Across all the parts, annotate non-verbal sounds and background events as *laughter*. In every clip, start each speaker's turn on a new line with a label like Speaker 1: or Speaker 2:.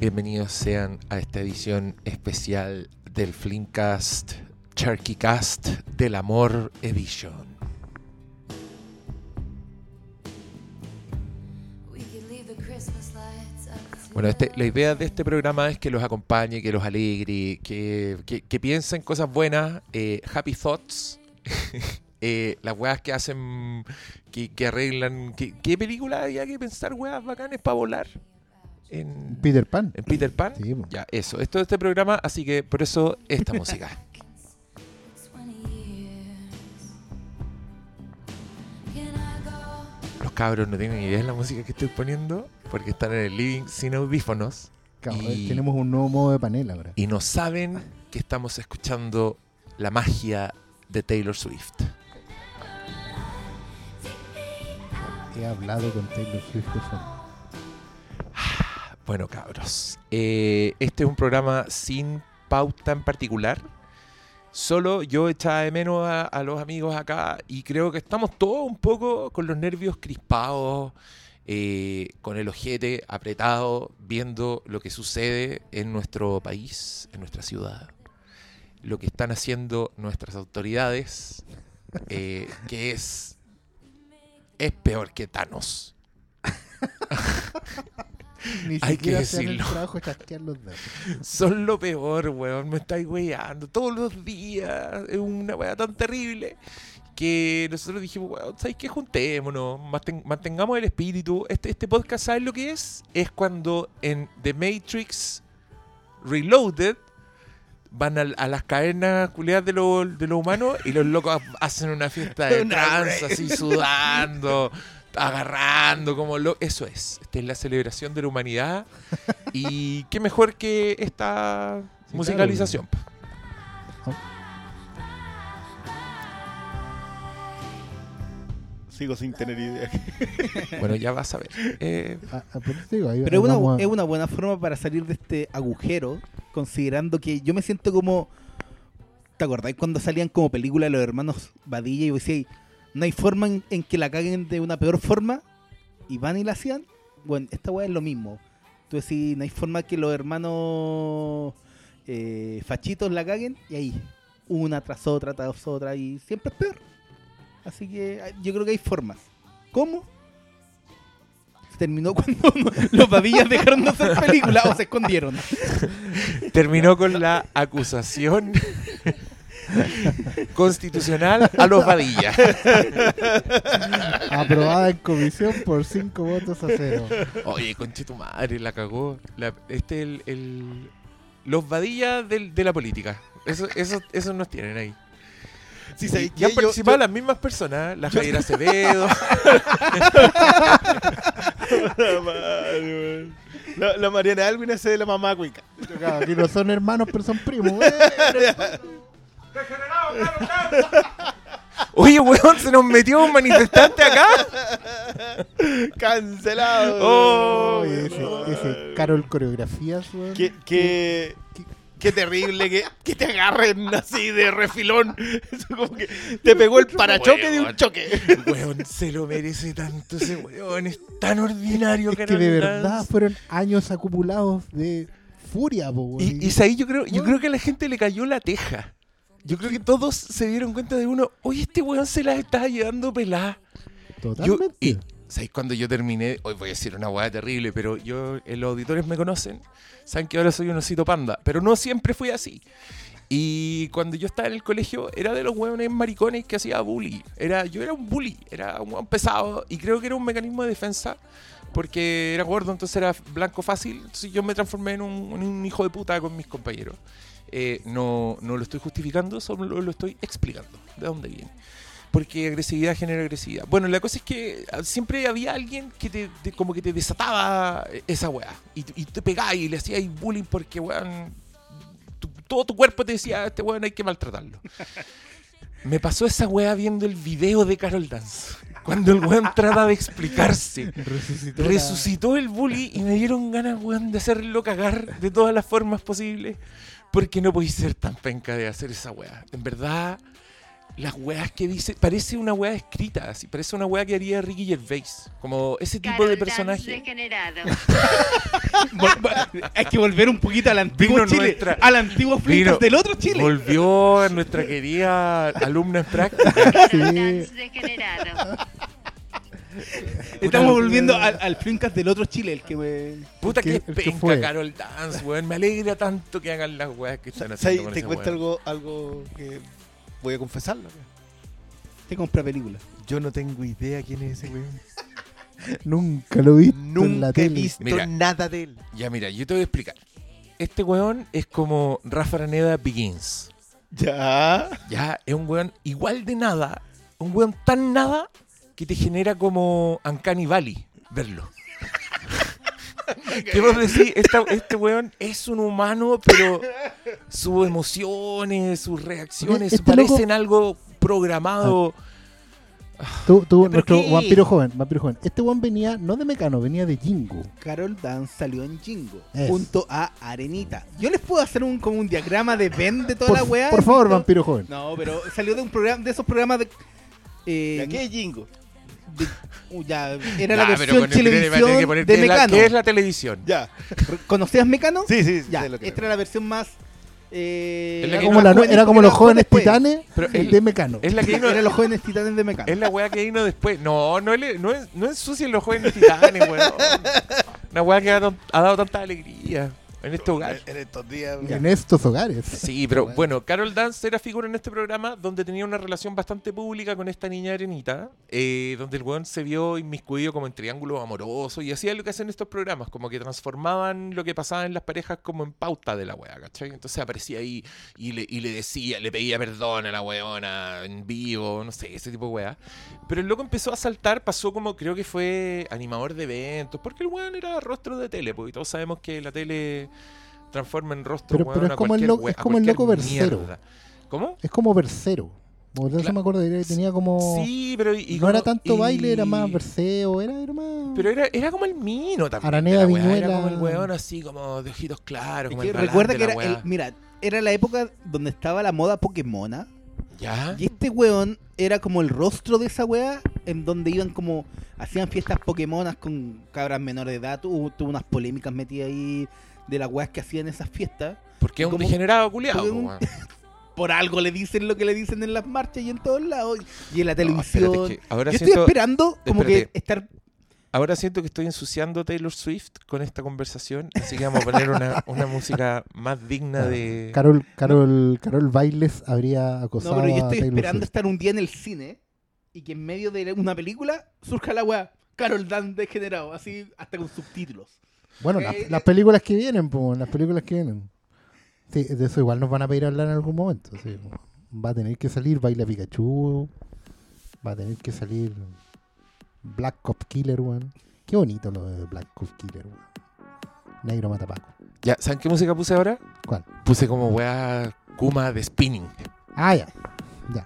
Speaker 1: Bienvenidos sean a esta edición especial del Flimcast Cast del Amor Edition. Bueno, este, la idea de este programa es que los acompañe, que los alegre, que, que, piensen cosas buenas, eh, happy thoughts, *laughs* eh, las weas que hacen, que, arreglan. ¿Qué película había que pensar weas bacanes para volar?
Speaker 2: En Peter Pan.
Speaker 1: En Peter Pan. ya, eso. Esto es este programa, así que por eso esta música. *laughs* Los cabros no tienen idea de la música que estoy poniendo porque están en el living sin audífonos.
Speaker 2: y, tenemos un nuevo modo de panel ahora.
Speaker 1: Y no saben que estamos escuchando la magia de Taylor Swift.
Speaker 2: He hablado con Taylor Swift
Speaker 1: Bueno, cabros, eh, este es un programa sin pauta en particular. Solo yo echaba de menos a, los amigos acá y creo que estamos todos un poco con los nervios crispados, eh, con el ojete apretado, viendo lo que sucede en nuestro país, en nuestra ciudad, lo que están haciendo nuestras autoridades, eh, que es, es peor que Thanos. *laughs*
Speaker 2: Ni Hay que decirlo.
Speaker 1: Son lo peor, weón. Me estáis weyando todos los días. Es una weá tan terrible que nosotros dijimos, weón, ¿sabes qué? Juntémonos, mantengamos el espíritu. Este, este podcast, ¿sabes lo que es? Es cuando en The Matrix Reloaded van a, las cadenas culiadas de los de lo humanos y los locos hacen una fiesta de *laughs* trance, así sudando agarrando, como lo. Eso es. Esta es la celebración de la humanidad. y qué mejor que esta musicalización.
Speaker 3: Sigo sin tener idea.
Speaker 1: bueno, ya vas a ver. Eh,
Speaker 2: ah, ah, Pero
Speaker 4: es una, es una buena forma para salir de este agujero, considerando que yo me siento como. ¿Te acordáis cuando salían como películas los hermanos Badilla y vos decíais, no hay forma en, que la caguen de una peor forma y van y la hacían. Bueno, esta weá es lo mismo. Tú decís, no hay forma que los hermanos eh, fachitos la caguen y ahí, una tras otra, tras otra y siempre es peor. Así que ah, yo creo que hay formas. ¿Cómo? terminó *laughs* cuando los babillas dejaron de hacer películas o se escondieron.
Speaker 1: Terminó con la acusación *laughs* *laughs* constitucional a los vadillas. *laughs*
Speaker 2: Aprobada en comisión por 5 votos a cero.
Speaker 1: Oye, conche tu madre, la cagó. este el, el, los vadillas de la política. Eso, eso, eso nos tienen ahí.
Speaker 3: Sí,
Speaker 1: y, han participado las mismas personas, la Javier Acevedo. *laughs*
Speaker 3: la, la, Mariana Alvin hace de la mamá cuica.
Speaker 2: Aquí no son hermanos, pero son primos. *laughs*
Speaker 1: Oye, weón, se nos metió un manifestante acá. *laughs*
Speaker 3: Cancelado.
Speaker 2: Oh, ese, Carol Coreografías, weón.
Speaker 3: Qué, qué, terrible que, que, te agarren así de refilón. *laughs* como que te pegó el parachoque de un choque.
Speaker 1: Weón, se lo merece tanto ese weón. Es tan ordinario,
Speaker 2: es que de verdad fueron años acumulados de furia, weón.
Speaker 1: Y, y, ahí yo creo, yo creo que a la gente le cayó la teja. Yo creo que todos se dieron cuenta de uno, oye, este weón se la está llevando pelada.
Speaker 2: Totalmente.
Speaker 1: y, ¿sabéis? Cuando yo terminé, hoy voy a decir una weá terrible, pero yo, eh, los auditores me conocen, saben que ahora soy un osito panda, pero no siempre fui así. Y cuando yo estaba en el colegio, era de los hueones maricones que hacía bully. Era, yo era un bully, era un hueón pesado, y creo que era un mecanismo de defensa, porque era gordo, entonces era blanco fácil. Entonces yo me transformé en un hijo de puta con mis compañeros. Eh, no, no lo estoy justificando, solo lo estoy explicando de dónde viene. Porque agresividad genera agresividad. Bueno, la cosa es que ah, siempre había alguien que te, como que te desataba esa weá. Y, te pegaba y le hacía bullying porque weón. todo tu cuerpo te decía, este weón hay que maltratarlo. Me pasó esa weá viendo el video de Carol Dance. Cuando el weón trata de explicarse. Resucitó, el bully y me dieron ganas, weón, de hacerlo cagar de todas las formas posibles. Porque no podéis ser tan penca de hacer esa weá. En verdad, las weas que dice, parece una wea escrita, así, parece una wea que haría Ricky Gervais, como ese tipo de
Speaker 5: Carol Dance
Speaker 1: personaje. *laughs*
Speaker 4: Hay que volver un poquito al antiguo
Speaker 1: Vino
Speaker 4: Chile.
Speaker 1: nuestra-
Speaker 4: Al antiguo Flickr
Speaker 1: Vino-
Speaker 4: del otro Chile.
Speaker 1: Volvió nuestra querida alumna en práctica.
Speaker 5: Carol
Speaker 2: Sí. *laughs* *laughs*
Speaker 4: Estamos volviendo al, al Flimcast del otro Chile, el que me...
Speaker 1: Puta
Speaker 2: que-
Speaker 1: que, penca. Carol Dance, weón. Me alegra tanto que hagan las weas que están haciendo con
Speaker 3: Te
Speaker 1: ese
Speaker 3: cuento algo, algo que voy a confesarlo.
Speaker 4: Te compra películas.
Speaker 3: Yo no tengo idea quién es ese weón. *laughs*
Speaker 2: Nunca lo he visto en la
Speaker 3: Nunca he
Speaker 2: tele.
Speaker 3: visto
Speaker 1: Mira.
Speaker 3: nada de él.
Speaker 1: Ya, mira, yo te voy a explicar. Este weón es como Rafa Araneda Begins.
Speaker 3: Ya.
Speaker 1: Ya, es un weón igual de nada. Un weón tan nada que te genera como Uncanny Valley verlo. ¿Qué vos decís? Esta- este weón es un humano, pero sus emociones, sus reacciones
Speaker 2: Este loco-
Speaker 1: parecen algo programado.
Speaker 2: Tú, tú,
Speaker 1: ¿Pero
Speaker 2: nuestro
Speaker 1: qué?
Speaker 2: vampiro joven, vampiro joven. Este one venía no de Mecano, venía de Jingo.
Speaker 4: Carol Dance salió en Jingo
Speaker 2: Es.
Speaker 4: junto a Arenita. Yo les puedo hacer un como un diagrama de Ben de toda
Speaker 2: Por,
Speaker 4: la weá.
Speaker 2: por favor, vampiro joven.
Speaker 4: No, pero salió de un programa, de esos programas de. eh,
Speaker 3: ¿De qué es Jingo?
Speaker 4: De- uh, ya, era la versión
Speaker 1: que
Speaker 4: televisión de
Speaker 1: qué es la-
Speaker 4: Mecano.
Speaker 1: ¿Qué es la televisión?
Speaker 3: Ya.
Speaker 4: ¿Conocías Mecano?
Speaker 3: Sí, sí, sí.
Speaker 4: Ya,
Speaker 3: sé lo que
Speaker 4: esta era la versión más. Eh,
Speaker 2: Era como,
Speaker 1: no-
Speaker 2: la- era los jóvenes
Speaker 4: después.
Speaker 2: titanes
Speaker 1: Pero
Speaker 2: el de Mecano.
Speaker 1: Es la que vino, *laughs*
Speaker 4: Eran los jóvenes titanes de Mecano.
Speaker 1: es la weá que vino después. No, no, es- no, es, no ensucien los jóvenes titanes, weón. *laughs* Una weá que ha dado tanta alegría en este hogar.
Speaker 3: En estos días.
Speaker 2: En estos hogares.
Speaker 1: Sí, pero bueno, Carol Dance era figura en este programa donde tenía una relación bastante pública con esta niña Arenita, eh, donde el weón se vio inmiscuido como en triángulos amorosos y hacía lo que hacen estos programas, como que transformaban lo que pasaba en las parejas como en pauta de la wea, ¿cachai? Entonces aparecía ahí y le, y le decía, le pedía perdón a la weona en vivo, no sé, ese tipo de wea. Pero el loco empezó a saltar, pasó como creo que fue animador de eventos, porque el weón era rostro de tele, porque todos sabemos que la tele transforma en rostro
Speaker 2: Pero- es
Speaker 1: a
Speaker 2: como el
Speaker 1: we-
Speaker 2: es como el loco versero.
Speaker 1: ¿Cómo?
Speaker 2: Es como versero. Por eso me acuerdo que tenía como.
Speaker 1: Sí, pero y, y
Speaker 2: no
Speaker 1: como-
Speaker 2: era tanto
Speaker 1: y-
Speaker 2: baile, era más verseo, era, era más.
Speaker 1: Pero era, era como el mino también.
Speaker 2: Araneda
Speaker 1: de la weá, Era
Speaker 2: Viñuela.
Speaker 1: como el weón así, como de ojitos claros.
Speaker 4: Es
Speaker 1: Como
Speaker 4: que
Speaker 1: el galán
Speaker 4: recuerda que era. el- mira, era la época donde estaba la moda Pokémona.
Speaker 1: ¿Ya?
Speaker 4: Y este weón era como el rostro de esa weá, en donde iban como, hacían fiestas Pokémonas con cabras menores de edad, tuvo, tuvo unas polémicas metidas ahí de las weas que hacían esas fiestas.
Speaker 1: Porque es un
Speaker 4: como-
Speaker 1: degenerado culiado.
Speaker 4: un-. *laughs* Por algo le dicen lo que le dicen en las marchas y en todos lados, y en la
Speaker 1: No,
Speaker 4: televisión.
Speaker 1: que ahora
Speaker 4: Yo estoy
Speaker 1: siento,
Speaker 4: esperando como
Speaker 1: espérate.
Speaker 4: que estar...
Speaker 1: ahora siento que estoy ensuciando a Taylor Swift con esta conversación. Así que vamos a poner una, *laughs* una música más digna de.
Speaker 2: Carol, Carol, Carol Bailes habría
Speaker 4: No,
Speaker 2: acosado
Speaker 4: pero yo estoy esperando
Speaker 2: Swift.
Speaker 4: estar un día en el cine y que en medio de una película surja la weá. Carol Dan degenerado, así hasta con subtítulos.
Speaker 2: Bueno,
Speaker 4: Eh,
Speaker 2: las,
Speaker 4: eh.
Speaker 2: las películas que vienen, pues, las películas que vienen. Sí, de eso igual nos van a pedir hablar en algún momento. sí. Va a tener que salir Baila Pikachu. Va a tener que salir Black Cop Killer, weón. Qué bonito lo de Black Cop Killer, weón. Negro Matapaco.
Speaker 1: Ya, ¿saben qué música puse ahora?
Speaker 2: ¿Cuál?
Speaker 1: Puse como weá Kuma de spinning.
Speaker 2: Ah, ya. Ya.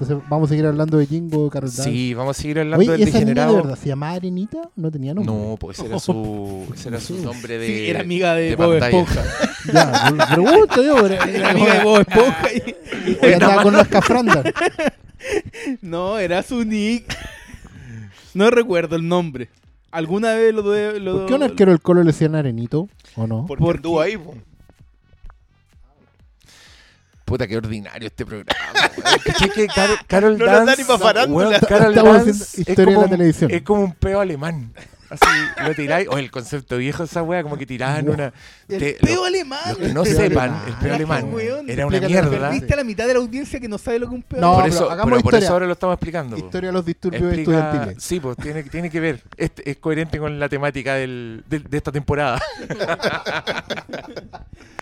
Speaker 2: Entonces vamos a seguir hablando de Jingo, Carol Dance.
Speaker 1: Sí, vamos a seguir hablando
Speaker 2: Oye,
Speaker 1: del
Speaker 2: ¿esa niña de
Speaker 1: degenerado.
Speaker 2: verdad se llamaba Arenita? No tenía nombre.
Speaker 1: No, pues ese era su, *laughs* ese era su nombre de.
Speaker 4: Sí, era amiga de,
Speaker 1: de
Speaker 4: Bob. Esponja. *laughs*
Speaker 2: Ya, me pregunto yo. pero- *laughs*
Speaker 4: Era amiga de Bob Esponja. y-
Speaker 2: Oye, andaba con las cafrandas.
Speaker 4: No, era su nick. No recuerdo el nombre. ¿Alguna vez lo de lo
Speaker 2: ¿Por qué un arquero del colo le decían Arenito? ¿O no?
Speaker 3: Porque
Speaker 4: ¿Por
Speaker 3: anduvo
Speaker 4: qué?
Speaker 3: ahí, po.
Speaker 1: Puta, qué ordinario este programa. weón. ¿Cachai que *laughs* Carol, Carol
Speaker 3: No nos da
Speaker 1: Dance,
Speaker 3: ni pa' farándula.
Speaker 1: weón, Carol Dance es
Speaker 2: historia de
Speaker 1: como
Speaker 2: la
Speaker 1: un-
Speaker 2: televisión.
Speaker 1: Es como un peo alemán. Así lo tiráis. O el concepto viejo de esa wea, como que tiraban una.
Speaker 4: El peo
Speaker 1: lo-
Speaker 4: alemán.
Speaker 1: Los que no sepan,
Speaker 2: alemán.
Speaker 1: el peo alemán
Speaker 4: Weón,
Speaker 1: era una mierda.
Speaker 4: Perdiste a la mitad de la audiencia que no sabe lo que es un peo
Speaker 2: No,
Speaker 1: por
Speaker 2: pero
Speaker 1: eso,
Speaker 2: hagamos
Speaker 1: pero por eso ahora lo estamos explicando. po.
Speaker 2: Historia de los disturbios
Speaker 1: Explica-
Speaker 2: estudiantiles.
Speaker 1: Sí, pues tiene, tiene que ver. Es coherente con la temática del, del- de esta temporada. *laughs* *laughs*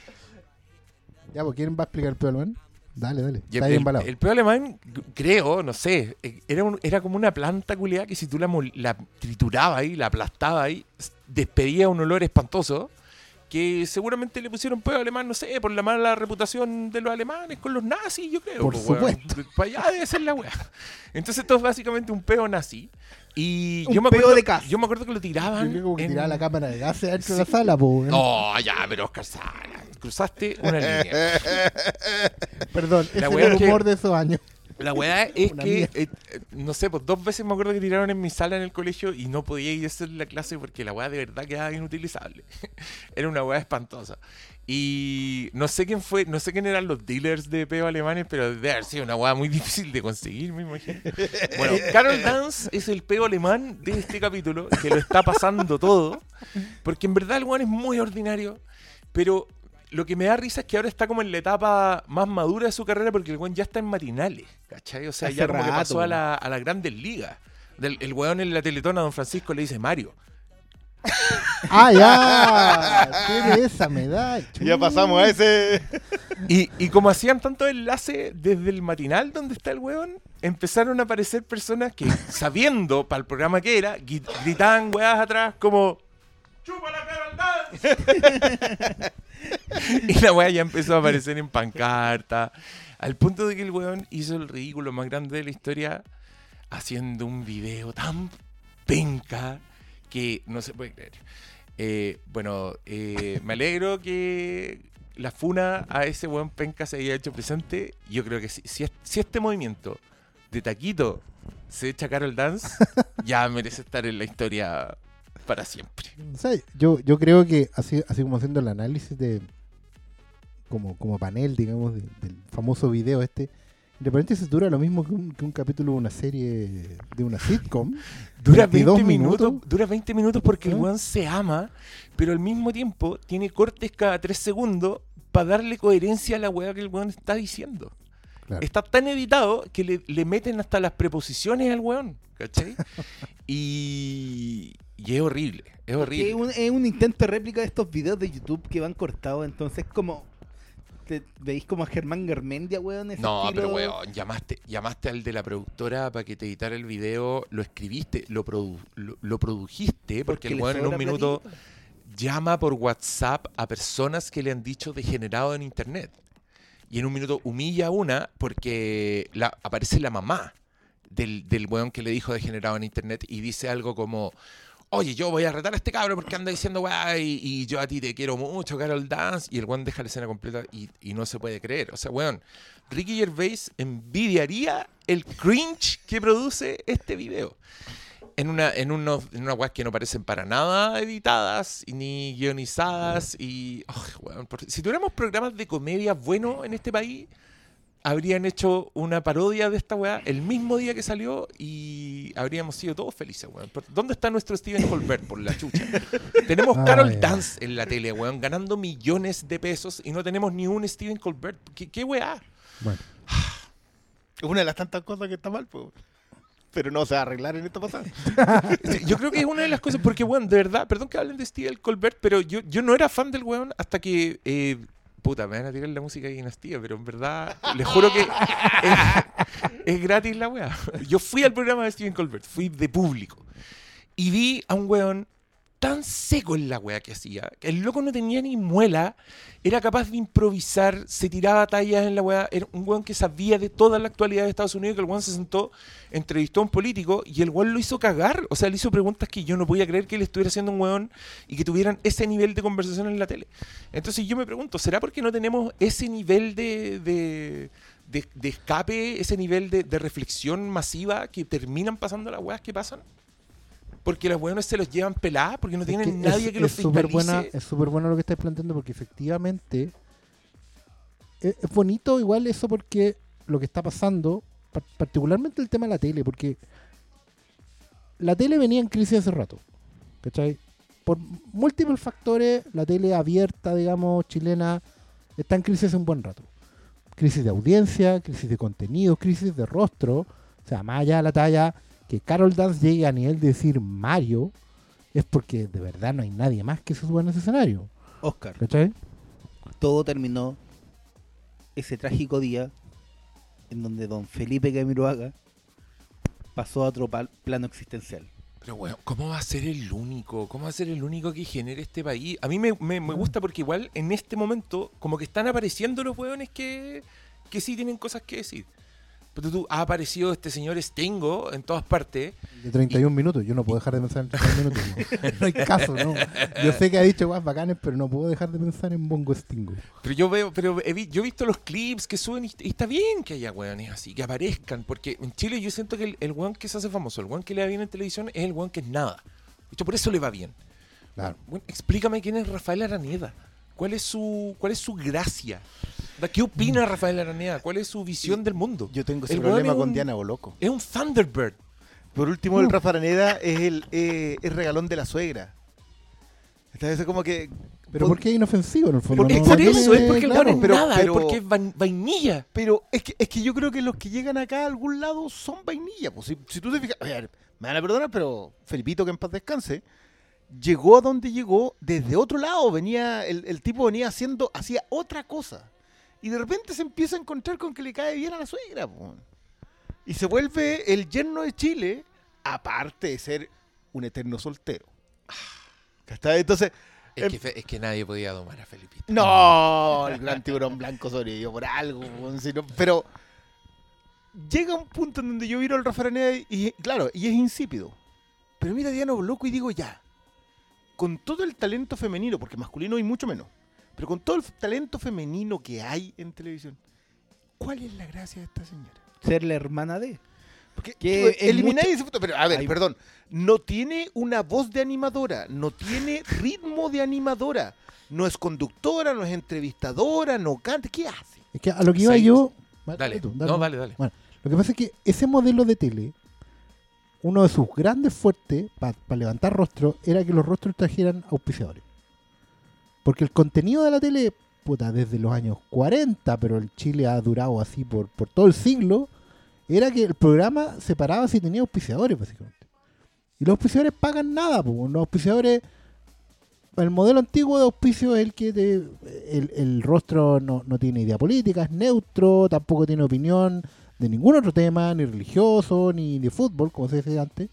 Speaker 2: Ya, pues, ¿quién va a explicar el peo alemán? Dale, dale. Está
Speaker 1: el,
Speaker 2: bien
Speaker 1: el, el peo alemán, creo, no sé, eh, era, un- era como una planta culiada que si tú la, la triturabas ahí, la aplastabas ahí, despedía un olor espantoso que seguramente le pusieron peo alemán, no sé, por la mala reputación de los alemanes con los nazis, yo creo.
Speaker 2: Por
Speaker 1: po, weón.
Speaker 2: supuesto. *laughs*
Speaker 1: Para allá debe ser la weá. Entonces esto es básicamente un peo nazi. Y
Speaker 4: Un
Speaker 1: yo me
Speaker 4: peo
Speaker 1: acuerdo,
Speaker 4: de casa.
Speaker 1: Yo me acuerdo que lo
Speaker 2: Yo
Speaker 1: tiraban.
Speaker 2: creo que
Speaker 1: en-
Speaker 2: tiraba la cámara de gas dentro
Speaker 1: Sí.
Speaker 2: de la sala, pues.
Speaker 1: No, ya, pero Oscar Sala, cruzaste una línea. *laughs*
Speaker 2: Perdón,
Speaker 1: La
Speaker 2: el
Speaker 1: es que-
Speaker 2: humor de esos años.
Speaker 1: La weá es
Speaker 2: Una
Speaker 1: que, eh, eh, no sé, pues dos veces me acuerdo que tiraron en mi sala en el colegio y no podía ir a hacer la clase porque la weá de verdad quedaba inutilizable. *laughs* Era una weá espantosa. Y no sé quién fue, no sé quién eran los dealers de peo alemanes, pero debe haber sido una weá muy *laughs* difícil de conseguir, me imagino. Bueno, Carol Dance es el peo alemán de este capítulo, que lo está pasando todo, porque en verdad el weón es muy ordinario, pero lo que me da risa es que ahora está como en la etapa más madura de su carrera porque el weón ya está en matinales, ¿cachai? O sea,
Speaker 4: Hace
Speaker 1: ya como que
Speaker 4: rato,
Speaker 1: pasó a, la, a las grandes ligas. Del, el weón en la teletona, don Francisco, le dice Mario. *laughs*
Speaker 2: Ah, ya. Tiene esa medalla.
Speaker 3: Ya pasamos a ese.
Speaker 1: Y, y como hacían tanto enlace desde el matinal donde está el weón, empezaron a aparecer personas que, sabiendo para el programa que era, gritaban weas atrás como ¡Chupa la Carol Dance! *laughs* *laughs* y la wea ya empezó a aparecer en pancarta. Al punto de que el weón hizo el ridículo más grande de la historia haciendo un video tan penca que no se puede creer. Eh, bueno, eh, me alegro que la funa a ese buen penca se haya hecho presente. Yo creo que si, si, es- si este movimiento de Taquito se echa Carol Dance, *laughs* ya merece estar en la historia para siempre.
Speaker 2: Yo, yo creo que así, así como haciendo el análisis de como, como panel, digamos, de- del famoso video este, de paréntesis dura lo mismo que un, que un capítulo de una serie de una sitcom. *laughs*
Speaker 1: Dura
Speaker 2: 22
Speaker 1: 20 minutos,
Speaker 2: minutos.
Speaker 1: dura 20 minutos porque el
Speaker 2: ¿Ah?
Speaker 1: weón se ama, pero al mismo tiempo tiene cortes cada 3 segundos para darle coherencia a la weá que el weón está diciendo.
Speaker 2: Claro.
Speaker 1: Está tan editado que le, le meten hasta las preposiciones al weón, ¿cachai? *laughs* y, y es horrible, es horrible.
Speaker 4: Es un, es un intento de réplica de estos videos de YouTube que van cortados, entonces como... Te, veis como a Germán Garmendia, weón. ese
Speaker 1: No,
Speaker 4: estilo-
Speaker 1: pero weón, llamaste, llamaste al de la productora para que te editara el video, lo escribiste, lo, produ- lo, lo produjiste, porque, el weón en un minuto llama por WhatsApp a personas que le han dicho degenerado en internet. Y en un minuto humilla a una porque la, aparece la mamá del, del weón que le dijo degenerado en internet y dice algo como, oye, yo voy a retar a este cabro porque anda diciendo weá y, y yo a ti te quiero mucho, Carol Dance. Y el weón deja la escena completa y, y no se puede creer. O sea, weón, Ricky Gervais envidiaría el cringe que produce este video. En una, en unos, en una weas que no parecen para nada editadas y ni guionizadas. Y. por- si tuviéramos programas de comedia buenos en este país, habrían hecho una parodia de esta weá el mismo día que salió y habríamos sido todos felices, weón. ¿Dónde está nuestro Steven Colbert por la chucha? *laughs* tenemos
Speaker 2: Ay,
Speaker 1: Carol. Dance en la tele, weón, ganando millones de pesos y no tenemos ni un Steven Colbert. ¿Qué, qué weá?
Speaker 2: Bueno,
Speaker 3: Es una de las tantas cosas que está mal, po. Pero no se va a arreglar en esta pasada. *laughs*
Speaker 1: Yo creo que es una de las cosas, porque, weón, de verdad, perdón que hablen de Steven Colbert, pero yo, yo no era fan del weón hasta que. eh, puta, me van a tirar la música de dinastía, pero en verdad, les juro que es, gratis la weá. Yo fui al programa de Steven Colbert, fui de público, y vi a un weón tan seco en la weá que hacía, que el loco no tenía ni muela, era capaz de improvisar, se tiraba tallas en la weá, era un weón que sabía de toda la actualidad de Estados Unidos, que el weón se sentó, entrevistó a un político y el weón lo hizo cagar, o sea, le hizo preguntas que yo no podía creer que él estuviera haciendo un weón y que tuvieran ese nivel de conversación en la tele. Entonces yo me pregunto, ¿será porque no tenemos ese nivel de... de de, de escape, ese nivel de, de reflexión masiva que terminan pasando las weas que pasan? Porque las weones se los llevan peladas, porque no
Speaker 2: es
Speaker 1: tienen
Speaker 2: que
Speaker 1: nadie
Speaker 2: es-
Speaker 1: que los
Speaker 2: es
Speaker 1: fiscalice.
Speaker 2: buena, es súper bueno lo que estáis planteando porque efectivamente es, es bonito igual eso porque lo que está pasando, par- particularmente el tema de la tele, porque la tele venía en crisis hace rato, ¿cachai? Por múltiples factores, la tele abierta, digamos, chilena, está en crisis hace un buen rato. Crisis de audiencia, crisis de contenido, crisis de rostro, o sea, más allá de la talla, que Carol Dance llegue a nivel de decir Mario, es porque de verdad no hay nadie más que se suba en ese escenario.
Speaker 4: Oscar,
Speaker 2: ¿Cachai?
Speaker 4: todo terminó ese trágico día en donde don Felipe Camiroaga pasó a otro plano existencial.
Speaker 1: Pero bueno, ¿cómo va a ser el único? ¿Cómo va a ser el único que genere este país? A mí me, me- me gusta porque igual en este momento como que están apareciendo los hueones que, que sí tienen cosas que decir. Pero tú, ha aparecido este señor Stingo en todas partes.
Speaker 2: De 31 minutos, yo no puedo dejar de pensar en 31 minutos. No, *laughs* No hay caso, no. Yo sé que ha dicho guas bacanes, pero no puedo dejar de pensar en Bongo Stingo.
Speaker 1: Pero yo veo, pero he yo he visto los clips que suben y, y está bien que haya weones así, que aparezcan, porque en Chile yo siento que el, el weón que se hace famoso, el weón que le va bien en televisión es el weón que es nada. De hecho, por eso le va bien.
Speaker 2: Claro.
Speaker 1: Bueno, explícame quién es Rafael Araneda. ¿Cuál es su, cuál es su gracia? ¿Da- ¿Qué opina Rafael Araneda? ¿Cuál es su visión del mundo?
Speaker 3: Yo tengo ese
Speaker 1: El
Speaker 3: problema
Speaker 1: es
Speaker 3: con
Speaker 1: un-
Speaker 3: Diana Boloco.
Speaker 1: Es un Thunderbird.
Speaker 3: Por último, el Rafa Araneda es el eh, regalón de la suegra. Entonces es como que...
Speaker 2: Pero ¿por qué es inofensivo en el fondo?
Speaker 1: Porque
Speaker 2: No-
Speaker 1: es por
Speaker 2: no
Speaker 1: eso, es porque el
Speaker 2: claro.
Speaker 1: es
Speaker 3: pero-
Speaker 1: nada,
Speaker 3: pero-
Speaker 1: es porque es vain- vainilla.
Speaker 3: Pero es que, es que yo creo que los que llegan acá a algún lado son vainilla. Pues si, si tú te fijas, a ver, me van a perdonar, pero Felipito, que en paz descanse, llegó a donde llegó desde otro lado. Venía, el, el tipo venía haciendo, hacía otra cosa. Y de repente se empieza a encontrar con que le cae bien a la suegra. po. Y se vuelve el yerno de Chile, aparte de ser un eterno soltero. Entonces,
Speaker 1: Es,
Speaker 3: Em-
Speaker 1: que, fe- es que nadie podía domar a Felipito.
Speaker 3: no, el gran tiburón blanco sobrevivió por algo, no- pero llega un punto en donde yo miro al Rafa Araneda y, claro, y es insípido. Pero mira a Diana Boloco y digo ya, con todo el talento femenino, porque masculino hay mucho menos, pero con todo el talento femenino que hay en televisión, ¿cuál es la gracia de esta señora?
Speaker 4: Ser la hermana de.
Speaker 3: Porque
Speaker 4: Que
Speaker 3: elimináis
Speaker 4: mucho-
Speaker 3: ese pero a ver,
Speaker 4: Hay-
Speaker 3: perdón, no tiene una voz de animadora, no tiene ritmo de animadora, no es conductora, no es entrevistadora, no canta, ¿qué hace?
Speaker 2: Es que a lo que iba
Speaker 1: Seis.
Speaker 2: yo.
Speaker 1: Dale.
Speaker 2: tú,
Speaker 1: No, dale, dale.
Speaker 2: Bueno, lo que pasa es que ese modelo de tele, uno de sus grandes fuertes para levantar rostros era que los rostros trajeran auspiciadores. Porque el contenido de la tele, puta, desde los años 40, pero el Chile ha durado así por, todo el siglo, era que el programa se paraba si tenía auspiciadores, básicamente. Y los auspiciadores pagan nada, pues. Los auspiciadores. El modelo antiguo de auspicio es el que el, rostro no, no tiene idea política, es neutro, tampoco tiene opinión de ningún otro tema, ni religioso, ni de fútbol, como se decía antes.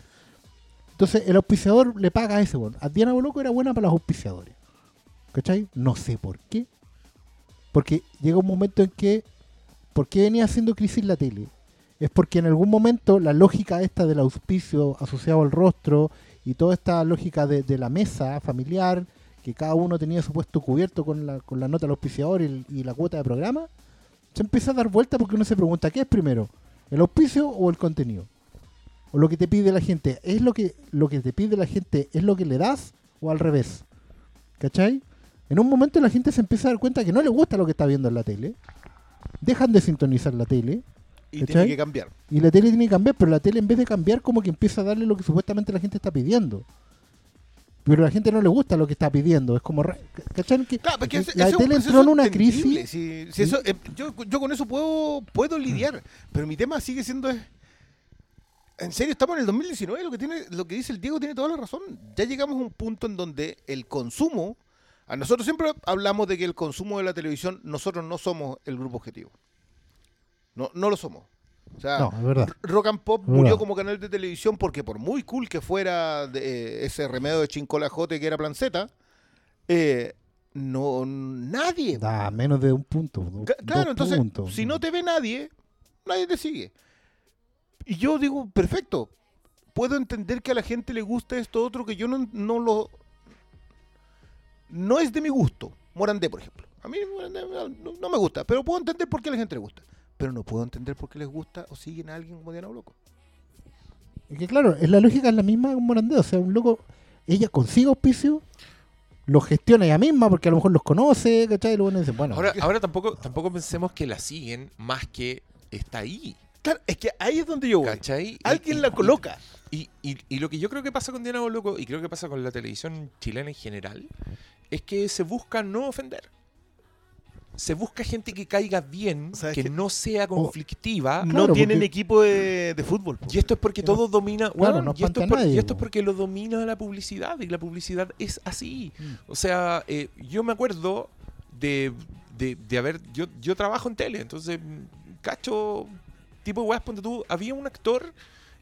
Speaker 2: Entonces el auspiciador le paga a ese bueno. A Diana Boloco era buena para los auspiciadores. ¿Cachai? No sé por qué. Porque llega un momento en que. ¿Por qué venía haciendo crisis la tele? Es porque en algún momento la lógica esta del auspicio asociado al rostro y toda esta lógica de, la mesa familiar, que cada uno tenía su puesto cubierto con la, con la nota del auspiciador y, y la cuota de programa, se empieza a dar vuelta porque uno se pregunta, ¿qué es primero? ¿El auspicio o el contenido? ¿O lo que te pide la gente? ¿Es lo que, lo que te pide la gente, es lo que le das o al revés? ¿Cachai? En un momento la gente se empieza a dar cuenta que no le gusta lo que está viendo en la tele, dejan de sintonizar la tele
Speaker 3: Y
Speaker 2: ¿Cachai?
Speaker 3: tiene que cambiar.
Speaker 2: y la tele tiene que cambiar, pero la tele en vez de cambiar como que empieza a darle lo que supuestamente la gente está pidiendo. Pero a la gente no le gusta lo que está pidiendo, es como... ¿Cachai? Que
Speaker 3: Claro, porque ese-
Speaker 2: la
Speaker 3: es
Speaker 2: tele entró en una crisis...
Speaker 3: si- si eso, eh, yo, yo con eso puedo, puedo lidiar, pero mi tema sigue siendo... es- En serio, estamos en el 2019, lo que, tiene, lo que dice el Diego tiene toda la razón. Ya llegamos a un punto en donde el consumo... A nosotros siempre hablamos de que el consumo de la televisión, nosotros no somos el grupo objetivo. No, no lo somos. O sea,
Speaker 2: No, es verdad.
Speaker 3: Rock and Pop murió como canal de televisión porque por muy cool que fuera de, eh, ese remedio de chincolajote que era Planceta, eh, no nadie.
Speaker 2: Da menos de un punto. do-
Speaker 3: Claro, entonces,
Speaker 2: puntos.
Speaker 3: si no te ve nadie, nadie te sigue. Y yo digo, perfecto, puedo entender que a la gente le gusta esto otro que yo no, no lo... No es de mi gusto. Morandé, por ejemplo. A mí Morandé no, no me gusta, pero puedo entender por qué a la gente le gusta. Pero no puedo entender por qué les gusta o siguen a alguien como Diana Loco.
Speaker 2: Es que claro, es la lógica es la misma con Morandé. O sea, un loco, ella consigue auspicio, lo gestiona ella misma porque a lo mejor los conoce, ¿cachai? Y luego uno dice, bueno,
Speaker 1: Ahora, ahora tampoco, tampoco pensemos que la siguen más que está ahí.
Speaker 3: Claro, es que ahí es donde yo voy.
Speaker 1: ¿Cachai?
Speaker 3: Alguien
Speaker 1: y-
Speaker 3: la coloca.
Speaker 1: Y, y- y lo que yo creo que pasa con Diana Boloco, y creo que pasa con la televisión chilena en general, es que se busca no ofender. Se busca gente que caiga bien,
Speaker 3: ¿Sabes
Speaker 1: que no sea conflictiva.
Speaker 2: Oh, Claro,
Speaker 3: no tienen
Speaker 2: porque-
Speaker 3: equipo de, de fútbol.
Speaker 1: Y esto es porque
Speaker 2: Que no-
Speaker 1: todo domina.
Speaker 2: claro,
Speaker 1: weón,
Speaker 2: no
Speaker 1: y, esto es por-
Speaker 2: nadie,
Speaker 1: y esto es
Speaker 2: po.
Speaker 1: porque lo domina la publicidad. Y la publicidad es así.
Speaker 2: Mm.
Speaker 1: O sea, eh, yo me acuerdo de, de, de haber. Yo, yo trabajo en tele, entonces, mm, cacho, tipo weas, ponte tú. Había un actor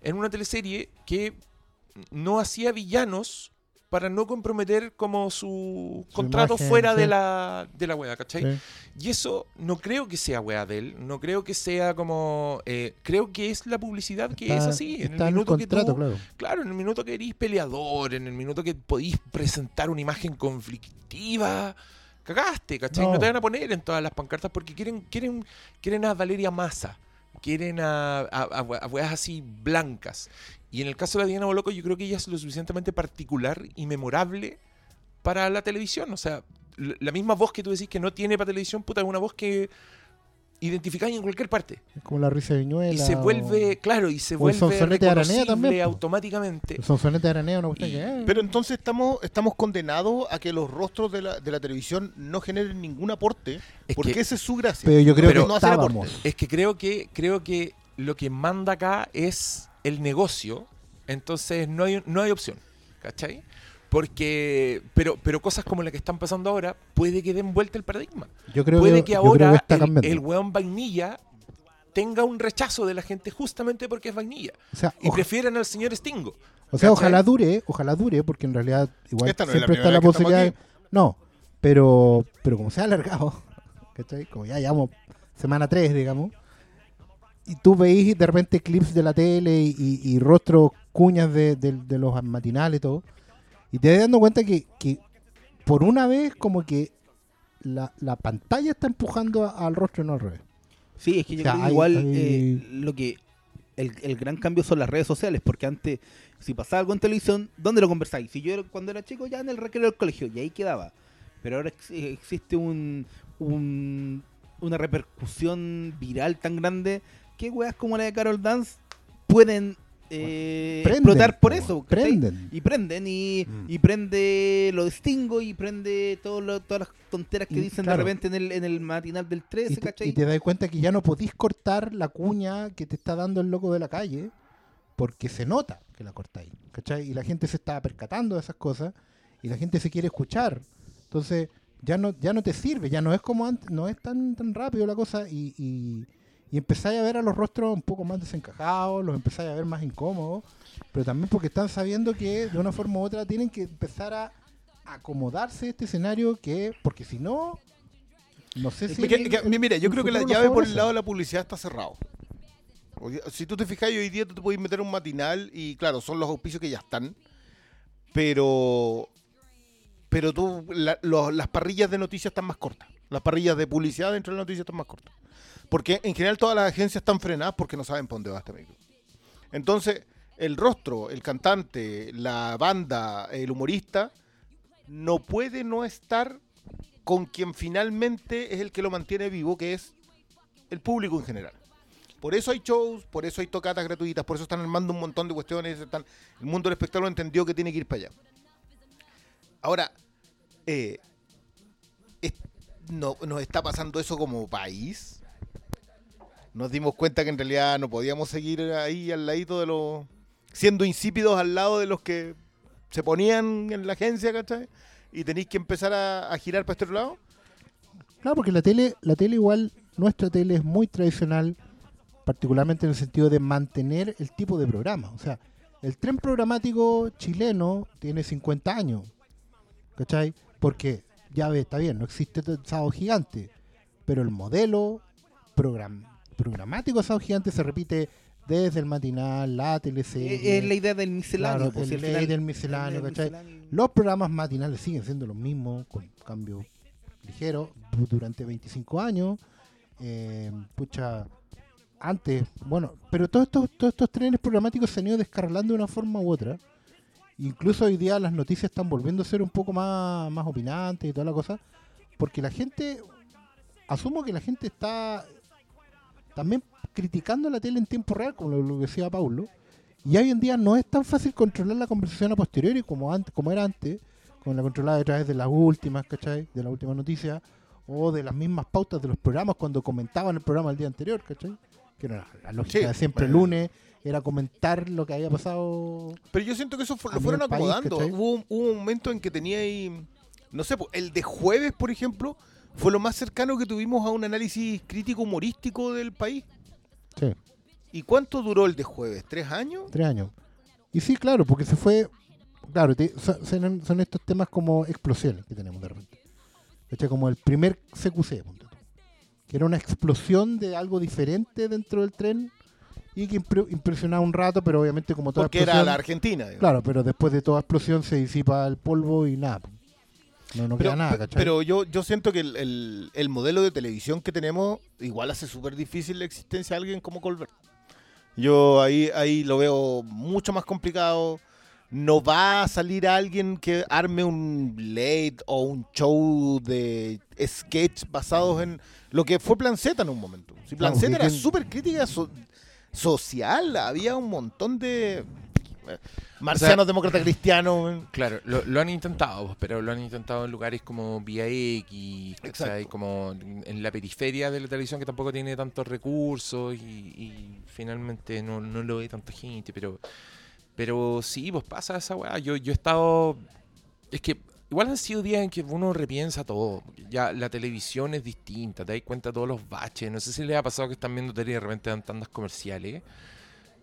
Speaker 1: en una teleserie que no hacía villanos, para no comprometer como su,
Speaker 2: Su
Speaker 1: contrato
Speaker 2: imagen,
Speaker 1: fuera de la, de la wea, ¿cachai?
Speaker 2: Sí.
Speaker 1: Y eso no creo que sea weá de él, no creo que sea como... eh, creo que es la publicidad que es así. En
Speaker 2: está
Speaker 1: el minuto que
Speaker 2: contrato,
Speaker 1: tú,
Speaker 2: claro.
Speaker 1: Claro, en el minuto que eres peleador, en el minuto que podís presentar una imagen conflictiva, cagaste, ¿cachai? No.
Speaker 2: No.
Speaker 1: te van a poner en todas las pancartas porque quieren, quieren, quieren a Valeria Massa, quieren a, a, a, a weas así blancas. Y en el caso de la Diana Boloco, yo creo que ella es lo suficientemente particular y memorable para la televisión. O sea, la misma voz que tú decís que no tiene para televisión, puta, es una voz que identificáis en cualquier parte.
Speaker 2: Es como la risa de Viñuela.
Speaker 1: Y se vuelve, claro, y se
Speaker 2: o el
Speaker 1: vuelve
Speaker 2: de Aranea
Speaker 1: reconocible
Speaker 2: también,
Speaker 1: automáticamente.
Speaker 2: El sonsonete de araneo, no gusta
Speaker 1: Y-
Speaker 2: que. eh,
Speaker 3: Pero entonces estamos, estamos condenados a que los rostros de la, de la televisión no generen ningún aporte,
Speaker 1: Es
Speaker 3: porque
Speaker 1: que-
Speaker 3: esa es su gracia.
Speaker 2: pero yo creo
Speaker 1: pero
Speaker 2: que
Speaker 3: no hacer
Speaker 2: estábamos.
Speaker 3: aporte.
Speaker 1: Es que creo que creo que lo que manda acá es el negocio, entonces no hay no hay opción, ¿cachai? Porque pero pero cosas como la que están pasando ahora puede que den vuelta el paradigma.
Speaker 2: Yo creo
Speaker 1: puede
Speaker 2: que,
Speaker 1: que
Speaker 2: yo creo
Speaker 1: ahora
Speaker 2: que
Speaker 1: el, el weón vainilla tenga un rechazo de la gente justamente porque es vainilla
Speaker 2: o sea,
Speaker 1: y prefieren al señor Stingo.
Speaker 2: o sea,
Speaker 1: ¿cachai?
Speaker 2: ojalá dure, ojalá dure, porque en realidad igual
Speaker 3: Esta no es la
Speaker 2: siempre está
Speaker 3: primera
Speaker 2: la posibilidad. No, pero pero como se ha alargado, *laughs* ¿cachai? Como ya llevamos semana 3, digamos. Y tú veís de repente clips de la tele y, y- y rostros, cuñas de, de- de los matinales y todo. Y te das dando cuenta que, que por una vez como que la, la pantalla está empujando a- al rostro y no al revés.
Speaker 4: Sí, es que yo
Speaker 2: O sea,
Speaker 4: creo que
Speaker 2: hay-
Speaker 4: igual
Speaker 2: hay-
Speaker 4: eh, lo que el, el gran cambio son las redes sociales, porque antes, si pasaba algo en televisión, ¿dónde lo conversáis? Si yo cuando era chico, ya en el recreo del colegio, y ahí quedaba. Pero ahora ex- existe un, un- una repercusión viral tan grande que weas como la de Carol Dance pueden eh,
Speaker 2: Prenden,
Speaker 4: explotar por
Speaker 2: po,
Speaker 4: eso.
Speaker 2: Prenden.
Speaker 4: Y prenden, y,
Speaker 2: Mm.
Speaker 4: y prende lo de Stingo, y prende todo lo- todas las tonteras que
Speaker 2: Y,
Speaker 4: dicen
Speaker 2: claro.
Speaker 4: de repente en el, en el matinal del 13,
Speaker 2: Y te,
Speaker 4: ¿cachai?
Speaker 2: y te das cuenta que ya no podís cortar la cuña que te está dando el loco de la calle porque se nota que la cortáis. ¿cachai? Y la gente se está percatando de esas cosas y la gente se quiere escuchar. Entonces ya no, ya no te sirve, ya no es como antes, no es tan, tan rápido la cosa y, y, empezáis a ver a los rostros un poco más desencajados, los empezáis a ver más incómodos, pero también porque están sabiendo que de una forma u otra tienen que empezar a acomodarse a este escenario que, porque si no, no sé si...
Speaker 3: Que- que-
Speaker 2: el-
Speaker 3: mira, yo creo que la llave por el lado de la publicidad está cerrado. Si tú te fijas, hoy día tú te puedes meter un matinal y claro, son los auspicios que ya están, pero pero tú la- las parrillas de noticias están más cortas. Las parrillas de publicidad dentro de la noticia están más cortas. Porque en general todas las agencias están frenadas porque no saben para dónde va este micro. Entonces, el rostro, el cantante, la banda, el humorista, no puede no estar con quien finalmente es el que lo mantiene vivo, que es el público en general. Por eso hay shows, por eso hay tocatas gratuitas, por eso están armando un montón de cuestiones. El mundo del espectáculo entendió que tiene que ir para allá. Ahora, eh, no, nos está pasando eso como país. Nos dimos cuenta que en realidad no podíamos seguir ahí al ladito de los. siendo insípidos al lado de los que se ponían en la agencia, ¿cachai? Y tenéis que empezar a, girar para este otro lado.
Speaker 2: Claro, porque la tele, la tele igual, nuestra tele es muy tradicional, particularmente en el sentido de mantener el tipo de programa. O sea, el tren programático chileno tiene 50 años, ¿cachai? Porque, ya ves, está bien, no existe sábado gigante, pero el modelo program- programático de sábado gigante se repite desde el matinal, la
Speaker 4: Eh,
Speaker 2: teleserie.
Speaker 4: Es la idea del misceláneo.
Speaker 2: Claro,
Speaker 4: pues,
Speaker 2: el
Speaker 4: al
Speaker 2: ley
Speaker 4: final-
Speaker 2: del misceláneo,
Speaker 4: el
Speaker 2: ¿cachai?
Speaker 4: misceláneo.
Speaker 2: Los programas matinales siguen siendo los mismos, con cambio ligero, du- durante 25 años. Eh, pucha, antes, bueno, pero todos estos, todos estos trenes programáticos se han ido descarrilando de una forma u otra. Incluso hoy día las noticias están volviendo a ser un poco más, más opinantes y toda la cosa, porque la gente, asumo que la gente está también criticando la tele en tiempo real, como lo, decía Paulo, y hoy en día no es tan fácil controlar la conversación a posteriori como, antes, como era antes, con la controlada a través de las últimas, ¿cachai? De la última noticia, o de las mismas pautas de los programas cuando comentaban el programa el día anterior, ¿cachai? Que era la lógica
Speaker 3: Sí,
Speaker 2: de siempre el lunes, era comentar lo que había pasado.
Speaker 3: Pero yo siento que eso lo fueron acomodando. hubo, un- hubo un momento en que tenía ahí, no sé, el de jueves, por ejemplo, fue lo más cercano que tuvimos a un análisis crítico humorístico del país.
Speaker 2: Sí,
Speaker 3: ¿Y cuánto duró el de jueves? ¿Tres años?
Speaker 2: tres años. Y sí, claro, porque se fue Claro, te- son, estos temas como explosiones que tenemos de repente. ¿Cachai? Como el primer CQC, que era una explosión de algo diferente dentro del tren y que impre- impresionaba un rato, pero obviamente como toda
Speaker 3: Porque era la Argentina. digamos.
Speaker 2: Claro, pero después de toda explosión se disipa el polvo y nada. No, no
Speaker 3: Pero,
Speaker 2: queda nada, ¿cachai?
Speaker 3: pero yo, yo siento que el, el- el modelo de televisión que tenemos igual hace súper difícil la existencia de alguien como Colbert. Yo ahí, ahí lo veo mucho más complicado. No va a salir alguien que arme un late o un show de sketch basados en lo que fue Plan Z en un momento. Si Plan
Speaker 2: Claro,
Speaker 3: Z
Speaker 2: porque
Speaker 3: era súper crítica so- social, había un montón de marcianos, demócratas cristianos.
Speaker 1: Claro, lo, lo han intentado, pues, pero lo han intentado en lugares como VIX, ¿cachai?
Speaker 3: Exacto.
Speaker 1: como en la periferia de la televisión que tampoco tiene tantos recursos y, y finalmente no, no lo ve tanta gente, pero pero sí, pues pasa esa weá. Yo, yo he estado... Es que igual han sido días en que uno repiensa todo. Ya la televisión es distinta, te das cuenta de todos los baches. No sé si les ha pasado que están viendo tele y de repente dan tandas comerciales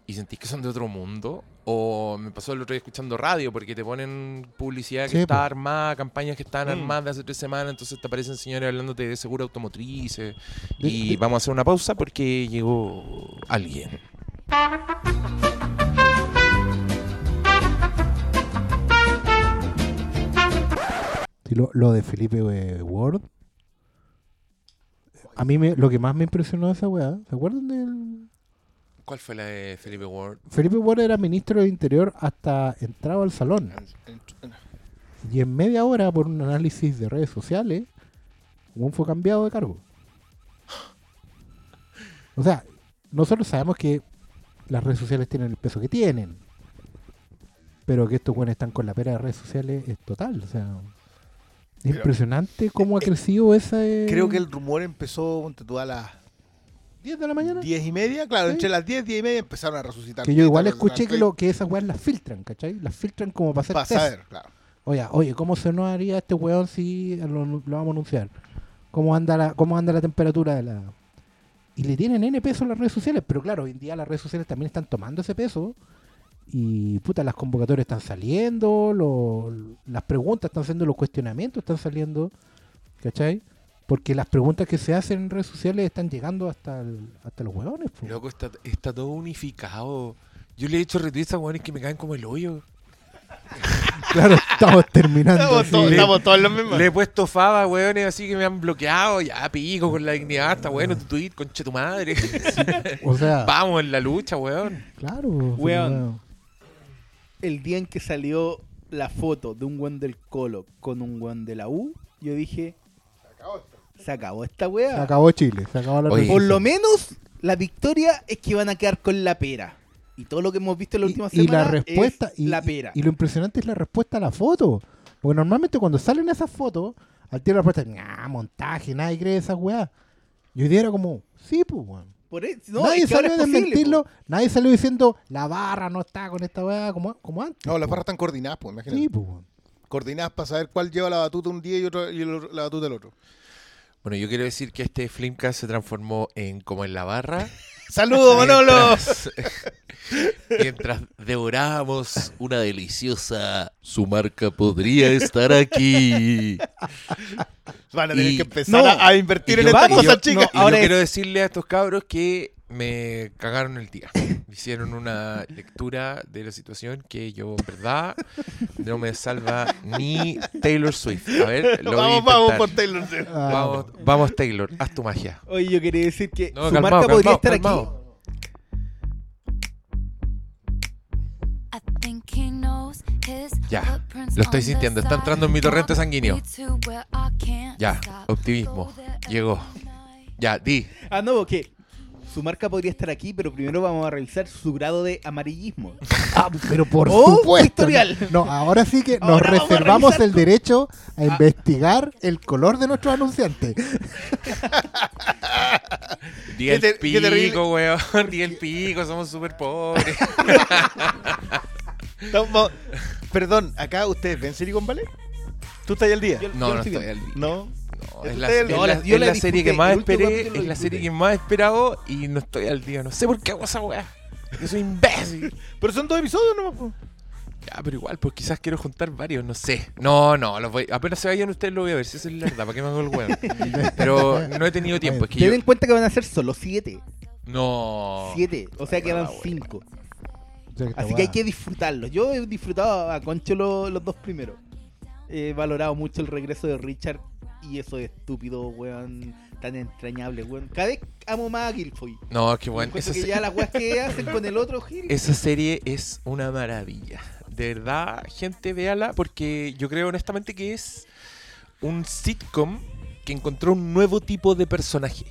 Speaker 1: y sentís que son de otro mundo. O me pasó el otro día escuchando radio porque te ponen publicidad que
Speaker 2: Sí,
Speaker 1: está
Speaker 2: po.
Speaker 1: armada, campañas que están
Speaker 3: Mm.
Speaker 1: armadas de hace tres semanas, entonces te aparecen señores hablándote de seguro automotrices.
Speaker 2: De-
Speaker 1: Y
Speaker 2: de-
Speaker 1: vamos a hacer una pausa porque llegó alguien.
Speaker 2: Sí, lo, lo de Felipe eh, Ward. A mí me, lo que más me impresionó de esa weá, ¿se acuerdan del...?
Speaker 1: ¿Cuál fue la de Felipe Ward?
Speaker 2: Felipe Ward era ministro del Interior hasta entraba al salón. Y en media hora, por un análisis de redes sociales, un fue cambiado de cargo. *gasps* O sea, nosotros sabemos que las redes sociales tienen el peso que tienen. Pero que estos buenos están con la pera de redes sociales es total. O sea, es impresionante cómo ha
Speaker 3: eh,
Speaker 2: crecido esa. eh,
Speaker 3: Creo que el rumor empezó a las
Speaker 2: 10 de la mañana.
Speaker 3: 10 y media. Claro,
Speaker 2: Sí.
Speaker 3: entre las 10 y 10 y media empezaron a resucitar.
Speaker 2: Que yo igual escuché que, lo, que esas weas las filtran, ¿cachai? Las filtran como para hacer
Speaker 3: Para
Speaker 2: test.
Speaker 3: saber, claro.
Speaker 2: Oye, oye, ¿cómo se nos haría este weón si lo, lo vamos a anunciar? ¿Cómo anda la, cómo anda la temperatura de la... Y le tienen N peso a las redes sociales, pero claro, hoy en día las redes sociales también están tomando ese peso y puta, las convocatorias están saliendo, lo- las preguntas están haciendo, los cuestionamientos están saliendo, ¿cachai? Porque las preguntas que se hacen en redes sociales están llegando hasta, el- hasta los hueones. po.
Speaker 1: Loco, está, está todo unificado. Yo le he hecho retweets a weones que me caen como el hoyo. *laughs*
Speaker 2: Claro, estamos terminando.
Speaker 3: Estamos, estamos todos en los mismos.
Speaker 1: Le he puesto fava, weones, así que me han bloqueado. Ya, pico con la dignidad. Está bueno tu tweet, conche tu madre.
Speaker 2: O sea, *laughs*
Speaker 1: Vamos en la lucha, weón.
Speaker 2: claro.
Speaker 4: Weón. El día en que salió la foto de un weón del Colo con un weón de la U, yo dije, se acabó esta
Speaker 2: Se
Speaker 4: weá.
Speaker 2: acabó Chile, se acabó la
Speaker 1: Oye.
Speaker 4: Por lo menos la victoria es que van a quedar con la pera. Y todo lo que hemos visto en la última
Speaker 2: y, y
Speaker 4: semana
Speaker 2: la respuesta
Speaker 4: es
Speaker 2: y,
Speaker 4: la pera.
Speaker 2: y lo impresionante es la respuesta a la foto porque normalmente cuando salen esas fotos al tiro la respuesta nah, montaje nadie cree esas weas y hoy día era como sí pues weón
Speaker 4: Por eso- no,
Speaker 2: nadie
Speaker 4: es que ahora
Speaker 2: salió a desmentirlo
Speaker 4: po.
Speaker 2: nadie salió diciendo la barra no está con esta wea como, como antes
Speaker 3: No, las
Speaker 2: po.
Speaker 3: barras están coordinadas, pues, imagínate.
Speaker 2: sí pues weón.
Speaker 3: Coordinadas para saber cuál lleva la batuta un día y, otro, y el- la batuta el otro.
Speaker 1: Bueno, yo quiero decir que este Flimcast se transformó en como en la barra. *laughs*
Speaker 3: ¡Saludos, Manolo! *laughs*
Speaker 1: Mientras, devorábamos una deliciosa. Su marca podría estar aquí.
Speaker 3: Van a tener
Speaker 1: Y-
Speaker 3: que empezar
Speaker 4: no,
Speaker 3: a, a invertir en esta cosa,
Speaker 4: Ahora
Speaker 1: yo
Speaker 4: es-
Speaker 1: quiero decirle a estos cabros que me cagaron el día. Hicieron una lectura de la situación que yo, en verdad, no me salva ni Taylor Swift. A ver, lo voy a
Speaker 3: vamos, vamos por Taylor Swift.
Speaker 2: Ah,
Speaker 1: Vamos, vamos, Taylor, haz tu magia.
Speaker 4: Oye, yo quería decir que
Speaker 1: No,
Speaker 4: su
Speaker 1: calmado,
Speaker 4: marca podría estar
Speaker 1: calmado.
Speaker 5: Ya, lo estoy sintiendo. Está entrando en mi torrente sanguíneo.
Speaker 1: Ya, optimismo. Llegó. Ya, di.
Speaker 4: aquí. Ah, no, que su marca podría estar aquí, pero primero vamos a revisar su grado de amarillismo. *laughs*
Speaker 2: Ah, pero por
Speaker 4: Oh,
Speaker 2: supuesto
Speaker 4: historial.
Speaker 2: no, no, ahora sí que nos
Speaker 4: Ahora
Speaker 2: reservamos el derecho a investigar el color de nuestros anunciantes *laughs*
Speaker 1: Di el pico, weón. Di el pico, somos súper pobres. *laughs*
Speaker 3: Perdón, acá ustedes ven Silicon Valley. ¿Tú estás ahí al día?
Speaker 4: Yo-
Speaker 1: No,
Speaker 4: yo
Speaker 1: no
Speaker 4: estoy
Speaker 1: al día.
Speaker 3: No.
Speaker 1: No, es la, es es serie que más esperé, es la serie que más he esperado y no estoy al día. No sé por qué hago esa weá. Yo soy imbécil. *laughs*
Speaker 3: Pero son dos episodios nomás. po.
Speaker 1: Ya, pero igual, pues quizás quiero juntar varios, no sé. No, no, los voy, apenas se vayan ustedes lo voy a ver, si esa es la verdad, ¿para qué me hago el huevo? *laughs* Pero no he tenido tiempo, es que
Speaker 4: Ten
Speaker 1: yo...
Speaker 4: en cuenta que van a ser solo siete.
Speaker 1: No.
Speaker 4: Siete. O sea que
Speaker 1: Buena,
Speaker 4: van cinco.
Speaker 2: O sea, esta
Speaker 4: Así que hay que disfrutarlos. Yo he disfrutado a Concho lo- los dos primeros. He valorado mucho el regreso de Richard y eso de estúpido, weón, tan entrañable, weón. Cada vez amo más a Gilfoy.
Speaker 1: No, qué bueno. Esa,
Speaker 4: que
Speaker 1: se-
Speaker 4: ya las weas que hacen con el otro Gil.
Speaker 1: esa serie es una maravilla. De verdad, gente, véala, porque yo creo honestamente que es un sitcom que encontró un nuevo tipo de personaje.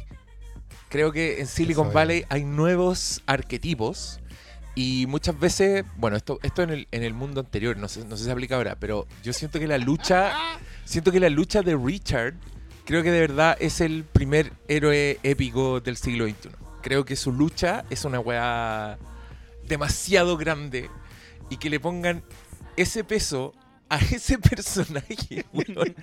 Speaker 1: Creo que en Silicon. Valley hay nuevos arquetipos y muchas veces, bueno, esto, esto en, el, en el mundo anterior, no sé, no sé si se aplica ahora, pero yo siento que la lucha, siento que la lucha de Richard, creo que de verdad es el primer héroe épico del siglo XXI. Creo que su lucha es una weá demasiado grande y que le pongan ese peso a ese personaje, *laughs* weón,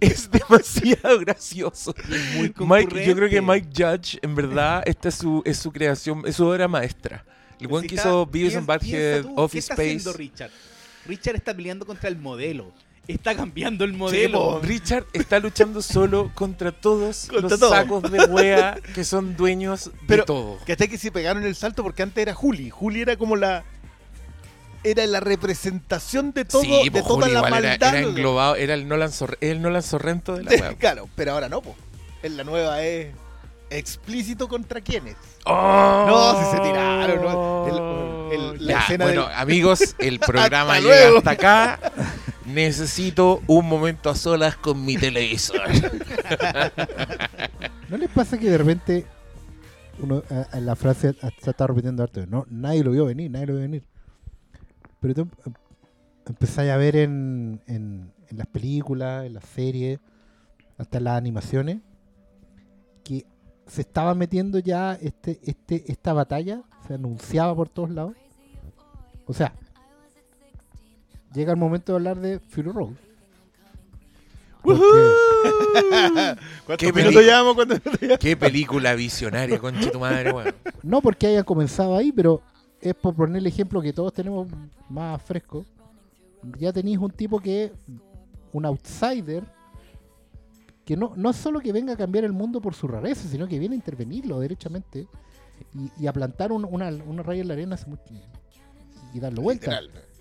Speaker 1: es demasiado gracioso.
Speaker 4: muy
Speaker 1: Mike, yo creo que. Mike Judge, en verdad, esta es su, es su creación, es su obra maestra. El buen que hizo Beavis and Butthead,
Speaker 4: tú, ¿qué
Speaker 1: Office
Speaker 4: está
Speaker 1: Space.
Speaker 4: haciendo Richard? Richard está peleando contra el modelo. Está cambiando el modelo.
Speaker 1: Richard está luchando solo contra todos *laughs*
Speaker 3: Contra
Speaker 1: los
Speaker 3: todo.
Speaker 1: sacos de wea *laughs* que son dueños
Speaker 3: Pero-
Speaker 1: de todo.
Speaker 3: ¿Cachai que se pegaron el salto? Porque antes era Juli. Juli era como la. Era la representación de todo,
Speaker 1: sí,
Speaker 3: de
Speaker 1: pues,
Speaker 3: toda
Speaker 1: Juli
Speaker 3: la
Speaker 1: igual era,
Speaker 3: maldad.
Speaker 1: era englobado, era el Nolan, Sor- el Nolan Sorrento de la *laughs* wea.
Speaker 3: claro, pero ahora no, po. En la nueva es explícito contra quiénes.
Speaker 1: ¡Oh!
Speaker 3: No, si se tiraron, ¿no? El- el- la
Speaker 1: Ya,
Speaker 3: escena
Speaker 1: bueno,
Speaker 3: del-
Speaker 1: amigos, el *laughs* programa
Speaker 3: Hasta
Speaker 1: llega
Speaker 3: luego.
Speaker 1: hasta acá. Necesito un momento a solas con mi televisor. *laughs*
Speaker 2: ¿No les pasa que de repente uno a- a la frase se está repitiendo harto? No, nadie lo vio venir, nadie lo vio venir. Pero tú em- empezáis a ver en, en, en las películas, en las series, hasta en las animaciones, que se estaba metiendo ya este, este, esta batalla, se anunciaba por todos lados. O sea, llega el momento de hablar de Fury Road. Porque- *laughs*
Speaker 3: ¿Cuántos
Speaker 1: Qué
Speaker 3: minutos cuando
Speaker 1: Qué película visionaria, concha tu madre, weón.
Speaker 2: No porque haya comenzado ahí, pero es por poner el ejemplo que todos tenemos más fresco. Ya tenéis un tipo que es un outsider que no, no es solo que venga a cambiar el mundo por su rareza, sino que viene a intervenirlo derechamente y, y a plantar un- una, una raya en la arena hace mucho- y darlo vuelta.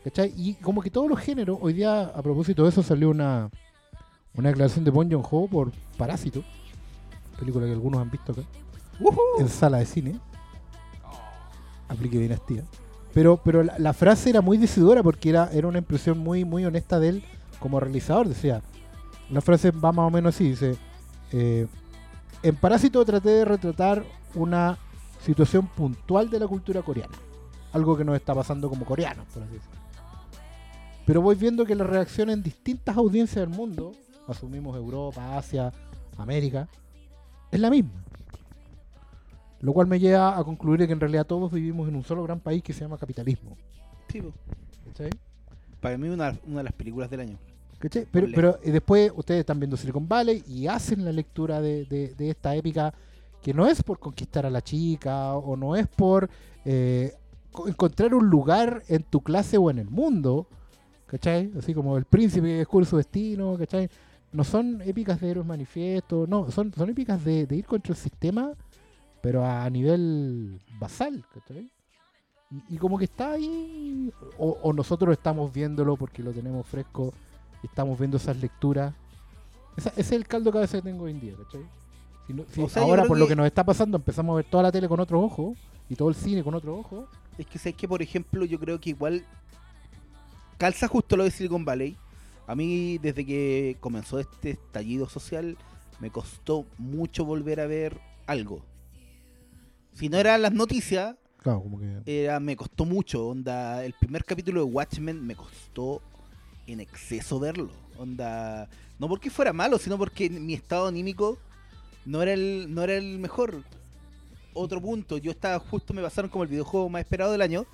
Speaker 2: ¿cachai? Y como que todos los géneros, hoy día a propósito de eso salió una, una declaración de Bong Joon-ho por Parásito, película que algunos han visto acá en sala de cine. Aplique dinastía. Pero, pero la, la frase era muy decidora porque era, era una impresión muy, muy honesta de él como realizador. Decía, la frase va más o menos así, dice, eh, en Parásito traté de retratar una situación puntual de la cultura coreana. Algo que nos está pasando como coreanos, por así decirlo. Pero voy viendo que la reacción en distintas audiencias del mundo, asumimos Europa, Asia, América, es la misma. Lo cual me lleva a concluir que en realidad todos vivimos en un solo gran país que se llama capitalismo.
Speaker 4: Sí. Para mí una, una de las películas del año.
Speaker 2: ¿Cachai? Pero, pero eh, después ustedes están viendo Silicon Valley y hacen la lectura de, de- de esta épica que no es por conquistar a la chica o no es por eh, co- encontrar un lugar en tu clase o en el mundo, ¿cachai? Así como el príncipe que descubre su destino, ¿cachai? No son épicas de héroes manifiesto, no, son, son épicas de, de ir contra el sistema, pero a nivel basal, ¿cachai? Y, y como que está ahí, o, o nosotros estamos viéndolo porque lo tenemos fresco y estamos viendo esas lecturas. Esa- ese es el caldo que a veces tengo hoy en día, ¿cachai? Si no- si
Speaker 4: O sea, yo
Speaker 2: ahora por lo
Speaker 4: que-
Speaker 2: nos está pasando empezamos a ver toda la tele con otro ojo y todo el cine con otro ojo.
Speaker 4: Es que sé que, por ejemplo, yo creo que igual calza justo lo de Silicon Valley. A mí, desde que comenzó este estallido social, me costó mucho volver a ver algo. Si no eran las noticias,
Speaker 2: Claro, como que...
Speaker 4: era, me costó mucho. Onda, el primer capítulo de Watchmen me costó en exceso verlo. Onda, no porque fuera malo, sino porque mi estado anímico no era el, no era el mejor. Otro punto, yo estaba justo, me pasaron como el videojuego más esperado del año,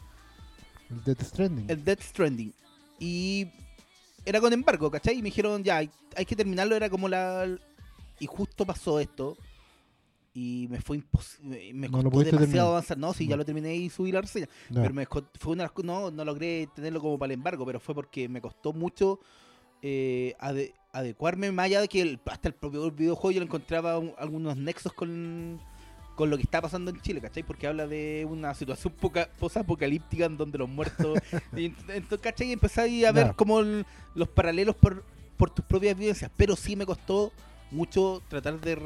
Speaker 2: El Death Stranding.
Speaker 4: el Death Stranding. Y era con embargo, ¿cachai? Y me dijeron, ya, hay, hay que terminarlo, era como la... Y justo pasó esto. Y me fue imposible. Me costó demasiado
Speaker 2: terminar.
Speaker 4: avanzar. No, sí, ya
Speaker 2: No.
Speaker 4: lo terminé y subí la reseña.
Speaker 2: Ya.
Speaker 4: Pero me fue una, de las co- no, no logré tenerlo como para el embargo, pero fue porque me costó mucho eh, ade- adecuarme, más allá de que el- hasta el propio videojuego yo le encontraba un- algunos nexos con, con lo que está pasando en Chile, ¿cachai? Porque habla de una situación poca- posapocalíptica en donde los muertos... *laughs* y entonces, ¿cachai? Y empecé ahí a ver
Speaker 2: Ya.
Speaker 4: como el- los paralelos por, por tus propias vivencias, pero sí me costó mucho tratar de,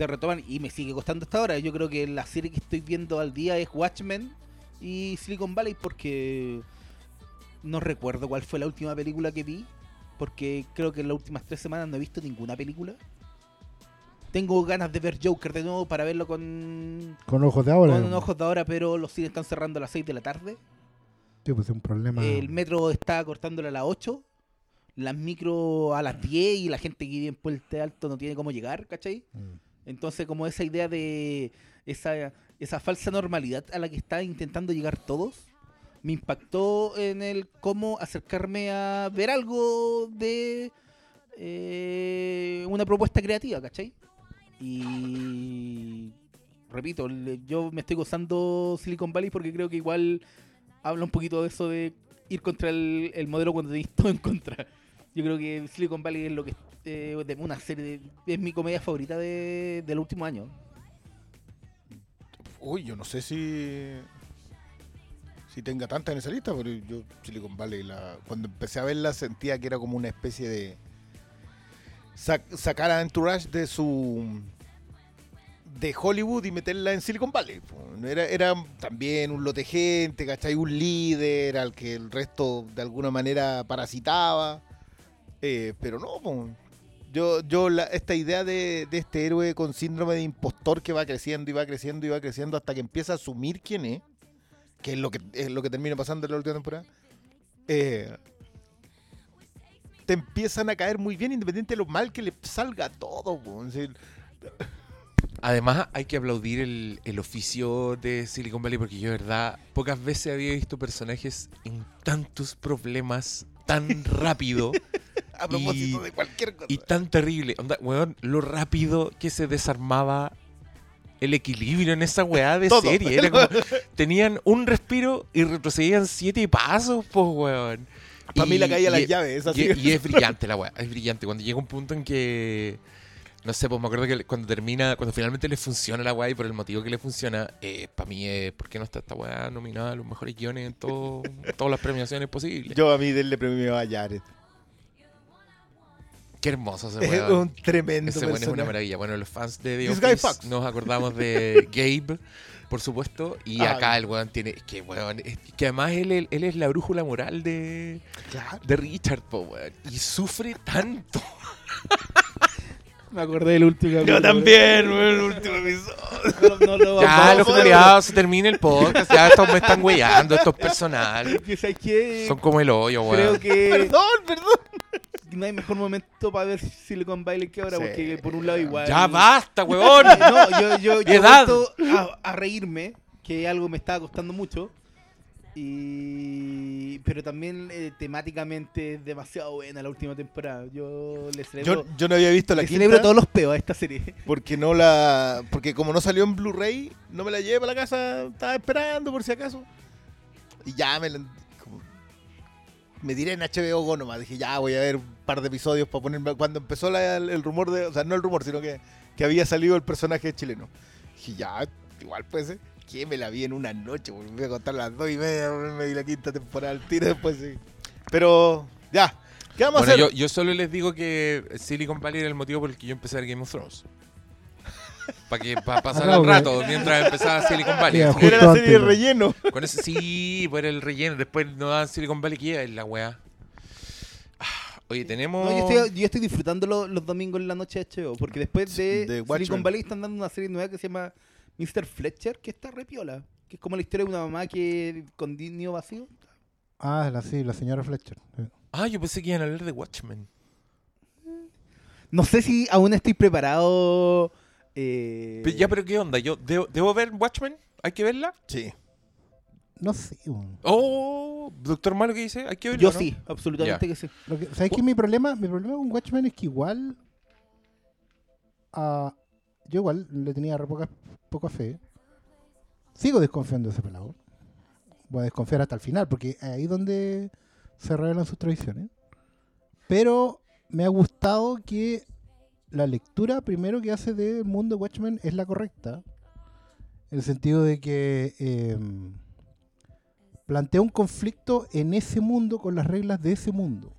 Speaker 4: de retomar y me sigue costando hasta ahora. Yo creo que la serie que estoy viendo al día es Watchmen y Silicon Valley porque no recuerdo cuál fue la última película que vi porque creo que en las últimas tres semanas no he visto ninguna película. Tengo ganas de ver Joker de nuevo para verlo con,
Speaker 2: Con ojos de ahora.
Speaker 4: con ojos de ahora, pero los cines están cerrando a las 6 de la tarde.
Speaker 2: Sí, pues es un problema.
Speaker 4: El metro está cortándole a las 8. Las micro a las 10 y la gente que vive en Puente Alto no tiene cómo llegar, ¿cachai?
Speaker 2: Mm.
Speaker 4: Entonces, como esa idea de esa, esa falsa normalidad a la que están intentando llegar todos, me impactó en el cómo acercarme a ver algo de eh, una propuesta creativa, ¿cachai? Y repito, yo me estoy gozando Silicon Valley porque creo que igual habla un poquito de eso de ir contra el, el modelo cuando tenéis todo en contra. Yo creo que Silicon Valley es lo que eh, una serie de- es mi comedia favorita de, del último año.
Speaker 3: Uy, yo no sé si si tenga tanta en esa lista, pero yo Silicon Valley la, cuando empecé a verla sentía que era como una especie de sac- sacar a Entourage de su de Hollywood y meterla en Silicon Valley. Era, era también un lote gente, ¿cachai? Un líder al que el resto de alguna manera parasitaba. Eh, pero no, po. yo, yo la- esta idea de, de este héroe con síndrome de impostor que va creciendo y va creciendo y va creciendo hasta que empieza a asumir quién es, que es lo que, es lo que termina pasando en la última temporada, eh, te empiezan a caer muy bien independiente de lo mal que le salga todo. Es decir,
Speaker 1: Además, hay que aplaudir el, el oficio de Silicon Valley porque yo, de verdad, pocas veces había visto personajes en tantos problemas tan *laughs* rápido
Speaker 3: a propósito
Speaker 1: Y-
Speaker 3: de cualquier cosa.
Speaker 1: y tan terrible. Onda, weón, lo rápido que se desarmaba el equilibrio en esa weá de
Speaker 3: Todo.
Speaker 1: serie. Era como, *laughs* tenían un respiro y retrocedían siete pasos, pues, weón.
Speaker 3: Para mí la caía las llaves.
Speaker 1: Y, y es brillante la weá, es brillante. Cuando llega un punto en que, no sé, pues me acuerdo que cuando termina, cuando finalmente le funciona la weá y por el motivo que le funciona, eh, para mí es, ¿por qué no está esta weá nominada a los mejores guiones en todo, todas las premiaciones posibles?
Speaker 3: Yo a mí denle premio a Jared.
Speaker 1: Qué hermoso ese
Speaker 3: Es
Speaker 1: weón.
Speaker 3: un tremendo
Speaker 1: Ese bueno es una maravilla. Bueno, los fans de The Office nos acordamos de *laughs* Gabe, por supuesto. Y
Speaker 3: Ah,
Speaker 1: acá el weón tiene. Que weón. es- que además él, él- él es la brújula moral de,
Speaker 3: Claro.
Speaker 1: de Richard, po, weón. Y sufre tanto. *laughs*
Speaker 4: Me acordé del último
Speaker 3: Yo
Speaker 4: capítulo,
Speaker 3: también, weón, el último episodio.
Speaker 4: No, no lo
Speaker 1: Ya, los culiados, se termina el podcast. Ya estos me están weyando, estos *laughs*
Speaker 4: ¿sabes qué?
Speaker 1: Son como el hoyo,
Speaker 4: Creo
Speaker 1: weón.
Speaker 4: que
Speaker 3: Perdón, perdón.
Speaker 4: No hay mejor momento para ver Silicon Valley que ahora,
Speaker 3: Sí.
Speaker 4: porque por un lado igual...
Speaker 1: Ya basta, *laughs* weón.
Speaker 4: No, yo, yo, yo he
Speaker 1: Edad.
Speaker 4: vuelto a, a reírme, que algo me estaba costando mucho. Y pero también eh, temáticamente es demasiado buena la última temporada. Yo le celebro,
Speaker 3: Yo, yo no había visto la
Speaker 4: le
Speaker 3: quinta
Speaker 4: celebro todos los peos a esta serie.
Speaker 3: porque no la porque como no salió en Blu-ray, no me la llevé para la casa, estaba esperando por si acaso. Y ya me la- me tiré en HBO Go nomás, dije, ya voy a ver un par de episodios para ponerme cuando empezó la- el, el rumor de, o sea, no el rumor, sino que, que había salido el personaje chileno. Dije, ya, igual puede ser. Que me la vi en una noche, me voy a contar las dos y media, me vi la quinta temporada al tiro después sí. Pero, ya. ¿Qué vamos
Speaker 1: Bueno,
Speaker 3: a hacer?
Speaker 1: yo, yo solo les digo que Silicon Valley era el motivo por el que yo empecé a ver Game of Thrones. Para que para pasar
Speaker 2: Ah,
Speaker 1: el
Speaker 2: no,
Speaker 1: rato mientras empezaba Silicon Valley.
Speaker 3: Era la serie de relleno.
Speaker 1: Con ese sí, por el relleno. Después no daban Silicon Valley, que es la weá. Ah, Oye, tenemos.
Speaker 4: No, yo, estoy, yo estoy disfrutando lo- los domingos en la noche de HBO, porque después de. Silicon Valley están dando una serie nueva que se llama Mr. Fletcher, que está repiola. Que es como la historia de una mamá que con niño vacío.
Speaker 2: Ah, la, sí, la señora Fletcher. Sí.
Speaker 1: Ah, yo pensé que iban a hablar de Watchmen.
Speaker 4: No sé si aún estoy preparado. Eh,
Speaker 1: Pero ya, pero ¿qué onda? ¿Yo debo, debo ver Watchmen? ¿Hay que verla?
Speaker 3: Sí.
Speaker 2: No sé.
Speaker 1: Oh, doctor Malo, ¿qué dice? ¿Hay que verla?
Speaker 4: Yo
Speaker 1: no?
Speaker 4: sí, absolutamente que sí.
Speaker 2: Lo que- ¿Sabes qué? Mi problema, mi problema con Watchmen es que igual. ah, yo igual le tenía re poca, poca fe. Sigo desconfiando de ese pelado. Voy a desconfiar hasta el final, porque es ahí donde se revelan sus tradiciones. Pero me ha gustado que la lectura primero que hace del mundo de Watchmen es la correcta. En el sentido de que eh, plantea un conflicto en ese mundo con las reglas de ese mundo.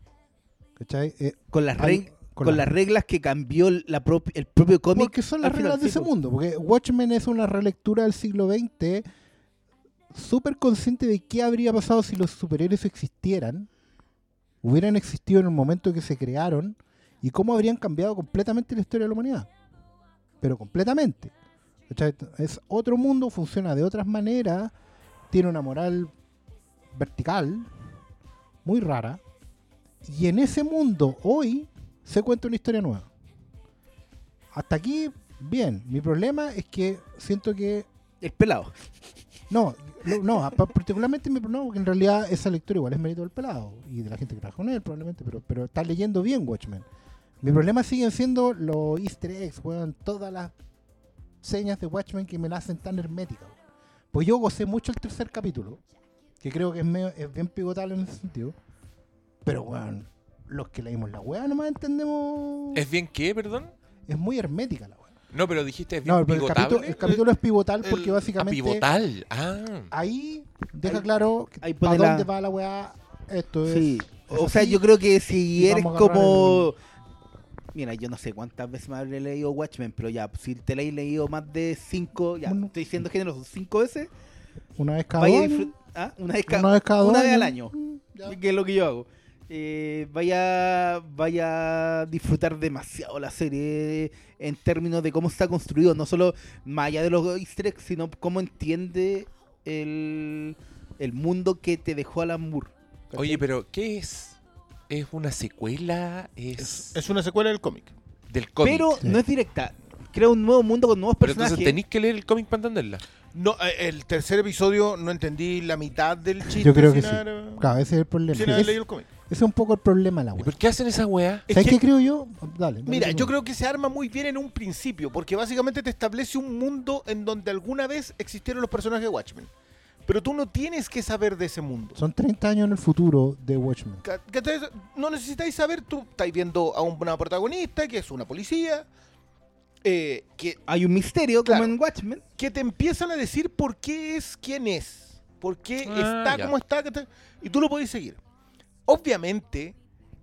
Speaker 2: ¿Cachai? Eh,
Speaker 4: Con las,
Speaker 2: hay-
Speaker 4: reg- con las reglas que cambió la el propio cómic.
Speaker 2: Porque son las
Speaker 4: final,
Speaker 2: reglas de ese mundo. Porque Watchmen es una relectura del siglo XX súper consciente de qué habría pasado si los superhéroes existieran, hubieran existido en el momento que se crearon y cómo habrían cambiado completamente la historia de la humanidad. Pero completamente. Es otro mundo, funciona de otras maneras, tiene una moral vertical, muy rara. Y en ese mundo, hoy, se cuenta una historia nueva. Hasta aquí, bien. Mi problema es que siento que.
Speaker 4: El pelado.
Speaker 2: No, no, pa- particularmente mi no, porque en realidad esa lectura igual es mérito del pelado y de la gente que trabaja con él, probablemente, pero, pero está leyendo bien Watchmen. Mi problema siguen siendo los easter eggs, weón, todas las señas de Watchmen que me la hacen tan hermética. weón. Pues yo gocé mucho el tercer capítulo, que creo que es, medio- es bien pivotable en ese sentido. Pero, weón, los que leímos la weá nomás entendemos.
Speaker 1: ¿Es bien qué, perdón?
Speaker 2: Es muy hermética la weá.
Speaker 1: No, pero dijiste es bien
Speaker 2: No, pero el capítulo, el capítulo es pivotal porque
Speaker 3: el-
Speaker 1: Ah,
Speaker 2: básicamente
Speaker 1: pivotal. Ah.
Speaker 2: ahí deja
Speaker 4: Ahí-
Speaker 2: claro
Speaker 4: ahí
Speaker 2: para
Speaker 4: pone la-
Speaker 2: dónde va la weá. Esto es.
Speaker 4: Sí.
Speaker 2: es
Speaker 4: O sea, yo creo que si eres como... Mira, yo no sé cuántas veces me habré leído Watchmen, pero ya, si te la he leído más de cinco, ya,
Speaker 2: Bueno.
Speaker 4: estoy diciendo generoso, cinco veces,
Speaker 2: Una vez cada año,
Speaker 4: ¿Ah? Una vez, ca-
Speaker 2: Una vez cada
Speaker 4: una vez al año,
Speaker 2: Mm, ya.
Speaker 4: que es lo que yo hago. Eh, vaya, vaya a disfrutar demasiado la serie en términos de cómo está construido, no solo más allá de los easter eggs, sino cómo entiende el, el mundo que te dejó Alan Moore. ¿cachai?
Speaker 1: Oye, pero ¿qué es? ¿Es una secuela? ¿Es,
Speaker 3: Es, es una secuela del cómic.
Speaker 1: del cómic?
Speaker 4: Pero
Speaker 2: Sí.
Speaker 4: no es directa. Crea un nuevo mundo con nuevos
Speaker 1: Pero
Speaker 4: personajes.
Speaker 1: entonces tenéis que leer el cómic para entenderla.
Speaker 3: No, eh, el tercer episodio no entendí la mitad del chiste.
Speaker 2: Yo creo que sí.
Speaker 3: haber-
Speaker 2: Claro, ese es el problema.
Speaker 3: sin haber
Speaker 2: es,
Speaker 3: leído el cómic.
Speaker 2: ese es un poco el problema la
Speaker 1: ¿Y
Speaker 2: weá.
Speaker 1: por qué hacen esa weá?
Speaker 3: Es
Speaker 2: ¿Sabes
Speaker 3: que-
Speaker 2: qué creo yo? Dale. dale
Speaker 3: Mira, yo creo que se arma muy bien en un principio, porque básicamente te establece un mundo en donde alguna vez existieron los personajes de Watchmen. Pero tú no tienes que saber de ese mundo.
Speaker 2: Son 30 años en el futuro de Watchmen.
Speaker 3: No necesitáis saber, tú estáis viendo a una protagonista que es una policía, eh, que,
Speaker 4: Hay un misterio
Speaker 3: Claro.
Speaker 4: como en Watchmen.
Speaker 3: que te empiezan a decir por qué es quien es, por qué
Speaker 1: Ah,
Speaker 3: está
Speaker 1: ya.
Speaker 3: como está, y tú lo podés seguir. Obviamente,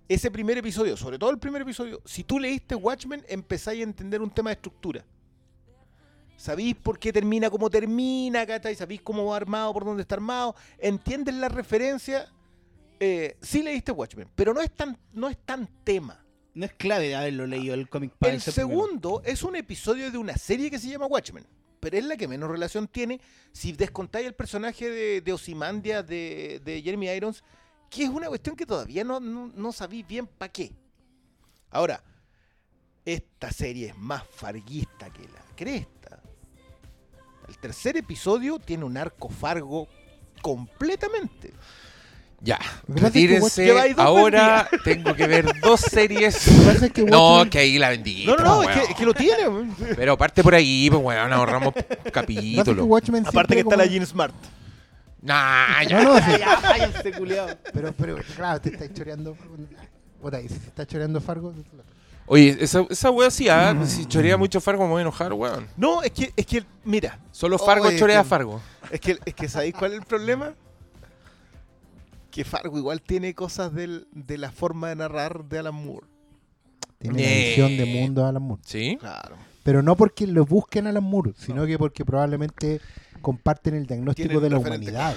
Speaker 3: ese primer episodio, sobre todo el primer episodio, si tú leíste Watchmen, empezáis a entender un tema de estructura. Sabéis por qué termina como termina, ¿cachai? Sabéis cómo va armado, por dónde está armado. Entiendes la referencia. Eh, sí leíste Watchmen, pero no es tan, no es tan tema.
Speaker 4: No es clave haberlo leído el cómic para
Speaker 3: El
Speaker 4: primero.
Speaker 3: segundo es un episodio de una serie que se llama Watchmen, pero es la que menos relación tiene si descontáis el personaje de, de Ozymandias de, de Jeremy Irons, que es una cuestión que todavía no, no, no sabéis bien para qué. Ahora, esta serie es más farguista que la cresta. El tercer episodio tiene un arco fargo completamente.
Speaker 1: Ya, retírense. Ahora tengo que ver dos *laughs* series.
Speaker 2: Que
Speaker 1: No, que ahí la vendí.
Speaker 3: No, no, no, es que, es que lo tiene.
Speaker 1: Pero parte por ahí, pues weón, ahorramos
Speaker 2: lo que
Speaker 3: Aparte que
Speaker 2: siempre
Speaker 3: está la
Speaker 2: como-
Speaker 3: Jean Smart.
Speaker 1: Nah, ya.
Speaker 2: No, no, sí. *laughs*
Speaker 4: Ya, váyanse, culiao.
Speaker 2: Pero, pero, claro, te está choreando. Puta, si se está choreando Fargo.
Speaker 1: Oye, esa, esa wea sí, ah, si chorea mucho Fargo me voy a enojar, weón.
Speaker 3: No, es que, es que, mira,
Speaker 1: Solo Fargo
Speaker 3: Oye,
Speaker 1: chorea a
Speaker 3: que-
Speaker 1: Fargo.
Speaker 3: Es que, es que ¿sabéis cuál es el problema? Que Fargo igual tiene cosas del- de la forma de narrar de Alan Moore.
Speaker 2: Tiene la
Speaker 1: Eh.
Speaker 2: visión de mundo de Alan Moore.
Speaker 1: ¿Sí?
Speaker 3: Claro.
Speaker 2: Pero no porque lo busquen a Alan Moore, sino que porque probablemente comparten el diagnóstico
Speaker 3: Tienen
Speaker 2: de la
Speaker 3: referente.
Speaker 2: humanidad.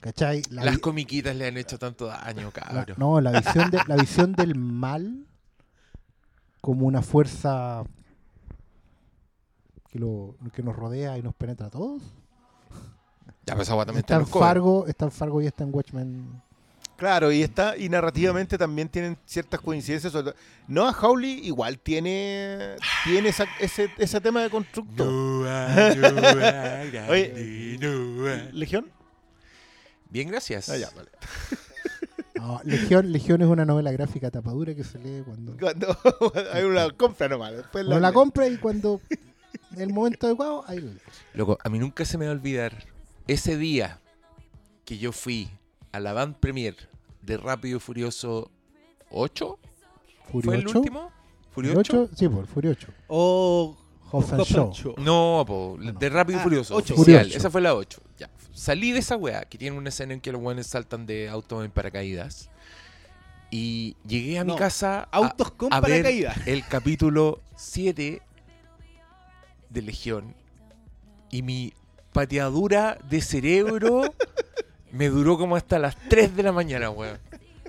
Speaker 2: ¿Cachai? La
Speaker 1: Las
Speaker 2: vi-
Speaker 1: comiquitas le han hecho tanto daño,
Speaker 2: la-
Speaker 1: cabrón.
Speaker 2: no, la visión, de, la visión del mal como una fuerza que, lo, que nos rodea y nos penetra a todos.
Speaker 1: Ya, pues también
Speaker 2: Está
Speaker 1: está en covers.
Speaker 2: Fargo, está en Fargo y está en Watchmen.
Speaker 3: Claro, y está, y narrativamente también tienen ciertas coincidencias. Noah Hawley igual tiene, tiene esa- ese, ese tema de
Speaker 1: grande, *laughs*
Speaker 3: Oye. ¿Legión?
Speaker 1: Bien, gracias.
Speaker 3: Ah, ya, vale.
Speaker 2: No, Legión, Legión es una novela gráfica tapadura que se lee cuando
Speaker 3: Cuando *laughs* hay una compra nomás. Después
Speaker 2: uno la compra y cuando en el momento adecuado, ahí lo lee.
Speaker 1: Loco, a mí nunca se me va a olvidar ese día que yo fui a la band premier de Rápido y Furioso 8.
Speaker 2: Fury
Speaker 1: ¿Fue el
Speaker 2: 8,
Speaker 1: último?
Speaker 2: Fury
Speaker 1: ¿Furio 8?
Speaker 2: 8, sí, por Fury 8.
Speaker 4: O
Speaker 2: Shaw.
Speaker 4: Shaw.
Speaker 1: No, po, de Rápido y
Speaker 4: Ah,
Speaker 1: Furioso.
Speaker 4: ocho.
Speaker 1: Oficial.
Speaker 2: Furio ocho.
Speaker 1: Esa fue la 8. Salí de esa weá, que tiene una escena en que los weones saltan de auto en paracaídas. Y llegué a mi
Speaker 4: No,
Speaker 1: casa a-
Speaker 4: Autos con
Speaker 1: a ver
Speaker 4: paracaídas.
Speaker 1: el capítulo 7 de Legión. Y mi pateadura de cerebro *laughs* me duró como hasta las 3 de la mañana, weón.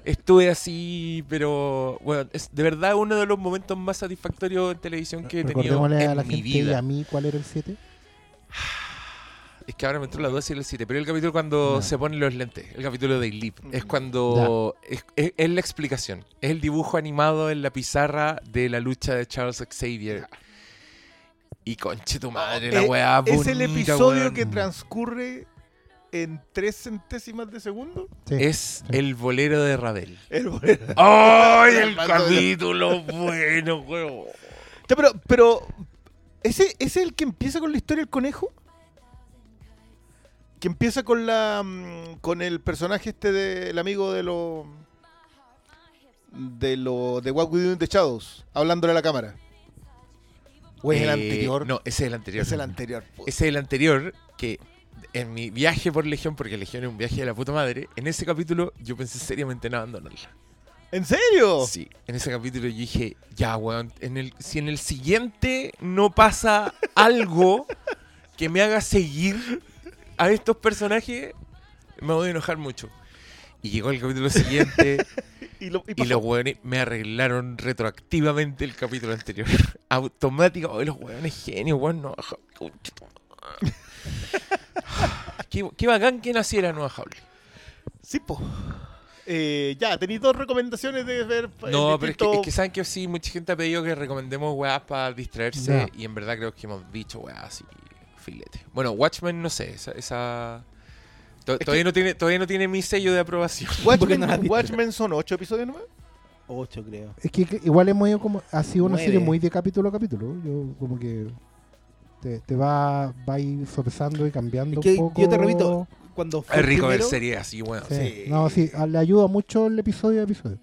Speaker 1: Estuve así, pero bueno, es de verdad uno de los momentos más satisfactorios en televisión que he tenido
Speaker 2: Recordémosle a
Speaker 1: en
Speaker 2: la
Speaker 1: mi
Speaker 2: gente y
Speaker 1: vida.
Speaker 2: a mí cuál era el 7. *sighs*
Speaker 1: Es que ahora me entró la 2 y el 7, pero el capítulo cuando se ponen los lentes, el capítulo de Leap, es cuando es, es- es la explicación, es el dibujo animado en la pizarra de la lucha de Charles Xavier. Y conche tu madre, la
Speaker 3: Eh,
Speaker 1: weá
Speaker 3: Es el
Speaker 1: bonita,
Speaker 3: episodio
Speaker 1: weón.
Speaker 3: que transcurre en tres centésimas de segundo.
Speaker 2: Sí.
Speaker 1: es el bolero de Ravel.
Speaker 3: El bolero. *laughs*
Speaker 1: ¡Ay, el capítulo bueno, weón!
Speaker 3: Pero, pero ¿ese, ¿ese es el que empieza con la historia del conejo? Que empieza con la mm, con el personaje este del amigo de lo de lo de What We Do in the Shadows, hablándole a la cámara. ¿O es el
Speaker 1: Eh,
Speaker 3: anterior?
Speaker 1: No, ese es el anterior.
Speaker 3: es el anterior. puta.
Speaker 1: Ese es el anterior que en mi viaje por Legión, porque Legión es un viaje de la puta madre, en ese capítulo yo pensé seriamente en abandonarla.
Speaker 3: ¿En serio?
Speaker 1: Sí, en ese capítulo yo dije, ya, weón, en el, si en el siguiente no pasa algo que me haga seguir a estos personajes, me voy a enojar mucho. Y llegó el capítulo siguiente *laughs*
Speaker 3: Y, lo, y
Speaker 1: y los weones me arreglaron retroactivamente el capítulo anterior. *laughs* Automático, oh, los weones genios, weón, no. *laughs* qué, qué bacán que naciera Nueva Jaula.
Speaker 3: Sí, po. Eh, ya, tenéis dos recomendaciones de ver. eh,
Speaker 1: No, pero es que,
Speaker 3: distintos-
Speaker 1: es que saben que sí, mucha gente ha pedido que recomendemos weas para distraerse y en verdad creo que hemos dicho weas así, filete. Bueno, Watchmen no sé, esa... esa- to-
Speaker 3: que-
Speaker 1: todavía, no tiene, todavía no tiene mi sello de aprobación.
Speaker 3: Watchmen,
Speaker 4: no
Speaker 3: son ocho episodios nomás.
Speaker 4: Ocho, creo.
Speaker 2: Es que, que igual hemos ido como. Ha sido una
Speaker 4: Nueve.
Speaker 2: serie muy de capítulo a capítulo. Yo, como que. Te, te va, va a ir sopesando y cambiando
Speaker 4: Es que
Speaker 2: un poco.
Speaker 4: yo te repito, Cuando fue
Speaker 1: Es rico ver series así.
Speaker 2: Sí.
Speaker 3: Sí.
Speaker 2: No, sí, a- le ayuda mucho el episodio a episodio.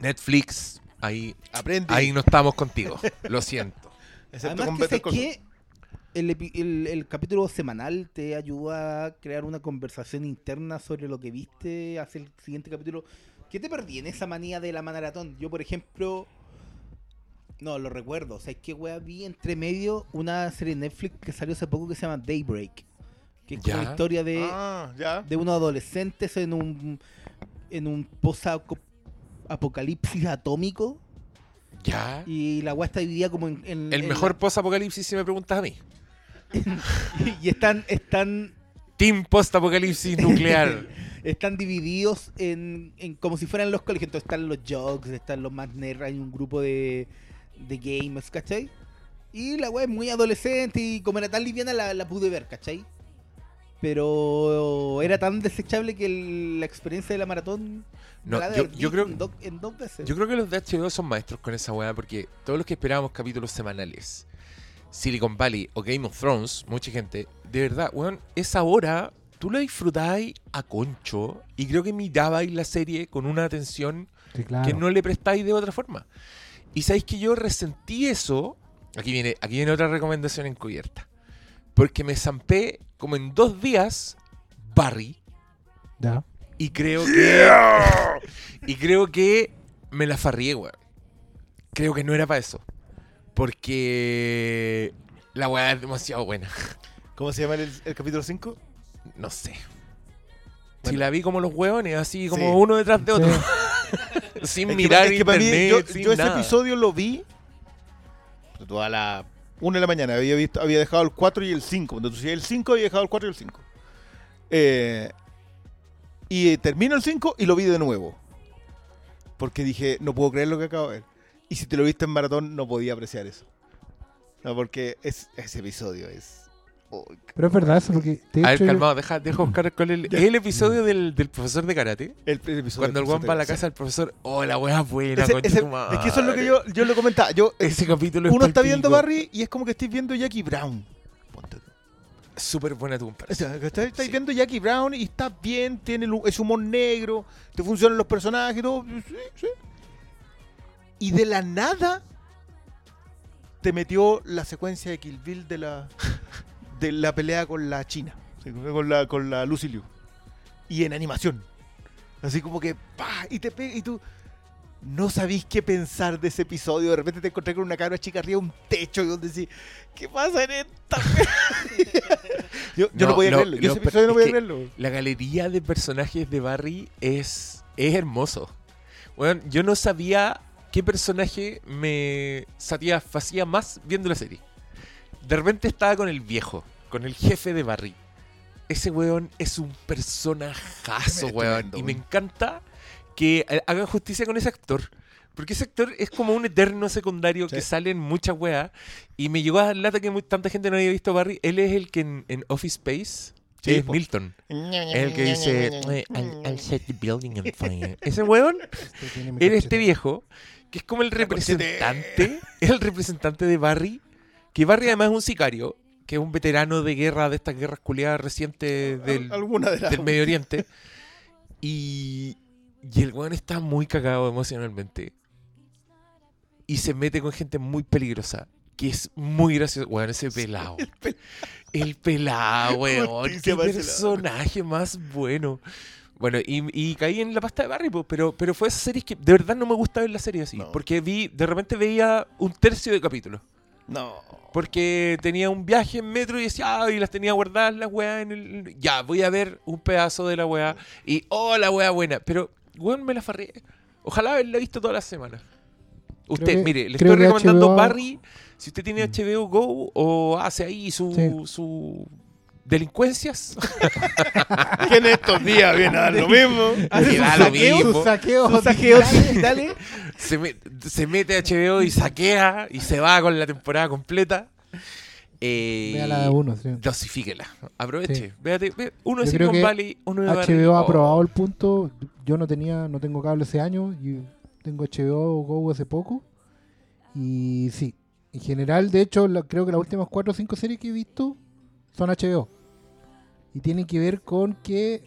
Speaker 1: Netflix, ahí,
Speaker 3: Aprende.
Speaker 1: ahí no estamos contigo, lo siento. *laughs*
Speaker 3: Excepto
Speaker 4: Además
Speaker 3: con
Speaker 4: que, sé
Speaker 3: Call Saul.
Speaker 4: que el, el- el capítulo semanal te ayuda a crear una conversación interna sobre lo que viste hacia el siguiente capítulo. ¿Qué te perdí en esa manía de la maratón? Yo, por ejemplo, no lo recuerdo. O sea, es que wea vi entre medio una serie de Netflix que salió hace poco que se llama Daybreak. Que es
Speaker 1: Ya.
Speaker 4: la historia de,
Speaker 3: Ah, ya.
Speaker 4: de unos adolescentes en un en un post-apocalipsis atómico.
Speaker 1: Ya.
Speaker 4: Y la wea está dividida como en. en-
Speaker 1: El
Speaker 4: en
Speaker 1: mejor post-apocalipsis, si me preguntas a mí. *laughs*
Speaker 4: y están, están,
Speaker 1: Team post-apocalipsis nuclear. *laughs*
Speaker 4: están divididos en, en como si fueran los colegios. Entonces están los jocks, están los más nerds, hay un grupo de, de gamers, ¿cachai? Y la wea es muy adolescente y como era tan liviana la, la pude ver, ¿cachai? Pero era tan desechable que el- la experiencia de la maratón
Speaker 1: No,
Speaker 4: la
Speaker 1: yo- creo-
Speaker 4: en, do- en dos veces.
Speaker 1: Yo creo que los de HBO son maestros con esa weá porque todos los que esperábamos capítulos semanales, Silicon Valley o Game of Thrones, mucha gente, de verdad, weón, esa hora tú la disfrutáis a concho y creo que mirabais la serie con una atención
Speaker 2: Sí, claro.
Speaker 1: que no le prestáis de otra forma. Y sabéis que yo resentí eso. Aquí viene, aquí viene otra recomendación encubierta. Porque me zampé como en dos días Barry.
Speaker 2: Ya.
Speaker 1: Y creo que. *laughs* Y creo que me la farrié, weón. Creo que no era para eso. Porque la weá es demasiado buena.
Speaker 3: ¿Cómo se llama el, el capítulo 5?
Speaker 1: No sé. Si la vi como los hueones, así como
Speaker 3: Sí.
Speaker 1: uno detrás de otro.
Speaker 2: Sí. *laughs*
Speaker 1: sin
Speaker 3: Es que-
Speaker 1: mirar
Speaker 3: es que para mí,
Speaker 1: internet.
Speaker 3: yo,
Speaker 1: sin
Speaker 3: yo ese
Speaker 1: nada.
Speaker 3: episodio lo vi a la 1 de la mañana. Había, visto, había dejado el 4 y el 5. Entonces, el 5 había dejado el 4 y el 5. Eh, y termino el 5 y lo vi de nuevo. Porque dije, no puedo creer lo que acabo de ver. Y si te lo viste en maratón, no podía apreciar eso. No, porque es, ese episodio es
Speaker 2: Pero es verdad eso, porque de
Speaker 1: A ver,
Speaker 2: hecho,
Speaker 1: calmado, deja, deja buscar cuál es el, es el episodio del, del profesor de karate.
Speaker 3: El, el episodio
Speaker 1: Cuando el guan va a la casa del profesor, oh, la wea es buena,
Speaker 3: Ese- ese-
Speaker 1: tu
Speaker 3: es que eso es lo que yo, yo lo comentaba. Yo, *laughs*
Speaker 1: Ese capítulo es
Speaker 3: uno está viendo Barry y es como que estés viendo Jackie Brown. Ponte tú.
Speaker 1: Súper buena tu
Speaker 3: O
Speaker 1: comparación.
Speaker 3: sea, que Estás estás
Speaker 1: Sí.
Speaker 3: viendo Jackie Brown y está bien, tiene ese humor negro, te funcionan los personajes y todo. Sí, sí. Y de la nada te metió la secuencia de Kill Bill de la, *laughs* de la pelea con la China, con la, con la Lucy Liu. Y en animación. Así como que, ¡pah! Y te pega y tú no sabís qué pensar de ese episodio. De repente te encontré con una cabra chica arriba de un techo y donde decís, ¿qué pasa en esta? *laughs* yo, yo no,
Speaker 1: No,
Speaker 3: podía
Speaker 1: no,
Speaker 3: creerlo. Yo
Speaker 1: no,
Speaker 3: ese episodio no podía creerlo.
Speaker 1: La galería de personajes de Barry es, es hermoso. Bueno, yo no sabía qué personaje me satisfacía más viendo la serie. De repente estaba con el viejo, con el jefe de Barry. Ese weón es un personajazo, weón. Y me encanta que eh, hagan justicia con ese actor. Porque ese actor es como un eterno secundario
Speaker 3: Sí.
Speaker 1: que sale en muchas weas. Y me llegó a dar lata que muy- tanta gente no había visto Barry. Él es el que en, en Office Space
Speaker 3: Sí,
Speaker 1: es
Speaker 3: po.
Speaker 1: Milton. Es el que dice, "Eh, I'll, I'll set the building on fire". Ese weón
Speaker 2: este
Speaker 1: era este
Speaker 2: cachete.
Speaker 1: viejo, que es como el representante, es *laughs* el representante de Barry, que Barry además es un sicario, que es un veterano de guerra, de estas guerras culiadas recientes del,
Speaker 3: Alguna de
Speaker 1: del Medio Oriente. Y, y el weón está muy cagado emocionalmente. Y se mete con gente muy peligrosa. Que es muy gracioso. Weón, ese *laughs* pelado. El pelado, *laughs* weón. Qué personaje más bueno. Bueno, y, y caí en la pasta de Barry, pero, pero fue esa serie que de verdad no me gusta ver la serie así.
Speaker 3: No.
Speaker 1: Porque vi, de repente veía un tercio de capítulo.
Speaker 3: No.
Speaker 1: Porque tenía un viaje en metro y decía, ah, y las tenía guardadas las weas en el. Ya, voy a ver un pedazo de la wea. Y, oh, la wea buena. Pero, weón, me la farré. Ojalá haberla visto todas las semanas. Usted,
Speaker 2: que-
Speaker 1: mire, le estoy recomendando
Speaker 2: HBO
Speaker 1: Barry. Si usted tiene HBO Go o hace ahí su,
Speaker 2: Sí.
Speaker 1: su delincuencias, *laughs*
Speaker 3: Que en estos días viene a dar lo mismo.
Speaker 4: Hace
Speaker 1: Que
Speaker 4: sus
Speaker 1: da lo
Speaker 4: saqueos,
Speaker 1: mismo.
Speaker 2: Sus saqueos
Speaker 4: sus saqueos
Speaker 2: digitales.
Speaker 1: se, me- se mete a HBO y saquea y se va con la temporada completa. Eh,
Speaker 2: Véala de uno, sí.
Speaker 1: Dosifíquela. Aproveche.
Speaker 2: Sí.
Speaker 1: Véate, ve- uno de Silicon
Speaker 2: que
Speaker 1: Valley, uno de.
Speaker 2: HBO ha aprobado el punto. Yo no tenía, no tengo cable ese año. Y tengo HBO Go hace poco. Y sí, en general, de hecho, la- creo que las últimas 4 o 5 series que he visto son HBO. Y tienen que ver con que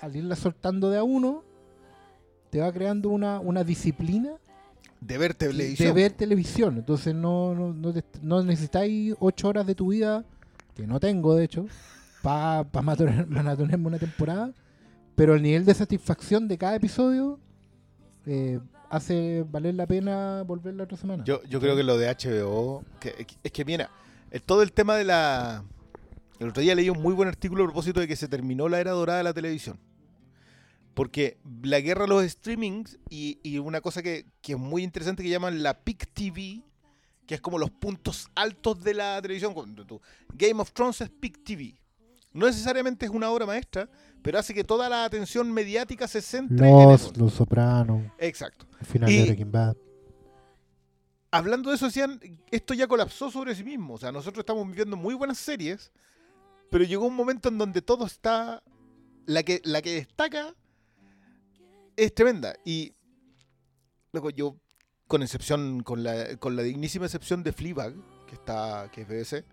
Speaker 2: al irla soltando de a uno, te va creando una, una disciplina
Speaker 3: De ver
Speaker 2: de
Speaker 3: televisión.
Speaker 2: ver televisión. Entonces no, no, no, necesitáis 8 horas de tu vida, que no tengo de hecho, *laughs* para pa maratonearme una temporada. Pero el nivel de satisfacción de cada episodio eh, hace valer la pena volver la otra semana.
Speaker 3: Yo, yo creo que lo de HBO, que, es que mira, todo el tema de la... El otro día leí un muy buen artículo a propósito de que se terminó la era dorada de la televisión. Porque la guerra a los streamings y, y una cosa que, que es muy interesante que llaman la Peak TV, que es como los puntos altos de la televisión. Game of Thrones es Peak TV. No necesariamente es una obra maestra, pero hace que toda la atención mediática se centre en eso.
Speaker 2: Los, los Sopranos,
Speaker 3: Exacto.
Speaker 2: el final
Speaker 3: Y-
Speaker 2: de Breaking Bad.
Speaker 3: hablando de eso, decían, esto ya colapsó sobre sí mismo. O sea, nosotros estamos viviendo muy buenas series, pero llegó un momento en donde todo está... La que, la que destaca es tremenda. Y luego yo, con excepción, con la, con la dignísima excepción de Fleabag, que está que es BBC,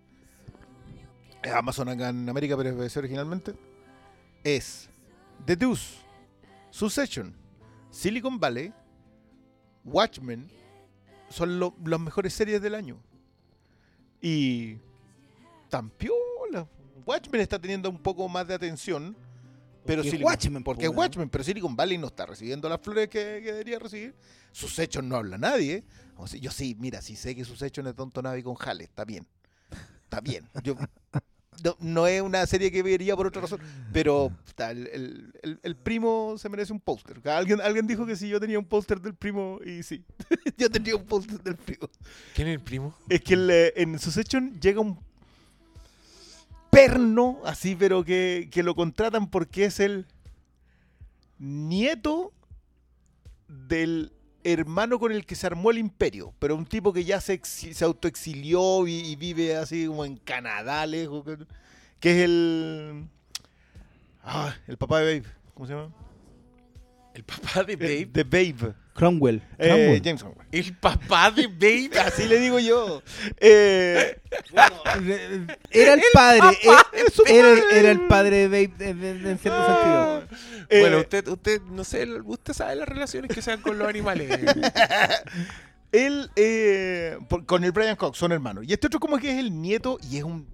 Speaker 3: es Amazon acá en América, pero es BBC originalmente, es The Deuce, Succession, Silicon Valley, Watchmen, son las mejores series del año. Y tan piola. Watchmen está teniendo un poco más de atención. Pero
Speaker 4: Porque
Speaker 3: Silicon-
Speaker 4: Watchmen,
Speaker 3: porque
Speaker 4: po,
Speaker 3: es. Watchmen, pero Silicon Valley no está recibiendo las flores que, que debería recibir. Sus hechos no habla nadie. O sea, yo sí, mira, sí sé que sus hechos es Tonto Navi con Jale, está bien. Está bien. Yo, no, no es una serie que vería por otra razón, pero puta, el, el- el- el primo se merece un póster. Alguien, alguien dijo que si yo tenía un póster del primo, y sí, *laughs* yo tenía un póster del primo.
Speaker 1: ¿Quién es el primo?
Speaker 3: Es que el, en Succession llega un perno, así, pero que, que lo contratan porque es el nieto del hermano con el que se armó el imperio, pero un tipo que ya se, se autoexilió y, vive así como en Canadá, lejos, que es el... Ah, el papá de Babe. ¿Cómo se llama?
Speaker 1: El papá de Babe.
Speaker 3: De Babe.
Speaker 4: Cromwell.
Speaker 3: Eh,
Speaker 2: Cromwell.
Speaker 3: James Cromwell.
Speaker 1: El papá de Babe.
Speaker 3: Así le digo yo. Eh,
Speaker 4: Era el padre.
Speaker 1: papá
Speaker 4: eh, Era, *laughs* era el padre de Babe en, cierto sentido.
Speaker 3: eh,
Speaker 1: Bueno, usted, usted, no sé, usted sabe las relaciones que sean con los animales. *laughs*
Speaker 3: Él, eh, por- con el Brian Cox, son hermanos. Y este otro como que es el nieto y es un...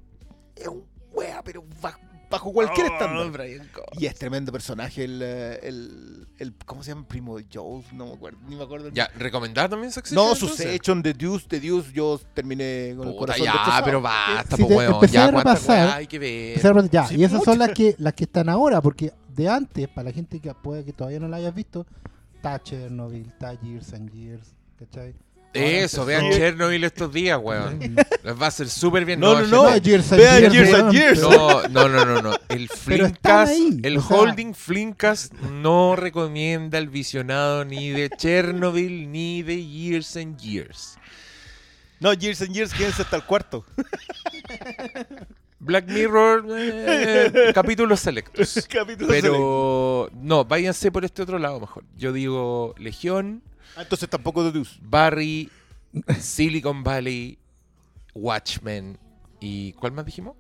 Speaker 3: Es un wea, pero bajo, bajo cualquier
Speaker 1: Oh,
Speaker 3: estándar.
Speaker 1: Brian.
Speaker 3: Y es tremendo personaje el, eh, el, el- ¿Cómo se llama? Primo de Joe, no me acuerdo, ni me acuerdo. el
Speaker 1: Ya, ¿recomendada también Succession?
Speaker 3: No? Succession, The Deuce, The Deuce, yo terminé con el corazón
Speaker 1: ya, pero basta,
Speaker 2: Si
Speaker 1: po, weón.
Speaker 2: empecé
Speaker 1: Ya,
Speaker 2: a repasar,
Speaker 1: hay que ver.
Speaker 2: Ya,
Speaker 3: Sí,
Speaker 2: y esas son las que las que están ahora, porque de antes, para la gente que puede que todavía no la hayas visto, está Chernobyl, está Years and Years, ¿cachai?
Speaker 1: Eso, vean Chernobyl estos días, weón. Les va a hacer súper bien.
Speaker 3: No, no, no.
Speaker 2: Years and
Speaker 3: Vean
Speaker 2: Years,
Speaker 3: and Years.
Speaker 1: No, no, no, no, no. El *laughs*
Speaker 2: ahí,
Speaker 1: el
Speaker 2: o sea-
Speaker 1: holding Flimcast no recomienda el visionado ni de Chernobyl ni de Years and Years.
Speaker 3: No, Years and Years, quédense hasta el cuarto.
Speaker 1: Black Mirror, eh, capítulos selectos. *laughs*
Speaker 3: Capítulo selecto.
Speaker 1: Pero no, váyanse por este otro lado mejor. Yo digo Legión,
Speaker 3: Ah, entonces tampoco Deuce.
Speaker 1: Barry, Silicon Valley, Watchmen y ¿cuál más dijimos?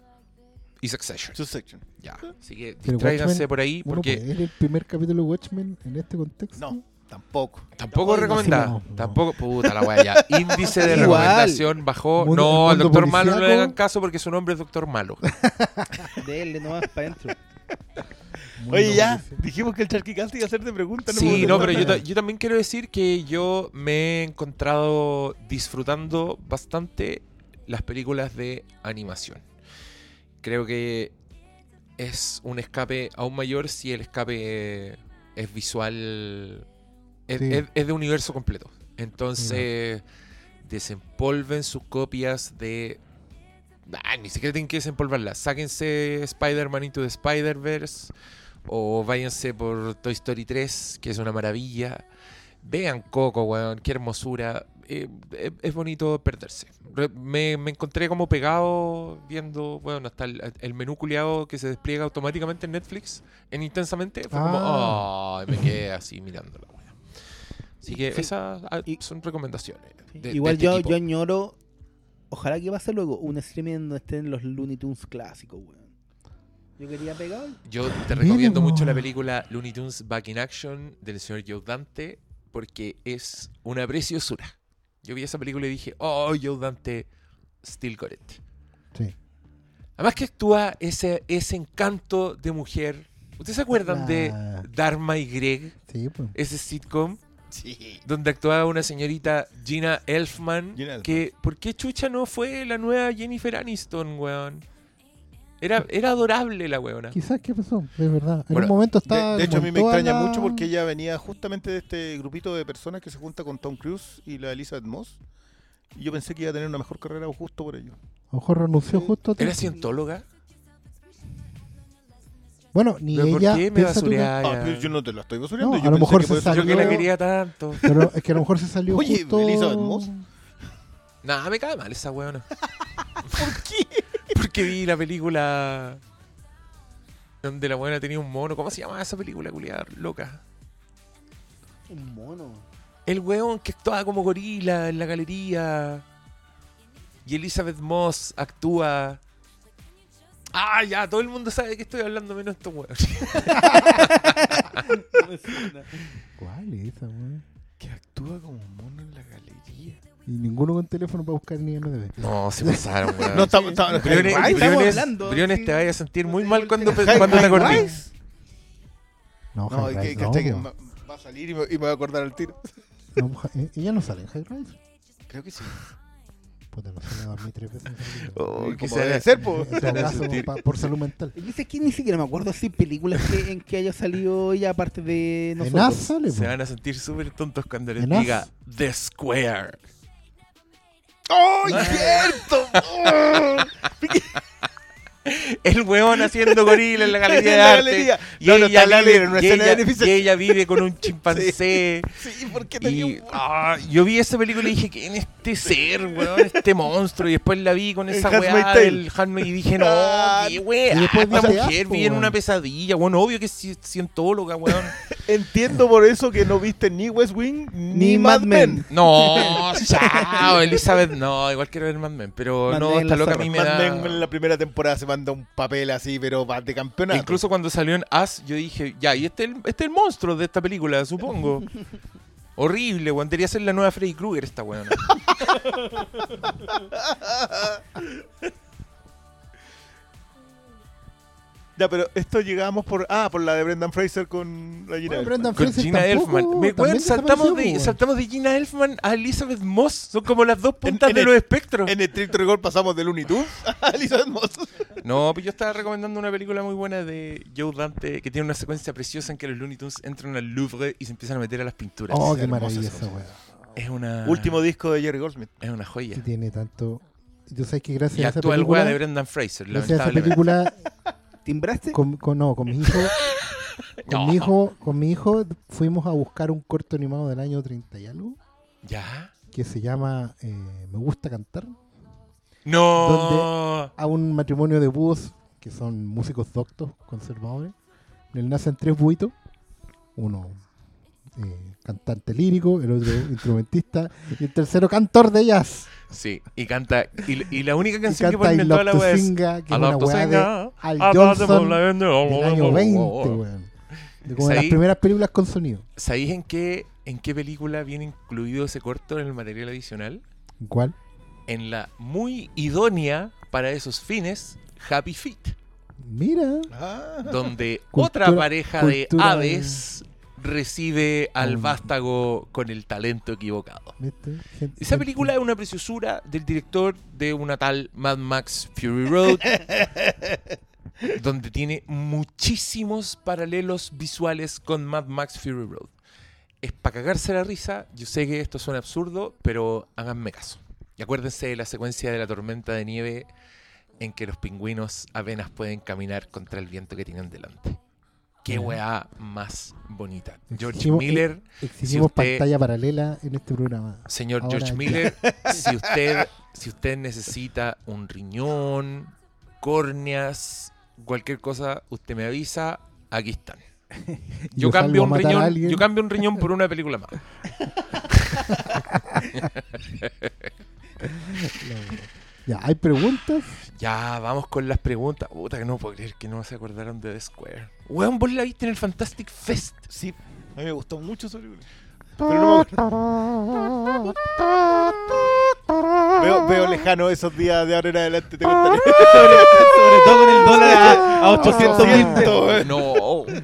Speaker 1: Y Succession.
Speaker 3: Succession.
Speaker 1: Ya, así que
Speaker 2: Pero
Speaker 1: distráiganse
Speaker 2: Watchmen,
Speaker 1: por ahí porque
Speaker 2: ¿puede ver el primer capítulo de Watchmen en este contexto?
Speaker 3: No, tampoco.
Speaker 1: tampoco
Speaker 2: No,
Speaker 1: recomendada.
Speaker 2: no, no.
Speaker 1: Tampoco, puta la wea ya. *laughs* Índice de
Speaker 4: Igual.
Speaker 1: recomendación bajó.
Speaker 2: Mundo-
Speaker 1: no, al doctor malo no le hagan caso porque su nombre es doctor malo. *laughs*
Speaker 4: Dele nomás para adentro. *laughs*
Speaker 3: Oye, ya, dijimos que el Charquicast iba a hacerte preguntas.
Speaker 1: Sí,
Speaker 3: hemos
Speaker 1: no, pero yo, ta- yo también quiero decir que yo me he encontrado disfrutando bastante las películas de animación. Creo que es un escape aún mayor si el escape es visual, es,
Speaker 2: Sí.
Speaker 1: es- es de universo completo. Entonces, desempolven sus copias de... Ah, ni siquiera tienen que desempolvarlas. Sáquense Spider-Man Into the Spider-Verse o váyanse por Toy Story 3, que es una maravilla. Vean Coco, weón, qué hermosura. Eh, es, es bonito perderse. Re- Me, me encontré como pegado viendo, bueno, hasta el, el menú culiado que se despliega automáticamente en Netflix, en intensamente. Fue como,
Speaker 2: Ah.
Speaker 1: "Ay", me quedé así mirando la weá. Así que
Speaker 4: Sí.
Speaker 1: esas ah,
Speaker 4: Y-
Speaker 1: son recomendaciones. de
Speaker 4: Igual
Speaker 1: este
Speaker 4: yo,
Speaker 1: tipo.
Speaker 4: yo añoro. Ojalá que pase luego un streaming donde estén los Looney Tunes clásicos, weón. Yo quería pegar.
Speaker 1: Yo te recomiendo mucho la película Looney Tunes Back in Action del señor Joe Dante porque es una preciosura. Yo vi esa película y dije, oh, Joe Dante, still got it.
Speaker 2: Sí.
Speaker 1: Además que actúa ese, ese encanto de mujer. ¿Ustedes se acuerdan de. Dharma y Greg?
Speaker 2: Sí, pues.
Speaker 1: Ese sitcom
Speaker 3: Sí.
Speaker 1: donde actuaba una señorita Gina Elfman.
Speaker 3: Gina Elfman.
Speaker 1: Que, ¿Por qué Chucha no fue la nueva Jennifer Aniston, weón? Era, era adorable la weona.
Speaker 2: Quizás, ¿qué pasó? Es verdad. En
Speaker 1: Bueno,
Speaker 2: un momento
Speaker 3: De,
Speaker 2: estaba.
Speaker 3: de hecho, a mí me extraña
Speaker 2: la-
Speaker 3: mucho porque ella venía justamente de este grupito de personas que se junta con Tom Cruise y la Elizabeth Moss. Y yo pensé que iba a tener una mejor carrera justo por ello.
Speaker 2: A lo mejor renunció justo.
Speaker 1: ¿Era cientóloga?
Speaker 2: Bueno, ni
Speaker 1: ¿Pero por
Speaker 2: ella.
Speaker 1: qué me
Speaker 2: piensa tú que-?
Speaker 3: Ah, pero yo no te lo estoy basureando.
Speaker 2: No,
Speaker 3: yo
Speaker 2: a lo mejor
Speaker 3: que
Speaker 2: se
Speaker 3: por eso-
Speaker 1: Yo que la
Speaker 2: Salió-
Speaker 1: quería tanto.
Speaker 2: Pero es que a lo mejor se salió
Speaker 3: Oye,
Speaker 2: justo.
Speaker 3: Elizabeth Moss.
Speaker 1: Nada, me cae mal esa weona. *laughs* ¿Por qué? Porque vi la película donde la weona tenía un mono. ¿Cómo se llama esa película, culiada loca?
Speaker 4: Un mono.
Speaker 1: El weón que actuaba como gorila en la galería. Y Elizabeth Moss actúa. Ah, ya, todo el mundo sabe de qué estoy hablando menos estos weones. *laughs* *laughs*
Speaker 2: ¿Cuál es esa, weón?
Speaker 3: Que actúa como mono en la galería.
Speaker 2: Y ninguno con teléfono para buscar ni MDB.
Speaker 1: No, se pasaron, *laughs* weón.
Speaker 3: No, estamos. estamos-
Speaker 1: Briones, Briones-
Speaker 4: hablando,
Speaker 1: Briones
Speaker 4: sí.
Speaker 1: te vaya a sentir muy mal cuando, cuando te.
Speaker 3: Rise.
Speaker 2: No,
Speaker 3: No, que,
Speaker 2: no,
Speaker 3: que va va a salir y me, y me voy a acordar al tiro.
Speaker 2: No, eh, ella no sale en High Rise.
Speaker 3: Creo que sí.
Speaker 2: Puta, no sale a dormir tres veces.
Speaker 1: Oh,
Speaker 3: Como
Speaker 1: quizá-
Speaker 3: debe ser, po.
Speaker 2: Por salud mental.
Speaker 4: Yo sé que ni siquiera me acuerdo si películas que, en que haya salido ella aparte de nosotros.
Speaker 2: Sale,
Speaker 1: Se van a sentir súper tontos cuando les diga The Square.
Speaker 3: ¡Oh, cierto! *laughs*
Speaker 1: el weón haciendo gorila en la *laughs* galería de arte.
Speaker 3: galería.
Speaker 1: Y,
Speaker 3: No,
Speaker 1: ella
Speaker 3: está la
Speaker 1: vive, y ella- y ella con un *laughs* chimpancé.
Speaker 3: Sí, porque tenía
Speaker 1: Y
Speaker 3: un-
Speaker 1: ah, yo vi esa película y dije, ¿quién es este ser, weón? Este monstruo. Y después la vi con
Speaker 3: El
Speaker 1: esa weá del Handmaid y dije, no,
Speaker 3: Ah,
Speaker 1: qué weá.
Speaker 2: y después
Speaker 1: Esta mujer vive en una pesadilla, weón. Obvio que es ci- cientóloga, weón. *laughs*
Speaker 3: Entiendo por eso que no viste ni West Wing ni,
Speaker 4: Ni
Speaker 3: Mad Men.
Speaker 4: Men.
Speaker 1: No, chao, Elizabeth. No, igual quiero ver Mad Men. Pero
Speaker 4: Mad
Speaker 1: no,
Speaker 4: la
Speaker 1: loca a mí me
Speaker 3: Mad
Speaker 1: da.
Speaker 3: Men en la primera temporada se manda un papel así, pero de campeonato.
Speaker 1: Incluso cuando salió en As, yo dije, ya, y este es el, este es el monstruo de esta película, supongo. *laughs* Horrible, weón. Debería ser la nueva Freddy Krueger esta weón. *laughs*
Speaker 3: Ya, pero esto llegamos por. Ah, por la de Brendan Fraser con la Gina
Speaker 2: Bueno,
Speaker 3: Elfman.
Speaker 2: Brendan
Speaker 1: Con
Speaker 2: Fraser
Speaker 1: Gina
Speaker 2: tampoco,
Speaker 1: Elfman. Me, weón, saltamos, de,
Speaker 2: weón.
Speaker 1: saltamos de Gina Elfman a Elizabeth Moss. Son como las dos puntas
Speaker 3: en
Speaker 1: de
Speaker 3: el-
Speaker 1: los espectros.
Speaker 3: En estricto rigor pasamos de Looney Tunes a *laughs* Elizabeth Moss.
Speaker 1: No, pues yo estaba recomendando una película muy buena de Joe Dante que tiene una secuencia preciosa en que los Looney Tunes entran al Louvre y se empiezan a meter a las pinturas.
Speaker 2: Oh, qué weá.
Speaker 1: Es una.
Speaker 3: Último disco de Jerry Goldsmith.
Speaker 1: Es una joya.
Speaker 2: Que tiene tanto. Yo sé que gracias
Speaker 1: Y
Speaker 2: a esa
Speaker 1: actúa el
Speaker 2: película.
Speaker 1: weá de Brendan Fraser,
Speaker 2: gracias a esa
Speaker 1: lamentablemente.
Speaker 2: película, *laughs*
Speaker 4: ¿Timbraste?
Speaker 2: con, con- no, con mi hijo. *laughs* Con,
Speaker 1: No.
Speaker 2: mi hijo con mi hijo fuimos a buscar un corto animado del año 30 y algo
Speaker 1: ¿Ya?
Speaker 2: que se llama eh, Me gusta cantar.
Speaker 1: No.
Speaker 2: A un matrimonio de búhos que son músicos doctos, conservadores. Él nacen tres buitos. Uno eh, cantante lírico, el otro instrumentista y el tercero cantor de jazz.
Speaker 1: Sí, y canta. Y, y la única
Speaker 2: Y
Speaker 1: canción que ponen en toda la wea es.
Speaker 2: Singa, que
Speaker 1: I
Speaker 2: es una weá de Al
Speaker 1: I love to
Speaker 2: Johnson
Speaker 1: sing,
Speaker 2: del año 20, weón. De como de las primeras películas con sonido.
Speaker 1: ¿Sabéis en qué, en qué película viene incluido ese corto en el material adicional?
Speaker 2: ¿Cuál?
Speaker 1: En la muy idónea para esos fines Happy Feet,
Speaker 2: Mira.
Speaker 3: Ah.
Speaker 1: donde
Speaker 2: Cultura-
Speaker 1: otra pareja de aves recibe al
Speaker 2: Mm.
Speaker 1: vástago con el talento equivocado. Esa película es una preciosura del director de una tal Mad Max Fury Road, *laughs* donde tiene muchísimos paralelos visuales con Mad Max Fury Road. Es para cagarse la risa, yo sé que esto suena absurdo, pero háganme caso. Y acuérdense de la secuencia de la tormenta de nieve en que los pingüinos apenas pueden caminar contra el viento que tienen delante. Qué weá más bonita. George
Speaker 2: Exigimos-
Speaker 1: Miller
Speaker 2: Exigimos
Speaker 1: si usted-
Speaker 2: pantalla paralela en este programa.
Speaker 1: Señor
Speaker 2: Ahora
Speaker 1: George. Miller, *laughs* si usted, si usted necesita un riñón, córneas, cualquier cosa, usted me avisa, aquí están. *laughs* Yo
Speaker 2: yo
Speaker 1: cambio un riñón, yo cambio un riñón por una película más. *laughs*
Speaker 2: Ya, ¿hay preguntas?
Speaker 1: Ya, vamos con las preguntas. Puta que no puedo creer que no se acordaron de The Square. Weón, vos la viste en el Fantastic Fest.
Speaker 3: Sí, a mí me gustó mucho película. Pero no me acuerdo. veo, veo lejano esos días de ahora en adelante. Te contaré. *laughs*
Speaker 4: sobre, sobre todo con el dólar a, a 800 mil.
Speaker 3: 800,
Speaker 1: No. *laughs*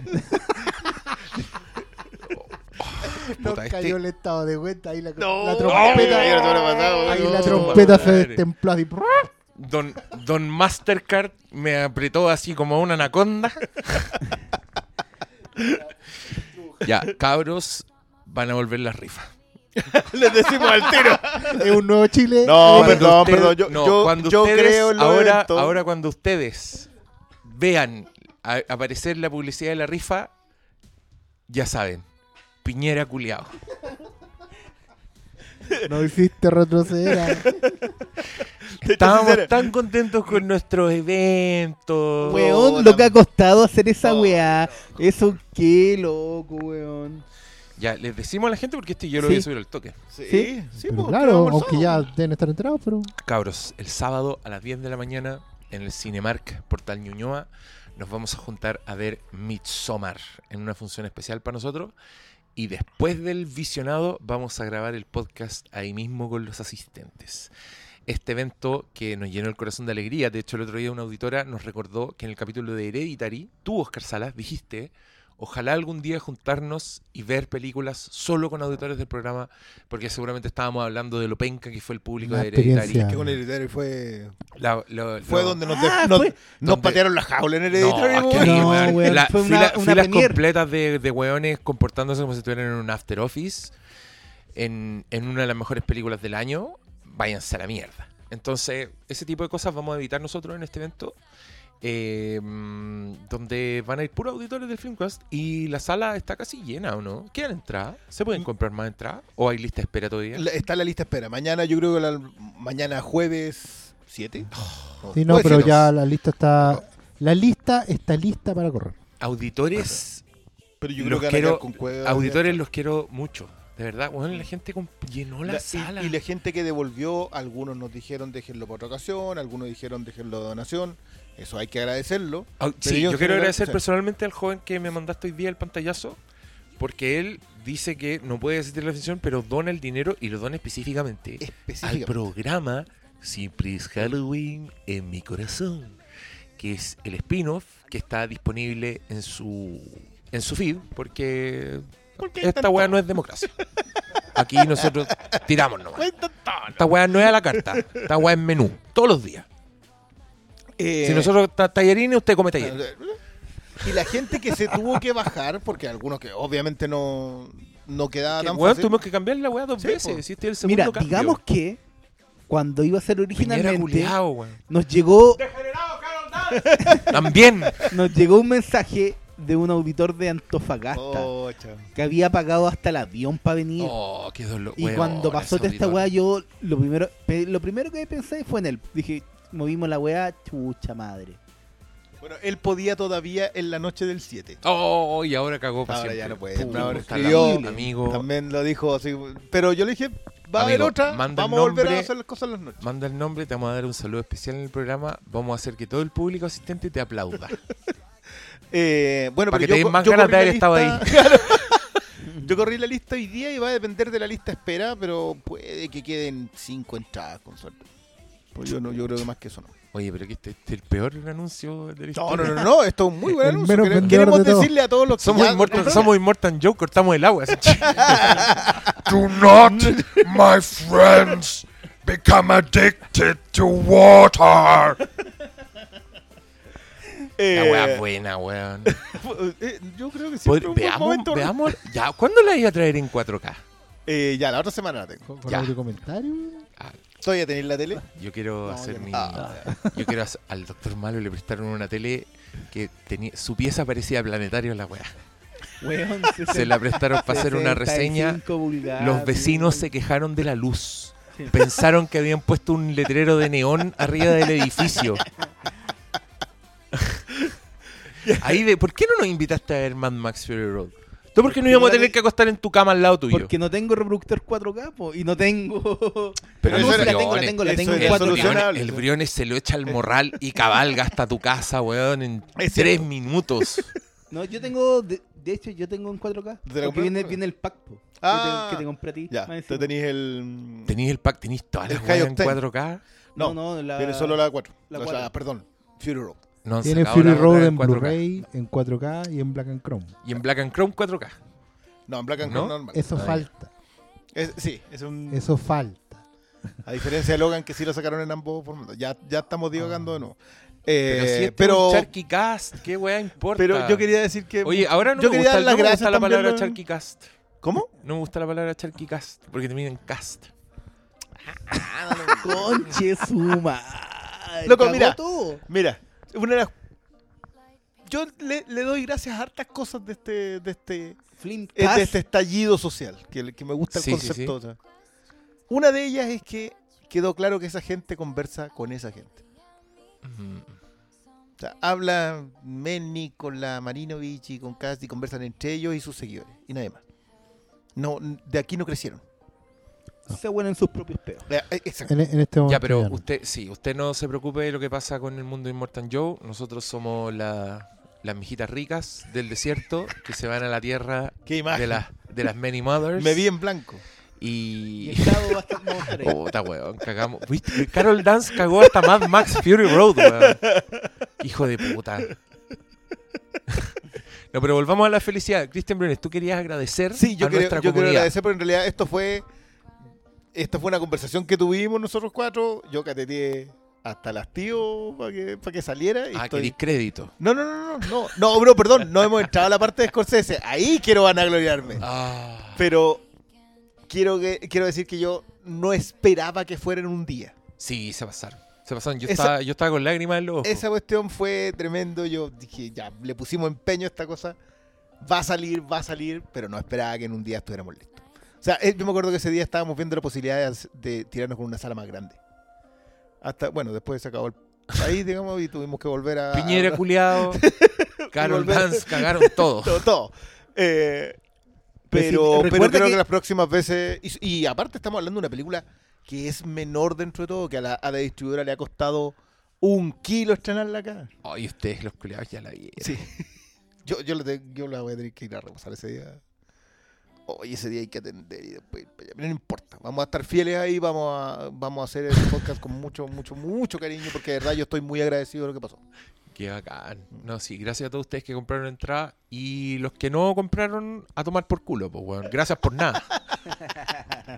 Speaker 2: Nos
Speaker 1: Puta,
Speaker 2: cayó
Speaker 1: este-
Speaker 2: el estado de cuenta. Ahí la,
Speaker 3: No,
Speaker 2: la trompeta.
Speaker 3: pasada,
Speaker 2: ahí
Speaker 3: no.
Speaker 2: la trompeta se destempló así.
Speaker 1: Don, Don Mastercard me apretó así como una anaconda. ya, cabros, van a volver las rifas. *laughs*
Speaker 3: Les decimos al tiro.
Speaker 2: Es un nuevo Chile.
Speaker 3: No,
Speaker 1: Cuando
Speaker 3: perdón, perdón. Yo,
Speaker 1: no,
Speaker 3: yo,
Speaker 1: cuando
Speaker 3: yo
Speaker 1: ustedes-
Speaker 3: creo
Speaker 1: ahora, ahora cuando ustedes vean a- aparecer la publicidad de la rifa, ya saben, Piñera culiao.
Speaker 2: No hiciste retroceder. *laughs*
Speaker 1: Estábamos
Speaker 3: sincero.
Speaker 1: tan contentos con nuestros eventos.
Speaker 4: Weón, lo que ha costado hacer esa
Speaker 3: Oh.
Speaker 4: weá. Eso qué loco, weón.
Speaker 1: Ya, les decimos a la gente porque este yo lo
Speaker 4: Sí.
Speaker 1: voy a subir al toque.
Speaker 3: Sí,
Speaker 4: Sí,
Speaker 2: pero
Speaker 3: pues,
Speaker 2: claro,
Speaker 3: quedamos
Speaker 2: aunque ya
Speaker 3: almorzados.
Speaker 2: deben estar enterados, pero.
Speaker 1: Cabros, el sábado a las 10 de la mañana en el Cinemark Portal Ñuñoa nos vamos a juntar a ver Midsommar en una función especial para nosotros. Y después del visionado vamos a grabar el podcast ahí mismo con los asistentes. Este evento que nos llenó el corazón de alegría, de hecho el otro día una auditora nos recordó que en el capítulo de Hereditary, tú Oscar Salas dijiste, ojalá algún día juntarnos y ver películas solo con auditores del programa, porque seguramente estábamos hablando de lo penca que fue el público
Speaker 2: Una
Speaker 1: de Hereditary.
Speaker 2: experiencia.
Speaker 3: Que con Hereditary fue,
Speaker 1: La- lo-
Speaker 3: fue
Speaker 1: lo-
Speaker 3: donde nos,
Speaker 4: Ah,
Speaker 3: de- nos,
Speaker 4: fue-
Speaker 3: nos
Speaker 1: donde-
Speaker 3: patearon la jaula en
Speaker 1: No,
Speaker 3: Hereditary.
Speaker 1: es
Speaker 4: No,
Speaker 1: weón,
Speaker 4: weón,
Speaker 1: la-
Speaker 4: fue una-
Speaker 1: fila-
Speaker 4: una
Speaker 1: filas
Speaker 4: premier.
Speaker 1: completas de, de weones comportándose como si estuvieran en un after office en, en una de las mejores películas del año, váyanse a la mierda. Entonces, ese tipo de cosas vamos a evitar nosotros en este evento. Eh, mm, donde van a ir puros auditores del Filmcast y la sala está casi llena, ¿o no? ¿Quedan entradas? ¿Se pueden
Speaker 3: Mm.
Speaker 1: comprar más entradas? ¿O hay lista de espera todavía?
Speaker 3: La- Está la lista de espera. Mañana, yo creo que la- mañana jueves 7.
Speaker 2: Sí, no, pero
Speaker 3: 7.
Speaker 2: ya la lista está. La lista está lista para correr.
Speaker 1: Auditores,
Speaker 3: Pero yo
Speaker 1: los
Speaker 3: creo que van a
Speaker 1: quiero-
Speaker 3: quedar con cuevas.
Speaker 1: auditores los quiero mucho. De verdad, bueno, la gente llenó la,
Speaker 3: La- y-
Speaker 1: sala.
Speaker 3: Y, la gente que devolvió, algunos nos dijeron déjenlo para otra ocasión, algunos dijeron déjenlo de donación. Eso hay que agradecerlo.
Speaker 1: Ah, sí,
Speaker 3: yo
Speaker 1: quiero agradecer personalmente al joven que me mandaste hoy día el pantallazo, porque él dice que no puede asistir a la sesión, pero dona el dinero y lo dona específicamente al programa Siempre es Halloween en mi corazón, que es el spin-off que está disponible en su en su feed, porque esta weá no es democracia. Aquí nosotros *laughs* tiramos nomás. Esta weá no es a la carta, esta weá es menú, todos los días.
Speaker 3: Eh,
Speaker 1: Si nosotros ta- tallarines, usted come tallarines.
Speaker 3: Y la gente que se tuvo que bajar, porque algunos que obviamente no, no quedaba
Speaker 1: Que,
Speaker 3: tan
Speaker 1: weón,
Speaker 3: fácil.
Speaker 1: tuvimos que cambiar la weá dos
Speaker 3: Sí,
Speaker 1: veces. Si este es el segundo
Speaker 4: Mira,
Speaker 1: cambio.
Speaker 4: digamos que cuando iba a ser originalmente,
Speaker 1: culiao,
Speaker 4: nos llegó,
Speaker 1: También.
Speaker 4: nos llegó un mensaje de un auditor de Antofagasta
Speaker 3: Oh,
Speaker 4: que había pagado hasta el avión para venir.
Speaker 1: Oh, qué dolor.
Speaker 4: y
Speaker 1: weón,
Speaker 4: cuando pasó esta weá, yo lo primero, lo primero que pensé fue en él. Dije, movimos la weá, chucha madre.
Speaker 3: Bueno, él podía todavía en la noche del 7.
Speaker 1: Oh, y ahora cagó para
Speaker 3: Ahora
Speaker 1: siempre.
Speaker 3: ya no puede.
Speaker 1: Puta,
Speaker 3: Ahora
Speaker 1: está
Speaker 3: escribió,
Speaker 1: la- amigo.
Speaker 3: También lo dijo así. Pero yo le dije, va a haber otra.
Speaker 1: manda el
Speaker 3: Vamos a volver a
Speaker 1: nombre.
Speaker 3: hacer las cosas en las noches.
Speaker 1: Manda el nombre, te vamos a dar un saludo especial en el programa. Vamos a hacer que todo el público asistente te aplauda. *laughs*
Speaker 3: Eh, bueno,
Speaker 1: Para
Speaker 3: pero
Speaker 1: que te den más ganas de haber estado *laughs*
Speaker 3: Claro. *laughs* Yo corrí la lista hoy día y va a depender de la lista espera, pero puede que queden cinco entradas con suerte. Pues yo no, yo creo que más que eso no.
Speaker 1: Oye, pero que este, este es el peor anuncio de la
Speaker 3: No,
Speaker 1: historia.
Speaker 3: no, no, no, esto es un muy *laughs* buen anuncio.
Speaker 2: menos
Speaker 3: Quere-
Speaker 2: vendedor
Speaker 3: Queremos
Speaker 2: de todo.
Speaker 3: decirle a todos los que
Speaker 1: Somos
Speaker 3: ya
Speaker 1: Immortal, *laughs* somos Immortal Joe, cortamos el agua. así. *laughs*
Speaker 5: Do not, my friends, become addicted to water.
Speaker 3: Eh,
Speaker 1: La wea buena, weón.
Speaker 3: eh, yo creo que sí.
Speaker 1: Pod- veamos,
Speaker 3: momento.
Speaker 1: veamos. Ya, ¿cuándo la iba a traer en 4K?
Speaker 3: Eh, ya, la otra semana la tengo.
Speaker 2: Con, con
Speaker 1: Ya.
Speaker 2: audio comentario.
Speaker 1: Ah,
Speaker 3: ¿Todavía tenéis la tele?
Speaker 1: yo quiero
Speaker 3: No,
Speaker 1: hacer
Speaker 3: yo no.
Speaker 1: mi.
Speaker 3: Ah.
Speaker 1: Yo quiero hacer- al doctor Malo le prestaron una tele que tenía su pieza parecía planetario la weá.
Speaker 4: Weón, *laughs*
Speaker 1: Se la prestaron para hacer una
Speaker 4: 65
Speaker 1: reseña. Los vecinos se quejaron de la luz. Pensaron que habían puesto un letrero de neón arriba del edificio. *laughs* Ahí de, ¿por qué no nos invitaste a ver Mad Max Fury Road? ¿Tú por qué no íbamos a tener que acostar en tu cama al lado tuyo?
Speaker 4: Porque no tengo reproductor 4K po, y no tengo. *laughs*
Speaker 1: Pero
Speaker 4: Ah,
Speaker 3: eso
Speaker 4: la tengo, la tengo, la
Speaker 3: eso
Speaker 4: tengo en
Speaker 3: era
Speaker 4: 4K.
Speaker 3: solucionable.
Speaker 1: el Briones se lo echa al morral y cabalga hasta tu casa, weón, en *laughs*
Speaker 3: Es
Speaker 1: tres
Speaker 3: cierto.
Speaker 1: minutos. *laughs*
Speaker 4: No, yo tengo, de, de hecho, yo tengo en 4K.
Speaker 3: ¿Te
Speaker 4: Porque viene, viene el pack po, que te-
Speaker 3: Ah.
Speaker 4: que, te, compré a ti.
Speaker 3: Ya,
Speaker 4: más
Speaker 3: te
Speaker 4: encima.
Speaker 3: tenéis el.
Speaker 1: Tenéis el pack, tenéis todas las weas en
Speaker 3: Octane.
Speaker 1: 4K.
Speaker 3: No,
Speaker 4: no, la-
Speaker 3: Tiene solo la 4.
Speaker 4: la
Speaker 3: o sea,
Speaker 4: cuatro.
Speaker 3: perdón, Fury Road.
Speaker 1: No han
Speaker 2: Tiene Fury Road en
Speaker 1: 4K.
Speaker 2: Blu-ray, en 4K y en Black and Chrome.
Speaker 1: Y en Black and Chrome 4K.
Speaker 3: No, en Black and
Speaker 1: ¿No?
Speaker 3: Chrome normal.
Speaker 2: Eso
Speaker 1: Ah,
Speaker 2: falta.
Speaker 3: Es- sí, es un.
Speaker 2: Eso falta.
Speaker 3: A diferencia de Logan, que sí lo sacaron en ambos formatos. Ya, ya estamos divagando de nuevo. Eh,
Speaker 1: Pero si este
Speaker 3: pero,
Speaker 1: es un Charky Cast, ¿qué weá importa?
Speaker 3: pero yo quería decir que.
Speaker 1: Oye, ahora no
Speaker 3: yo
Speaker 1: me
Speaker 3: quería
Speaker 1: gusta,
Speaker 3: dar las
Speaker 1: no me gusta la palabra
Speaker 3: a-
Speaker 1: Charky Cast.
Speaker 3: ¿Cómo?
Speaker 1: No me gusta la palabra Charky Cast, porque termina en cast. *laughs*
Speaker 4: Conche su madre.
Speaker 3: Loco, mira.
Speaker 4: todo.
Speaker 3: Mira, una de las. Yo le, le doy gracias a hartas cosas de este, de este, eh, de este estallido social, que, que me gusta el
Speaker 1: Sí,
Speaker 3: concepto. Una de ellas es que quedó claro que esa gente conversa con esa gente. O sea, habla Menny con la Marinovich y con Cast y conversan entre ellos y sus seguidores. Y nadie más. No, de aquí no crecieron.
Speaker 4: Se bueno en sus propios peos.
Speaker 3: Exacto.
Speaker 2: En, en este momento.
Speaker 1: Ya, pero
Speaker 2: ya no.
Speaker 1: usted, sí, usted no se preocupe de lo que pasa con el mundo de Immortal Joe. Nosotros somos la- las mijitas ricas del desierto que se van a la tierra de, las de las Many Mothers.
Speaker 3: Me vi en blanco.
Speaker 4: Y ahí.
Speaker 1: Puta, weón, cagamos. ¿Viste? Carol Dance cagó hasta Mad Max Fury Road, weón. Hijo de puta. No, pero volvamos a la felicidad. Cristian Brunes, tú querías agradecer
Speaker 3: Sí, yo,
Speaker 1: a
Speaker 3: quiero,
Speaker 1: nuestra
Speaker 3: yo quiero
Speaker 1: comunidad.
Speaker 3: agradecer, pero en realidad esto fue. Esta fue una conversación que tuvimos nosotros cuatro. Yo cateteé hasta las tíos para que, para que saliera. Y
Speaker 1: Ah,
Speaker 3: estoy-
Speaker 1: crédito.
Speaker 3: No, no, no, no, no, no, bro, perdón, no hemos entrado a la parte de Scorsese. Ahí quiero vanagloriarme.
Speaker 1: Ah.
Speaker 3: Pero quiero, que, quiero decir que yo no esperaba que fuera en un día.
Speaker 1: Sí, se pasaron. Se pasaron. Yo,
Speaker 3: Esa-
Speaker 1: estaba, yo estaba con lágrimas en los ojos.
Speaker 3: Esa cuestión fue tremendo. Yo dije, ya, le pusimos empeño a esta cosa. Va a salir, va a salir, pero no esperaba que en un día estuviéramos listos. O sea, eh, yo me acuerdo que ese día estábamos viendo la posibilidad de, tirarnos con una sala más grande. Hasta, bueno, después se acabó el país, *laughs* digamos, y tuvimos que volver a.
Speaker 1: Piñera, culiado. *laughs* Carol Dance, cagaron todo. *laughs*
Speaker 3: todo. todo. Eh,
Speaker 4: Pero sí,
Speaker 3: pero, pero
Speaker 4: recuerda
Speaker 3: creo que...
Speaker 4: que-
Speaker 3: las próximas veces. Y, y aparte, estamos hablando de una película que es menor dentro de todo, que a la, a la distribuidora le ha costado un kilo estrenarla acá.
Speaker 1: Ay, ustedes los culiados ya la vieron.
Speaker 3: Sí. Yo, yo, la yo la voy a tener que ir a repasar ese día. Hoy ese día hay que atender y después. Pero no importa. Vamos a estar fieles ahí, vamos a, vamos a hacer el podcast con mucho, mucho, mucho cariño, porque de verdad yo estoy muy agradecido de lo que pasó.
Speaker 1: Qué bacán. No, sí, gracias a todos ustedes que compraron entrada y los que no compraron a tomar por culo, pues, weón. Gracias por nada. *laughs*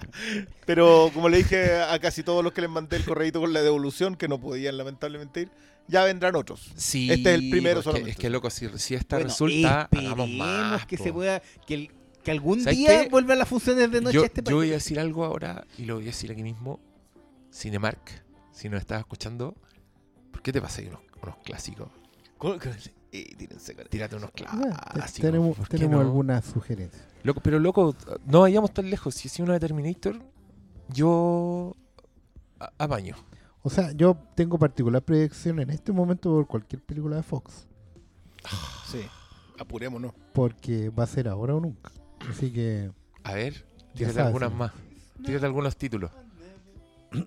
Speaker 3: Pero como le dije a casi todos los que les mandé el correíto con la devolución, que no podían lamentablemente ir, ya vendrán otros.
Speaker 1: Sí,
Speaker 3: Este es el primero solamente.
Speaker 1: Es que, loco, si, si esta
Speaker 4: Bueno,
Speaker 1: resulta, hagamos más.
Speaker 4: que
Speaker 1: po.
Speaker 4: se pueda, que, el- que algún
Speaker 1: ¿Sabes
Speaker 4: día
Speaker 1: qué?
Speaker 4: vuelvan las funciones de noche
Speaker 1: yo,
Speaker 4: a este
Speaker 1: yo
Speaker 4: país.
Speaker 1: voy a decir algo ahora y lo voy a decir aquí mismo. Cinemark, si nos estás escuchando, ¿por qué te pasáis unos, unos clásicos?
Speaker 3: Eh, tírense, cara.
Speaker 1: Tírate unos clásicos.
Speaker 2: te- tenemos
Speaker 1: ¿por qué
Speaker 2: tenemos
Speaker 1: no?
Speaker 2: algunas sugerencias.
Speaker 1: Loco, pero loco, no vayamos tan lejos. Si es una de Terminator, yo a- apaño.
Speaker 2: O sea, yo tengo particular predicción en este momento por cualquier película de Fox.
Speaker 3: Sí, apurémonos.
Speaker 2: Porque va a ser ahora o nunca. Así que,
Speaker 1: A ver, tírate
Speaker 2: sabes,
Speaker 1: algunas
Speaker 2: sí.
Speaker 1: más. Tírate algunos títulos.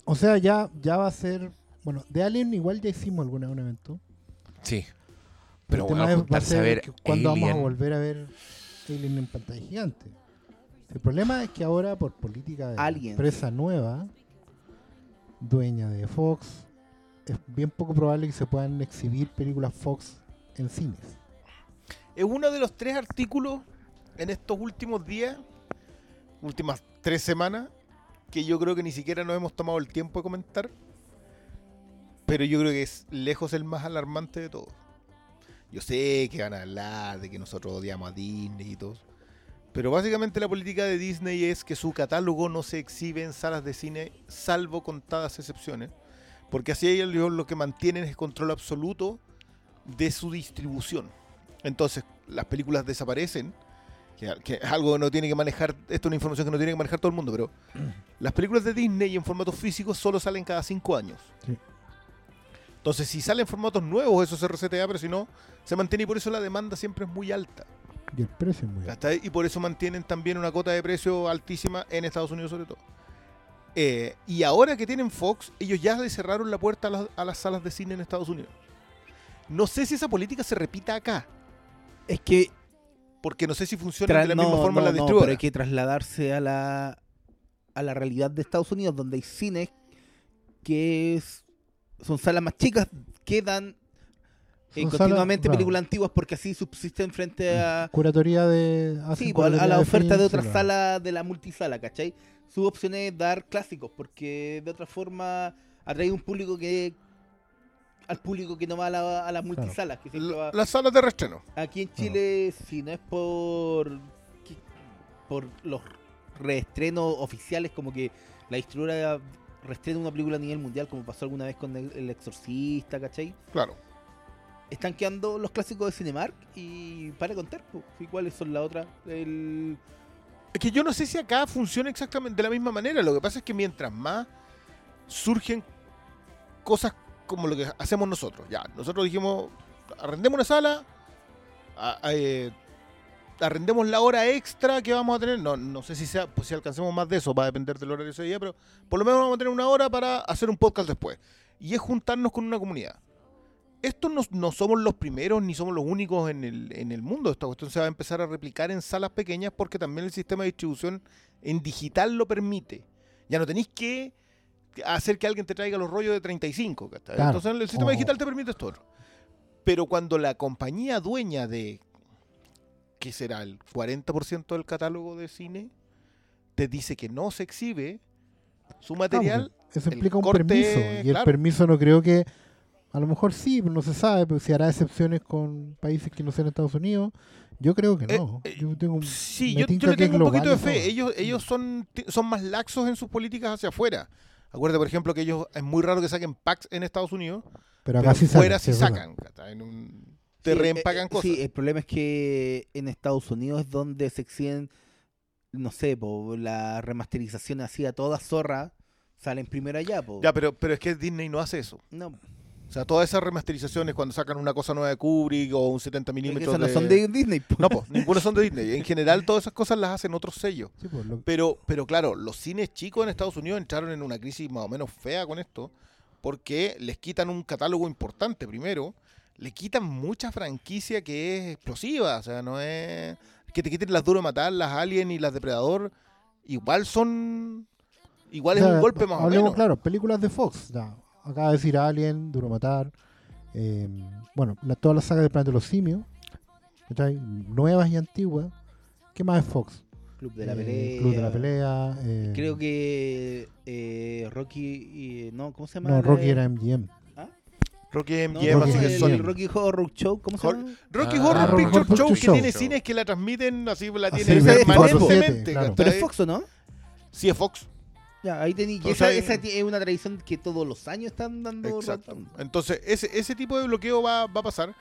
Speaker 2: o sea, ya, ya va a ser. Bueno, de Alien igual ya hicimos algún un evento.
Speaker 1: Sí. Pero
Speaker 2: el tema
Speaker 1: bueno,
Speaker 2: es- va a ser cuándo vamos a
Speaker 1: Alien.
Speaker 2: volver a ver Alien en pantalla gigante. El problema es que ahora, por política de la
Speaker 4: Aliens.
Speaker 2: empresa nueva, dueña de Fox, es bien poco probable que se puedan exhibir películas Fox en cines.
Speaker 3: Es uno de los tres artículos en estos últimos días, últimas tres semanas, que yo creo que ni siquiera nos hemos tomado el tiempo de comentar. Pero yo creo que es lejos el más alarmante de todos. Yo sé que van a hablar de que nosotros odiamos a Disney y todo. Pero básicamente la política de Disney es que su catálogo no se exhibe en salas de cine, salvo contadas excepciones. Porque así ellos lo que mantienen es control absoluto de su distribución. Entonces, las películas desaparecen, que, que es algo que no tiene que manejar, esto es una información que no tiene que manejar todo el mundo, pero *clears throat* las películas de Disney en formato físico solo salen cada cinco años.
Speaker 2: Sí.
Speaker 3: Entonces, si salen formatos nuevos, eso se resetea, pero si no, se mantiene y por eso la demanda siempre es muy alta.
Speaker 2: Y el precio es muy alto.
Speaker 3: Y por eso mantienen también una cota de precio altísima en Estados Unidos sobre todo. Eh, y ahora que tienen Fox, ellos ya le cerraron la puerta a las, a las salas de cine en Estados Unidos. No sé si esa política se repita acá,
Speaker 4: Es que
Speaker 3: porque no sé si funciona
Speaker 4: tra-
Speaker 3: de la
Speaker 4: no,
Speaker 3: misma forma en
Speaker 4: no,
Speaker 3: la
Speaker 4: no,
Speaker 3: distribuidora.
Speaker 4: pero hay que trasladarse a la a la realidad de Estados Unidos donde hay cines que es- son salas más chicas que dan eh,
Speaker 2: salas-
Speaker 4: continuamente
Speaker 2: claro.
Speaker 4: películas antiguas porque así subsisten frente a
Speaker 2: Curatoría de.
Speaker 4: sí, pues, a, a
Speaker 2: curatoría
Speaker 4: la oferta de otras
Speaker 2: claro.
Speaker 4: salas de la multisala, ¿cachai? Su opción es dar clásicos porque de otra forma atrae un público que al público que no va a, la- a las multisalas que va-
Speaker 3: Las salas de reestreno.
Speaker 4: Aquí en Chile, si no es por por los reestrenos oficiales, como que la distribuidora reestrena una película a nivel mundial, como pasó alguna vez con El, El Exorcista, ¿cachai?
Speaker 3: Claro.
Speaker 4: Están quedando los clásicos de Cinemark y para contar, pues, ¿y ¿cuáles son la otra? El...
Speaker 3: Es que yo no sé si acá funciona exactamente de la misma manera. Lo que pasa es que mientras más surgen cosas como lo que hacemos nosotros. Ya, nosotros dijimos, arrendemos una sala, eh, arrendemos la hora extra que vamos a tener. No, no sé si sea, pues si alcancemos más de eso, va a depender del horario de ese día, pero por lo menos vamos a tener una hora para hacer un podcast después. Y es juntarnos con una comunidad. Estos no, no somos los primeros ni somos los únicos en el, en el mundo. Esta cuestión se va a empezar a replicar en salas pequeñas porque también el sistema de distribución en digital lo permite. Ya no tenéis que hacer que alguien te traiga los rollos de 35. ¿cachai?
Speaker 2: Claro.
Speaker 3: Entonces el sistema
Speaker 2: O-
Speaker 3: digital te permite esto otro. Pero cuando la compañía dueña de, ¿qué será? El 40% del catálogo de cine, te dice que no se exhibe su material,
Speaker 2: Ah, Eso implica un
Speaker 3: corte,
Speaker 2: permiso. Y el permiso no creo que. A lo mejor sí, no se sabe. Pero si hará excepciones con países que no sean Estados Unidos, yo creo que no.
Speaker 3: Eh, eh,
Speaker 2: yo tengo un-
Speaker 3: Sí, yo, yo le tengo un poquito de fe. Ellos, ellos son, son más laxos en sus políticas hacia afuera. Acuérdate, por ejemplo, que ellos es muy raro que saquen packs en Estados Unidos,
Speaker 2: Pero
Speaker 3: pero
Speaker 2: acá sí
Speaker 3: fuera sí sacan. En un, te
Speaker 4: Sí,
Speaker 3: reempacan
Speaker 4: eh, eh,
Speaker 3: cosas.
Speaker 4: Sí, el problema es que en Estados Unidos es donde se exhiben, no sé, po, la remasterización así a toda zorra, salen primero allá, po.
Speaker 3: Ya, pero, pero es que Disney no hace eso.
Speaker 4: No,
Speaker 3: O sea, todas esas remasterizaciones cuando sacan una cosa nueva de Kubrick o un 70
Speaker 4: es que
Speaker 3: milímetros
Speaker 4: esas no
Speaker 3: de...
Speaker 4: son de Disney, po.
Speaker 3: No, pues, ninguna son de Disney. En general, todas esas cosas las hacen otros sellos.
Speaker 2: Sí, pues, lo-
Speaker 3: Pero, pero claro, los cines chicos en Estados Unidos entraron en una crisis más o menos fea con esto, porque les quitan un catálogo importante primero, le quitan mucha franquicia que es explosiva, o sea, no es que te quiten las duro de matar, las Alien y las Depredador, igual son igual
Speaker 2: o
Speaker 3: es un golpe más o menos.
Speaker 2: claro, películas de Fox. ya. Acaba de decir Alien, Duro Matar. eh, bueno, la- todas las sagas de Planeta de los Simios. ¿cachai? Nuevas y antiguas. ¿Qué más es Fox?
Speaker 4: Club de la
Speaker 2: Eh,
Speaker 4: pelea.
Speaker 2: Club de la Pelea. eh,
Speaker 4: Creo que eh, Rocky, y- no, ¿cómo se llama?
Speaker 2: No,
Speaker 4: la
Speaker 2: Rocky
Speaker 4: de-
Speaker 2: era MGM.
Speaker 4: ¿Ah?
Speaker 3: Rocky
Speaker 4: No,
Speaker 3: MGM,
Speaker 2: Rocky
Speaker 3: así que Sony.
Speaker 4: Rocky Horror Show, ¿cómo se
Speaker 3: Hor-
Speaker 4: llama?
Speaker 3: Rocky
Speaker 1: Ah,
Speaker 3: Horror Picture
Speaker 2: Horror
Speaker 3: Show, que
Speaker 2: Show.
Speaker 3: tiene cines que la transmiten así, la
Speaker 4: es
Speaker 3: permanentemente.
Speaker 2: claro.
Speaker 4: Pero es Fox, ¿o no?
Speaker 3: Sí, es Fox.
Speaker 4: Ya, ahí esa, es una tradición que todos los años están dando.
Speaker 3: Exacto. Entonces, ese, ese tipo de bloqueo va, va a pasar.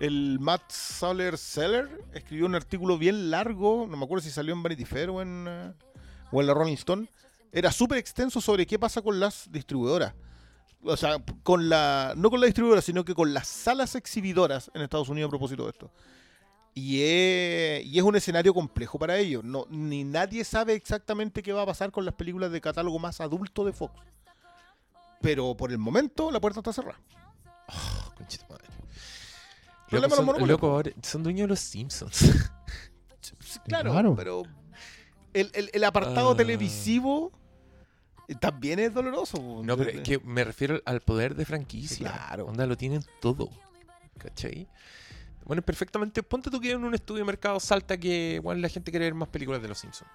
Speaker 3: El Matt Soler Seller escribió un artículo bien largo, no me acuerdo si salió en Vanity Fair o en, eh, o en la Rolling Stone. Era súper extenso sobre qué pasa con las distribuidoras. O sea, con la, no con la distribuidora, sino que con las salas exhibidoras en Estados Unidos a propósito de esto. Y es, y es un escenario complejo para ellos. No, ni nadie sabe exactamente qué va a pasar con las películas de catálogo más adulto de Fox. Pero por el momento la puerta está cerrada.
Speaker 1: Oh, concha tu madre. Loco, son, loco, son dueños de los Simpsons. *laughs*
Speaker 3: Claro,
Speaker 2: Claro.
Speaker 3: pero el, el- el apartado
Speaker 1: Ah.
Speaker 3: televisivo eh, también es doloroso.
Speaker 1: No, pero es que me refiero al poder de franquicia.
Speaker 3: Claro.
Speaker 1: Onda, lo tienen todo. ¿Cachai? Bueno, perfectamente. Ponte tú que en un estudio de mercado salta que bueno, la gente quiere ver más películas de los Simpsons.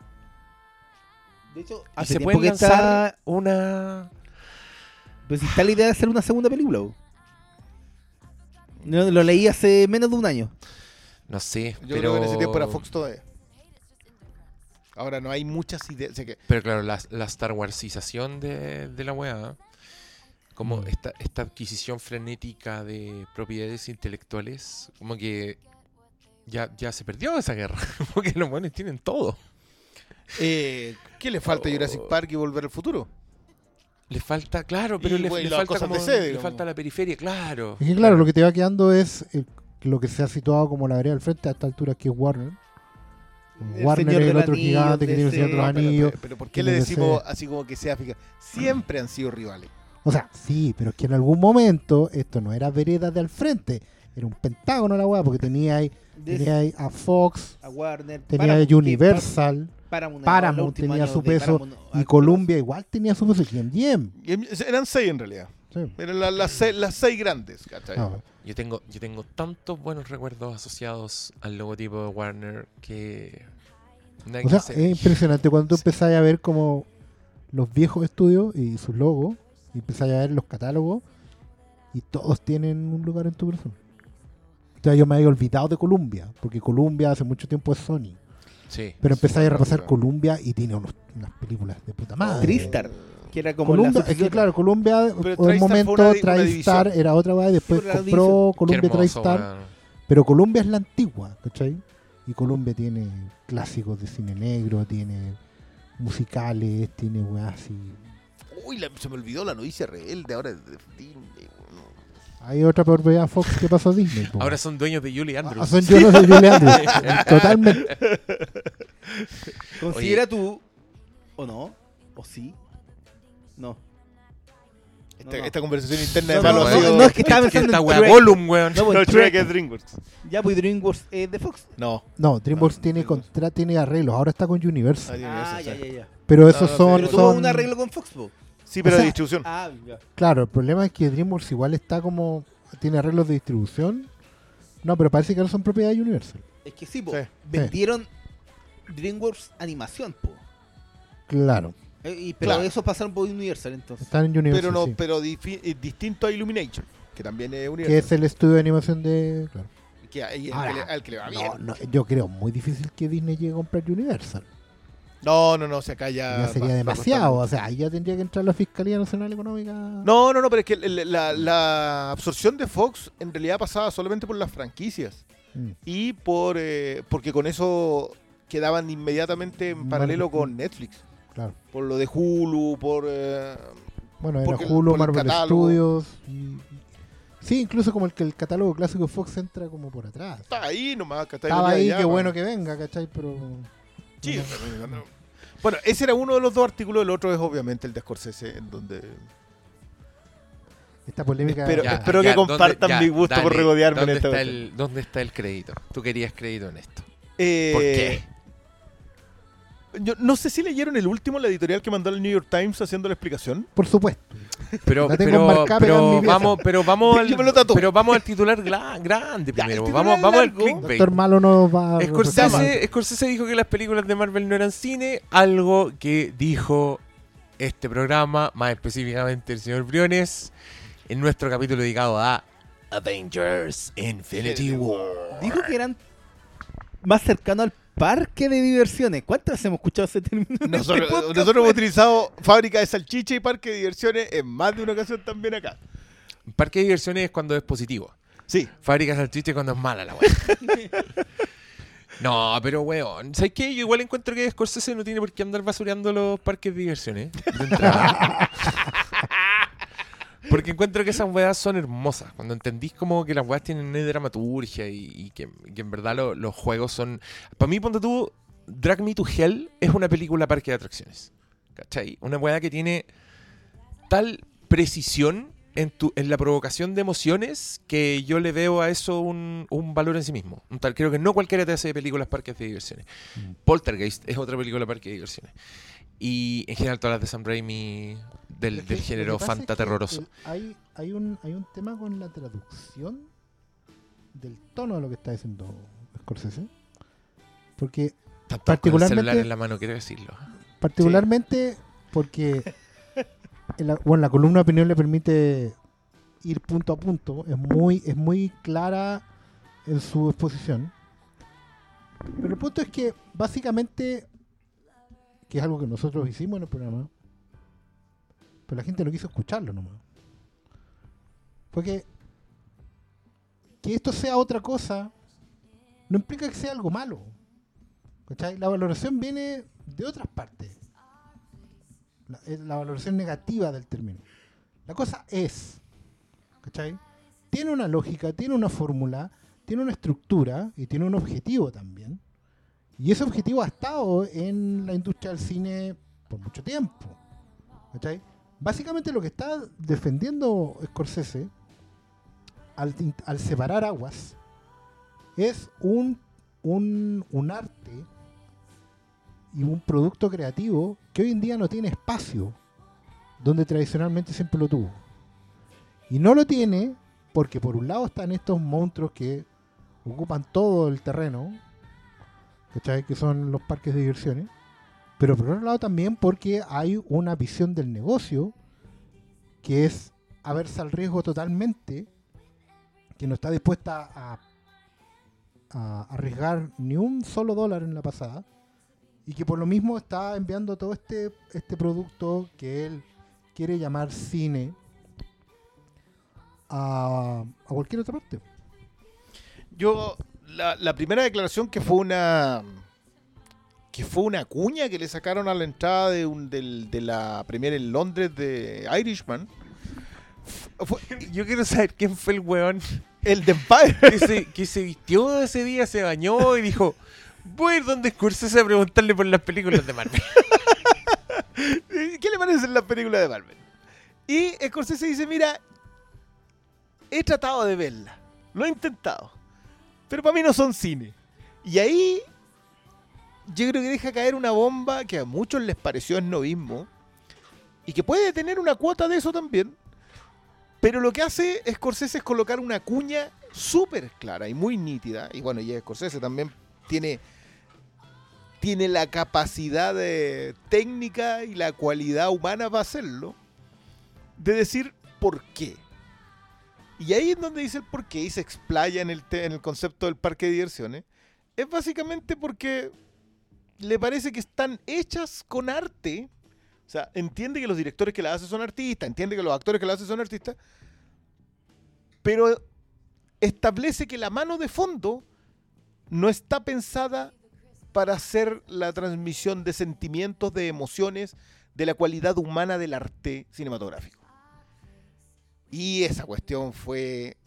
Speaker 4: De hecho, hace
Speaker 1: se
Speaker 4: que
Speaker 1: lanzar
Speaker 4: está.
Speaker 1: una.
Speaker 4: Pues está la idea de hacer una segunda película. No, lo leí hace menos de un año.
Speaker 1: No sé,
Speaker 3: Yo
Speaker 1: pero.
Speaker 3: creo que en ese tiempo era Fox todavía. Ahora no hay muchas ideas. o sea que,
Speaker 1: Pero claro, la, la Star Warsización de, de la weá, como
Speaker 2: Mm.
Speaker 1: esta, esta adquisición frenética de propiedades intelectuales, como que ya, ya se perdió esa guerra, *laughs* porque los buenos tienen todo.
Speaker 3: eh, ¿Qué le falta a Jurassic
Speaker 1: Oh.
Speaker 3: Park y Volver al Futuro?
Speaker 1: Le falta, claro, pero
Speaker 3: Y,
Speaker 1: le,
Speaker 3: bueno,
Speaker 1: le
Speaker 3: las
Speaker 1: falta como-
Speaker 3: sede,
Speaker 1: le falta la periferia, claro.
Speaker 2: Es que claro, lo que te va quedando es lo que se ha situado como la vereda del frente a esta altura, que es Warner.
Speaker 4: El
Speaker 2: Warner es el
Speaker 4: del
Speaker 2: otro
Speaker 4: Anillo,
Speaker 2: gigante que tiene el. Señor de los
Speaker 3: No, pero, pero- pero ¿por qué le
Speaker 2: DC.
Speaker 3: decimos así como que sea fija? Siempre han sido rivales.
Speaker 2: O sea, sí, pero es que en algún momento esto no era vereda de al frente, era un pentágono la weá, porque tenía ahí, tenía ahí a Fox,
Speaker 4: a Warner.
Speaker 2: tenía
Speaker 4: Paramount,
Speaker 2: a Universal,
Speaker 4: que Paramount,
Speaker 2: tenía su peso,
Speaker 4: Paramount,
Speaker 2: y Columbia igual tenía su peso, y MGM.
Speaker 3: Eran seis en realidad.
Speaker 2: Sí.
Speaker 3: Eran la- las, seis, las seis grandes. ¿cachai?
Speaker 1: Yo tengo, yo tengo tantos buenos recuerdos asociados al logotipo de Warner que...
Speaker 2: O
Speaker 1: que
Speaker 2: sea, es impresionante cuando tú
Speaker 1: Sí.
Speaker 2: empezás a ver como los viejos estudios y sus logos, y empezás a ver los catálogos, y todos tienen un lugar en tu corazón. Entonces yo me había olvidado de Columbia, porque Columbia hace mucho tiempo es Sony.
Speaker 1: Sí.
Speaker 2: Pero empezáis a repasar
Speaker 3: Columbia.
Speaker 2: Columbia y tiene unos- unas películas de puta madre.
Speaker 4: Tristar, que era como
Speaker 2: Columbia,
Speaker 4: la
Speaker 2: es que claro, Columbia
Speaker 3: Pero
Speaker 2: por un momento TriStar era otra y después
Speaker 4: Sí,
Speaker 2: compró Columbia TriStar. Pero Columbia es la antigua, ¿cachai? Y Columbia tiene clásicos de cine negro, tiene musicales, tiene weá así.
Speaker 3: Uy, la- se me olvidó la noticia rebelde ahora. de- de- de-
Speaker 2: Hay otra propiedad Fox que pasó a Disney. po.
Speaker 1: Ahora son dueños de Julie
Speaker 2: Ah,
Speaker 1: Andrews.
Speaker 2: son yo los de Julie Andrews. *laughs* Totalmente. *laughs*
Speaker 4: Considera tú, o no, o sí, no.
Speaker 3: Esta,
Speaker 4: no.
Speaker 3: esta conversación interna
Speaker 4: No,
Speaker 3: de
Speaker 4: no,
Speaker 3: ha
Speaker 4: no,
Speaker 3: sido-
Speaker 4: no, es que estaba pensando
Speaker 1: esta
Speaker 4: en.
Speaker 1: Gollum, weón.
Speaker 4: No,
Speaker 3: No,
Speaker 4: pues,
Speaker 3: Shrek. es DreamWorks.
Speaker 4: Ya, pues DreamWorks es de Fox.
Speaker 3: No.
Speaker 2: No, DreamWorks
Speaker 3: Ah,
Speaker 2: tiene
Speaker 3: DreamWorks.
Speaker 2: contra, tiene arreglos. Ahora está con Universal.
Speaker 3: Ah,
Speaker 4: Ah, ya, ya, ya.
Speaker 2: Pero
Speaker 3: No,
Speaker 2: esos
Speaker 3: no,
Speaker 2: son.
Speaker 4: Pero
Speaker 3: no,
Speaker 4: tuvo
Speaker 2: son-
Speaker 4: un arreglo con Fox, po.
Speaker 3: Sí, pero
Speaker 2: O
Speaker 3: de distribución.
Speaker 4: Ah.
Speaker 2: Claro, el problema es que DreamWorks igual está como. Tiene arreglos de distribución. No, pero parece que ahora son propiedad de Universal.
Speaker 4: Es que sí, po.
Speaker 3: Sí.
Speaker 4: Vendieron DreamWorks animación, po.
Speaker 2: Claro.
Speaker 4: Eh, y- pero
Speaker 3: Claro.
Speaker 4: esos pasaron por Universal, entonces.
Speaker 2: Están en Universal.
Speaker 3: pero no,
Speaker 2: sí.
Speaker 3: pero eh, distinto a Illumination, que también es
Speaker 2: Que
Speaker 3: Universal.
Speaker 2: es el estudio de animación de. Claro.
Speaker 3: Que ahí es
Speaker 2: Ahora,
Speaker 3: el que le- al que le va bien.
Speaker 2: No, no, yo creo muy difícil que Disney llegue a comprar Universal.
Speaker 3: No, no, no, o sea, acá ya.
Speaker 2: Ya sería
Speaker 3: va-
Speaker 2: demasiado. O sea, ahí ya tendría que entrar la Fiscalía Nacional Económica.
Speaker 3: No, no, no, pero es que la, la absorción de Fox en realidad pasaba solamente por las franquicias
Speaker 2: Mm.
Speaker 3: y por eh, porque con eso quedaban inmediatamente en paralelo con Netflix.
Speaker 2: Claro.
Speaker 3: Por lo de Hulu, por... eh,
Speaker 2: Bueno, era Hulu,
Speaker 3: el
Speaker 2: Marvel. Studios. y- Sí, incluso como el que el catálogo clásico de Fox entra como por atrás.
Speaker 3: está ahí nomás.
Speaker 2: Estaba ahí, qué
Speaker 3: man.
Speaker 2: bueno que venga, ¿cachai? Pero.
Speaker 3: Sí, Bueno, ese era uno de los dos artículos, el otro es obviamente el de Scorsese, en donde...
Speaker 2: Esta polémica.
Speaker 3: Espero-
Speaker 1: Ya,
Speaker 3: espero que
Speaker 1: ya, ¿dónde-
Speaker 3: compartan
Speaker 1: ya,
Speaker 3: mi gusto por regodearme en
Speaker 1: ¿dónde
Speaker 3: esta
Speaker 1: el, ¿Dónde está el crédito? Tú querías crédito en esto.
Speaker 3: Eh,
Speaker 1: ¿Por qué?
Speaker 3: Yo no sé si leyeron el último, la editorial que mandó al New York Times haciendo la explicación.
Speaker 2: Por supuesto.
Speaker 1: Pero, vamos, pero vamos *laughs* al, pero vamos titular gla- grande
Speaker 3: Ya,
Speaker 1: primero.
Speaker 3: el titular
Speaker 1: Vamos, vamos al clickbait.
Speaker 2: Doctor Malo nos va a.
Speaker 1: Scorsese, Scorsese dijo que las películas de Marvel no eran cine, algo que dijo este programa, más específicamente el señor Briones, en nuestro capítulo dedicado a Avengers Infinity War.
Speaker 4: Dijo que eran más cercanos al parque de diversiones. ¿Cuántas veces hemos escuchado ese término?
Speaker 3: Nosotros,
Speaker 4: este podcast?
Speaker 3: nosotros hemos utilizado fábrica de salchicha y parque de diversiones en más de una ocasión también acá.
Speaker 1: Parque de diversiones es cuando es positivo.
Speaker 3: Sí,
Speaker 1: Fábrica de salchicha es cuando es mala la weá. *laughs* No, pero weón, ¿sabes qué? Yo igual encuentro que Scorsese no tiene por qué andar basureando los parques de diversiones. de entrada. *laughs* Porque encuentro que esas weas son hermosas. Cuando entendís como que las weas tienen una dramaturgia y, y que, en verdad lo- los juegos son... Para mí, ponte tú, Drag Me to Hell es una película parque de atracciones. ¿Cachai? Una wea que tiene tal precisión en, tu, en la provocación de emociones que yo le veo a eso un, un valor en sí mismo. Un tal, creo que no cualquiera te hace películas parques de diversiones.
Speaker 2: Mm.
Speaker 1: Poltergeist es otra película parque de diversiones. Y en general todas las de Sam Raimi del, del género
Speaker 2: pasa es que el- hay, hay, un, hay un tema con la traducción del tono de lo que está diciendo Scorsese. Porque,
Speaker 1: Están todos con el
Speaker 2: particularmente-
Speaker 1: celular en la mano, quiero decirlo.
Speaker 2: particularmente, porque en la, bueno, la columna de opinión le permite ir punto a punto, es muy, es muy clara en su exposición. Pero el punto es que, básicamente, que es algo que nosotros hicimos en el programa, pero la gente no quiso escucharlo nomás. Porque que esto sea otra cosa no implica que sea algo malo. ¿Cachai? La valoración viene de otras partes. La, la valoración negativa del término. La cosa es, ¿cachai? Tiene una lógica, tiene una fórmula, tiene una estructura y tiene un objetivo también. Y ese objetivo ha estado en la industria del cine por mucho tiempo. ¿cachai? Básicamente lo que está defendiendo Scorsese al, al separar aguas es un, un arte y un producto creativo que hoy en día no tiene espacio donde tradicionalmente siempre lo tuvo. Y no lo tiene porque por un lado están estos monstruos que ocupan todo el terreno, ¿cachai? que son los parques de diversiones, pero por otro lado también porque hay una visión del negocio que es haberse al riesgo totalmente, que no está dispuesta a, a arriesgar ni un solo dólar en la pasada, y que por lo mismo está enviando todo este, este producto que él quiere llamar cine a, a cualquier otra parte.
Speaker 3: yo la, la primera declaración que fue una que fue una cuña que le sacaron a la entrada de, un, del- de la premier en Londres de Irishman fue *laughs*
Speaker 1: Yo quiero saber quién fue el weón
Speaker 3: el de Empire. *laughs*
Speaker 1: que se, que se vistió ese día, se bañó y dijo, voy a ir donde Scorsese a preguntarle por las películas de Marvel. *laughs*
Speaker 3: ¿Qué le parecen las películas de Marvel? Y Scorsese dice, mira, he tratado de verla, lo he intentado, pero para mí no son cine. Y ahí yo creo que deja caer una bomba que a muchos les pareció esnovismo y que puede tener una cuota de eso también. Pero lo que hace Scorsese es colocar una cuña súper clara y muy nítida. Y bueno, y Scorsese también tiene tiene la capacidad de técnica y la cualidad humana para hacerlo, de decir por qué. Y ahí es donde dice el por qué y se explaya en el, en el concepto del parque de diversiones. Es básicamente porque le parece que están hechas con arte. O sea, entiende que los directores que la hacen son artistas, entiende que los actores que la hacen son artistas, pero establece que la mano de fondo no está pensada para hacer la transmisión de sentimientos, de emociones, de la cualidad humana del arte cinematográfico. Y esa cuestión fue,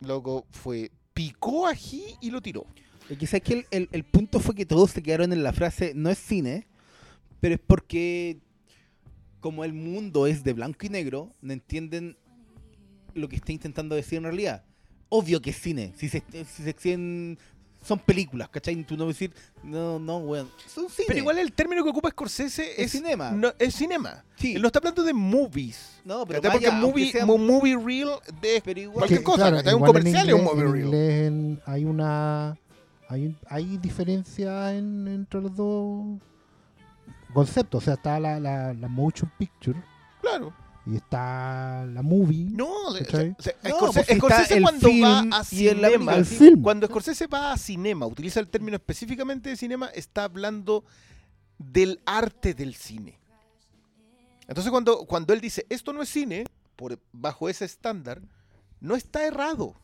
Speaker 3: loco, fue, picó ají y lo tiró.
Speaker 4: Quizás que el, el, punto fue que todos se quedaron en la frase no es cine, pero es porque como el mundo es de blanco y negro, no entienden lo que está intentando decir en realidad. Obvio que es cine, si se, si se son películas, ¿cachai? Tú no vas a decir, no, no, weón, son cine.
Speaker 3: Pero igual el término que ocupa Scorsese
Speaker 4: Es
Speaker 3: es,
Speaker 4: cinema.
Speaker 3: no- es cinema.
Speaker 4: Sí.
Speaker 3: Él no está hablando de movies.
Speaker 4: No, pero vaya,
Speaker 3: porque movie,
Speaker 4: sea-
Speaker 3: mo- movie reel de
Speaker 4: Pero igual-
Speaker 3: cualquier
Speaker 2: Que,
Speaker 3: cosa.
Speaker 2: claro,
Speaker 3: ¿cachai? un comercial es un
Speaker 2: inglés-
Speaker 3: movie
Speaker 2: en
Speaker 3: reel.
Speaker 2: inglés en- hay una hay, hay diferencia en- entre los dos conceptos. O sea, está la, la, la motion picture
Speaker 3: Claro.
Speaker 2: Y está la movie.
Speaker 3: No, o sea,
Speaker 2: ¿Cachai?
Speaker 3: o sea,
Speaker 4: No,
Speaker 3: Scorsese,
Speaker 4: pues
Speaker 3: Scorsese cuando
Speaker 4: film
Speaker 3: va a
Speaker 4: el-
Speaker 3: cinema,
Speaker 4: película.
Speaker 2: El film.
Speaker 3: cuando Scorsese va a cinema, utiliza el término específicamente de cinema, está hablando del arte del cine. Entonces cuando, cuando él dice esto no es cine, por, bajo ese estándar, no está errado.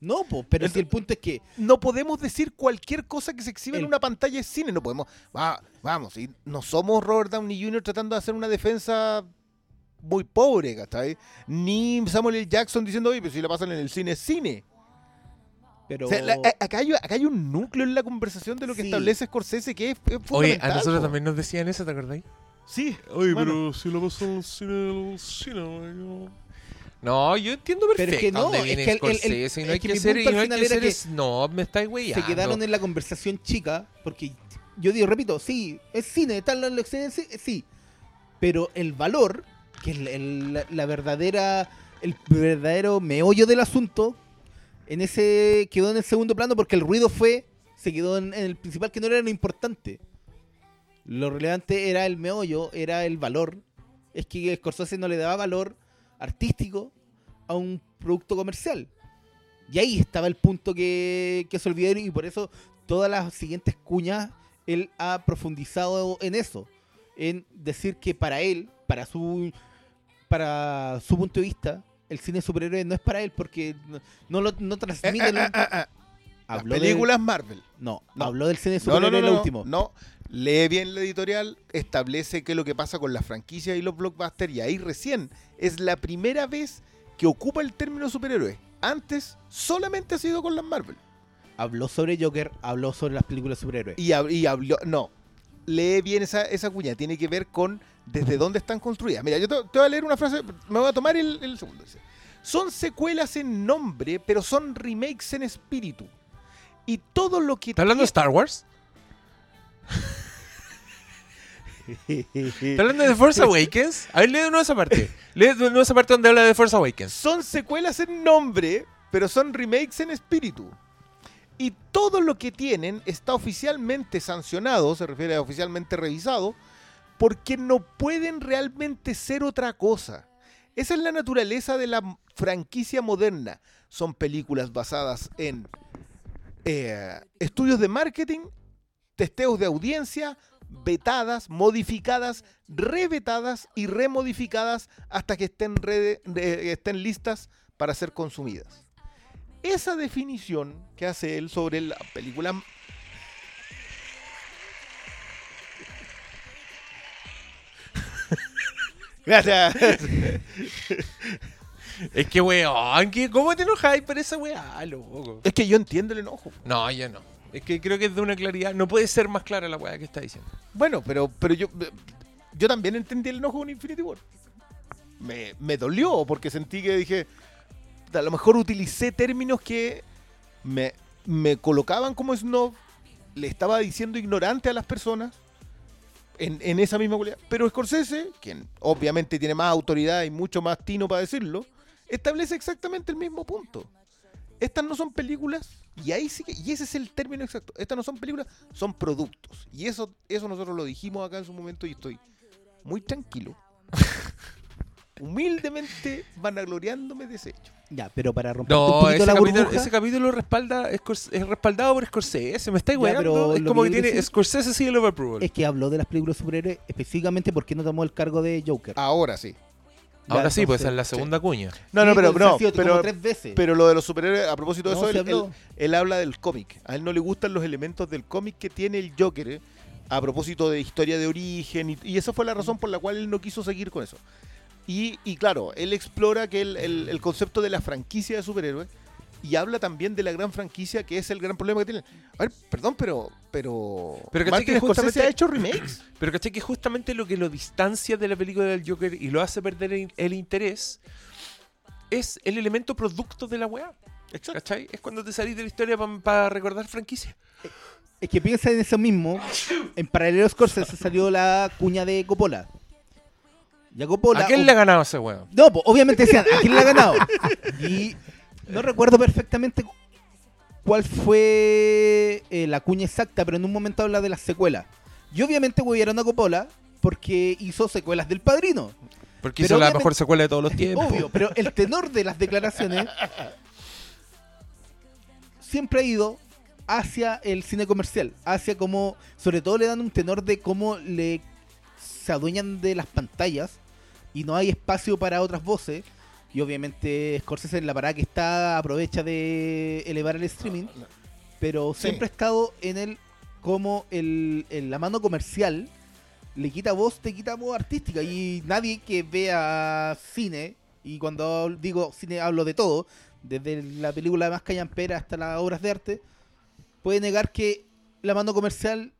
Speaker 4: No, po, pero
Speaker 3: Ent-
Speaker 4: si el punto es que
Speaker 3: No podemos decir cualquier cosa que se exhibe en
Speaker 4: El-
Speaker 3: una pantalla es cine. No podemos. va- vamos, y no somos Robert Downey Jr. tratando de hacer una defensa muy pobre, ¿cachai? Ni Samuel L. Jackson diciendo, oye, pero si la pasan en el cine, es cine.
Speaker 4: pero
Speaker 3: O sea, la- a- acá, hay, acá hay un núcleo en la conversación de lo que
Speaker 4: Sí.
Speaker 3: establece Scorsese que es, es
Speaker 1: Oye, a nosotros
Speaker 3: po.
Speaker 1: también nos decían eso, ¿te acordáis?
Speaker 3: Sí.
Speaker 5: Oye,
Speaker 3: Bueno.
Speaker 5: pero si lo pasó en el cine, el cine, yo-
Speaker 1: No, yo entiendo
Speaker 4: Pero
Speaker 1: perfecto
Speaker 4: es que no,
Speaker 1: dónde
Speaker 4: es que el- el- el-
Speaker 1: Scorsese y no
Speaker 4: es
Speaker 1: hay
Speaker 4: que
Speaker 1: que ser, y no hay
Speaker 4: final
Speaker 1: que
Speaker 4: era
Speaker 1: ser
Speaker 4: que
Speaker 1: snob, me estáis weyando.
Speaker 4: se quedaron en la conversación chica, porque yo digo, repito, sí, es cine, tal la lección sí, sí, pero el valor, que es el- el- la, la verdadera, el verdadero meollo del asunto, en ese quedó en el segundo plano porque el ruido fue, se quedó en, en el principal que no era lo importante. Lo relevante era el meollo, era el valor. Es que Scorsese no le daba valor artístico a un producto comercial. Y ahí estaba el punto que, que se olvidaron y por eso todas las siguientes cuñas él ha profundizado en eso. En decir que para él, para su, para su punto de vista, el cine superhéroe no es para él porque no, no lo no
Speaker 3: Eh,
Speaker 4: transmite.
Speaker 3: eh,
Speaker 4: lo-
Speaker 3: eh, eh, eh. Las
Speaker 4: del-
Speaker 3: películas Marvel.
Speaker 4: no,
Speaker 3: No.
Speaker 4: habló del cine superhéroe
Speaker 3: no, no, no,
Speaker 4: lo último.
Speaker 3: no. Lee bien la editorial, establece qué es lo que pasa con las franquicias y los blockbusters y ahí recién es la primera vez que ocupa el término superhéroe. Antes solamente ha sido con las Marvel.
Speaker 4: Habló sobre Joker, habló sobre las películas superhéroes.
Speaker 3: Y, hab- y habló, no, lee bien esa, esa cuña, tiene que ver con desde dónde están construidas. Mira, yo te, te voy a leer una frase, me voy a tomar el, el segundo. dice, Son secuelas en nombre, pero son remakes en espíritu. Y todo lo que...
Speaker 1: ¿Está hablando de Star Wars? *laughs* ¿Está hablando de Force Awakens? A ver, lee de nuevo esa parte. Lee de nuevo esa parte donde habla de Force Awakens.
Speaker 3: Son secuelas en nombre, pero son remakes en espíritu. Y todo lo que tienen está oficialmente sancionado, se refiere a oficialmente revisado, porque no pueden realmente ser otra cosa. Esa es la naturaleza de la franquicia moderna. Son películas basadas en eh, estudios de marketing, testeos de audiencia, vetadas, modificadas, revetadas y remodificadas hasta que estén, estén listas para ser consumidas. Esa definición que hace él sobre la película Gracias. *laughs*
Speaker 1: Es que, weón, ¿qué- ¿cómo te enojáis por esa weá, loco?
Speaker 3: Es que yo entiendo el enojo.
Speaker 1: No, ya no. Es que creo que es de una claridad. No puede ser más clara la weá que está diciendo.
Speaker 3: Bueno, pero, pero yo, yo también entendí el enojo con Infinity War. Me, me dolió porque sentí que dije, a lo mejor utilicé términos que me, me colocaban como snob, le estaba diciendo ignorante a las personas en, esa misma cualidad. Pero Scorsese, quien obviamente tiene más autoridad y mucho más tino para decirlo, establece exactamente el mismo punto. Estas no son películas, y ahí sí y ese es el término exacto. Estas no son películas, son productos. Y eso, eso nosotros lo dijimos acá en su momento y estoy muy tranquilo. *laughs* humildemente vanagloriándome de ese hecho.
Speaker 4: Ya, pero para romper un
Speaker 1: No,
Speaker 4: poquito
Speaker 1: ese
Speaker 4: la
Speaker 1: capítulo,
Speaker 4: burbuja,
Speaker 1: ese capítulo respalda, es, respaldado por Scorsese. Me
Speaker 4: pero
Speaker 1: weando. Es como
Speaker 4: que
Speaker 1: tiene Scorsese Seal of Approval.
Speaker 4: es que habló de las películas de superhéroes específicamente porque no tomó el cargo de Joker.
Speaker 3: Ahora sí.
Speaker 1: Ahora
Speaker 4: Ya,
Speaker 1: sí, pues esa es la segunda cuña.
Speaker 3: No, no,
Speaker 4: Sí,
Speaker 3: pero
Speaker 4: pues,
Speaker 3: no, pero,
Speaker 4: tres veces.
Speaker 3: pero lo de los superhéroes, a propósito de
Speaker 4: No,
Speaker 3: eso, él habla del cómic. A él no le gustan los elementos del cómic que tiene el Joker, ¿eh? a propósito de historia de origen, y, y esa fue la razón por la cual él no quiso seguir con eso. Y, y claro, él explora que el, el- el concepto de la franquicia de superhéroes y habla también de la gran franquicia que es el gran problema que tienen. A ver, perdón, pero pero,
Speaker 1: Pero ¿cachai
Speaker 3: Martin
Speaker 1: que
Speaker 3: Scorsese
Speaker 1: justamente-
Speaker 3: ha hecho remakes. *clears throat*
Speaker 1: Pero caché que justamente lo que lo distancia de la película del Joker y lo hace perder el, el interés es el elemento producto de la weá.
Speaker 3: Exacto.
Speaker 1: ¿Cachai? Es cuando te salís de la historia para recordar franquicia.
Speaker 4: Es que piensa en eso mismo. En paralelo a Scorsese salió la cuña de Coppola.
Speaker 1: ¿A quién le ha ganado ese weón?
Speaker 4: No, pues, obviamente decían, ¿a quién le ha ganado? *laughs* Y no recuerdo perfectamente cuál fue eh, la cuña exacta, pero en un momento habla de las secuelas. Y obviamente huyeron a Coppola porque hizo secuelas del Padrino.
Speaker 1: Porque
Speaker 4: Pero
Speaker 1: hizo la mejor secuela de todos los *laughs* tiempos.
Speaker 4: Obvio, pero el tenor de las declaraciones siempre ha ido hacia el cine comercial, hacia como, sobre todo le dan un tenor de cómo le se adueñan de las pantallas y no hay espacio para otras voces. Y obviamente Scorsese en la parada que está aprovecha de elevar el streaming, pero
Speaker 3: Sí.
Speaker 4: siempre ha estado en el como el, en la mano comercial le quita voz, te quita voz artística. Y nadie que vea cine, y cuando digo cine hablo de todo, desde la película más callampera hasta las obras de arte, puede negar que la mano comercial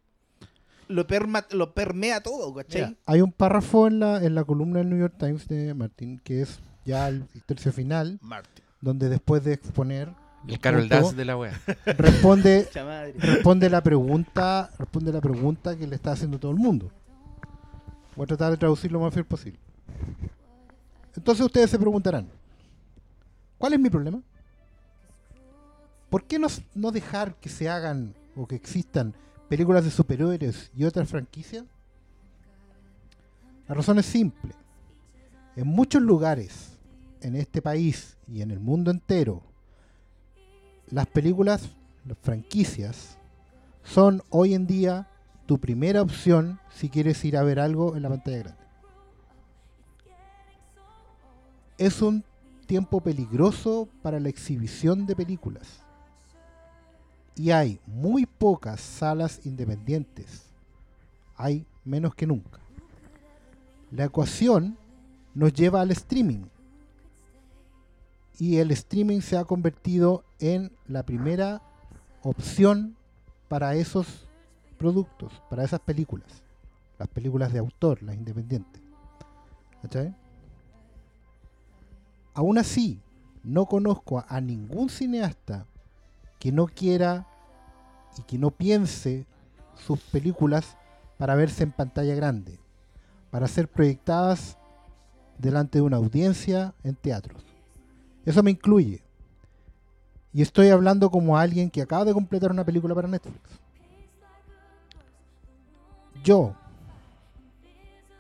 Speaker 4: lo, perma- lo permea todo, ¿cachai?
Speaker 2: Mira, hay un párrafo en la, en la columna del New York Times de Martín que es ya el tercio final,
Speaker 3: Martin.
Speaker 2: donde después de exponer
Speaker 1: El Carol Dance de la weá. *laughs*
Speaker 2: responde *laughs* responde la pregunta responde la pregunta que le está haciendo todo el mundo voy a tratar de traducirlo lo más fiel posible entonces ustedes se preguntarán ¿cuál es mi problema? ¿por qué no, no dejar que se hagan o que existan películas de superhéroes y otras franquicias? la razón es simple en muchos lugares en este país y en el mundo entero las películas, las franquicias, son hoy en día tu primera opción si quieres ir a ver algo en la pantalla grande. Es un tiempo peligroso para la exhibición de películas. Y hay muy pocas salas independientes. Hay menos que nunca. La ecuación nos lleva al streaming y el streaming se ha convertido en la primera opción para esos productos, para esas películas, las películas de autor, las independientes. ¿Cachai? Aún así, no conozco a, a ningún cineasta que no quiera y que no piense sus películas para verse en pantalla grande, para ser proyectadas delante de una audiencia en teatros. Eso me incluye. Y estoy hablando como alguien que acaba de completar una película para Netflix. Yo,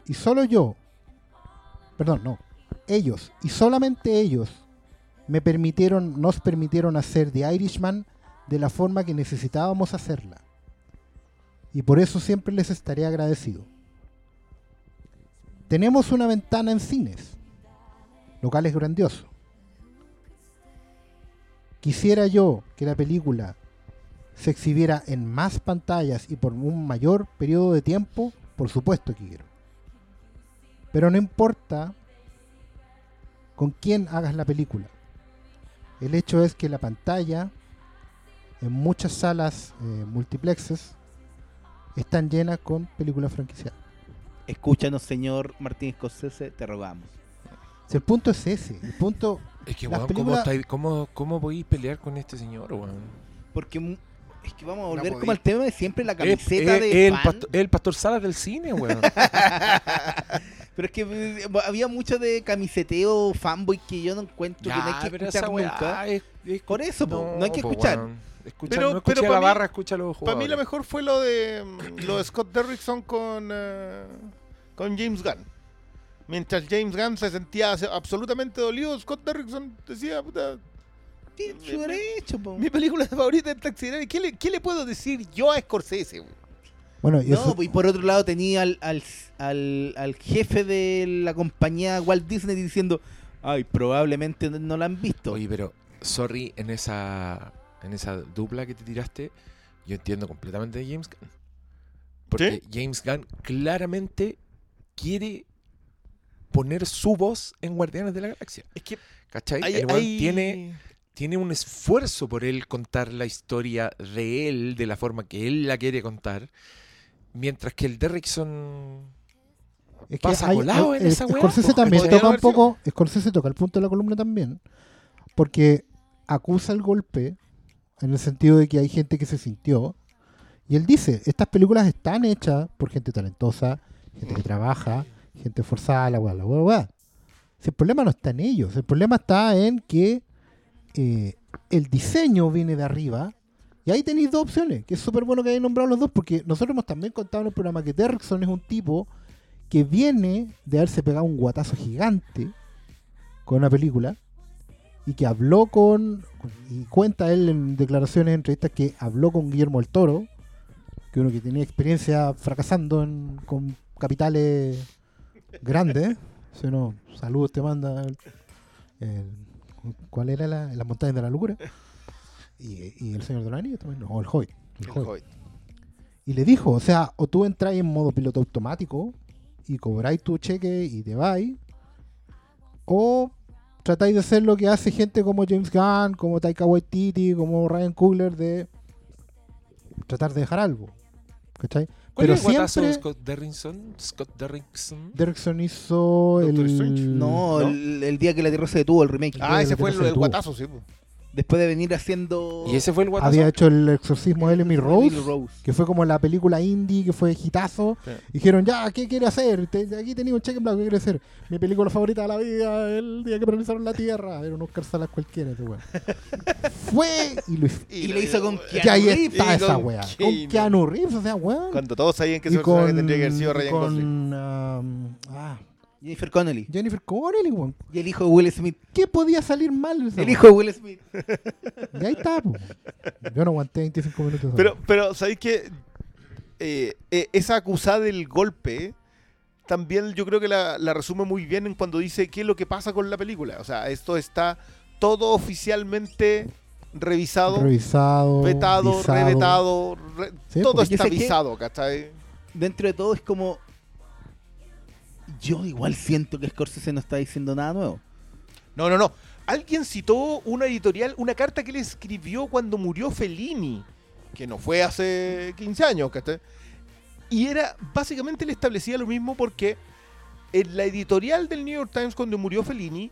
Speaker 2: y solo yo, perdón, no, ellos, y solamente ellos, me permitieron, nos permitieron hacer The Irishman de la forma que necesitábamos hacerla. Y por eso siempre les estaré agradecido. Tenemos una ventana en cines, local es grandioso. Quisiera yo que la película se exhibiera en más pantallas y por un mayor periodo de tiempo, por supuesto que quiero. Pero no importa con quién hagas la película. El hecho es que la pantalla en muchas salas eh, multiplexes están llenas con películas franquiciadas.
Speaker 4: Escúchanos, señor Martín Scorsese, te rogamos.
Speaker 2: Si el punto es ese, el punto
Speaker 1: Es que, weón, ¿cómo,
Speaker 2: películas-
Speaker 1: estáis- cómo, ¿cómo podéis pelear con este señor, weón?
Speaker 4: Porque mu- es que vamos a volver como al tema de siempre la camiseta de
Speaker 1: el,
Speaker 4: fan.
Speaker 1: pastor, es el pastor Salas del cine, weón. *laughs*
Speaker 4: Pero es que eh, había mucho de camiseteo fanboy que yo no encuentro que no hay que escuchar
Speaker 1: esa weá
Speaker 4: nunca.
Speaker 1: es- es-
Speaker 4: Por eso, no hay que escuchar.
Speaker 1: weón. Escucha,
Speaker 3: Pero-
Speaker 1: no
Speaker 3: pero
Speaker 1: la
Speaker 3: mí-
Speaker 1: barra, escucha los
Speaker 3: Para mí
Speaker 1: jugadores.
Speaker 3: lo mejor fue lo de mm, lo de Scott Derrickson con, eh, con James Gunn. Mientras James Gunn se sentía absolutamente dolido, Scott Derrickson decía, puta,
Speaker 4: su derecho, po.
Speaker 3: mi película *laughs* favorita es Taxi Driver. ¿Qué le, ¿Qué le puedo decir yo a Scorsese? güey?
Speaker 2: Bueno, y
Speaker 4: No,
Speaker 2: eso,
Speaker 4: y por otro lado tenía al, al, al, al jefe de la compañía Walt Disney diciendo, ay, probablemente no la han visto.
Speaker 1: Oye, pero, sorry, en esa, en esa dupla que te tiraste, yo entiendo completamente de James Gunn. Porque James Gunn claramente quiere poner su voz en Guardianes de la Galaxia.
Speaker 3: Es que
Speaker 1: ¿Cachai?
Speaker 3: hay,
Speaker 1: El weón
Speaker 3: hay-
Speaker 1: tiene, tiene un esfuerzo por él contar la historia de él de la forma que él la quiere contar. Mientras que el Derrickson
Speaker 2: es
Speaker 1: pasa colado en
Speaker 2: el-
Speaker 1: esa weá,
Speaker 2: Scorsese también toca un poco, Scorsese toca el punto de la columna también, porque acusa el golpe en el sentido de que hay gente que se sintió y él dice, estas películas están hechas por gente talentosa, gente que trabaja, gente forzada, la weá, la weá, la weá. Si el problema no está en ellos, el problema está en que eh, el diseño viene de arriba y ahí tenéis dos opciones, que es súper bueno que hayáis nombrado los dos, porque nosotros hemos también contado en el programa que Derrickson es un tipo que viene de haberse pegado un guatazo gigante con una película y que habló con, y cuenta él en declaraciones, en entrevistas, que habló con Guillermo del Toro, que uno que tenía experiencia fracasando con capitales grandes. Si uno, saludos te manda. el- el- ¿Cuál era la, las montañas de la locura? Y, y el señor de los anillos también, no, el Hobbit. el
Speaker 3: El
Speaker 2: Hobbit.
Speaker 3: Hobbit.
Speaker 2: Y le dijo, o sea, o tú entras en modo piloto automático y cobráis tu cheque y te vais, o tratáis de hacer lo que hace gente como James Gunn, como Taika Waititi, como Ryan Coogler, de tratar de dejar algo. ¿Cachai?
Speaker 1: ¿Cuál
Speaker 2: Pero
Speaker 1: es
Speaker 2: siempre
Speaker 1: Scott Derrickson? Scott Derrickson.
Speaker 2: Derrickson hizo el...
Speaker 4: No,
Speaker 3: ¿no?
Speaker 4: El, el día que la Tierra se detuvo, el remake.
Speaker 3: Ah, ese fue el, el guatazo, sí.
Speaker 4: Después de venir haciendo...
Speaker 1: ¿Y ese fue el guatazo?
Speaker 2: Había hecho el exorcismo de Emily Rose, que fue como la película indie, que fue hitazo.
Speaker 3: Sí.
Speaker 2: Dijeron, ya, ¿qué quiere hacer? Te- aquí tenía un cheque en blanco, ¿qué quiere hacer? Mi película favorita de la vida, el día que paralizaron la Tierra. Era un Oscar Salas cualquiera, ese weón. *laughs* Fue y lo hizo.
Speaker 4: Y lo hizo con
Speaker 2: Y
Speaker 4: Keanu
Speaker 2: ahí
Speaker 4: Reeves.
Speaker 2: está
Speaker 3: y
Speaker 2: esa
Speaker 3: con
Speaker 2: weá.
Speaker 3: Keanu.
Speaker 2: Con Keanu Reeves, o sea, weón.
Speaker 3: Cuando todos sabían que
Speaker 2: y
Speaker 3: ese personaje
Speaker 2: con,
Speaker 3: tendría que haber sido Ryan Gosling.
Speaker 2: con um, ah,
Speaker 4: Jennifer Connelly.
Speaker 2: Jennifer Connelly, weón.
Speaker 4: Y el hijo de Will Smith.
Speaker 2: ¿Qué podía salir mal? esa
Speaker 4: El hijo de Will Smith.
Speaker 2: Y ahí está, po. Yo no aguanté 25 minutos.
Speaker 3: Pero, pero ¿sabéis que esa acusada del golpe también yo creo que la, la resume muy bien en cuando dice qué es lo que pasa con la película? O sea, esto está todo oficialmente revisado,
Speaker 2: revisado,
Speaker 3: vetado, revetado, re-
Speaker 2: Sí,
Speaker 3: todo está visado, ¿cachai?
Speaker 4: Dentro de todo es como... Yo igual siento que Scorsese no está diciendo nada nuevo.
Speaker 3: No, no, no. Alguien citó una editorial, una carta que le escribió cuando murió Fellini, que no fue hace 15 años, ¿cachai? Y era, básicamente le establecía lo mismo porque en la editorial del New York Times cuando murió Fellini,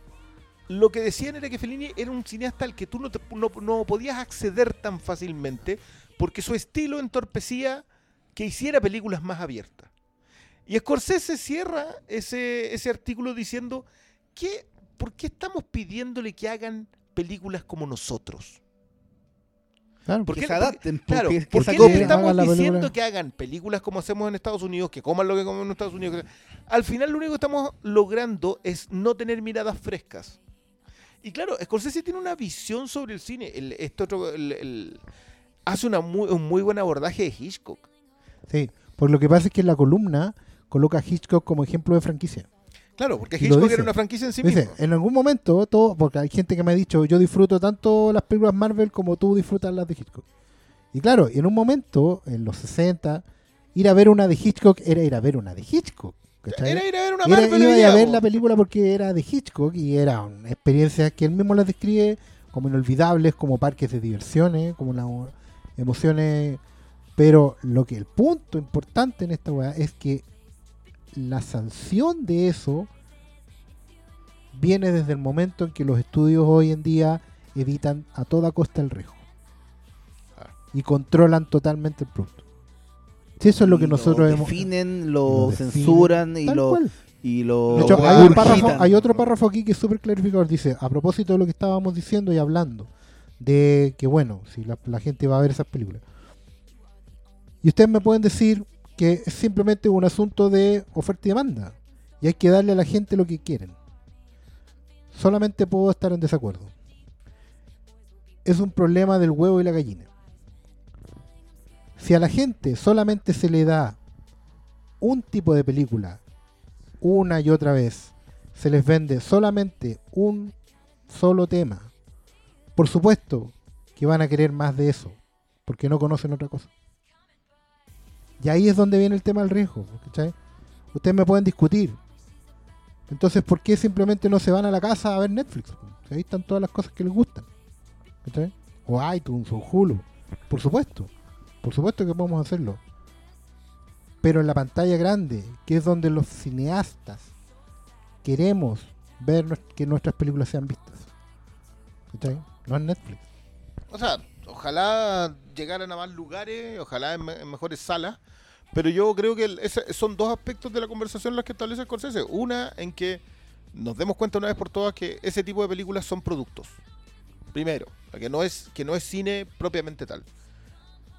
Speaker 3: lo que decían era que Fellini era un cineasta al que tú no, no- no podías acceder tan fácilmente porque su estilo entorpecía que hiciera películas más abiertas. Y Scorsese cierra ese, ese artículo diciendo que ¿por qué estamos pidiéndole que hagan películas como nosotros?
Speaker 2: Claro,
Speaker 3: ¿Por qué-
Speaker 4: se
Speaker 3: por
Speaker 4: adapten.
Speaker 3: Claro,
Speaker 4: que
Speaker 3: ¿por qué les estamos diciendo
Speaker 2: película.
Speaker 3: que hagan películas como hacemos en Estados Unidos, que coman lo que comen en Estados Unidos? Al final lo único que estamos logrando es no tener miradas frescas. Y claro, Scorsese tiene una visión sobre el cine. El- este otro, el- el- hace una muy, un muy buen abordaje de Hitchcock.
Speaker 2: Sí, porque lo que pasa es que en la columna coloca a Hitchcock como ejemplo de franquicia.
Speaker 3: Claro, porque Hitchcock era una franquicia en sí
Speaker 2: Dice, en algún momento, todo, porque hay gente que me ha dicho, yo disfruto tanto las películas Marvel como tú disfrutas las de Hitchcock. Y claro, en un momento, en los 60, ir a ver una de Hitchcock era ir a ver una de Hitchcock. ¿cachai?
Speaker 3: Era ir a ver una
Speaker 2: Era-
Speaker 3: Marvel
Speaker 2: iba
Speaker 3: hoy
Speaker 2: a ver la película porque era de Hitchcock y era una experiencia que él mismo las describe como inolvidables, como parques de diversiones, como las emociones. Pero lo que el punto importante en esta weá es que la sanción de eso viene desde el momento en que los estudios hoy en día evitan a toda costa el riesgo y controlan totalmente el producto. Si eso es lo que
Speaker 4: Y
Speaker 2: nosotros
Speaker 4: definen, lo,
Speaker 2: lo definen,
Speaker 4: censuran y lo,
Speaker 2: cual.
Speaker 4: y lo
Speaker 2: De hecho,
Speaker 3: Lo
Speaker 2: hay, un
Speaker 3: regurgitan.
Speaker 2: párrafo, hay otro párrafo aquí que es súper clarificador. Dice, a propósito de lo que estábamos diciendo y hablando, de que bueno, si la, la gente va a ver esas películas. Y ustedes me pueden decir que es simplemente un asunto de oferta y demanda. Y hay que darle a la gente lo que quieren. Solamente puedo estar en desacuerdo. Es un problema del huevo y la gallina. Si a la gente solamente se le da un tipo de película una y otra vez, se les vende solamente un solo tema, por supuesto que van a querer más de eso, porque no conocen otra cosa. Y ahí es donde viene el tema del riesgo. ¿cachai? Ustedes me pueden discutir. Entonces, ¿por qué simplemente no se van a la casa a ver Netflix? Si ahí están todas las cosas que les gustan. ¿cachai? O iTunes o Hulu. Por supuesto. Por supuesto que podemos hacerlo. Pero en la pantalla grande, que es donde los cineastas queremos ver que nuestras películas sean vistas. ¿Cachai? No en Netflix.
Speaker 3: O sea, ojalá llegaran a más lugares, ojalá en, me- en mejores salas. Pero yo creo que son dos aspectos de la conversación las que establece Scorsese. Una, en que nos demos cuenta una vez por todas que ese tipo de películas son productos. Primero, que no es, que no es cine propiamente tal.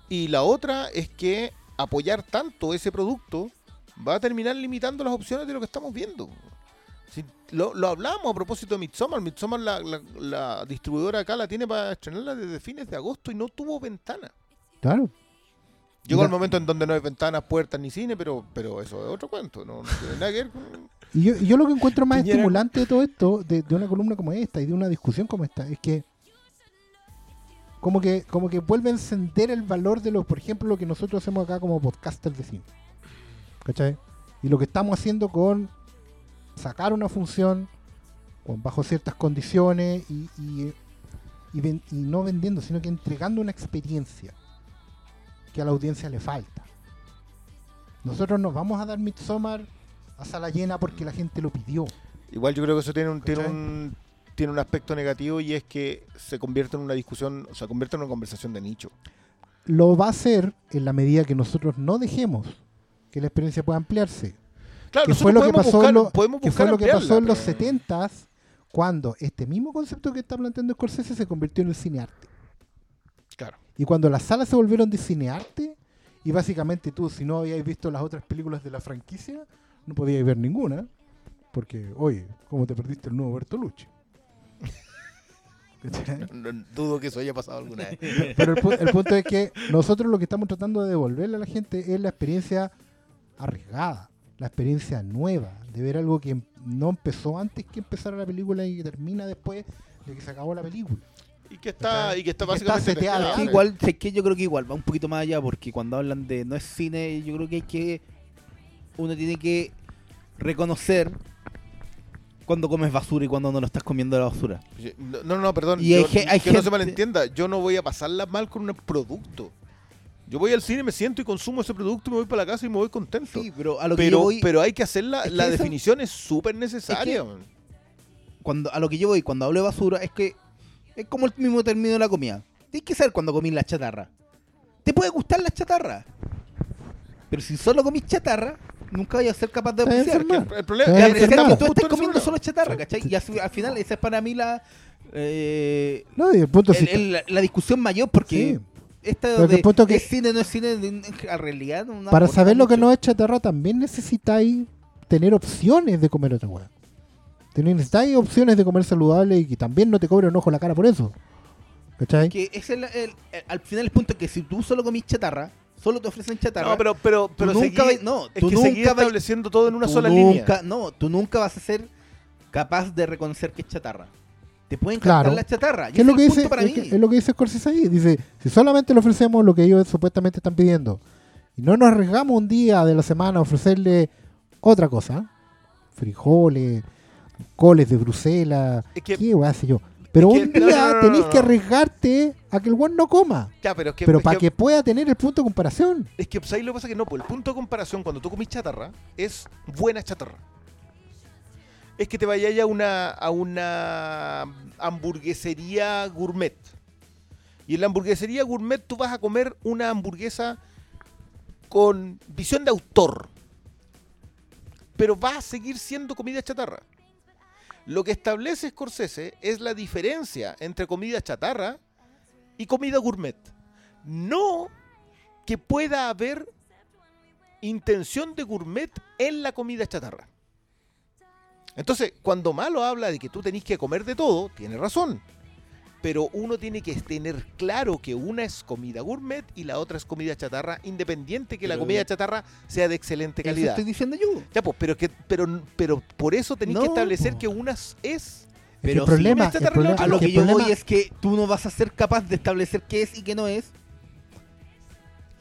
Speaker 3: Y la otra es que apoyar tanto ese producto va a terminar limitando las opciones de lo que estamos viendo. Si lo, lo hablamos a propósito de Midsommar. Midsommar, la, la- la distribuidora acá la tiene para estrenarla desde fines de agosto y no tuvo ventana.
Speaker 2: Claro.
Speaker 3: Llegó el momento en donde no hay ventanas, puertas ni cine, pero, pero eso es otro cuento. No, no tiene nada que ver con...
Speaker 2: Y yo, yo lo que encuentro más
Speaker 1: Piñera-
Speaker 2: estimulante de todo esto, de, de una columna como esta y de una discusión como esta, es que como que como que vuelve a encender el valor de los, por ejemplo, lo que nosotros hacemos acá como podcasters de cine. ¿Cachai? Y lo que estamos haciendo con sacar una función con, bajo ciertas condiciones y, y, y ven- y no vendiendo, sino que entregando una experiencia que a la audiencia le falta. Nosotros nos vamos a dar Midsommar a sala llena porque la gente lo pidió.
Speaker 3: Igual yo creo que eso tiene un, tiene un, tiene un aspecto negativo y es que se convierte en una discusión, o sea, convierte en una conversación de nicho.
Speaker 2: Lo va a hacer en la medida que nosotros no dejemos que la experiencia pueda ampliarse.
Speaker 3: Claro,
Speaker 2: que fue lo que pasó,
Speaker 3: buscar-
Speaker 2: lo- que fue lo que pasó en los
Speaker 3: pero-
Speaker 2: 70s cuando este mismo concepto que está planteando Scorsese se convirtió en el cinearte.
Speaker 3: Claro.
Speaker 2: Y cuando las salas se volvieron de cinearte, y básicamente tú, si no habíais visto las otras películas de la franquicia, no podíais ver ninguna. Porque, oye, ¿cómo te perdiste el nuevo Bertolucci? ¿Cachai? *laughs*
Speaker 3: No- no- dudo que eso haya pasado alguna vez.
Speaker 2: Pero el, pu- el punto es que nosotros lo que estamos tratando de devolverle a la gente es la experiencia arriesgada, la experiencia nueva, de ver algo que no empezó antes que empezara la película y que termina después de que se acabó la película.
Speaker 3: Y que está, y que está
Speaker 2: Y que está
Speaker 3: básicamente
Speaker 2: seteada.
Speaker 3: mezclada.
Speaker 4: Sí,
Speaker 2: Ah,
Speaker 4: igual, sé que yo creo que igual va un poquito más allá porque cuando hablan de no es cine, yo creo que hay que uno tiene que reconocer cuando comes basura y cuando no lo estás comiendo de la basura.
Speaker 3: No, no, no, perdón.
Speaker 4: Y
Speaker 3: yo-
Speaker 4: hay
Speaker 3: que no se malentienda. Yo no voy a pasarla mal con un producto. Yo voy al cine, me siento y consumo ese producto, me voy para la casa y me voy contento.
Speaker 4: Sí, pero a lo que
Speaker 3: pero,
Speaker 4: yo voy,
Speaker 3: pero hay que hacer la,
Speaker 4: es que
Speaker 3: la
Speaker 4: eso-
Speaker 3: definición es súper necesaria. man.
Speaker 4: cuando a lo que yo voy cuando hablo de basura es que es como el mismo término de la comida. Tienes que saber cuando comís la chatarra. Te puede gustar la chatarra. Pero si solo comís chatarra, nunca vayas a ser capaz de apreciar.
Speaker 3: El, el problema es que estamos
Speaker 4: tú estás comiendo solo chatarra. ¿cachai? Y así- al final esa es para mí la eh,
Speaker 2: No, y el punto
Speaker 4: el- el- la, la discusión mayor porque
Speaker 2: Sí.
Speaker 4: Esta de
Speaker 2: el punto que-
Speaker 4: es cine no es cine en realidad no
Speaker 2: para saber lo que no es chatarra también necesitáis tener opciones de comer otra hueá. Tener- Necesitáis opciones de comer saludable y que también no te cobre un ojo la cara por eso. ¿Cachai?
Speaker 4: que es el, el- el- al final el punto es que si tú solo comís chatarra solo te ofrecen chatarra
Speaker 3: No, pero, pero, pero
Speaker 4: nunca
Speaker 3: seguí-
Speaker 4: vai- no,
Speaker 3: es
Speaker 4: tú
Speaker 3: que
Speaker 4: nunca vai-
Speaker 3: estableciendo todo en una
Speaker 4: tú
Speaker 3: sola
Speaker 4: nunca,
Speaker 3: línea.
Speaker 4: No, tú nunca vas a ser capaz de reconocer que es chatarra. Te pueden
Speaker 2: Claro.
Speaker 4: encantar la chatarra.
Speaker 2: ¿Qué es lo que dice?
Speaker 4: para
Speaker 2: es,
Speaker 4: mí.
Speaker 2: es lo que dice Scorsese ahí. Dice, si solamente le ofrecemos lo que ellos supuestamente están pidiendo y no nos arriesgamos un día de la semana a ofrecerle otra cosa, frijoles, coles de Bruselas,
Speaker 3: Es que-
Speaker 2: qué weá sé yo. Pero
Speaker 3: es
Speaker 2: un
Speaker 3: que-
Speaker 2: día
Speaker 3: no, no, no,
Speaker 2: tenéis
Speaker 3: no,
Speaker 2: que arriesgarte a que el weón no coma.
Speaker 3: Ya, pero es que,
Speaker 2: pero
Speaker 3: es
Speaker 2: para que pueda tener el punto de comparación.
Speaker 3: Es que ¿sabes lo que pasa? Que no, pues el punto de comparación cuando tú comís chatarra es buena chatarra. Es que te vayas a una, a una hamburguesería gourmet. Y en la hamburguesería gourmet tú vas a comer una hamburguesa con visión de autor. Pero va a seguir siendo comida chatarra. Lo que establece Scorsese es la diferencia entre comida chatarra y comida gourmet. No que pueda haber intención de gourmet en la comida chatarra. Entonces, cuando Malo habla de que tú tenés que comer de todo, tiene razón. Pero uno tiene que tener claro que una es comida gourmet y la otra es comida chatarra, independiente que la comida chatarra sea de excelente
Speaker 4: Eso
Speaker 3: calidad.
Speaker 4: estoy diciendo yo.
Speaker 3: Ya, pues, pero, que, pero, pero por eso tenéis
Speaker 4: No,
Speaker 3: que establecer
Speaker 2: po.
Speaker 3: que una es
Speaker 4: Pero
Speaker 2: el problema, el problema-
Speaker 4: A lo
Speaker 2: es que
Speaker 4: yo
Speaker 2: problema-
Speaker 4: voy es que tú no vas a ser capaz de establecer qué es y qué no es.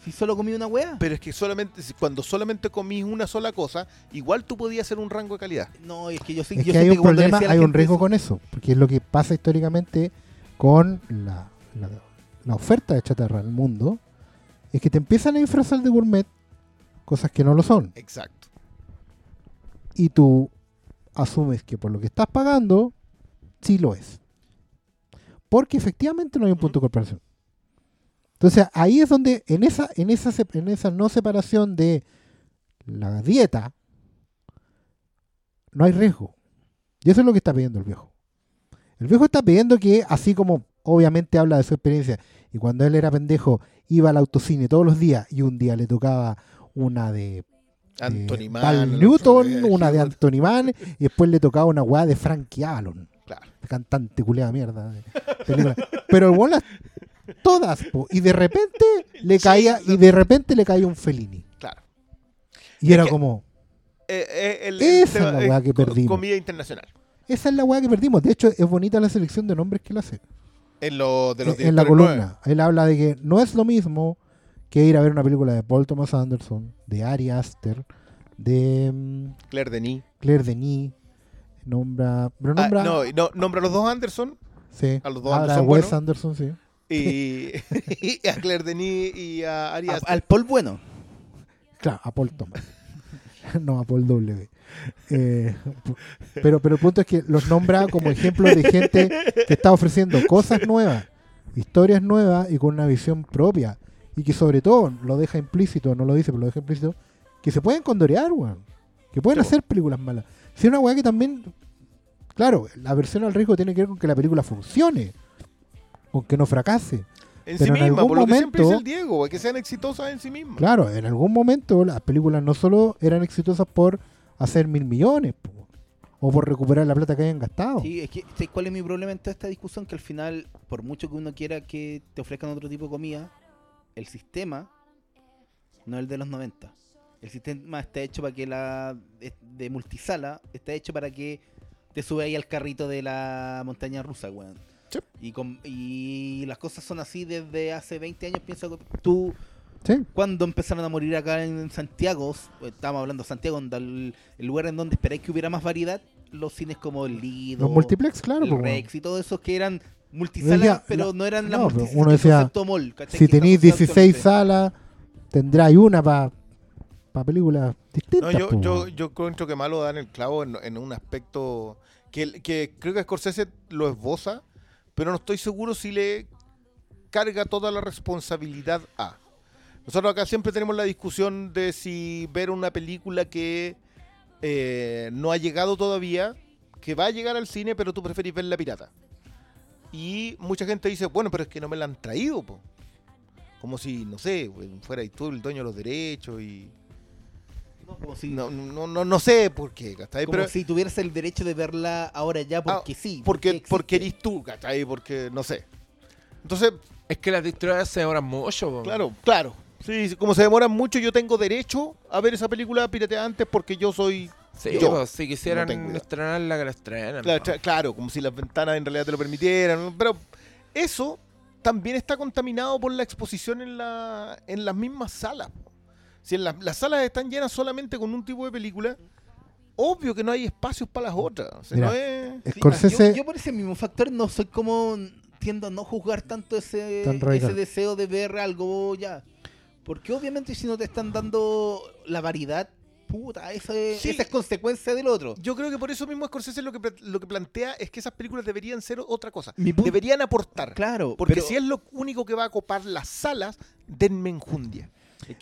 Speaker 4: Si solo comí una wea.
Speaker 3: Pero es que solamente cuando solamente comís una sola cosa, igual tú podías hacer un rango de calidad.
Speaker 4: No, es que yo sí.
Speaker 2: Es
Speaker 4: yo
Speaker 2: que hay un problema, hay un riesgo
Speaker 4: eso-
Speaker 2: con eso, porque es lo que pasa históricamente con la, la- la oferta de chatarra en el mundo, es que te empiezan a disfrazar de gourmet cosas que no lo son,
Speaker 3: Exacto.
Speaker 2: y tú asumes que por lo que estás pagando, sí lo es. Porque efectivamente no hay un punto de comparación. Entonces ahí es donde, en esa, en esa, en esa no separación de la dieta, no hay riesgo. Y eso es lo que está pidiendo el viejo. El viejo está pidiendo que, así como obviamente habla de su experiencia, y cuando él era pendejo iba al autocine todos los días y un día le tocaba una de
Speaker 3: Anthony Mann.
Speaker 2: Val Newton, una de Anthony Mann, y después le tocaba una weá de Frankie Avalon,
Speaker 3: Claro.
Speaker 2: cantante culeada mierda. Pero el weón todas, po, y de repente le caía, y de repente le caía un Fellini.
Speaker 3: Claro.
Speaker 2: Y
Speaker 3: Es
Speaker 2: era
Speaker 3: que-
Speaker 2: como,
Speaker 3: Eh, eh, el- el
Speaker 2: Esa es la weá que perdimos.
Speaker 3: Comida internacional.
Speaker 2: esa es la weá que perdimos. De hecho, es bonita la selección de nombres que él hace.
Speaker 3: En, lo, de los
Speaker 2: en la columna. Él habla de que no es lo mismo que ir a ver una película de Paul Thomas Anderson, de Ari Aster, de mm,
Speaker 3: Claire Denis.
Speaker 2: Claire Denis. Nombra. Pero
Speaker 3: Ah,
Speaker 2: nombra.
Speaker 3: no, no, nombra a los dos Anderson
Speaker 2: sí,
Speaker 3: a los dos Anderson
Speaker 2: Wes. Anderson, sí.
Speaker 3: Y, *laughs* y a Claire Denis y a Ari
Speaker 4: A- al Paul bueno.
Speaker 2: Claro, a Paul Thomas. *laughs* no, a Paul W. Eh, pero, pero el punto es que los nombra como ejemplos de gente que está ofreciendo cosas nuevas, historias nuevas y con una visión propia. Y que sobre todo lo deja implícito, no lo dice, pero lo deja implícito, que se pueden condorear, weón. Que pueden
Speaker 3: Sí,
Speaker 2: hacer películas malas. Si una weá que también, claro, la versión al riesgo tiene que ver con que la película funcione, con que no fracase.
Speaker 3: en
Speaker 2: pero
Speaker 3: sí
Speaker 2: en
Speaker 3: misma,
Speaker 2: algún
Speaker 3: por lo que siempre dice
Speaker 2: momento-
Speaker 3: el Diego, que sean exitosas en sí mismas.
Speaker 2: Claro, en algún momento las películas no solo eran exitosas por hacer mil millones po, o por recuperar la plata que hayan gastado.
Speaker 4: Sí, es que, ¿sabes cuál es mi problema en toda esta discusión? Que al final, por mucho que uno quiera que te ofrezcan otro tipo de comida, el sistema no es el de los 90. El sistema está hecho para que la de- multisala está hecho para que te sube ahí al carrito de la montaña rusa, weón.
Speaker 3: Sí.
Speaker 4: Y, con- y las cosas son así desde hace 20 años. Piensa que tú,
Speaker 2: Sí,
Speaker 4: cuando empezaron a morir acá en Santiago, estábamos hablando de Santiago, donde el, el lugar en donde esperáis que hubiera más variedad, los cines como el Lido,
Speaker 2: los multiplex, claro.
Speaker 4: el
Speaker 2: weón.
Speaker 4: Rex y todo eso que eran multisalas,
Speaker 2: Decía,
Speaker 4: pero
Speaker 2: no,
Speaker 4: no eran las
Speaker 2: no, pero
Speaker 4: multisalas
Speaker 2: uno decía, si tenéis
Speaker 4: asociado
Speaker 2: 16
Speaker 4: actualmente.
Speaker 2: salas, tendráis una para pa películas distintas.
Speaker 3: No, yo,
Speaker 2: po,
Speaker 3: yo, yo encuentro que malo dan el clavo en, en un aspecto que, que creo que Scorsese lo esboza, pero no estoy seguro si le carga toda la responsabilidad a. Nosotros acá siempre tenemos la discusión de si ver una película que eh, no ha llegado todavía, que va a llegar al cine, pero tú preferís ver la pirata. Y mucha gente dice, bueno, pero es que no me la han traído, po. Como si, no sé, fuera tú el dueño de los derechos y...
Speaker 4: No, como si,
Speaker 3: No, no, no, no sé por qué, ¿cachai?
Speaker 4: como
Speaker 3: Pero
Speaker 4: si tuvieras el derecho de verla ahora ya porque sí.
Speaker 3: porque, porque eres tú, ¿cachai? Porque, no sé. Entonces,
Speaker 1: Es que las distribuidoras se demoran mucho.
Speaker 3: claro, claro. Sí, como se demoran mucho, yo tengo derecho a ver esa película pirateada antes porque yo soy...
Speaker 1: Sí,
Speaker 3: Yo
Speaker 1: si quisieran
Speaker 3: no
Speaker 1: estrenarla, que la estrenen.
Speaker 3: Claro, claro, como si las ventanas en realidad te lo permitieran. Pero eso también está contaminado por la exposición en, la, en las mismas salas. Si en las- las salas están llenas solamente con un tipo de película, obvio que no hay espacios para las otras. O sea,
Speaker 2: Mira,
Speaker 3: no es...
Speaker 4: Sí,
Speaker 2: Scorsese,
Speaker 4: yo, yo por ese mismo factor no soy como tiendo a no juzgar tanto ese, ese deseo de ver algo ya. Porque obviamente si no te están dando la variedad, puta, eso es,
Speaker 3: Sí.
Speaker 4: esa es consecuencia del otro.
Speaker 3: Yo creo que por eso mismo Scorsese lo que, lo que plantea es que esas películas deberían ser otra cosa. Deberían aportar.
Speaker 4: Claro,
Speaker 3: Porque
Speaker 4: pero-
Speaker 3: si es lo único que va a copar las salas, denme enjundia.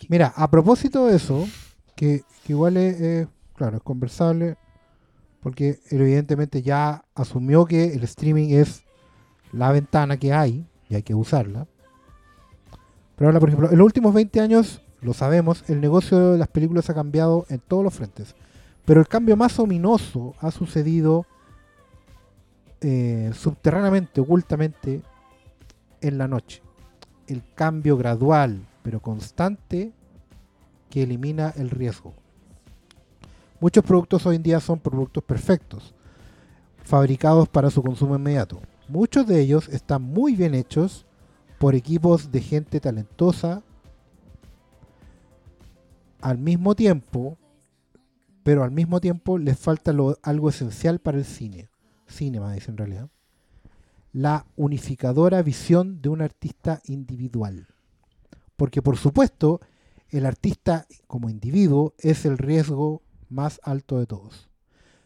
Speaker 2: Mira, a propósito de eso, que, igual es, claro, es conversable, porque evidentemente ya asumió que el streaming es la ventana que hay y hay que usarla. Pero ahora, por ejemplo, en los últimos 20 años, lo sabemos, el negocio de las películas ha cambiado en todos los frentes. Pero el cambio más ominoso ha sucedido eh, subterráneamente, ocultamente, en la noche. El cambio gradual, pero constante, que elimina el riesgo. Muchos productos hoy en día son productos perfectos, fabricados para su consumo inmediato. Muchos de ellos están muy bien hechos por equipos de gente talentosa. Al mismo tiempo, pero al mismo tiempo les falta algo esencial para el cine. Cinema, dice en realidad. La unificadora visión de un artista individual. Porque por supuesto, el artista como individuo es el riesgo más alto de todos.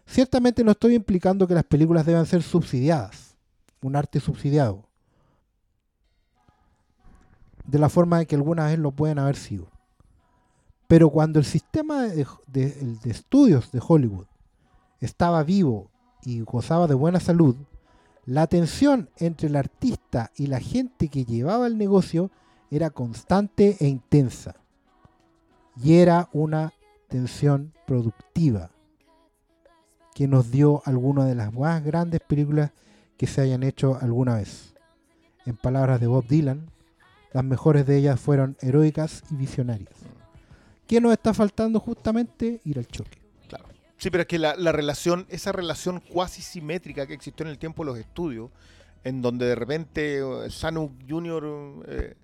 Speaker 2: Ciertamente no estoy implicando que las películas deban ser subsidiadas, un arte subsidiado, de la forma en que algunas veces lo pueden haber sido. Pero cuando el sistema de, de, estudios de Hollywood estaba vivo y gozaba de buena salud, la tensión entre el artista y la gente que llevaba el negocio era constante e intensa. Y era una tensión productiva que nos dio alguna de las más grandes películas que se hayan hecho alguna vez. En palabras de Bob Dylan, las mejores de ellas fueron heroicas y visionarias. ¿Qué nos está faltando justamente? Ir al choque.
Speaker 3: Claro. Sí, pero es que la, relación, esa relación cuasi simétrica que existió en el tiempo de los estudios, en donde de repente eh, Sanu Jr.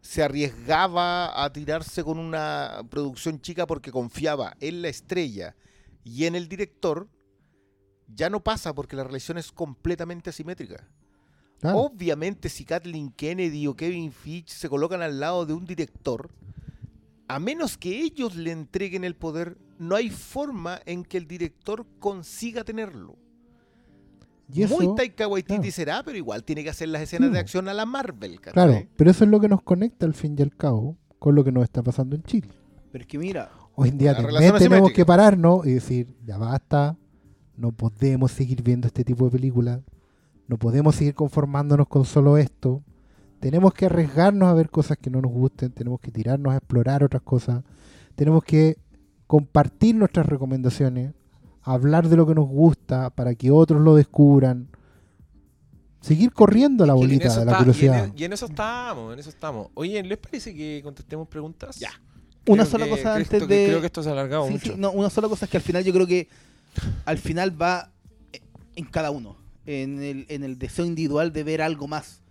Speaker 3: se arriesgaba a tirarse con una producción chica porque confiaba en la estrella y en el director, ya no pasa porque la relación es completamente asimétrica. Obviamente, si Kathleen Kennedy o Kevin Fitch se colocan al lado de un director, a menos que ellos le entreguen el poder, no hay forma en que el director consiga tenerlo. Muy Taika Waititi será, pero igual tiene que hacer las escenas de acción a la Marvel.
Speaker 2: Claro, pero eso es lo que nos conecta al fin y al cabo con lo que nos está pasando en Chile.
Speaker 4: Pero es que mira,
Speaker 2: hoy en día tenemos que pararnos y decir, ya basta, no podemos seguir viendo este tipo de películas, no podemos seguir conformándonos con solo esto. Tenemos que arriesgarnos a ver cosas que no nos gusten, tenemos que tirarnos a explorar otras cosas, tenemos que compartir nuestras recomendaciones, hablar de lo que nos gusta para que otros lo descubran. Seguir corriendo la bolita de la curiosidad.
Speaker 1: Y en, eso estamos, en eso estamos. Oye, ¿les parece que contestemos preguntas?
Speaker 4: Ya. una sola cosa antes de.
Speaker 1: Creo que esto se ha alargado mucho.
Speaker 4: no, una sola cosa es que al final yo creo que al final va en cada uno. En el, en el deseo individual de ver algo más.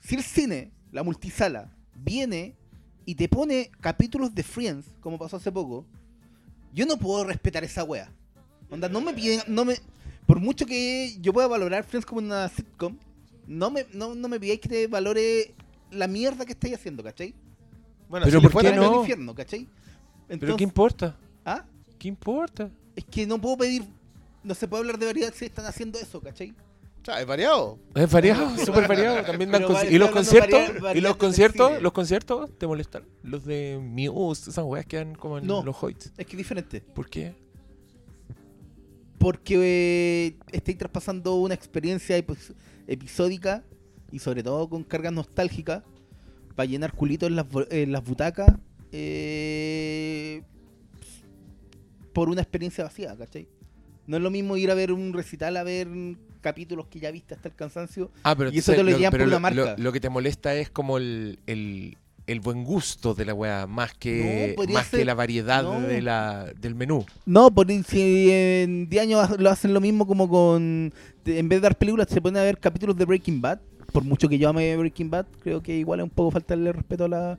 Speaker 4: Si el cine, la multisala, viene y te pone capítulos de Friends, como pasó hace poco, yo no puedo respetar esa wea. Onda, no me piden, no me. Por mucho que yo pueda valorar Friends como una sitcom, no me, no, no me pidáis que te valore la mierda que estáis haciendo, ¿cachai?
Speaker 1: Bueno, pero si ¿por qué no?
Speaker 4: infierno, ¿cachai?
Speaker 1: pero ¿qué importa?
Speaker 4: ¿Ah?
Speaker 1: ¿Qué importa?
Speaker 4: Es que no puedo pedir. No se puede hablar de variedad si están haciendo eso, ¿cachai?
Speaker 3: O sea, es variado.
Speaker 1: Es variado, *laughs* súper variado. También ¿Y los conciertos? ¿Y los conciertos? ¿Los conciertos te molestan? Los de Muse, esas weas quedan como en los Hoyts.
Speaker 4: Es que es diferente.
Speaker 1: ¿Por qué?
Speaker 4: Porque eh, estoy traspasando una experiencia episódica y sobre todo con cargas nostálgicas para llenar culitos en las, en las butacas eh, por una experiencia vacía, ¿cachai? No es lo mismo ir a ver un recital a ver capítulos que ya viste hasta el cansancio.
Speaker 1: Ah, pero y eso te lo, lo por una marca. Lo, que te molesta es como el, el, buen gusto de la weá, más que, más que la variedad de la, del menú.
Speaker 4: No, por si en 10 años lo hacen lo mismo como con. En vez de dar películas, se ponen a ver capítulos de Breaking Bad. Por mucho que yo ame Breaking Bad, creo que igual es un poco faltarle respeto a la.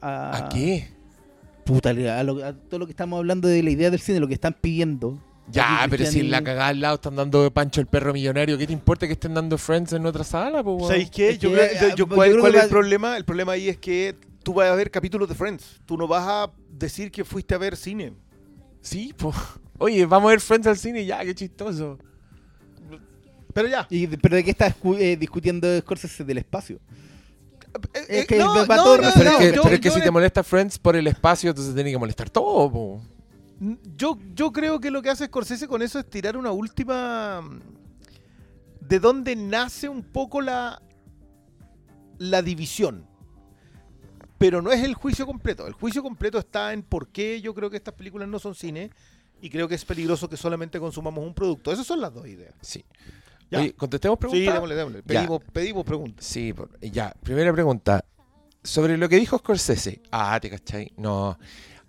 Speaker 1: ¿A, qué?
Speaker 4: Puta, a, a todo lo que estamos hablando de la idea del cine, lo que están pidiendo
Speaker 1: ya, pero si en la cagada al lado están dando Pancho el perro millonario, ¿qué te importa que estén dando Friends en otra sala?
Speaker 3: ¿Sabéis qué? Yo, yo, ¿Cuál, cuál es el problema? El problema ahí es que tú vas a ver capítulos de Friends. Tú no vas a decir que fuiste a ver cine.
Speaker 1: Sí, pues. Oye, vamos a ver Friends al cine ya, qué chistoso.
Speaker 4: Pero ya. ¿Y, ¿Pero de qué estás eh, discutiendo Scorsese del espacio?
Speaker 1: Eh, es que no, no, no, pero, es que, pero es que si te molesta Friends por el espacio, entonces tiene que molestar todo. Po.
Speaker 3: Yo, yo creo que lo que hace Scorsese con eso es tirar una última. de dónde nace un poco la. la división. Pero no es el juicio completo. El juicio completo está en por qué yo creo que estas películas no son cine y creo que es peligroso que solamente consumamos un producto. Esas son las dos ideas.
Speaker 1: Sí.
Speaker 3: Ya.
Speaker 1: Oye, ¿contestemos
Speaker 3: Sí,
Speaker 1: preguntas?
Speaker 3: démosle, démosle.
Speaker 1: Ya.
Speaker 3: Pedimos, pedimos preguntas.
Speaker 1: Sí, por- ya. Primera pregunta. Sobre lo que dijo Scorsese. Ah, ¿te cachai? No.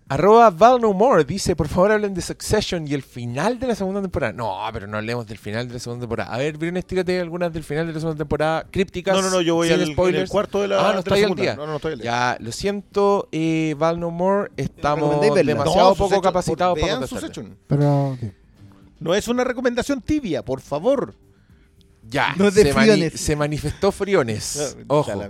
Speaker 1: Arroba Val No More dice, por favor hablen de Succession y el final de la segunda temporada. No, pero no hablemos del final de la segunda temporada. A ver, Briones, tírate algunas del final de la segunda temporada crípticas.
Speaker 3: No, no, no, yo voy
Speaker 1: sin
Speaker 3: al el
Speaker 1: spoilers.
Speaker 3: cuarto de la,
Speaker 1: Ah, no
Speaker 3: de la segunda.
Speaker 1: día.
Speaker 3: No, no, no estoy al día.
Speaker 1: Ya, lo siento, eh, Val No More, estamos demasiado
Speaker 3: No,
Speaker 1: poco capacitados
Speaker 3: por-
Speaker 1: para.
Speaker 2: Pero.
Speaker 3: No es una recomendación tibia, por favor.
Speaker 1: Ya,
Speaker 4: No
Speaker 1: se, mani- se manifestó Friones. Ojo.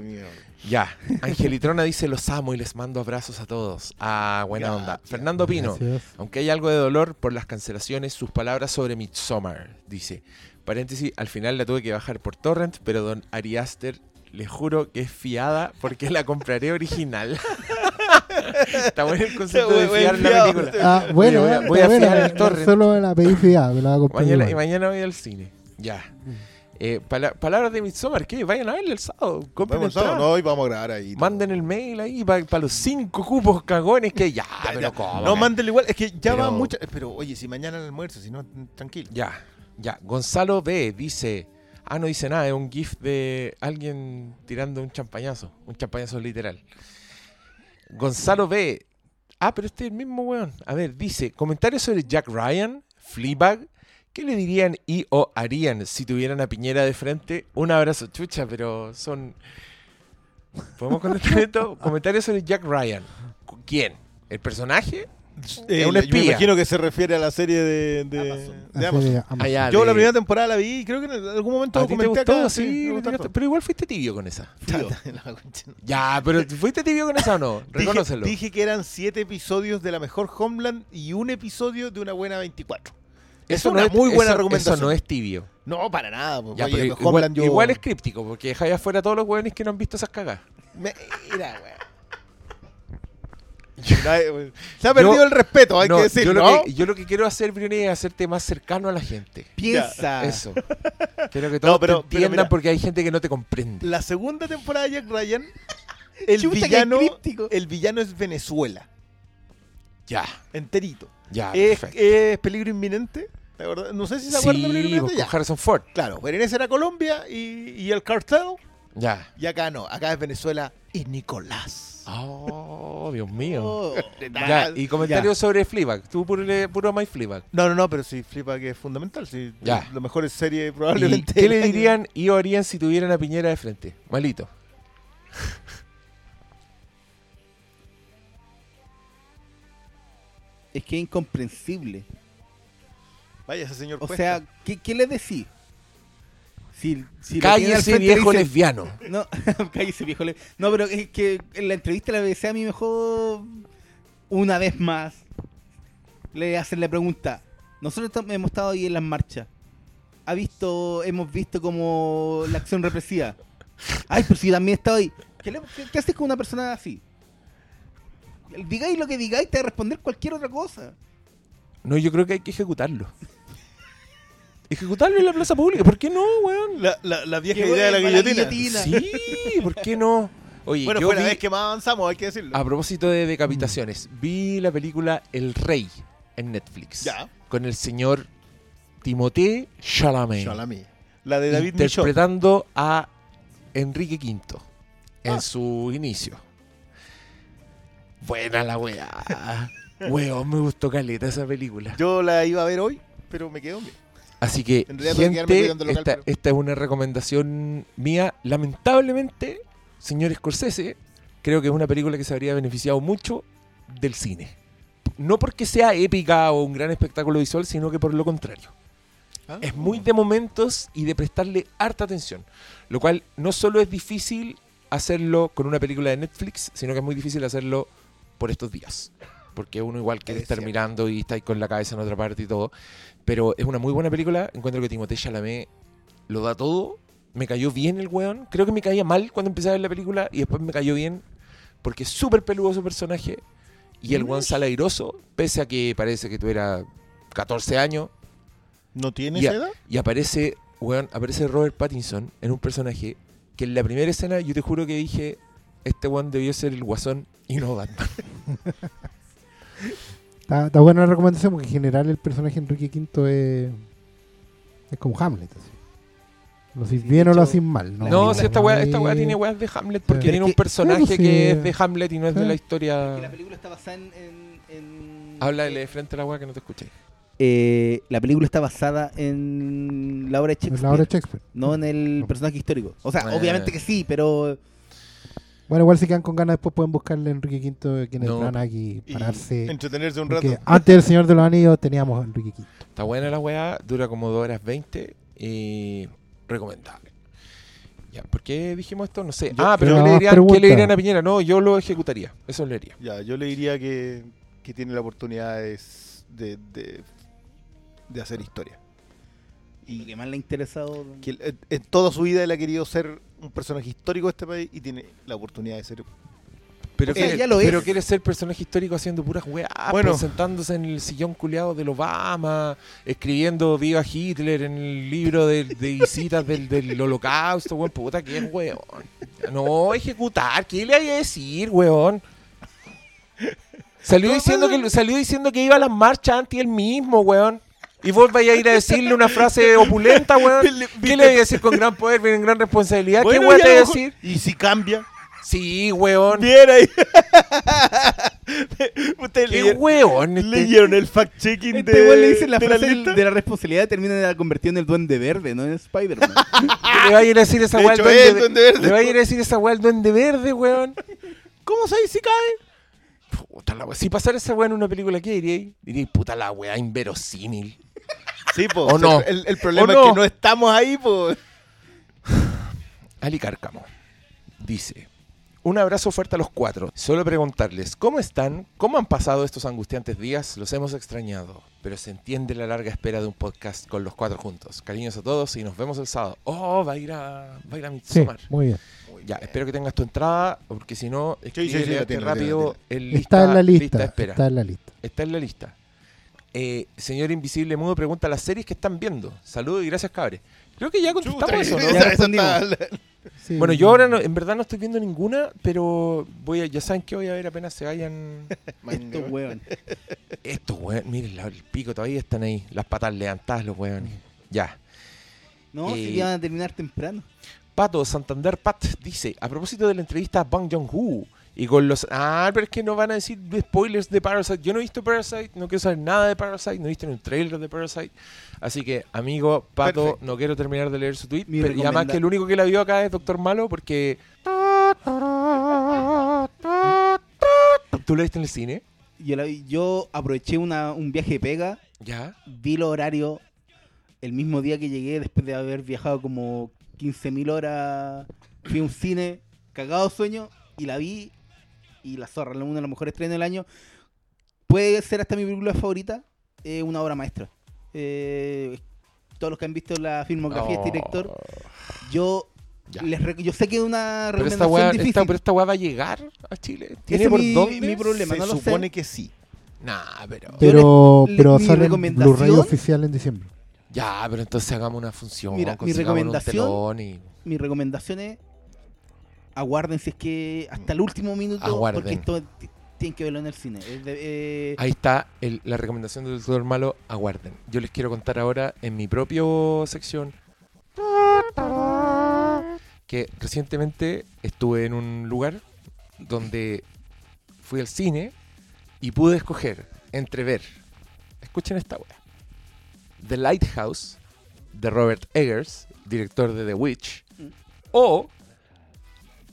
Speaker 3: Ya *laughs*
Speaker 1: Angelitrona dice los amo y les mando abrazos a todos. Ah, buena onda. Fernando Pino,
Speaker 2: Gracias.
Speaker 1: aunque hay algo de dolor por las cancelaciones, sus palabras sobre Midsommar, dice. Paréntesis, al final la tuve que bajar por torrent, pero don Ari Aster, le juro que es fiada porque la compraré original. *laughs* Está bueno el concepto de fiar la película.
Speaker 2: Ah, bueno,
Speaker 1: voy a-
Speaker 2: está
Speaker 1: voy a
Speaker 2: bueno,
Speaker 1: fiar el torrent.
Speaker 2: Solo me la pedí fiada, me la va a comprar.
Speaker 1: Mañana, y mañana voy al cine. Ya. Eh, pala- palabras de Midsommar, ¿qué? Vayan a verle el sábado. Compren
Speaker 3: Vamos,
Speaker 1: entrada.
Speaker 3: no, hoy vamos a grabar ahí.
Speaker 1: Manden el mail ahí para los cinco cupos cagones que ya, *laughs*
Speaker 3: Ya,
Speaker 1: pero. ¿cómo?
Speaker 3: No, mándenle igual. Es que ya
Speaker 1: Pero-
Speaker 3: va mucha. Pero oye, si mañana el almuerzo, si no, tranquilo.
Speaker 1: Ya, ya. Gonzalo B dice. Ah, no dice nada, es un GIF de alguien tirando un champañazo. Un champañazo literal. Gonzalo B. Ah, pero este es el mismo weón. A ver, dice: comentarios sobre Jack Ryan, Fleabag. ¿Qué le dirían y o harían si tuvieran a Piñera de frente? Un abrazo, chucha, pero son. ¿Podemos contestar esto? *laughs* Comentarios sobre Jack Ryan. ¿Quién? ¿El personaje?
Speaker 3: Eh,
Speaker 1: un espía.
Speaker 3: Me imagino que se refiere a la serie de, de,
Speaker 4: Amazon.
Speaker 3: de
Speaker 2: La
Speaker 3: Amazon.
Speaker 2: serie Amazon.
Speaker 1: Ya,
Speaker 3: Yo
Speaker 1: de-
Speaker 3: la primera temporada la vi y creo que en algún momento
Speaker 1: ¿A
Speaker 3: comenté
Speaker 1: gustó?
Speaker 3: acá.
Speaker 1: Sí, pero igual fuiste tibio con esa. *laughs* *laughs* Ya, pero ¿fuiste tibio con esa o no?
Speaker 3: Dije,
Speaker 1: Reconócelo.
Speaker 3: dije que eran siete episodios de la mejor Homeland y un episodio de una buena 24. Es
Speaker 1: Eso
Speaker 3: una
Speaker 1: no es,
Speaker 3: muy buena
Speaker 1: eso-
Speaker 3: recomendación.
Speaker 1: Eso no es tibio.
Speaker 3: No, para nada. pues,
Speaker 1: Ya,
Speaker 3: oye,
Speaker 1: pero
Speaker 3: Homeland
Speaker 1: igual,
Speaker 3: yo...
Speaker 1: igual es críptico, porque dejáis afuera a todos los hueones que no han visto esas cagadas.
Speaker 3: Me- Mira, *laughs* weón. Se ha perdido
Speaker 1: Yo-
Speaker 3: el respeto, hay
Speaker 1: No,
Speaker 3: que decir,
Speaker 1: yo,
Speaker 3: ¿no?
Speaker 1: lo que, yo lo que quiero hacer, Bruni, es hacerte más cercano a la gente.
Speaker 4: Piensa.
Speaker 1: Eso. *laughs* Quiero que todos
Speaker 3: No, pero-
Speaker 1: te
Speaker 3: pero
Speaker 1: entiendan
Speaker 3: mira.
Speaker 1: porque hay gente que no te comprende.
Speaker 3: La segunda temporada de Jack Ryan, el
Speaker 4: Chuta,
Speaker 3: villano, el villano es Venezuela,
Speaker 1: Ya,
Speaker 3: enterito.
Speaker 1: Ya,
Speaker 3: es,
Speaker 1: perfecto.
Speaker 3: es peligro inminente, la verdad. No sé si se acuerdan de
Speaker 1: Sí, pues, con
Speaker 3: Ya.
Speaker 1: Harrison Ford.
Speaker 3: Claro, Berenice era Colombia y, y el cartel,
Speaker 1: Ya.
Speaker 3: y acá no, acá es Venezuela y Nicolás.
Speaker 1: Oh, Dios mío.
Speaker 4: Oh.
Speaker 1: Ya, y comentarios sobre Fleabag. Tú puro, puro My Fleabag.
Speaker 3: No, no, no, pero sí, que es fundamental. Sí,
Speaker 1: Ya.
Speaker 3: Lo mejor es serie
Speaker 1: ¿Y
Speaker 3: probablemente.
Speaker 1: ¿Qué le dirían y o harían si tuvieran a Piñera de frente? Malito. *laughs*
Speaker 4: Es que es incomprensible.
Speaker 3: Vaya ese señor
Speaker 4: O
Speaker 3: Cuesta.
Speaker 4: sea, ¿qué, qué le decís? Si, si
Speaker 1: Cállese, viejo
Speaker 4: dice-
Speaker 1: lesbiano.
Speaker 4: No, *laughs* cállese, viejo. le- No, pero es que en la entrevista la BBC a mí mejor una vez más le hacen la pregunta. Nosotros hemos estado ahí en las marchas. ¿Ha visto, hemos visto como la acción represiva? Ay, pero si yo también he estado ahí. ¿Qué, le- qué- qué haces con una persona así? Digáis lo que digáis, te va a responder cualquier otra cosa.
Speaker 1: No, yo creo que hay que ejecutarlo. Ejecutarlo en la plaza pública. ¿Por qué no, weón?
Speaker 3: La, la, la vieja
Speaker 4: Qué
Speaker 3: idea de la guillotina.
Speaker 1: Sí, ¿por qué no? Oye,
Speaker 3: Bueno,
Speaker 1: yo
Speaker 3: fue la
Speaker 1: vi-
Speaker 3: vez que más avanzamos, hay que decirlo.
Speaker 1: a propósito de decapitaciones, vi la película El Rey en Netflix.
Speaker 3: Ya.
Speaker 1: Con el señor Timothée Chalamet.
Speaker 3: Chalamet. La de David Michon.
Speaker 1: interpretando a Enrique V en
Speaker 3: Ah.
Speaker 1: su inicio. Buena la weá. *laughs* Weón, me gustó caleta esa película.
Speaker 3: Yo la iba a ver hoy, pero me quedo bien.
Speaker 1: Así que, gente,
Speaker 3: local,
Speaker 1: esta,
Speaker 3: pero-
Speaker 1: esta es una recomendación mía. Lamentablemente, señor Scorsese, creo que es una película que se habría beneficiado mucho del cine. No porque sea épica o un gran espectáculo visual, sino que por lo contrario.
Speaker 3: Ah.
Speaker 1: Es muy de momentos y de prestarle harta atención. Lo cual no solo es difícil hacerlo con una película de Netflix, sino que es muy difícil hacerlo por estos días. Porque uno igual quiere
Speaker 3: Es
Speaker 1: estar
Speaker 3: cierto.
Speaker 1: mirando y está ahí con la cabeza en otra parte y todo. Pero es una muy buena película. Encuentro que Timothée Chalamet lo da todo. Me cayó bien el weón. Creo que me caía mal cuando empecé a ver la película y después me cayó bien porque es súper peludo su personaje. Y el weón sale airoso, pese a que parece que tuviera 14 años.
Speaker 3: ¿No tiene edad?
Speaker 1: Y aparece, weón, aparece Robert Pattinson en un personaje que en la primera escena yo te juro que dije, este weón debió ser el guasón y no Batman. *laughs*
Speaker 2: Está, está buena la recomendación porque en general el personaje Enrique V es, es como Hamlet. Así. Lo haces bien o lo haces mal. No,
Speaker 1: No, si esta weá, esta weá tiene weas de Hamlet porque tiene un
Speaker 4: que-
Speaker 1: personaje
Speaker 2: Claro, sí.
Speaker 1: que es de Hamlet y no es de la
Speaker 4: Que la
Speaker 1: historia.
Speaker 4: película está basada en... en, en-
Speaker 1: Háblale de frente a la weá que no te escuché.
Speaker 4: Eh, la película está basada en la obra de
Speaker 2: Es
Speaker 4: Shakespeare,
Speaker 2: la obra de Shakespeare.
Speaker 4: no en el personaje histórico. O sea,
Speaker 1: Ah.
Speaker 4: obviamente que sí, pero
Speaker 2: Bueno, igual si quedan con ganas después pueden buscarle a Enrique V, quien es
Speaker 1: No.
Speaker 2: Y
Speaker 3: Y
Speaker 2: pararse.
Speaker 3: entretenerse un
Speaker 2: Porque
Speaker 3: rato.
Speaker 2: antes del Señor de los Anillos teníamos a Enrique V.
Speaker 1: Está buena la weá, dura como 2 horas 20 y recomendable. Ya, ¿por qué dijimos esto? No sé.
Speaker 3: Yo-
Speaker 1: ah, pero
Speaker 2: Pero
Speaker 1: ¿qué le, dirían, ¿qué le dirían a Piñera? No, yo lo ejecutaría. Eso le diría.
Speaker 3: Ya, yo le diría que, que tiene la oportunidad de, de, de, de hacer historia.
Speaker 4: y lo que más le ha interesado...
Speaker 3: Que él, en- en toda su vida él ha querido ser un personaje histórico de este país y tiene la oportunidad de ser.
Speaker 1: Pero,
Speaker 4: O sea,
Speaker 1: quiere,
Speaker 4: ya lo es.
Speaker 1: pero quiere ser personaje histórico haciendo puras weá,
Speaker 3: Bueno.
Speaker 1: pues, sentándose en el sillón culeado del Obama, escribiendo Viva Hitler en el libro de, de visitas del, del holocausto, weón, puta, que es weón. No, ejecutar, ¿qué le hay a decir, weón? Salió diciendo que salió diciendo que iba a las marchas anti él mismo, weón. Y vos vais a ir a decirle una frase *laughs* opulenta, weón. ¿Qué le voy a decir con gran poder, viene gran responsabilidad? ¿Qué
Speaker 3: Bueno,
Speaker 1: weón te voy a decir?
Speaker 3: ¿Y si cambia?
Speaker 1: Sí, weón.
Speaker 3: Bien ahí. *laughs*
Speaker 1: ¿Qué
Speaker 3: leyeron,
Speaker 1: weón? este?
Speaker 3: leyeron el fact-checking de,
Speaker 4: Este weón le dice la
Speaker 3: de
Speaker 4: frase
Speaker 3: lista?
Speaker 4: de la responsabilidad termina de la convertida en el duende verde, no en Spider-Man. *laughs*
Speaker 1: ¿Qué le va a ir a decir esa
Speaker 3: De
Speaker 1: weá duende,
Speaker 3: es Duende Verde.
Speaker 1: Le va a ir a decir esa weá al duende verde, weón.
Speaker 3: ¿Cómo sabes si cae?
Speaker 1: Puta la weá. Si pasara esa weá en una película, ¿qué diríais? Diríais, puta la weá, inverosímil.
Speaker 3: Sí, pues.
Speaker 1: ¿O no?
Speaker 3: El, el problema es que no estamos ahí. *sighs*
Speaker 1: Ali Cárcamo dice: Un abrazo fuerte a los cuatro. Solo preguntarles, ¿cómo están? ¿Cómo han pasado estos angustiantes días? Los hemos extrañado, pero se entiende la larga espera de un podcast con los cuatro juntos. Cariños a todos y nos vemos el sábado. Oh, va a ir a, va a, ir a
Speaker 2: Sí,
Speaker 1: Midsommar.
Speaker 2: muy bien.
Speaker 1: Ya, espero que tengas tu entrada, porque si no,
Speaker 3: sí, sí,
Speaker 1: escríbele
Speaker 3: tiene, la tiene,
Speaker 1: rápido el
Speaker 2: está en la lista.
Speaker 1: espera.
Speaker 2: está en la lista.
Speaker 1: Está en la lista. Eh, señor Invisible Mudo pregunta las series que están viendo. Saludos y gracias, cabres. Creo que ya contestamos *laughs*
Speaker 3: Chuta,
Speaker 1: eso, ¿no?
Speaker 4: Ya respondimos.
Speaker 2: Sí.
Speaker 1: Bueno, yo ahora no- en verdad no estoy viendo ninguna, pero voy a, ya saben que voy a ver apenas se vayan *laughs*
Speaker 4: Estos weón.
Speaker 1: estos weones. Miren, la- el pico todavía están ahí, las patas levantadas los weones. Ya.
Speaker 4: No,
Speaker 1: Eh,
Speaker 4: si ya van a terminar temprano.
Speaker 1: Pato Santander Pat dice, a propósito de la entrevista a Bang Jong-hoo y con los... Ah, pero es que no van a decir spoilers de Parasite. Yo no he visto Parasite, no quiero saber nada de Parasite, no he visto ni un trailer de Parasite. Así que, amigo Pato,
Speaker 3: Perfecto.
Speaker 1: no quiero terminar de leer su tweet.
Speaker 4: Mi
Speaker 1: pero- y además que el único que la vio acá es Doctor Malo porque... ¿Tú lo viste en el cine?
Speaker 4: Yo, la aproveché una, un viaje de pega,
Speaker 1: Ya.
Speaker 4: vi los horarios el mismo día que llegué, después de haber viajado como 15.000 horas, fui a un cine, cagado sueño, y la vi, y La Zorra, una de las mejores estrenos del año. Puede ser hasta mi película favorita, eh, una obra maestra. Eh, todos los que han visto la filmografía de este director, yo
Speaker 1: Ya.
Speaker 4: les yo sé que es una
Speaker 1: Pero esta,
Speaker 4: recomendación
Speaker 1: weá,
Speaker 4: difícil.
Speaker 1: esta, pero esta weá va a llegar a Chile. ¿Tiene
Speaker 4: Ese
Speaker 1: por
Speaker 4: mi-
Speaker 1: dónde?
Speaker 4: mi problema,
Speaker 3: Se
Speaker 4: no lo sé.
Speaker 3: supone que sí.
Speaker 1: Nah, pero...
Speaker 2: Pero,
Speaker 4: le-
Speaker 2: pero sale en
Speaker 4: recomendación-
Speaker 2: Blu-ray oficial en diciembre.
Speaker 1: Ya, pero entonces hagamos una función.
Speaker 4: Mira, mi
Speaker 1: consigamos un
Speaker 4: recomendación-
Speaker 1: telón y-
Speaker 4: mi recomendación es aguarden si es que hasta el último minuto
Speaker 1: Aguarden.
Speaker 4: porque esto t- tienen que verlo en el cine Es de- eh,
Speaker 1: Ahí está el- la recomendación del doctor Malo. Aguarden. Yo les quiero contar ahora en mi propio sección que recientemente estuve en un lugar donde fui al cine y pude escoger entre ver, escuchen esta wea, The Lighthouse de Robert Eggers, director de The Witch,
Speaker 4: Mm.
Speaker 1: o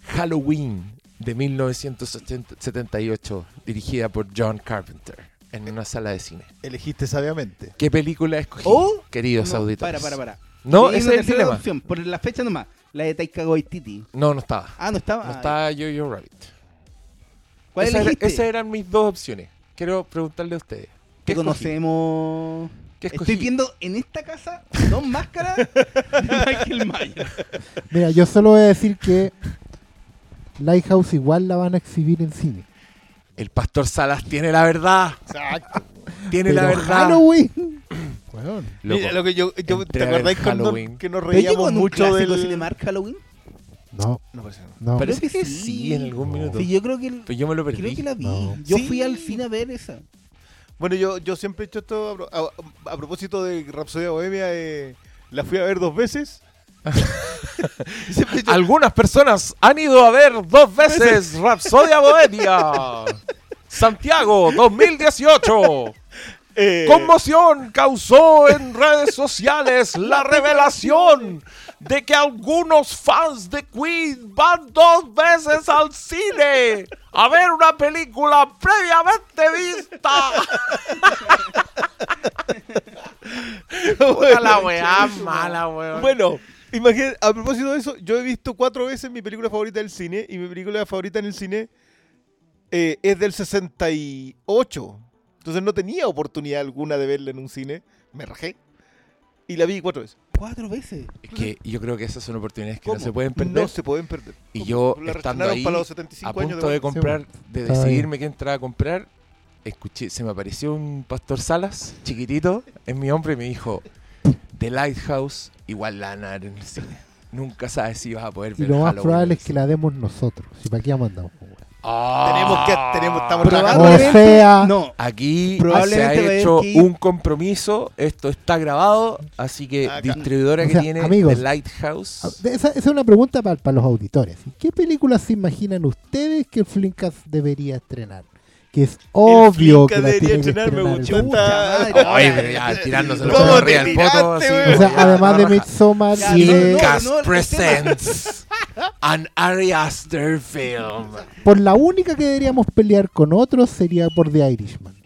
Speaker 1: Halloween de 1978, dirigida por John Carpenter, en una sala de cine.
Speaker 3: Elegiste sabiamente.
Speaker 1: ¿Qué película escogí,
Speaker 4: o
Speaker 1: queridos
Speaker 4: no,
Speaker 1: auditores?
Speaker 4: para para para
Speaker 1: No, ese es el dilema.
Speaker 4: opción, por la fecha nomás la de Taika Waititi
Speaker 1: No, no estaba.
Speaker 4: ah no estaba
Speaker 1: No estaba Yo-Yo Rabbit.
Speaker 4: ¿cuál
Speaker 1: Esa era-
Speaker 4: elegiste?
Speaker 1: esas eran mis dos opciones. Quiero preguntarle a ustedes. ¿Qué
Speaker 4: conocemos estoy viendo en esta casa dos máscaras *laughs* de Michael Myers
Speaker 2: Mira, yo solo voy a decir que Lighthouse igual la van a exhibir en cine.
Speaker 1: El pastor Salas tiene la verdad.
Speaker 3: Exacto.
Speaker 1: Tiene la
Speaker 2: Pero
Speaker 1: verdad.
Speaker 2: Halloween. *clears throat*
Speaker 1: Loco,
Speaker 3: Mira, lo que yo, yo- ¿Te acordáis cuando
Speaker 1: Halloween.
Speaker 3: que nos
Speaker 4: ¿Pero llegó
Speaker 3: reíamos mucho del
Speaker 4: Cinemark Halloween?
Speaker 2: No,
Speaker 3: No, parece no.
Speaker 2: no.
Speaker 1: Parece que
Speaker 4: que
Speaker 1: sí,
Speaker 4: sí.
Speaker 1: en algún
Speaker 2: No.
Speaker 1: minuto.
Speaker 4: sí yo creo que el-
Speaker 1: Pero yo me lo perdí.
Speaker 4: creo que la vi
Speaker 2: No.
Speaker 4: yo
Speaker 1: Sí.
Speaker 4: fui al cine a ver esa
Speaker 3: Bueno, yo, yo siempre he hecho esto a, a- a propósito de Rapsodia Bohemia. eh, la fui a ver dos veces. *laughs*
Speaker 1: Algunas personas han ido a ver dos *laughs* veces Rapsodia Bohemia. *laughs* Santiago 2018.
Speaker 3: eh,
Speaker 1: Conmoción causó en redes sociales la revelación de que algunos fans de Queen van dos veces al cine a ver una película previamente vista. Puta la weá mala, weón.
Speaker 3: Bueno, imagínate, a propósito de eso, yo he visto cuatro veces mi película favorita del cine y mi película favorita en el cine eh, es del 68. Entonces no tenía oportunidad alguna de verla en un cine. Me rajé y la vi cuatro veces.
Speaker 4: Cuatro veces.
Speaker 1: Es que yo creo que esas son oportunidades que
Speaker 3: ¿Cómo?
Speaker 1: no se pueden perder.
Speaker 3: No se pueden perder.
Speaker 1: Y
Speaker 3: ¿Cómo?
Speaker 1: yo,
Speaker 3: La
Speaker 1: estando ahí,
Speaker 3: para los 75
Speaker 1: a
Speaker 3: años
Speaker 1: punto de
Speaker 3: de
Speaker 1: comprar, de decidirme qué entrada a comprar, escuché, se me apareció un pastor Salas, chiquitito, en mi hombro y me dijo, The Lighthouse, igual la van a dar en el cine. Nunca sabes si vas a poder
Speaker 2: Y
Speaker 1: ver
Speaker 2: lo más
Speaker 1: Halloween
Speaker 2: probable es que
Speaker 1: cine".
Speaker 2: la demos nosotros. Si para qué mandamos, weón.
Speaker 1: Ah.
Speaker 3: Tenemos que, tenemos, estamos trabajando.
Speaker 2: O sea,
Speaker 4: No,
Speaker 1: Aquí
Speaker 4: Probablemente
Speaker 1: se ha hecho
Speaker 4: que
Speaker 1: un compromiso, esto está grabado, así que
Speaker 3: Acá.
Speaker 1: distribuidora
Speaker 2: O
Speaker 1: que
Speaker 2: sea,
Speaker 1: tiene
Speaker 2: amigos,
Speaker 1: The Lighthouse.
Speaker 2: Esa, esa es una pregunta para, los auditores. ¿Qué películas se imaginan ustedes que el Flinkas debería estrenar? Que es obvio que la tiene que
Speaker 3: estrenar,
Speaker 1: pero ya tirándoselo
Speaker 3: ¿Cómo
Speaker 1: por
Speaker 3: te
Speaker 1: arriba del poto,
Speaker 3: tiraste,
Speaker 1: así,
Speaker 3: weón?
Speaker 2: O sea, además de. Midsommar y de...
Speaker 1: presents an Ari Aster film.
Speaker 2: Por la única que deberíamos pelear con otros sería por The Irishman.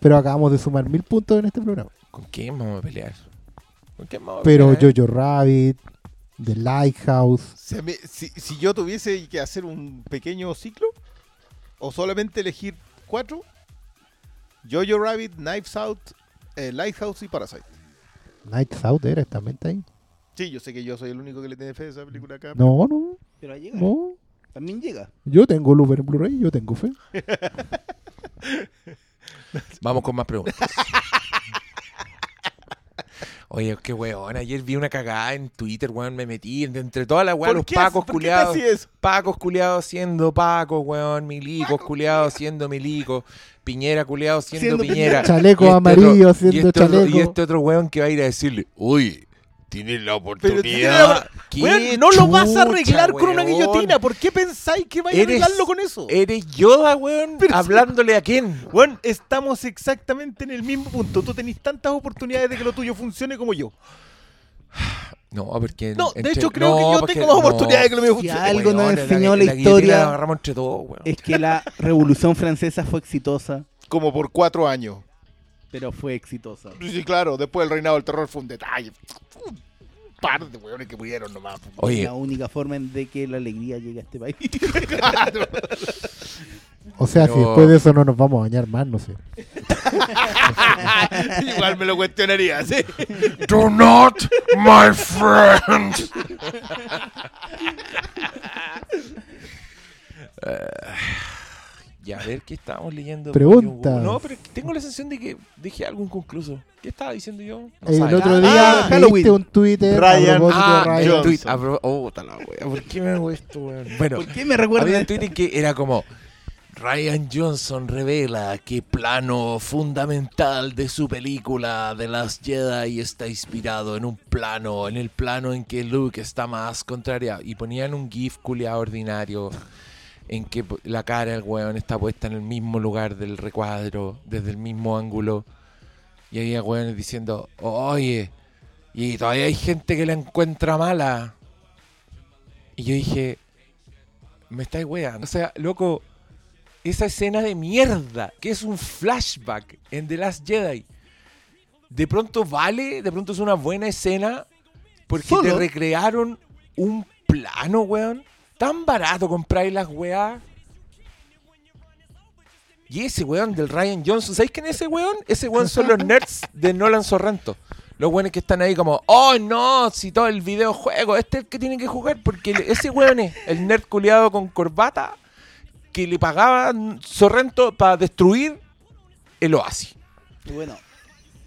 Speaker 2: Pero acabamos de sumar mil puntos en este programa.
Speaker 1: ¿Con quién vamos a pelear? ¿Con quién vamos a
Speaker 2: Pero
Speaker 1: pelear? eh?
Speaker 2: Jojo Rabbit, The Lighthouse...
Speaker 3: Si, a mí- si- si yo tuviese que hacer un pequeño ciclo, o solamente elegir cuatro, Jojo Rabbit, Knives Out, eh, Lighthouse y Parasite.
Speaker 2: Nights Out era también está ahí.
Speaker 3: Sí, yo sé que yo soy el único que le tiene fe a esa película acá.
Speaker 2: No, no,
Speaker 4: pero ahí llega.
Speaker 2: no.
Speaker 4: También llega.
Speaker 2: Yo tengo Looper en Blu-ray, yo tengo fe. *laughs*
Speaker 1: Vamos con más preguntas. *laughs* Oye, qué weón. Ayer vi una cagada en Twitter, weón. Me metí entre, todas las weón,
Speaker 3: ¿Por
Speaker 1: los
Speaker 3: qué?
Speaker 1: pacos
Speaker 3: ¿Por qué te
Speaker 1: culiados. Pacos culiados siendo pacos, weón. Milicos culiados siendo milicos. Piñera culiados siendo,
Speaker 4: Siendo
Speaker 1: piñera.
Speaker 2: Chaleco
Speaker 1: este
Speaker 2: amarillo
Speaker 1: otro-
Speaker 2: siendo
Speaker 1: y este otro-
Speaker 2: chaleco.
Speaker 1: y este otro weón que va a ir a decirle, uy, tienes la
Speaker 3: Pero tiene
Speaker 1: oportunidad.
Speaker 3: la-
Speaker 1: ¿Qué
Speaker 3: Weón, no lo vas a arreglar con una guillotina. ¿Por qué pensáis que vais a arreglarlo con eso?
Speaker 1: Eres Yoda, weón,
Speaker 3: Pero sí.
Speaker 1: hablándole a quién.
Speaker 3: Weón, estamos exactamente en el mismo punto. Tú tenés tantas oportunidades de que lo tuyo funcione como yo.
Speaker 1: No, porque.
Speaker 3: No, de
Speaker 1: entre-
Speaker 3: hecho creo que
Speaker 1: no,
Speaker 3: yo
Speaker 1: porque-
Speaker 3: tengo más
Speaker 1: no.
Speaker 3: oportunidades de que lo mío
Speaker 4: Si
Speaker 3: funcione.
Speaker 4: algo nos enseñó la, historia
Speaker 1: La agarramos entre todos, weón.
Speaker 4: es que la Revolución Francesa fue exitosa,
Speaker 3: Como por cuatro años.
Speaker 4: Pero fue exitosa.
Speaker 3: Sí, claro, después el reinado del terror fue un detalle. Un par de weones que murieron nomás.
Speaker 1: Oye,
Speaker 4: La única forma en de que la alegría llegue a este país. *laughs*
Speaker 2: O sea, si después de eso no nos vamos a bañar más, no sé. *laughs*
Speaker 3: Igual me lo cuestionaría, sí.
Speaker 1: Do not, my friend. *laughs* Ya, a ver, ¿qué estábamos leyendo?
Speaker 2: Preguntas.
Speaker 1: No, pero tengo la sensación de que dije algo inconcluso. ¿Qué estaba diciendo yo? No
Speaker 2: el otro día
Speaker 4: ah,
Speaker 2: leíste un Twitter
Speaker 3: Ryan-
Speaker 2: a propósito
Speaker 1: Ah,
Speaker 2: de Ryan.
Speaker 1: Tweet. Oh, puta la wea, ¿Por qué me hago esto, weón? Bueno,
Speaker 4: ¿Por qué me recuerda
Speaker 1: había un en que era como Ryan Johnson revela que plano fundamental de su película The Last Jedi está inspirado en un plano, en el plano en que Luke está más contrariado. Y ponían un gif culiado ordinario en que la cara del weón está puesta en el mismo lugar del recuadro, desde el mismo ángulo. Y había weones diciendo, oye, y todavía hay gente que la encuentra mala. Y yo dije, me estáis weando. O sea, loco, esa escena de mierda, que es un flashback en The Last Jedi, de pronto vale, de pronto es una buena escena, porque te recrearon un plano, weón. Tan barato comprar las weas. Y ese weón del Ryan Johnson, ¿sabéis quién es ese weón? Ese weón son los *laughs* nerds de Nolan Sorrento. Los weones que están ahí como, oh no, si todo el videojuego, este es el que tiene que jugar, porque ese weón es el nerd culiado con corbata que le pagaban Sorrento para destruir el oasis.
Speaker 4: Bueno,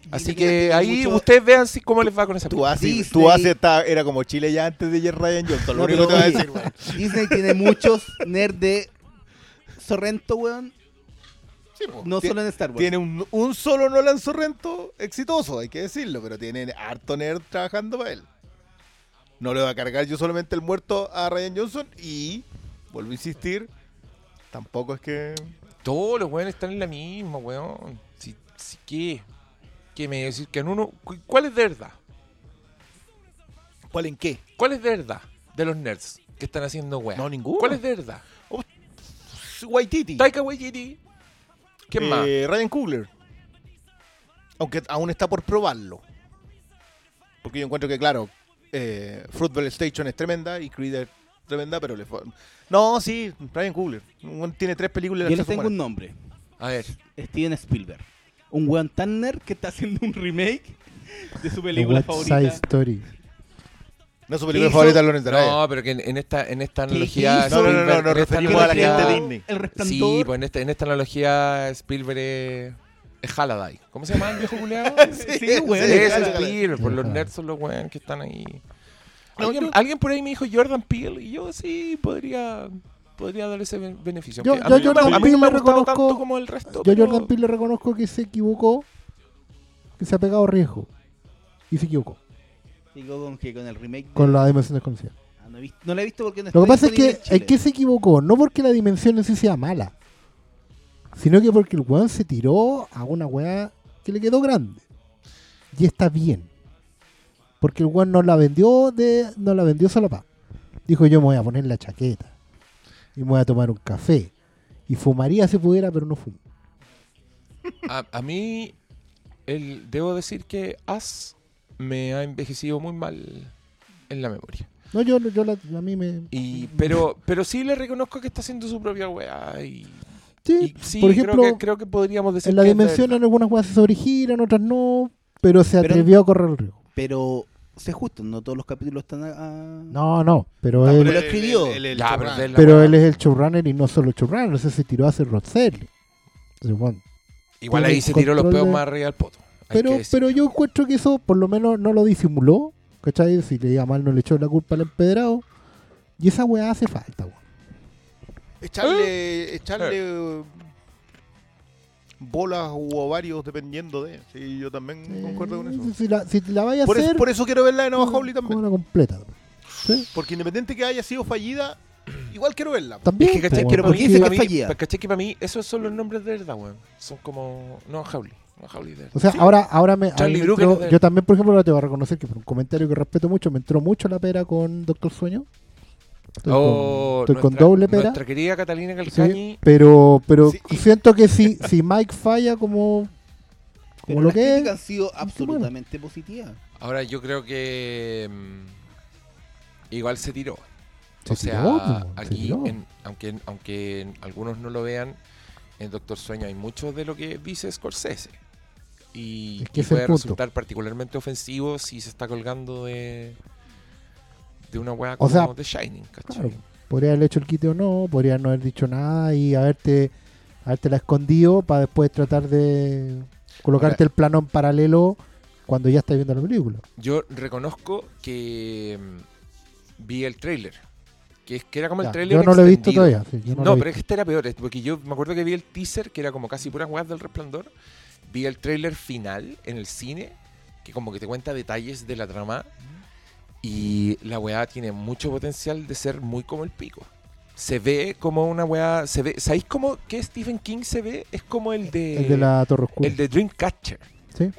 Speaker 1: Así que ahí
Speaker 4: mucho-
Speaker 1: ustedes vean si, cómo les va con esa
Speaker 3: Tú
Speaker 1: película.
Speaker 4: Disney-
Speaker 3: tú haces esta- era como Chile ya antes de Ryan Johnson. Lo
Speaker 4: No,
Speaker 3: único que te voy a decir, weón.
Speaker 4: Disney tiene *laughs* muchos nerds de Sorrento, weón.
Speaker 3: Sí, po.
Speaker 4: No solo en Star Wars.
Speaker 3: Tiene un, un solo Nolan Sorrento exitoso, hay que decirlo, pero tiene harto nerd trabajando para él. No le va a cargar yo solamente el muerto a Ryan Johnson y, vuelvo a insistir, tampoco es que...
Speaker 1: Todos los weones están en la misma, weón. Si, si, ¿Qué? ¿Qué me iba a decir? Que en uno. cu- ¿Cuál es de verdad?
Speaker 3: ¿Cuál en qué?
Speaker 1: ¿Cuál es de verdad de los nerds que están haciendo weá?
Speaker 3: No, ninguno.
Speaker 1: ¿Cuál es de verdad?
Speaker 3: Waititi.
Speaker 1: Taika Waititi. ¿Quién más?
Speaker 3: Eh, Ryan Coogler. Aunque aún está por probarlo. Porque yo encuentro que, claro, eh, Fruitvale Station es tremenda y Creed es tremenda, pero le fue... No, sí, Ryan Coogler. Tiene tres películas de
Speaker 4: Yo les tengo un nombre.
Speaker 1: A ver.
Speaker 4: Steven Spielberg. Un weón tan nerd que está haciendo un remake de su película
Speaker 2: West
Speaker 4: favorita.
Speaker 2: Side Story.
Speaker 3: No es su película favorita de Lawrence Arabia.
Speaker 1: No, pero que en, en esta, en esta
Speaker 4: ¿Qué
Speaker 1: analogía.
Speaker 3: No, no, no, no, nos referimos a la gente de Disney.
Speaker 4: El resplandor.
Speaker 1: Sí, pues en esta, en esta analogía Spielberg es, es Halliday. ¿Cómo se llama el viejo culeado? *laughs*
Speaker 4: Sí, weón.
Speaker 1: Sí,
Speaker 3: es
Speaker 1: es. Spielberg, por los
Speaker 2: Ajá.
Speaker 1: nerds son los weones que están ahí. ¿Alguien, alguien por ahí me dijo Jordan Peele y yo sí podría podría darle ese ben- beneficio.
Speaker 2: Yo-
Speaker 1: a mí, no me-
Speaker 2: Jordan
Speaker 1: a mí no me ha
Speaker 2: Peele
Speaker 1: gustado
Speaker 2: reconozco-
Speaker 1: tanto como el resto.
Speaker 2: Yo
Speaker 1: pero-
Speaker 2: Jordan Peele le reconozco que se equivocó, que se ha pegado riesgo. Y se equivocó
Speaker 4: Digo con que con el remake. de-
Speaker 2: con la dimensión desconocida.
Speaker 4: Ah, no, he visto- no la he visto porque no
Speaker 2: Lo que pasa es que es que se equivocó, no porque la dimensión en sí sea mala, sino que porque el weón se tiró a una weá que le quedó grande. Y está bien. Porque el weón no la vendió de no la vendió solo pa. Dijo yo me voy a poner la chaqueta y me voy a tomar un café. Y fumaría si pudiera, pero no fumo.
Speaker 1: A, a mí, el, debo decir que As me ha envejecido muy mal en la memoria.
Speaker 2: No, yo, yo la- a mí me...
Speaker 1: Y, pero, pero sí le reconozco que está haciendo su propia weá. Y,
Speaker 2: Sí,
Speaker 1: y sí,
Speaker 2: por ejemplo,
Speaker 1: creo, que, creo que podríamos decir
Speaker 2: en la
Speaker 1: que
Speaker 2: dimensión en algunas weas se sobregiran, otras no, pero se
Speaker 4: Pero-
Speaker 2: atrevió a correr el riesgo.
Speaker 4: Pero sé justo, no todos los capítulos están a.
Speaker 2: No, no, pero
Speaker 4: Ah,
Speaker 2: él...
Speaker 4: pero lo escribió.
Speaker 1: Ya, pero weá.
Speaker 2: él es el showrunner y no solo showrunner, o sea, se tiró a hacer bueno,
Speaker 1: Igual
Speaker 2: tiene
Speaker 1: ahí se tiró los peos
Speaker 2: de-
Speaker 1: más arriba del poto.
Speaker 2: pero, pero yo encuentro que eso por lo menos no lo disimuló, ¿cachai? Si le iba mal no le echó la culpa al empedrado. Y esa weá hace falta, weón.
Speaker 3: Echarle, echarle eh, bolas u ovarios dependiendo de. Sí, yo también concuerdo con eso.
Speaker 2: Si la, si la vaya a
Speaker 3: Por eso,
Speaker 2: hacer,
Speaker 3: por eso quiero verla de Nova Howley
Speaker 2: como
Speaker 3: también.
Speaker 2: la completa. ¿Sí?
Speaker 3: Porque independiente que haya sido fallida, *clears throat* igual quiero verla.
Speaker 2: También.
Speaker 1: Es que cachai mí,
Speaker 4: porque dice que
Speaker 1: mí-
Speaker 4: fallía.
Speaker 1: pa- cachai que para mí esos son los nombres de verdad, weón. Son como. No, Howley. No, Howley de verdad.
Speaker 2: O sea, ahora, ahora me. A mí entró-
Speaker 1: es
Speaker 2: yo también, por ejemplo, ahora te voy a reconocer que por un comentario que respeto mucho, me entró mucho la pera con Doctor Sueño. Estoy
Speaker 1: Oh,
Speaker 2: con, estoy con
Speaker 1: nuestra-
Speaker 2: doble pera.
Speaker 1: Nuestra querida Catalina
Speaker 2: Sí,
Speaker 1: Calcañi.
Speaker 2: pero pero
Speaker 3: Sí,
Speaker 2: siento que si, si Mike falla como, como
Speaker 4: Pero
Speaker 2: lo
Speaker 4: las
Speaker 2: que
Speaker 4: críticas
Speaker 2: es,
Speaker 4: han sido absolutamente positivas.
Speaker 1: Ahora yo creo que. mm, igual se tiró.
Speaker 2: Se
Speaker 1: o sea,
Speaker 2: tiró, po, se
Speaker 1: aquí,
Speaker 2: tiró.
Speaker 1: en- aunque, aunque algunos no lo vean, en Doctor Sueño hay mucho de lo que dice Scorsese. Y,
Speaker 2: Es que
Speaker 1: y puede resultar particularmente ofensivo si se está colgando de, de una weá
Speaker 2: O
Speaker 1: como
Speaker 2: sea,
Speaker 1: The Shining, ¿cachai?
Speaker 2: claro, podría haber hecho el quite o no, podría no haber dicho nada y haberte, haberte la escondido para después tratar de colocarte
Speaker 1: Ahora-
Speaker 2: el plano en paralelo cuando ya estás viendo la película.
Speaker 1: Yo reconozco que mm, vi el trailer. Que, es- que era como el
Speaker 2: Ya,
Speaker 1: trailer
Speaker 2: yo no lo he visto todavía. sí, yo
Speaker 1: No, pero es que este era peor, porque yo me acuerdo que vi el teaser, que era como casi puras weas del resplandor. Vi el trailer final en el cine, que como que te cuenta detalles de la trama. Y la weá tiene mucho potencial de ser muy como el pico. Se ve como una weá. Se ve, ¿Sabéis cómo que Stephen King se ve? Es como el de.
Speaker 2: el de la Torre Oscura.
Speaker 1: el de Dreamcatcher.
Speaker 2: ¿sí?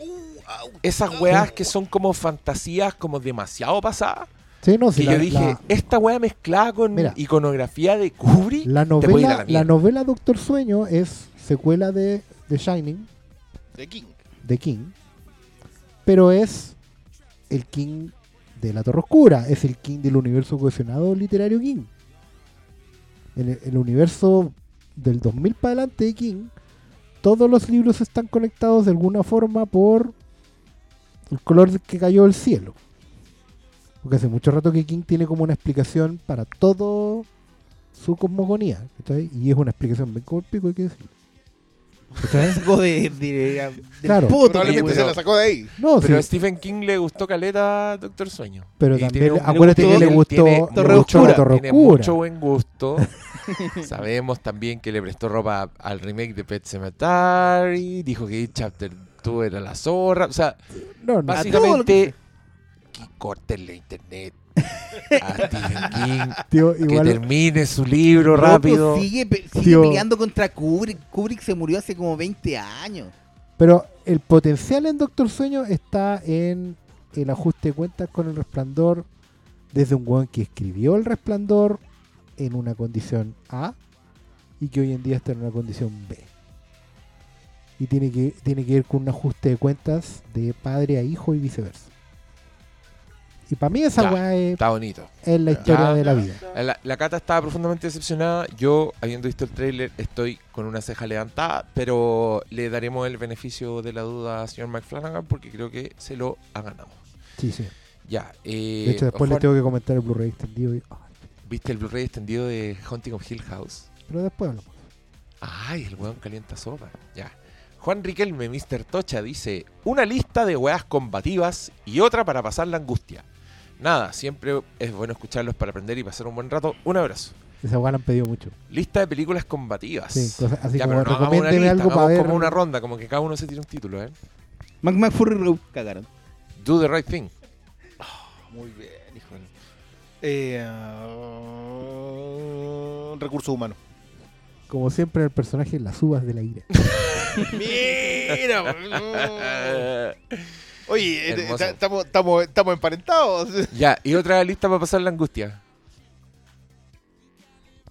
Speaker 1: Esas weas que son como fantasías como demasiado pasadas.
Speaker 2: Sí, no, sí,
Speaker 1: Que
Speaker 2: la,
Speaker 1: yo dije,
Speaker 2: la-
Speaker 1: esta weá mezclada con
Speaker 2: Mira.
Speaker 1: iconografía de Kubrick.
Speaker 2: la novela,
Speaker 1: la
Speaker 2: la novela Doctor Sueño es secuela de The Shining,
Speaker 3: De King.
Speaker 2: de King, pero es el King de la Torre Oscura, es el King del universo cohesionado literario King. En el, universo del 2000 para adelante de King, todos los libros están conectados de alguna forma por el color que cayó del cielo. Porque hace mucho rato que King tiene como una explicación para todo su cosmogonía. Y es una explicación bien pico, hay que decir.
Speaker 4: De, de, del
Speaker 2: Claro.
Speaker 4: poto,
Speaker 3: Probablemente se la sacó de ahí.
Speaker 2: No,
Speaker 1: Pero a
Speaker 2: sí,
Speaker 1: Stephen King le gustó Caleta Doctor Sueño.
Speaker 2: pero
Speaker 1: Y
Speaker 2: también,
Speaker 1: tiene un-
Speaker 2: acuérdate que le gustó,
Speaker 1: tiene
Speaker 2: le
Speaker 4: Torre
Speaker 2: la
Speaker 1: Tiene
Speaker 2: Oscura.
Speaker 1: mucho buen gusto. *laughs* Sabemos también que le prestó ropa al remake de Pet Cemetery. Dijo que Chapter 2 era la zorra. O sea,
Speaker 2: No, no,
Speaker 1: básicamente, que cortenle internet a Stephen King.
Speaker 2: tío,
Speaker 1: Que termine su libro rápido.
Speaker 4: Sigue, sigue
Speaker 2: Tío.
Speaker 4: peleando contra Kubrick. Kubrick se murió hace como 20 años.
Speaker 2: pero el potencial en Doctor Sueño está en el ajuste de cuentas con el resplandor desde un weón que escribió el resplandor en una condición A y que hoy en día está en una condición B. Y tiene que, tiene que ver con un ajuste de cuentas de padre a hijo y viceversa. Y para mí esa weá es,
Speaker 1: Está bonito.
Speaker 2: es la historia
Speaker 1: Ya.
Speaker 2: de la vida.
Speaker 1: La, la Cata estaba profundamente decepcionada. Yo, habiendo visto el tráiler, estoy con una ceja levantada, pero le daremos el beneficio de la duda a señor McFlanagan porque creo que se lo ha ganado.
Speaker 2: Sí, sí.
Speaker 1: Ya. eh,
Speaker 2: De hecho, después le tengo que comentar el Blu-ray extendido. y-
Speaker 1: ¿Viste el Blu-ray extendido de Haunting of Hill House?
Speaker 2: pero después hablamos.
Speaker 1: Ay, el weón calienta sopa. Ya. Juan Riquelme, Mr. Tocha, dice: Una lista de weas combativas y otra para pasar la angustia. Nada, siempre es bueno escucharlos para aprender y pasar un buen rato. Un abrazo.
Speaker 2: Esa weá la han pedido mucho.
Speaker 1: Lista de películas combativas.
Speaker 2: Sí, cosas así
Speaker 1: ya,
Speaker 2: como
Speaker 1: pero no hagamos una lista,
Speaker 2: algo para
Speaker 1: hagamos
Speaker 2: ver.
Speaker 1: como una ronda, como que cada uno se tira un título, ¿eh?
Speaker 4: Mac McFurry Road cagaron.
Speaker 1: Do the right thing.
Speaker 3: Muy bien, hijo. Eh, ah, recursos humanos.
Speaker 2: Como siempre, el personaje en las uvas de la ira. *laughs*
Speaker 3: Mira, *laughs* Oye, eh, estamos estamos estamos emparentados. *laughs*
Speaker 1: ya, y otra lista para pasar la angustia.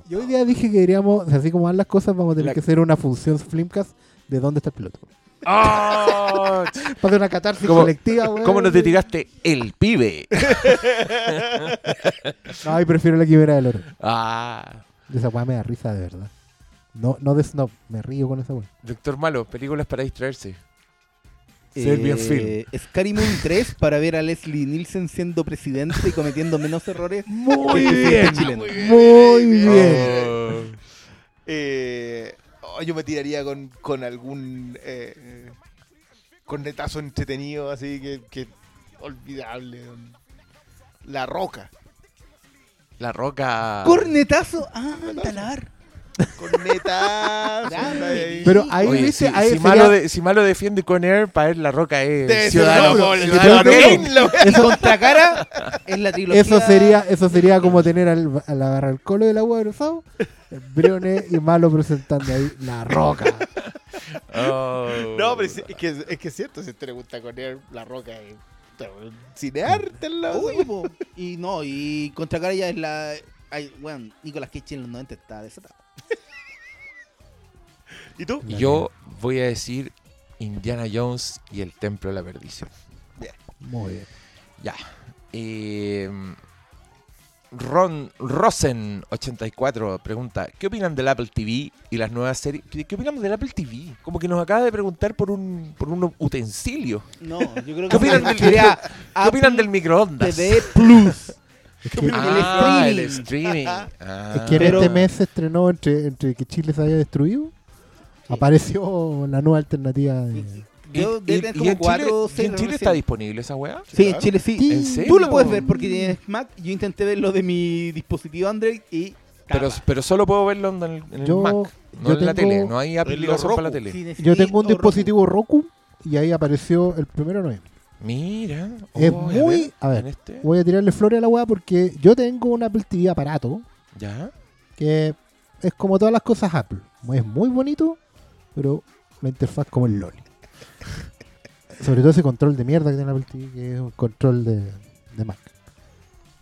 Speaker 2: Yo hoy día dije que deberíamos, así como van las cosas, vamos a tener
Speaker 1: La-
Speaker 2: que hacer una función Flimcast de dónde está el piloto.
Speaker 1: ¡Ah! *laughs*
Speaker 2: Para hacer una catarsis
Speaker 1: ¿Cómo-
Speaker 2: colectiva, weón.
Speaker 1: ¿Cómo no te tiraste el pibe? *laughs*
Speaker 2: Ay, prefiero la quimera del oro.
Speaker 1: ah.
Speaker 2: Esa weá me da risa de verdad. No, no de snob, me río con esa weá.
Speaker 1: Doctor Malo, películas para distraerse. Serbian
Speaker 4: Eh, Scary Movie 3 para ver a Leslie Nielsen siendo presidente y cometiendo menos errores. *laughs*
Speaker 2: Muy
Speaker 4: que
Speaker 2: bien,
Speaker 4: chileno.
Speaker 2: muy bien.
Speaker 1: Oh.
Speaker 3: Eh, oh, yo me tiraría con, con algún eh, eh, cornetazo entretenido, así que, que olvidable. La roca.
Speaker 1: La roca.
Speaker 4: Cornetazo. Ah, talar.
Speaker 3: Cornetazo.
Speaker 2: Pero ahí,
Speaker 1: Oye,
Speaker 2: viste,
Speaker 1: si,
Speaker 2: ahí
Speaker 1: si
Speaker 2: sería-
Speaker 1: malo de- si malo defiende con Air, para él la roca es ciudadano.
Speaker 3: la mole,
Speaker 1: ciudadano
Speaker 3: la-
Speaker 4: Eso contracara es la trilogía.
Speaker 2: Eso sería, eso sería como tener al, al agarrar el colo del agua de rosado, Brione y Malo presentando ahí la roca.
Speaker 1: Oh.
Speaker 3: No, pero es, es que, es que es cierto, si a usted le gusta conear la roca, eh, cinearte al lado.
Speaker 4: Uy, po. Y no, y contracara ya es la. Ay, bueno, Nicolas Cage en los 90 está desatado.
Speaker 3: ¿Y tú?
Speaker 1: Yo voy a decir Indiana Jones y el Templo de la Perdición.
Speaker 2: Muy bien.
Speaker 1: Ya. Eh, Ron Rosen 84 pregunta, ¿qué opinan del Apple TV y las nuevas series? ¿Qué, qué opinamos del Apple TV? Como que nos acaba de preguntar por un por un utensilio.
Speaker 4: No, yo creo que
Speaker 1: ¿Qué opinan del, ¿qué opinan del microondas?
Speaker 4: TV Plus. *laughs*
Speaker 2: Es que,
Speaker 1: Ah, el
Speaker 4: El
Speaker 1: streaming. *laughs* Ah.
Speaker 2: es que en
Speaker 4: Pero-
Speaker 2: este mes se estrenó entre, entre que Chile se haya destruido, apareció la nueva alternativa de...
Speaker 1: ¿Y,
Speaker 4: Yo
Speaker 1: y- en
Speaker 4: cuatro
Speaker 1: Chile, en está disponible esa weá?
Speaker 4: Sí, en. Chile sí.
Speaker 2: Sí.
Speaker 1: ¿En serio?
Speaker 4: Tú lo puedes ver porque tienes Mac. Yo intenté verlo de mi dispositivo Android y.
Speaker 1: Pero, solo puedo verlo en el, en el
Speaker 2: Yo-
Speaker 1: Mac, no
Speaker 2: yo
Speaker 1: en la tele. No hay aplicación para la tele.
Speaker 2: Yo tengo un
Speaker 4: o Roku.
Speaker 2: dispositivo Roku y ahí apareció el primero de noviembre.
Speaker 1: Mira.
Speaker 2: Es
Speaker 1: Oh,
Speaker 2: muy- a ver.
Speaker 1: este.
Speaker 2: Voy a tirarle flores a la weá porque yo tengo un Apple TV aparato
Speaker 1: Ya.
Speaker 2: que es como todas las cosas Apple. Es muy bonito, pero la interfaz como el LOL. *laughs* Sobre todo ese control de mierda que tiene Apple TV, que es un control de, de Mac.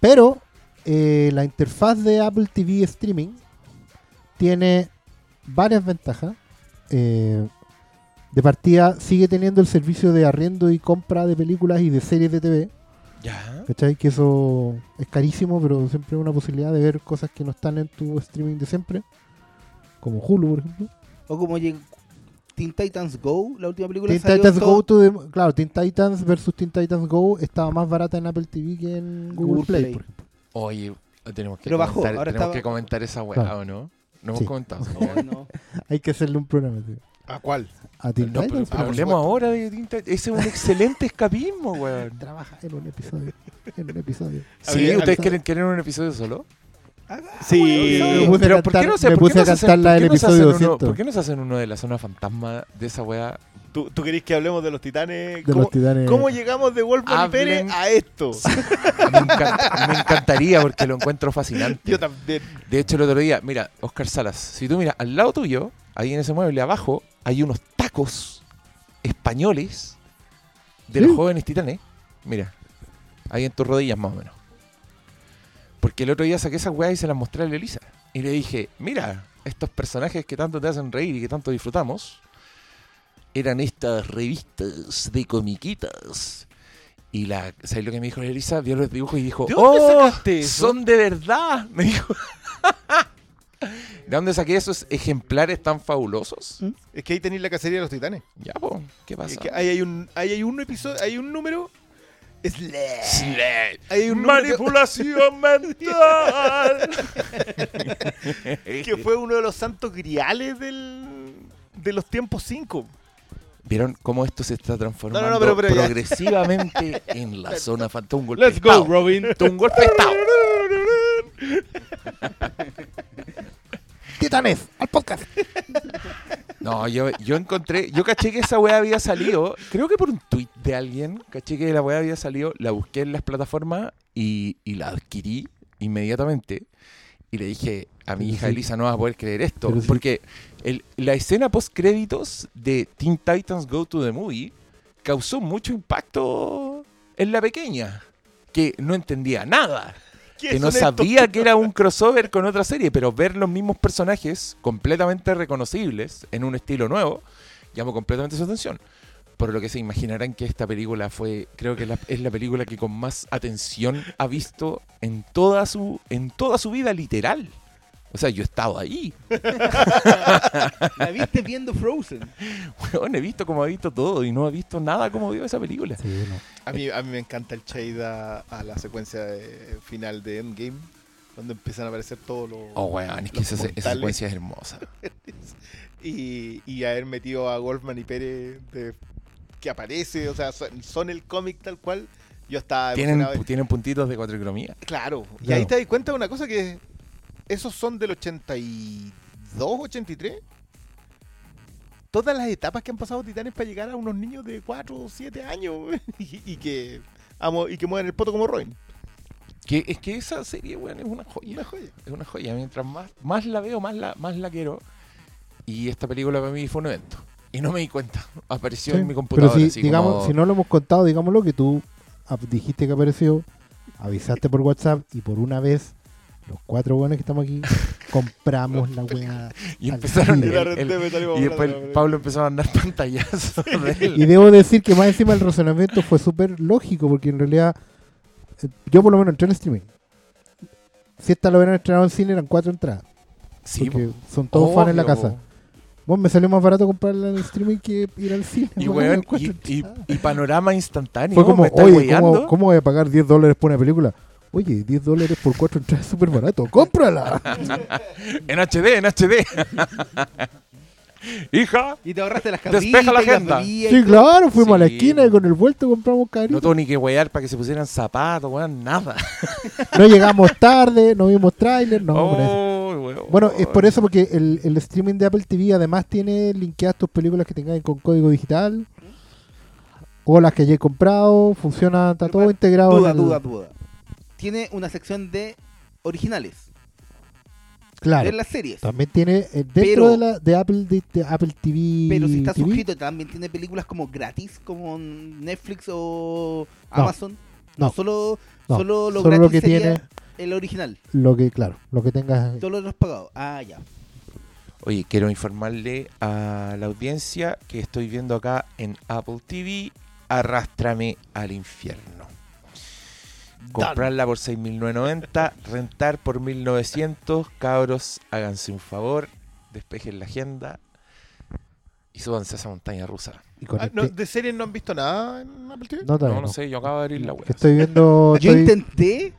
Speaker 2: Pero eh, la interfaz de Apple TV Streaming tiene varias ventajas. Eh, de partida sigue teniendo el servicio de arriendo y compra de películas y de series de TV.
Speaker 1: Ya.
Speaker 2: ¿Cachai? Que eso es carísimo, pero siempre es una posibilidad de ver cosas que no están en tu streaming de siempre. Como Hulu, por ejemplo.
Speaker 4: O como Teen Titans Go, la última película.
Speaker 2: Teen
Speaker 4: salió
Speaker 2: Titans Go, to the- claro, Teen Titans versus Teen Titans Go estaba más barata en Apple TV que en Google,
Speaker 4: Google
Speaker 2: Play,
Speaker 4: Play.
Speaker 2: por ejemplo.
Speaker 1: Oye, tenemos que,
Speaker 4: Pero bajó,
Speaker 1: comentar,
Speaker 4: ahora
Speaker 1: tenemos
Speaker 4: estaba-
Speaker 1: que comentar esa weá,
Speaker 2: Claro.
Speaker 1: ¿o no? No hemos
Speaker 2: Sí.
Speaker 1: comentado. *laughs*
Speaker 4: No.
Speaker 2: Hay que hacerle un programa. sí.
Speaker 3: ¿A cuál?
Speaker 2: A Teen
Speaker 1: No, pero
Speaker 2: Titans, pero
Speaker 1: hablemos ahora de Teen Titans. Ese es un excelente escapismo, weón.
Speaker 2: trabaja en un episodio. En un episodio. *laughs*
Speaker 1: Sí, ¿ustedes quieren, quieren un episodio solo?
Speaker 3: Sí.
Speaker 2: Me puse a
Speaker 1: Pero ¿por qué no se,
Speaker 2: me
Speaker 1: por qué
Speaker 2: puse
Speaker 1: no
Speaker 2: a
Speaker 1: se hacen-
Speaker 2: cantar la
Speaker 1: por
Speaker 2: del
Speaker 1: qué no se
Speaker 2: episodio
Speaker 1: hacen uno-
Speaker 2: 200.
Speaker 1: ¿Por qué no se hacen uno de la zona fantasma de esa weá?
Speaker 3: ¿Tú, tú querés que hablemos de los titanes?
Speaker 2: De
Speaker 3: ¿Cómo,
Speaker 2: los titanes.
Speaker 3: cómo llegamos de Wolfman Pérez a esto? *laughs*
Speaker 1: Me, encanta- me encantaría porque lo encuentro fascinante.
Speaker 3: Yo también.
Speaker 1: De hecho, el otro día, mira, Oscar Salas, si tú miras al lado tuyo, ahí en ese mueble abajo, hay unos tacos españoles de los jóvenes titanes. Mira, ahí en tus rodillas más o menos. Porque el otro día saqué esas weas y se las mostré a la Elisa. Y le dije, mira, estos personajes que tanto te hacen reír y que tanto disfrutamos, eran estas revistas de comiquitas. Y la, ¿sabes lo que me dijo la Elisa? Vio los dibujos y dijo,
Speaker 3: ¿De dónde
Speaker 1: ¡Oh!
Speaker 3: sacaste eso?"
Speaker 1: ¡Son de verdad! *laughs* Me dijo. ¿De dónde saqué esos ejemplares tan fabulosos?
Speaker 3: Es que ahí tenéis la cacería de los titanes.
Speaker 1: Ya, po, ¿qué pasa?
Speaker 3: Es que ahí hay un, ahí hay un episodio, hay un número. Hay un que-
Speaker 1: Manipulación *laughs* mental.
Speaker 3: que fue uno de los santos griales del, de los tiempos 5.
Speaker 1: ¿Vieron cómo esto se está transformando
Speaker 3: No, no, no, pero- pero
Speaker 1: progresivamente *laughs* en la zona fantasma?
Speaker 4: Let's go. Robin.
Speaker 1: Un golpe de *laughs*
Speaker 2: Titanes, al podcast. *laughs*
Speaker 1: No, yo, yo encontré, yo caché que esa weá había salido, creo que por un tweet de alguien, caché que la weá había salido, la busqué en las plataformas y, y la adquirí inmediatamente. Y le dije a mi hija
Speaker 2: sí.
Speaker 1: Elisa, no vas a poder creer esto.
Speaker 2: Pero sí.
Speaker 1: Porque el- la escena post créditos de Teen Titans Go to the Movie causó mucho impacto en la pequeña, que no entendía nada que no sabía que era un crossover con otra serie, pero ver los mismos personajes completamente reconocibles en un estilo nuevo llamó completamente su atención. Por lo que se imaginarán que esta película fue, creo que la- es la película que con más atención ha visto en toda su, en toda su vida literal. O sea, yo he estado ahí.
Speaker 4: La viste viendo Frozen.
Speaker 1: Weón, he visto como ha visto todo y no he visto nada como vio esa película.
Speaker 2: Sí, no.
Speaker 3: A mí, a mí me encanta el shade a, a la secuencia de- final de Endgame, cuando empiezan a aparecer todos los.
Speaker 1: Oh, weón, es que esa, secuencia es hermosa. *laughs*
Speaker 3: y, y haber metido a Goldman y Pérez de- que aparece, o sea, son, son el cómic tal cual. Yo estaba
Speaker 1: Tienen, tienen puntitos de cuatricromía.
Speaker 3: Claro, y
Speaker 2: Claro.
Speaker 3: ahí te das cuenta de una cosa que esos son del 82, 83. Todas las etapas que han pasado Titanes para llegar a unos niños de 4 o 7 años *laughs* y, y que amo, y que mueven el poto como Robin.
Speaker 1: Que, es que esa serie, weón, es una joya.
Speaker 3: Una joya.
Speaker 1: Es una joya. Mientras más, más la veo, más la, más la quiero. Y esta película para mí fue un evento. Y no me di cuenta. Apareció
Speaker 2: Sí,
Speaker 1: en mi computadora.
Speaker 2: Pero si,
Speaker 1: así
Speaker 2: digamos,
Speaker 1: como-
Speaker 2: si no lo hemos contado, digámoslo que tú dijiste que apareció, avisaste por WhatsApp y por una vez los cuatro buenos que estamos aquí *laughs* compramos la weá.
Speaker 1: Y empezaron.
Speaker 2: tiro.
Speaker 1: el- el- y después el Pablo empezó a mandar *laughs* pantallazos de él.
Speaker 2: Y debo decir que más encima el razonamiento fue súper lógico, porque en realidad eh, yo por lo menos entré en streaming. Si esta lo hubieran estrenado en cine eran cuatro entradas,
Speaker 1: Sí,
Speaker 2: porque
Speaker 1: po.
Speaker 2: son todos fans en la casa. Bueno, me salió más barato comprarla en streaming que ir al cine.
Speaker 1: Y, *laughs*
Speaker 2: weón,
Speaker 1: y, y- panorama instantáneo.
Speaker 2: Fue como,
Speaker 1: ¿me estás
Speaker 2: oye? ¿cómo, ¿cómo voy a pagar 10 dólares por una película? Oye, 10 dólares por cuatro entradas es súper barato. ¡Cómprala! *laughs*
Speaker 1: En HD, en HD. *laughs* Hija,
Speaker 4: Y te ahorraste las
Speaker 1: Despeja
Speaker 4: cabritas,
Speaker 1: la
Speaker 4: y
Speaker 1: agenda.
Speaker 2: sí,
Speaker 4: todo.
Speaker 2: claro, fuimos a la esquina y con el vuelto compramos
Speaker 1: no
Speaker 2: carito.
Speaker 1: tuvo ni que weyar para que se pusieran zapatos, weón, nada. *laughs*
Speaker 2: No llegamos tarde, no vimos tráiler, no.
Speaker 1: Oh, weón.
Speaker 2: Bueno, es por eso porque el, el streaming de Apple TV además tiene linkeadas tus películas que tengáis con código digital o las que hayáis comprado, funciona, está todo integrado.
Speaker 4: Duda,
Speaker 2: en el-
Speaker 4: duda, duda. Tiene una sección de originales,
Speaker 2: Claro.
Speaker 4: de las series.
Speaker 2: También tiene eh, dentro
Speaker 4: Pero-
Speaker 2: de, la, de Apple de, de Apple TV.
Speaker 4: Pero si está
Speaker 2: TV,
Speaker 4: suscrito, también tiene películas como gratis, como Netflix o
Speaker 2: No,
Speaker 4: Amazon. No,
Speaker 2: no,
Speaker 4: solo,
Speaker 2: no,
Speaker 4: solo lo
Speaker 2: solo
Speaker 4: gratis
Speaker 2: lo que
Speaker 4: sería
Speaker 2: tiene,
Speaker 4: el original.
Speaker 2: lo que, claro, lo que tengas.
Speaker 4: Todo lo es pagado. Ah, ya.
Speaker 1: Oye, quiero informarle a la audiencia que estoy viendo acá en Apple TV Arrástrame al infierno. Comprarla por 6.990, rentar por 1.900. Cabros, háganse un favor, despejen la agenda y súbanse a esa montaña rusa.
Speaker 2: Y con
Speaker 3: Ah,
Speaker 2: este-
Speaker 3: no, ¿De series no han visto nada en Apple TV?
Speaker 2: no,
Speaker 1: No, no
Speaker 2: no.
Speaker 1: sé, yo acabo de abrir la web.
Speaker 2: Estoy viendo.
Speaker 4: Yo
Speaker 2: estoy-
Speaker 4: intenté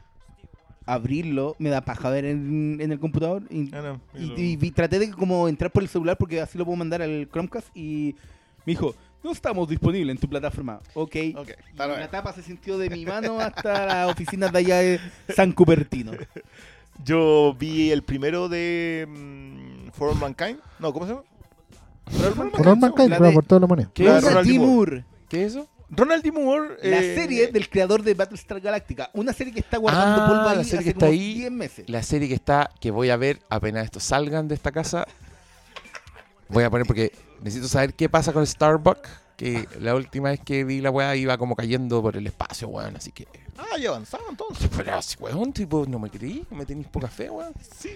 Speaker 4: abrirlo, me da paja ver en, en el computador y,
Speaker 3: Ah, no,
Speaker 4: y-
Speaker 3: lo-
Speaker 4: y vi- traté de como entrar por el celular porque así lo puedo mandar al Chromecast y me dijo, no estamos disponibles en tu plataforma. Ok. Y la tapa se sintió de mi mano hasta las oficinas de allá de San Cupertino. *laughs*
Speaker 3: Yo vi el primero de mm, For All Mankind. No, ¿cómo se llama? For All
Speaker 2: Mankind,
Speaker 4: La
Speaker 2: pero
Speaker 4: de-
Speaker 2: por toda la moneda.
Speaker 1: ¿Qué es?
Speaker 3: Ronald D.
Speaker 4: Timur,
Speaker 1: ¿Qué es eso?
Speaker 3: Ronald D. Moore.
Speaker 4: la
Speaker 3: eh,
Speaker 4: serie del creador de Battlestar Galactica. Una serie que está guardando
Speaker 1: Ah,
Speaker 4: polvo ahí
Speaker 1: la serie
Speaker 4: hace
Speaker 1: que está
Speaker 4: como
Speaker 1: ahí.
Speaker 4: 10 meses.
Speaker 1: La serie que está, que voy a ver apenas estos salgan de esta casa. Voy a poner porque necesito saber qué pasa con Starbucks. Que la última vez que vi la weá iba como cayendo por el espacio, weón. Así que.
Speaker 3: Ah, ya avanzaba entonces. *laughs*
Speaker 1: Pero así, weón, tipo, no me creí, me tenéis poca fe, weón.
Speaker 3: Sí.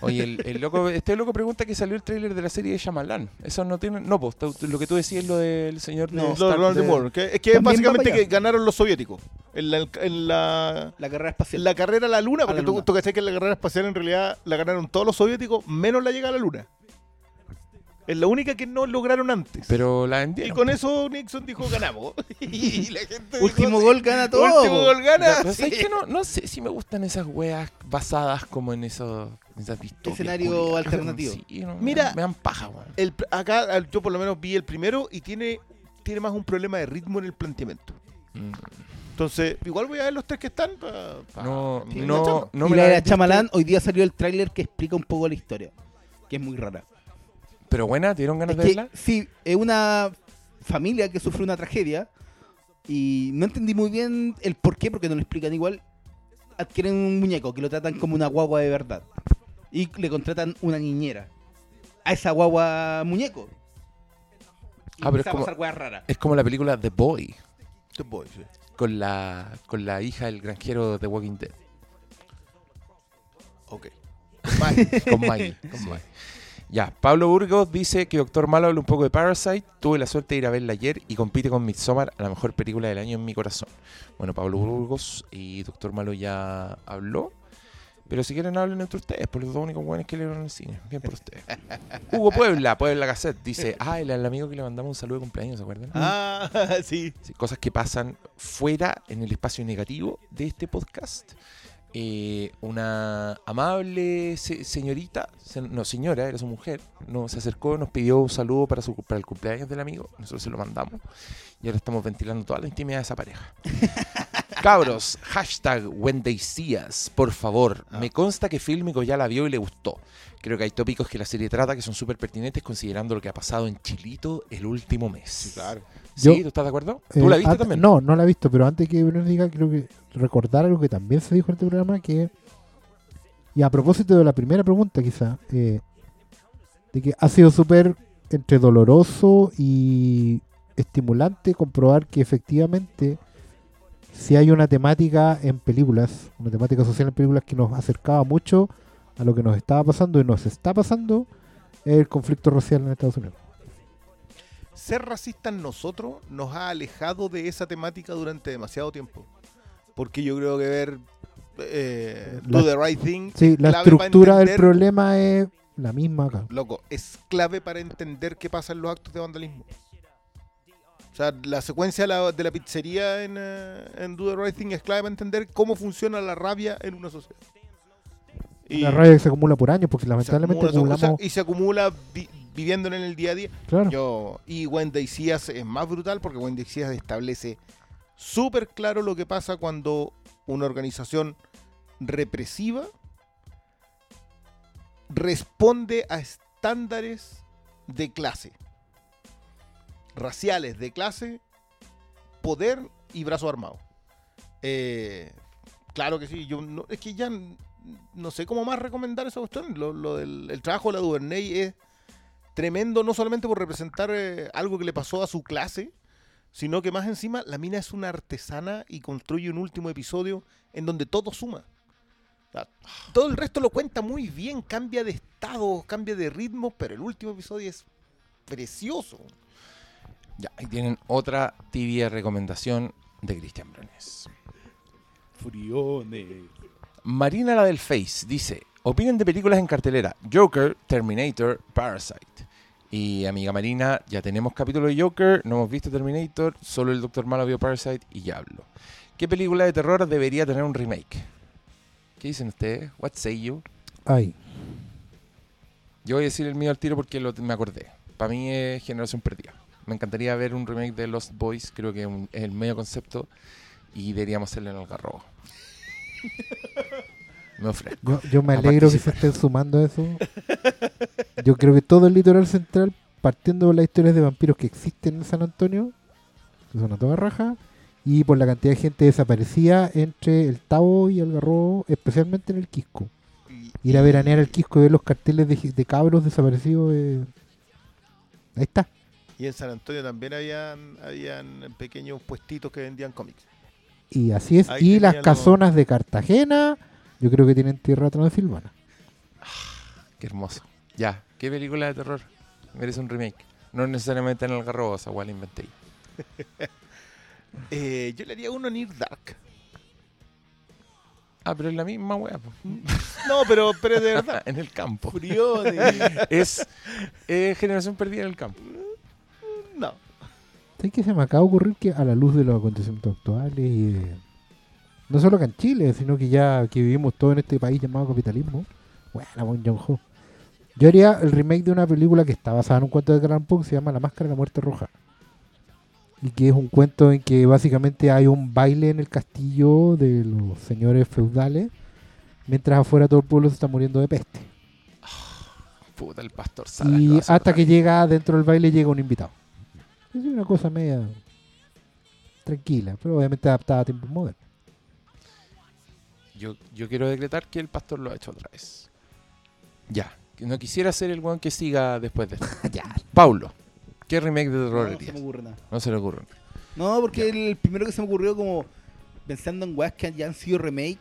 Speaker 1: Oye, el, *laughs* el loco, este loco pregunta que salió el tráiler de la serie de Shyamalan. Eso no tiene. No, pues lo que tú decías es lo del señor de
Speaker 4: No,
Speaker 3: Lo de
Speaker 1: Star-
Speaker 3: Ronald D.
Speaker 1: de-
Speaker 3: Moore. que- es que básicamente que ganaron los soviéticos. En la, en la,
Speaker 4: La carrera
Speaker 3: en
Speaker 4: espacial.
Speaker 3: la carrera a la luna,
Speaker 4: A
Speaker 3: porque
Speaker 4: la
Speaker 3: tú,
Speaker 4: luna.
Speaker 3: tú que en la carrera espacial en realidad la ganaron todos los soviéticos, menos la llegada a la luna. Es la única que no lograron antes.
Speaker 1: Pero la
Speaker 3: y
Speaker 1: vendieron.
Speaker 3: con eso Nixon dijo ganamos. *laughs* y la gente dijo,
Speaker 4: Último
Speaker 3: sí,
Speaker 4: gol gana todo.
Speaker 3: Último gol gana.
Speaker 1: Pero
Speaker 3: sí.
Speaker 1: ¿sabes qué? no, no sé si me gustan esas weas basadas como en esos, esas
Speaker 4: Escenario alternativo.
Speaker 1: Sí, no,
Speaker 3: Mira,
Speaker 1: me, dan paja, weón.
Speaker 3: El, acá yo por lo menos vi el primero y tiene, tiene más un problema de ritmo en el planteamiento.
Speaker 1: Mm,
Speaker 3: Entonces, igual voy a ver los tres que están. pa- pa-
Speaker 1: No,
Speaker 3: sí,
Speaker 1: no, no
Speaker 4: y
Speaker 1: me
Speaker 4: la
Speaker 1: la
Speaker 4: de Chamalán, hoy día salió el tráiler que explica un poco la historia. Que es muy rara.
Speaker 1: Pero buena, ¿te dieron ganas
Speaker 4: Es
Speaker 1: de
Speaker 4: que,
Speaker 1: verla?
Speaker 4: sí, es una familia que sufre una tragedia y no entendí muy bien el por qué, porque no lo explican igual. Adquieren un muñeco que lo tratan como una guagua de verdad y le contratan una niñera a esa guagua muñeco. Y
Speaker 1: Ah, pero es
Speaker 4: a
Speaker 1: como-. Es como la película The Boy,
Speaker 3: The Boy, sí.
Speaker 1: con la, con la hija del granjero de Walking Dead,
Speaker 3: Ok. Vale. *laughs*
Speaker 1: con Maggie. con Maggie. Ya, Pablo Burgos dice que Doctor Malo habla un poco de Parasite. Tuve la suerte de ir a verla ayer y compite con Midsommar a la mejor película del año en mi corazón. Bueno, Pablo Burgos y Doctor Malo ya habló. Pero si quieren hablen entre ustedes, por los dos únicos buenos que le en el cine. Bien por ustedes. *laughs* Hugo Puebla, Puebla Cassette, dice, ah, el, el amigo que le mandamos un saludo de cumpleaños, ¿se acuerdan?
Speaker 3: ah, *laughs* sí.
Speaker 1: Sí, cosas que pasan fuera en el espacio negativo de este podcast. Eh, una amable se- señorita, se- no señora, era su mujer, nos acercó, nos pidió un saludo para, su, para el cumpleaños del amigo, nosotros se lo mandamos y ahora estamos ventilando toda la intimidad de esa pareja. *laughs* Cabros, hashtag Wendeisías, por favor,
Speaker 3: Ah.
Speaker 1: me consta que Fílmico ya la vio y le gustó. Creo que hay tópicos que la serie trata que son súper pertinentes considerando lo que ha pasado en Chilito el último mes.
Speaker 3: Sí, claro.
Speaker 1: ¿Sí? ¿Tú estás de acuerdo?
Speaker 2: Eh,
Speaker 1: ¿Tú la viste
Speaker 2: antes-
Speaker 1: también?
Speaker 2: No, no la he visto, pero antes que Bruno diga, creo que recordar algo que también se dijo en este programa, que, y a propósito de la primera pregunta quizá, eh, de que ha sido súper entre doloroso y estimulante comprobar que efectivamente si hay una temática en películas, una temática social en películas que nos acercaba mucho a lo que nos estaba pasando y nos está pasando, es el conflicto racial en Estados Unidos.
Speaker 3: Ser racistas nosotros nos ha alejado de esa temática durante demasiado tiempo. Porque yo creo que ver eh,
Speaker 2: La-
Speaker 3: Do the Right Thing
Speaker 2: Sí, la estructura del problema es la misma acá.
Speaker 3: Loco, es clave para entender qué pasa en los actos de vandalismo. O sea, la secuencia de la, de la pizzería en, eh, en Do the Right Thing es clave para entender cómo funciona la rabia en una sociedad. Y
Speaker 2: La rabia que se acumula por años, porque
Speaker 3: se
Speaker 2: lamentablemente
Speaker 3: acumula, o sea,
Speaker 2: acumulamos.
Speaker 3: y se acumula vi- viviendo en el día a día.
Speaker 2: claro.
Speaker 3: Yo, y Wendy Cías es más brutal porque Wendy Cías establece súper claro lo que pasa cuando una organización represiva responde a estándares de clase, raciales de clase, poder y brazo armado. Eh, claro que sí, yo no, es que ya no sé cómo más recomendar esa cuestión. Lo, lo del el trabajo de la Duvernay es tremendo, no solamente por representar eh, algo que le pasó a su clase, sino que más encima la mina es una artesana y construye un último episodio en donde todo suma. Todo el resto lo cuenta muy bien, cambia de estado, cambia de ritmo, pero el último episodio es precioso.
Speaker 1: Ya, ahí tienen otra tibia recomendación de Cristian Brones.
Speaker 4: Furiones.
Speaker 1: Marina la del Face dice, opinen de películas en cartelera, Joker, Terminator, Parasite. Y amiga Marina, ya tenemos capítulo de Joker, no hemos visto Terminator, solo el Doctor Malo vio Parasite y ya hablo. ¿Qué película de terror debería tener un remake? ¿Qué dicen ustedes? What say you?
Speaker 2: Ay,
Speaker 1: Yo voy a decir el mío al tiro porque lo, me acordé. Para mí es Generación Perdida. Me encantaría ver un remake de Lost Boys. Creo que un- es el medio concepto. Y deberíamos hacerlo en el garrobo. *laughs* me ofrezco.
Speaker 2: yo, me alegro que se estén sumando a eso. Yo creo que todo el litoral central, partiendo de las historias de vampiros que existen en San Antonio, que son a toda raja, y por la cantidad de gente desaparecida entre el Tavo y el Garrobo, especialmente en el Quisco. Ir a veranear al Quisco y ver los carteles de, de cabros desaparecidos. eh, Ahí está.
Speaker 3: Y en San Antonio también habían, habían pequeños puestitos que vendían cómics.
Speaker 2: Y así es.
Speaker 3: Ahí
Speaker 2: y las casonas de Cartagena, yo creo que tienen tierra transilvana.
Speaker 1: Qué hermoso. Ya, ¿qué película de terror merece un remake? No necesariamente en el garrobo, esa weá la inventé. yo. *laughs*
Speaker 3: Eh, yo le haría uno Near Dark.
Speaker 1: Ah, pero es la misma weá. po. *laughs*
Speaker 3: No, pero, pero es de verdad. *laughs*
Speaker 1: en el campo.
Speaker 3: Furiones.
Speaker 1: Es eh, Generación Perdida en el campo.
Speaker 3: No.
Speaker 2: ¿Sabes qué se me acaba de ocurrir que a la luz de los acontecimientos actuales y de- no solo acá en Chile, sino que ya que vivimos todo en este país llamado capitalismo, bueno, Bong Joon-ho. Yo haría el remake de una película que está basada en un cuento de Gran que se llama La Máscara de la Muerte Roja. Y que es un cuento en que básicamente hay un baile en el castillo de los señores feudales, mientras afuera todo el pueblo se está muriendo de peste.
Speaker 1: Puta, el pastor Salas lo
Speaker 2: Y hasta que llega dentro del baile llega un invitado. Es una cosa media tranquila, pero obviamente adaptada a tiempos modernos.
Speaker 1: Yo, yo quiero decretar que el pastor lo ha hecho otra vez. Ya. No quisiera ser el weón que siga después de esto. *laughs* Paulo, ¿qué remake de terror
Speaker 4: No, no se me ocurre nada.
Speaker 1: No se le ocurre.
Speaker 4: No, porque el primero que se me ocurrió como pensando en weas que ya han sido remake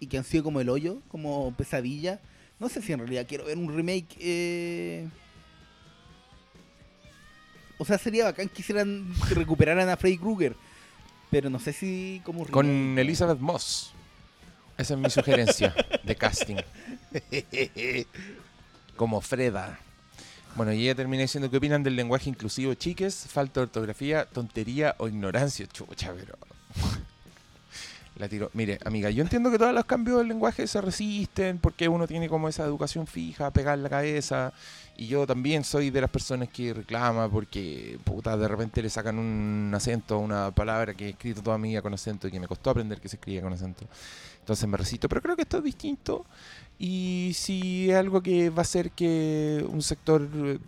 Speaker 4: y que han sido como el hoyo, como pesadilla. No sé si en realidad quiero ver un remake. eh, O sea, sería bacán que hicieran que recuperaran a Freddy Krueger. Pero no sé si como
Speaker 1: Con. Elizabeth Moss. Esa es mi sugerencia de casting. Como Freda. Bueno, y ya terminé diciendo qué opinan del lenguaje inclusivo, chiques, falta de ortografía, tontería o ignorancia. Chucha, pero. *laughs* La tiro. Mire, amiga, yo entiendo que todos los cambios del lenguaje se resisten porque uno tiene como esa educación fija, pegar la cabeza. Y yo también soy de las personas que reclama porque, puta, de repente le sacan un acento a una palabra que he escrito toda mi vida con acento y que me costó aprender que se escribía con acento. Entonces me resisto. Pero creo que esto es distinto. Y si es algo que va a hacer que un sector eh,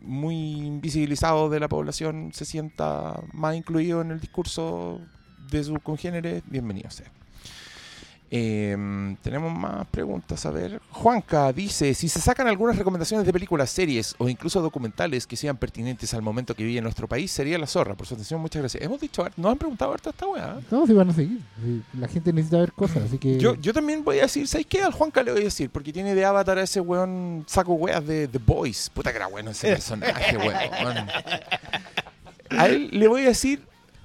Speaker 1: muy invisibilizado de la población se sienta más incluido en el discurso de sus congéneres, bienvenido sea. Eh, tenemos más preguntas. A ver, Juanca dice: Si se sacan algunas recomendaciones de películas, series o incluso documentales que sean pertinentes al momento que vive en nuestro país, sería la zorra. Por su atención, muchas gracias. Hemos dicho, nos han preguntado harto esta weá.
Speaker 2: No, si van a seguir. La gente necesita ver cosas, así que.
Speaker 1: Yo, yo también voy a decir, ¿sabes qué? Al Juanca le voy a decir, porque tiene de avatar a ese weón saco weas de The Boys. Puta que era bueno ese personaje, *laughs* weón. A él le voy a decir,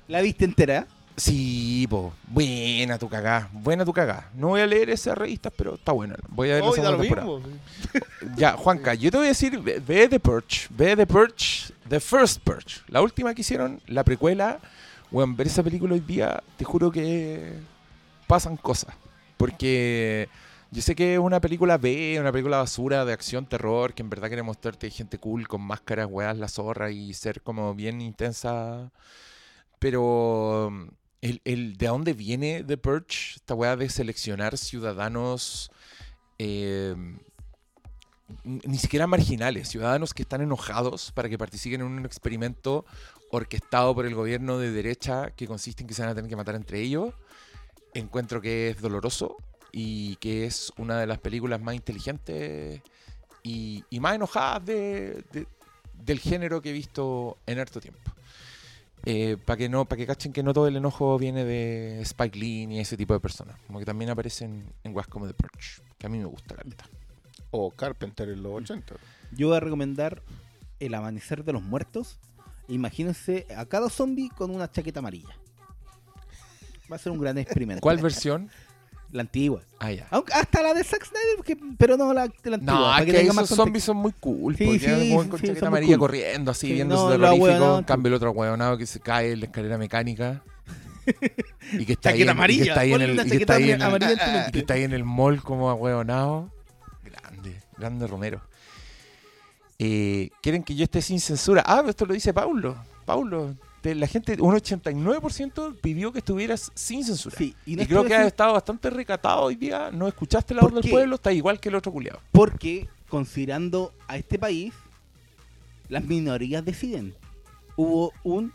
Speaker 4: ¿La viste entera?
Speaker 1: Sí, po, buena tu cagá, buena tu cagá. No voy a leer esas revistas, pero está buena. Voy a ver la
Speaker 3: Hoy
Speaker 1: segunda temporada.
Speaker 3: mismo. *laughs*
Speaker 1: Ya, Juanca, yo te voy a decir, ve, ve The Purge, ve The Purge, The First Purge. La última que hicieron, la precuela, weón, ver esa película hoy día, te juro que pasan cosas. Porque yo sé que es una película B, una película basura de acción, terror, que en verdad quiere mostrarte gente cool con máscaras, weas, la zorra y ser como bien intensa. Pero el, el de dónde viene The Purge, esta wea de seleccionar ciudadanos eh, ni siquiera marginales, ciudadanos que están enojados para que participen en un experimento orquestado por el gobierno de derecha que consiste en que se van a tener que matar entre ellos, encuentro que es doloroso y que es una de las películas más inteligentes y, más enojadas de- de- del género que he visto en harto tiempo. Para que no, para que cachen que no todo el enojo viene de Spike Lee ni ese tipo de personas, como que también aparecen en guas como The Purge, que a mí me gusta la neta.
Speaker 3: O Carpenter en los 80.
Speaker 4: Yo voy a recomendar El Amanecer de los Muertos. Imagínense a cada zombie con una chaqueta amarilla. Va a ser un gran experimento.
Speaker 1: ¿Cuál versión?
Speaker 4: La antigua.
Speaker 1: Ah, ya.
Speaker 4: Aunque hasta la de Zack Snyder, que- pero no la, la antigua.
Speaker 1: No,
Speaker 4: para
Speaker 1: es
Speaker 4: que
Speaker 1: que
Speaker 4: tenga
Speaker 1: esos
Speaker 4: más
Speaker 1: zombies son muy cool.
Speaker 4: Sí,
Speaker 1: porque
Speaker 4: sí,
Speaker 1: con
Speaker 4: sí,
Speaker 1: chaqueta amarilla
Speaker 4: cool.
Speaker 1: corriendo así,
Speaker 4: Sí,
Speaker 1: viéndose
Speaker 4: no, la
Speaker 1: terrorífico. En cambio, el otro hueonado que se cae en la escalera mecánica. *laughs* Y que está ahí y que
Speaker 4: amarilla.
Speaker 1: está ahí en el, que está ahí en el-
Speaker 4: amarilla
Speaker 1: que *laughs*
Speaker 4: mente.
Speaker 1: está ahí en el mall como ahueonado. Grande, grande Romero. Eh, Quieren que yo esté sin censura. Ah, pero esto lo dice Paulo. Paulo, la gente, un 89% pidió que estuvieras sin censura.
Speaker 4: Sí, y
Speaker 1: creo que has estado bastante recatado hoy día. No escuchaste la
Speaker 4: ¿Por
Speaker 1: voz del pueblo, está igual que el otro culiado.
Speaker 4: porque, considerando a este país, las minorías deciden. Hubo un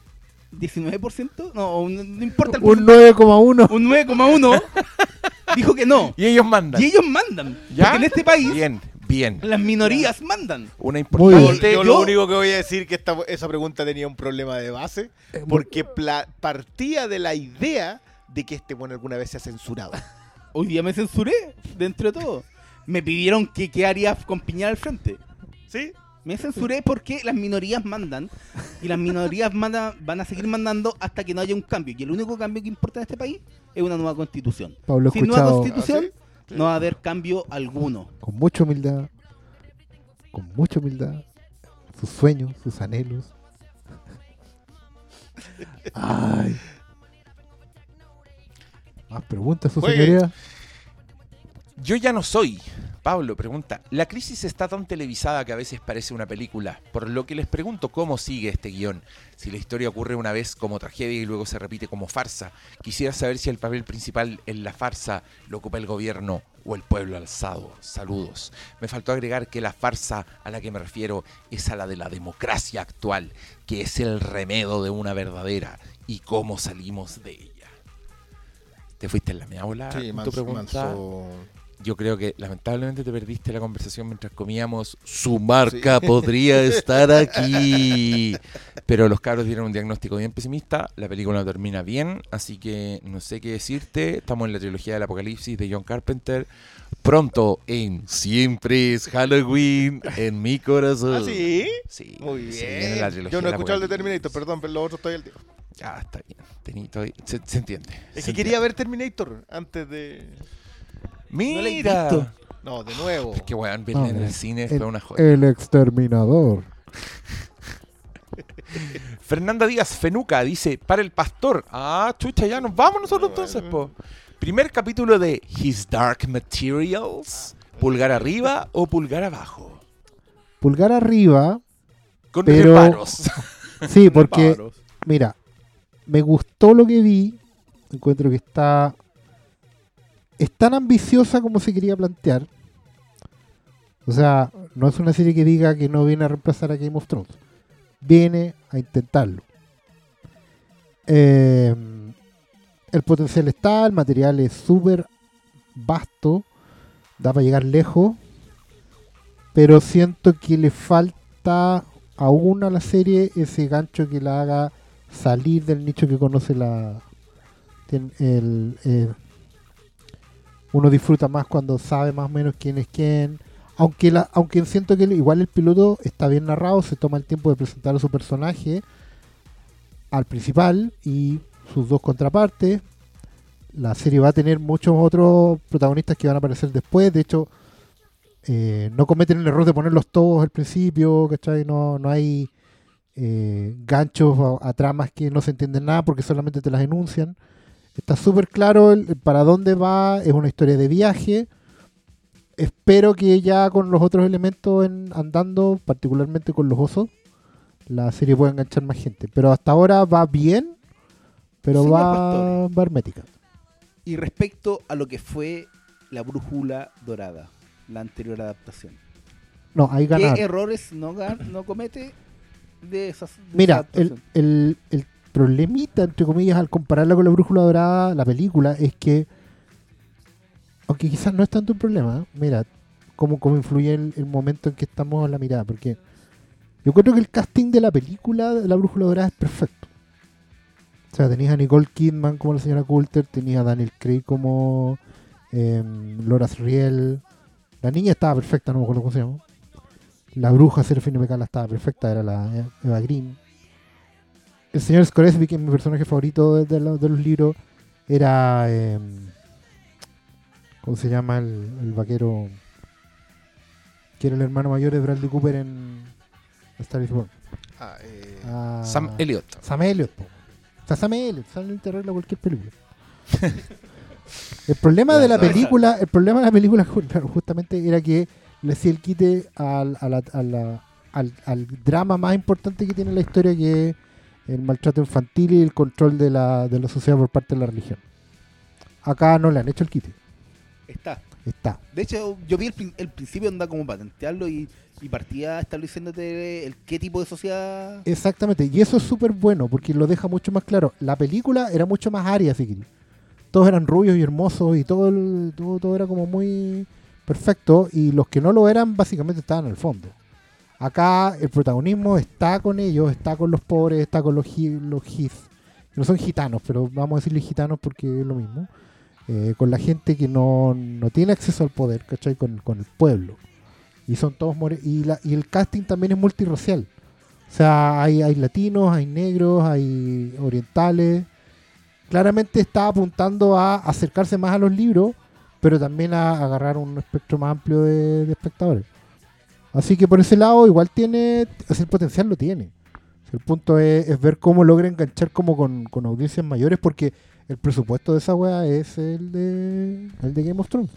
Speaker 4: 19%, no, un- no importa el
Speaker 2: Un
Speaker 4: porcentaje,
Speaker 2: 9,1.
Speaker 4: un 9,1 *laughs* dijo que no.
Speaker 1: Y ellos mandan.
Speaker 4: Y ellos mandan.
Speaker 1: ¿Ya?
Speaker 4: Porque en este país
Speaker 1: Bien, bien.
Speaker 4: las minorías mandan.
Speaker 1: Una importante.
Speaker 3: Yo,
Speaker 4: yo-
Speaker 3: lo único que voy a decir que esta, esa pregunta tenía un problema de base,
Speaker 2: Eh,
Speaker 3: porque pla- partía de la idea de que este bueno alguna vez se ha censurado.
Speaker 4: Hoy día me censuré, dentro de todo. Me pidieron que qué haría con Piñar al frente.
Speaker 3: ¿Sí?
Speaker 4: Me censuré porque las minorías mandan y las minorías mandan, van a seguir mandando hasta que no haya un cambio. Y el único cambio que importa en este país es una nueva constitución.
Speaker 2: Pablo,
Speaker 4: Sin nueva constitución
Speaker 3: ¿Ah, sí?
Speaker 4: No va a haber cambio alguno.
Speaker 2: con mucha humildad, con mucha humildad, sus sueños, sus anhelos. *laughs* Ay. Más preguntas, su
Speaker 3: Juegue.
Speaker 2: señoría.
Speaker 1: Yo ya no soy. Pablo pregunta, la crisis está tan televisada que a veces parece una película, por lo que les pregunto cómo sigue este guion. Si la historia ocurre una vez como tragedia y luego se repite como farsa, quisiera saber si el papel principal en la farsa lo ocupa el gobierno o el pueblo alzado. Saludos. Me faltó agregar que la farsa a la que me refiero es a la de la democracia actual, que es el remedo de una verdadera y cómo salimos de ella. ¿Te fuiste en la mea bola
Speaker 3: Sí, manso,
Speaker 1: tu pregunta?
Speaker 3: manso.
Speaker 1: Yo creo que lamentablemente te perdiste la conversación mientras comíamos. Su marca podría *laughs* estar aquí. Pero los cabros dieron un diagnóstico bien pesimista. La película termina bien, así que no sé qué decirte. Estamos en la trilogía del apocalipsis de John Carpenter. Pronto en Siempre es Halloween en mi corazón.
Speaker 3: ¿Ah, sí?
Speaker 1: Sí,
Speaker 3: Muy bien.
Speaker 1: la
Speaker 3: Yo no he escuchado el de. Terminator, perdón, pero los otros estoy al día.
Speaker 1: Ya, está bien. Tení- todavía- se, se entiende.
Speaker 3: Es
Speaker 1: se
Speaker 3: que quería ver Terminator antes de.
Speaker 4: No
Speaker 1: Mira.
Speaker 4: visto.
Speaker 3: No, de nuevo.
Speaker 1: es que weón, verla
Speaker 2: No,
Speaker 1: en el cine
Speaker 2: el-
Speaker 1: fue una joya.
Speaker 2: El exterminador. *laughs*
Speaker 1: Fernanda Díaz Fenuca dice, para el pastor. Ah, chucha, ya nos vamos nosotros entonces, po. Primer capítulo de His Dark Materials. ¿Pulgar arriba o pulgar abajo?
Speaker 2: Pulgar arriba.
Speaker 1: Con
Speaker 2: Pero-
Speaker 1: reparos. *laughs*
Speaker 2: Sí, porque, mira, me gustó lo que vi. Encuentro que está. Es tan ambiciosa como se quería plantear. O sea, no es una serie que diga que no viene a reemplazar a Game of Thrones. Viene a intentarlo. Eh, el potencial está, el material es súper vasto, da para llegar lejos, pero siento que le falta aún a la serie ese gancho que la haga salir del nicho que conoce la el, eh, uno disfruta más cuando sabe más o menos quién es quién aunque la, aunque siento que igual el piloto está bien narrado se toma el tiempo de presentar a su personaje al principal y sus dos contrapartes la serie va a tener muchos otros protagonistas que van a aparecer después de hecho eh, no cometen el error de ponerlos todos al principio, ¿cachai? No, no hay eh, ganchos a, a tramas que no se entienden nada porque solamente te las enuncian. Está súper claro el, el para dónde va, es una historia de viaje. Espero que ya con los otros elementos en- andando, particularmente con los osos, la serie pueda enganchar más gente. Pero hasta ahora va bien, pero
Speaker 4: Señor
Speaker 2: va, va hermética.
Speaker 4: Y respecto a lo que fue la brújula dorada, la anterior adaptación.
Speaker 2: No, hay.
Speaker 4: ¿Qué errores no, no comete de esas? de esa
Speaker 2: Mira, el, el problemita, entre comillas, al compararla con la Brújula Dorada, la película, es que, aunque quizás no es tanto un problema, ¿eh? mira, cómo, cómo influye el, momento en que estamos en la mirada, porque yo creo que el casting de la película de la Brújula Dorada es perfecto. O sea, tenías a Nicole Kidman como la señora Coulter, tenías a Daniel Craig como em, Laura Riel. La niña estaba perfecta, no me acuerdo cómo se llama. La bruja Serafine Mecala estaba perfecta, era la eh, Eva Green. El señor Scoresby, que es mi personaje favorito de, de los- de los libros, era. em, ¿Cómo se llama el, el vaquero? Que era el hermano mayor de Bradley Cooper en Star is Born.
Speaker 3: Ah, eh,
Speaker 2: Ah,
Speaker 1: Sam Elliott.
Speaker 2: Sam Elliott, po. sea, Sam Elliott, Sam Elliott te arregla cualquier *laughs* película. el problema de la película, el problema de la película justamente era que le hacía el quite al, al, drama más importante que tiene la historia que es el maltrato infantil y el control de la, de la sociedad por parte de la religión. Acá no le han hecho el quite.
Speaker 4: Está.
Speaker 2: Está.
Speaker 4: De hecho, yo vi el, el principio anda como patentearlo y, y partía estableciéndote el qué tipo de sociedad.
Speaker 2: Exactamente, y eso es súper bueno porque lo deja mucho más claro. La película era mucho más aria, si Todos eran rubios y hermosos y todo, todo, todo era como muy perfecto y los que no lo eran básicamente estaban el fondo. Acá el protagonismo está con ellos, está con los pobres, está con los, los no son gitanos, pero vamos a decirle gitanos porque es lo mismo. Eh, con la gente que no, no, tiene acceso al poder, ¿cachai? Con, con el pueblo. Y son todos y, la, y el casting también es multirracial. O sea, hay, hay latinos, hay negros, hay orientales. Claramente está apuntando a acercarse más a los libros, pero también a, agarrar un espectro más amplio de, espectadores. Así que por ese lado igual tiene, el potencial lo tiene. El punto es, ver cómo logra enganchar como con, con audiencias mayores, porque el presupuesto de esa weá es el de, el de Game of Thrones.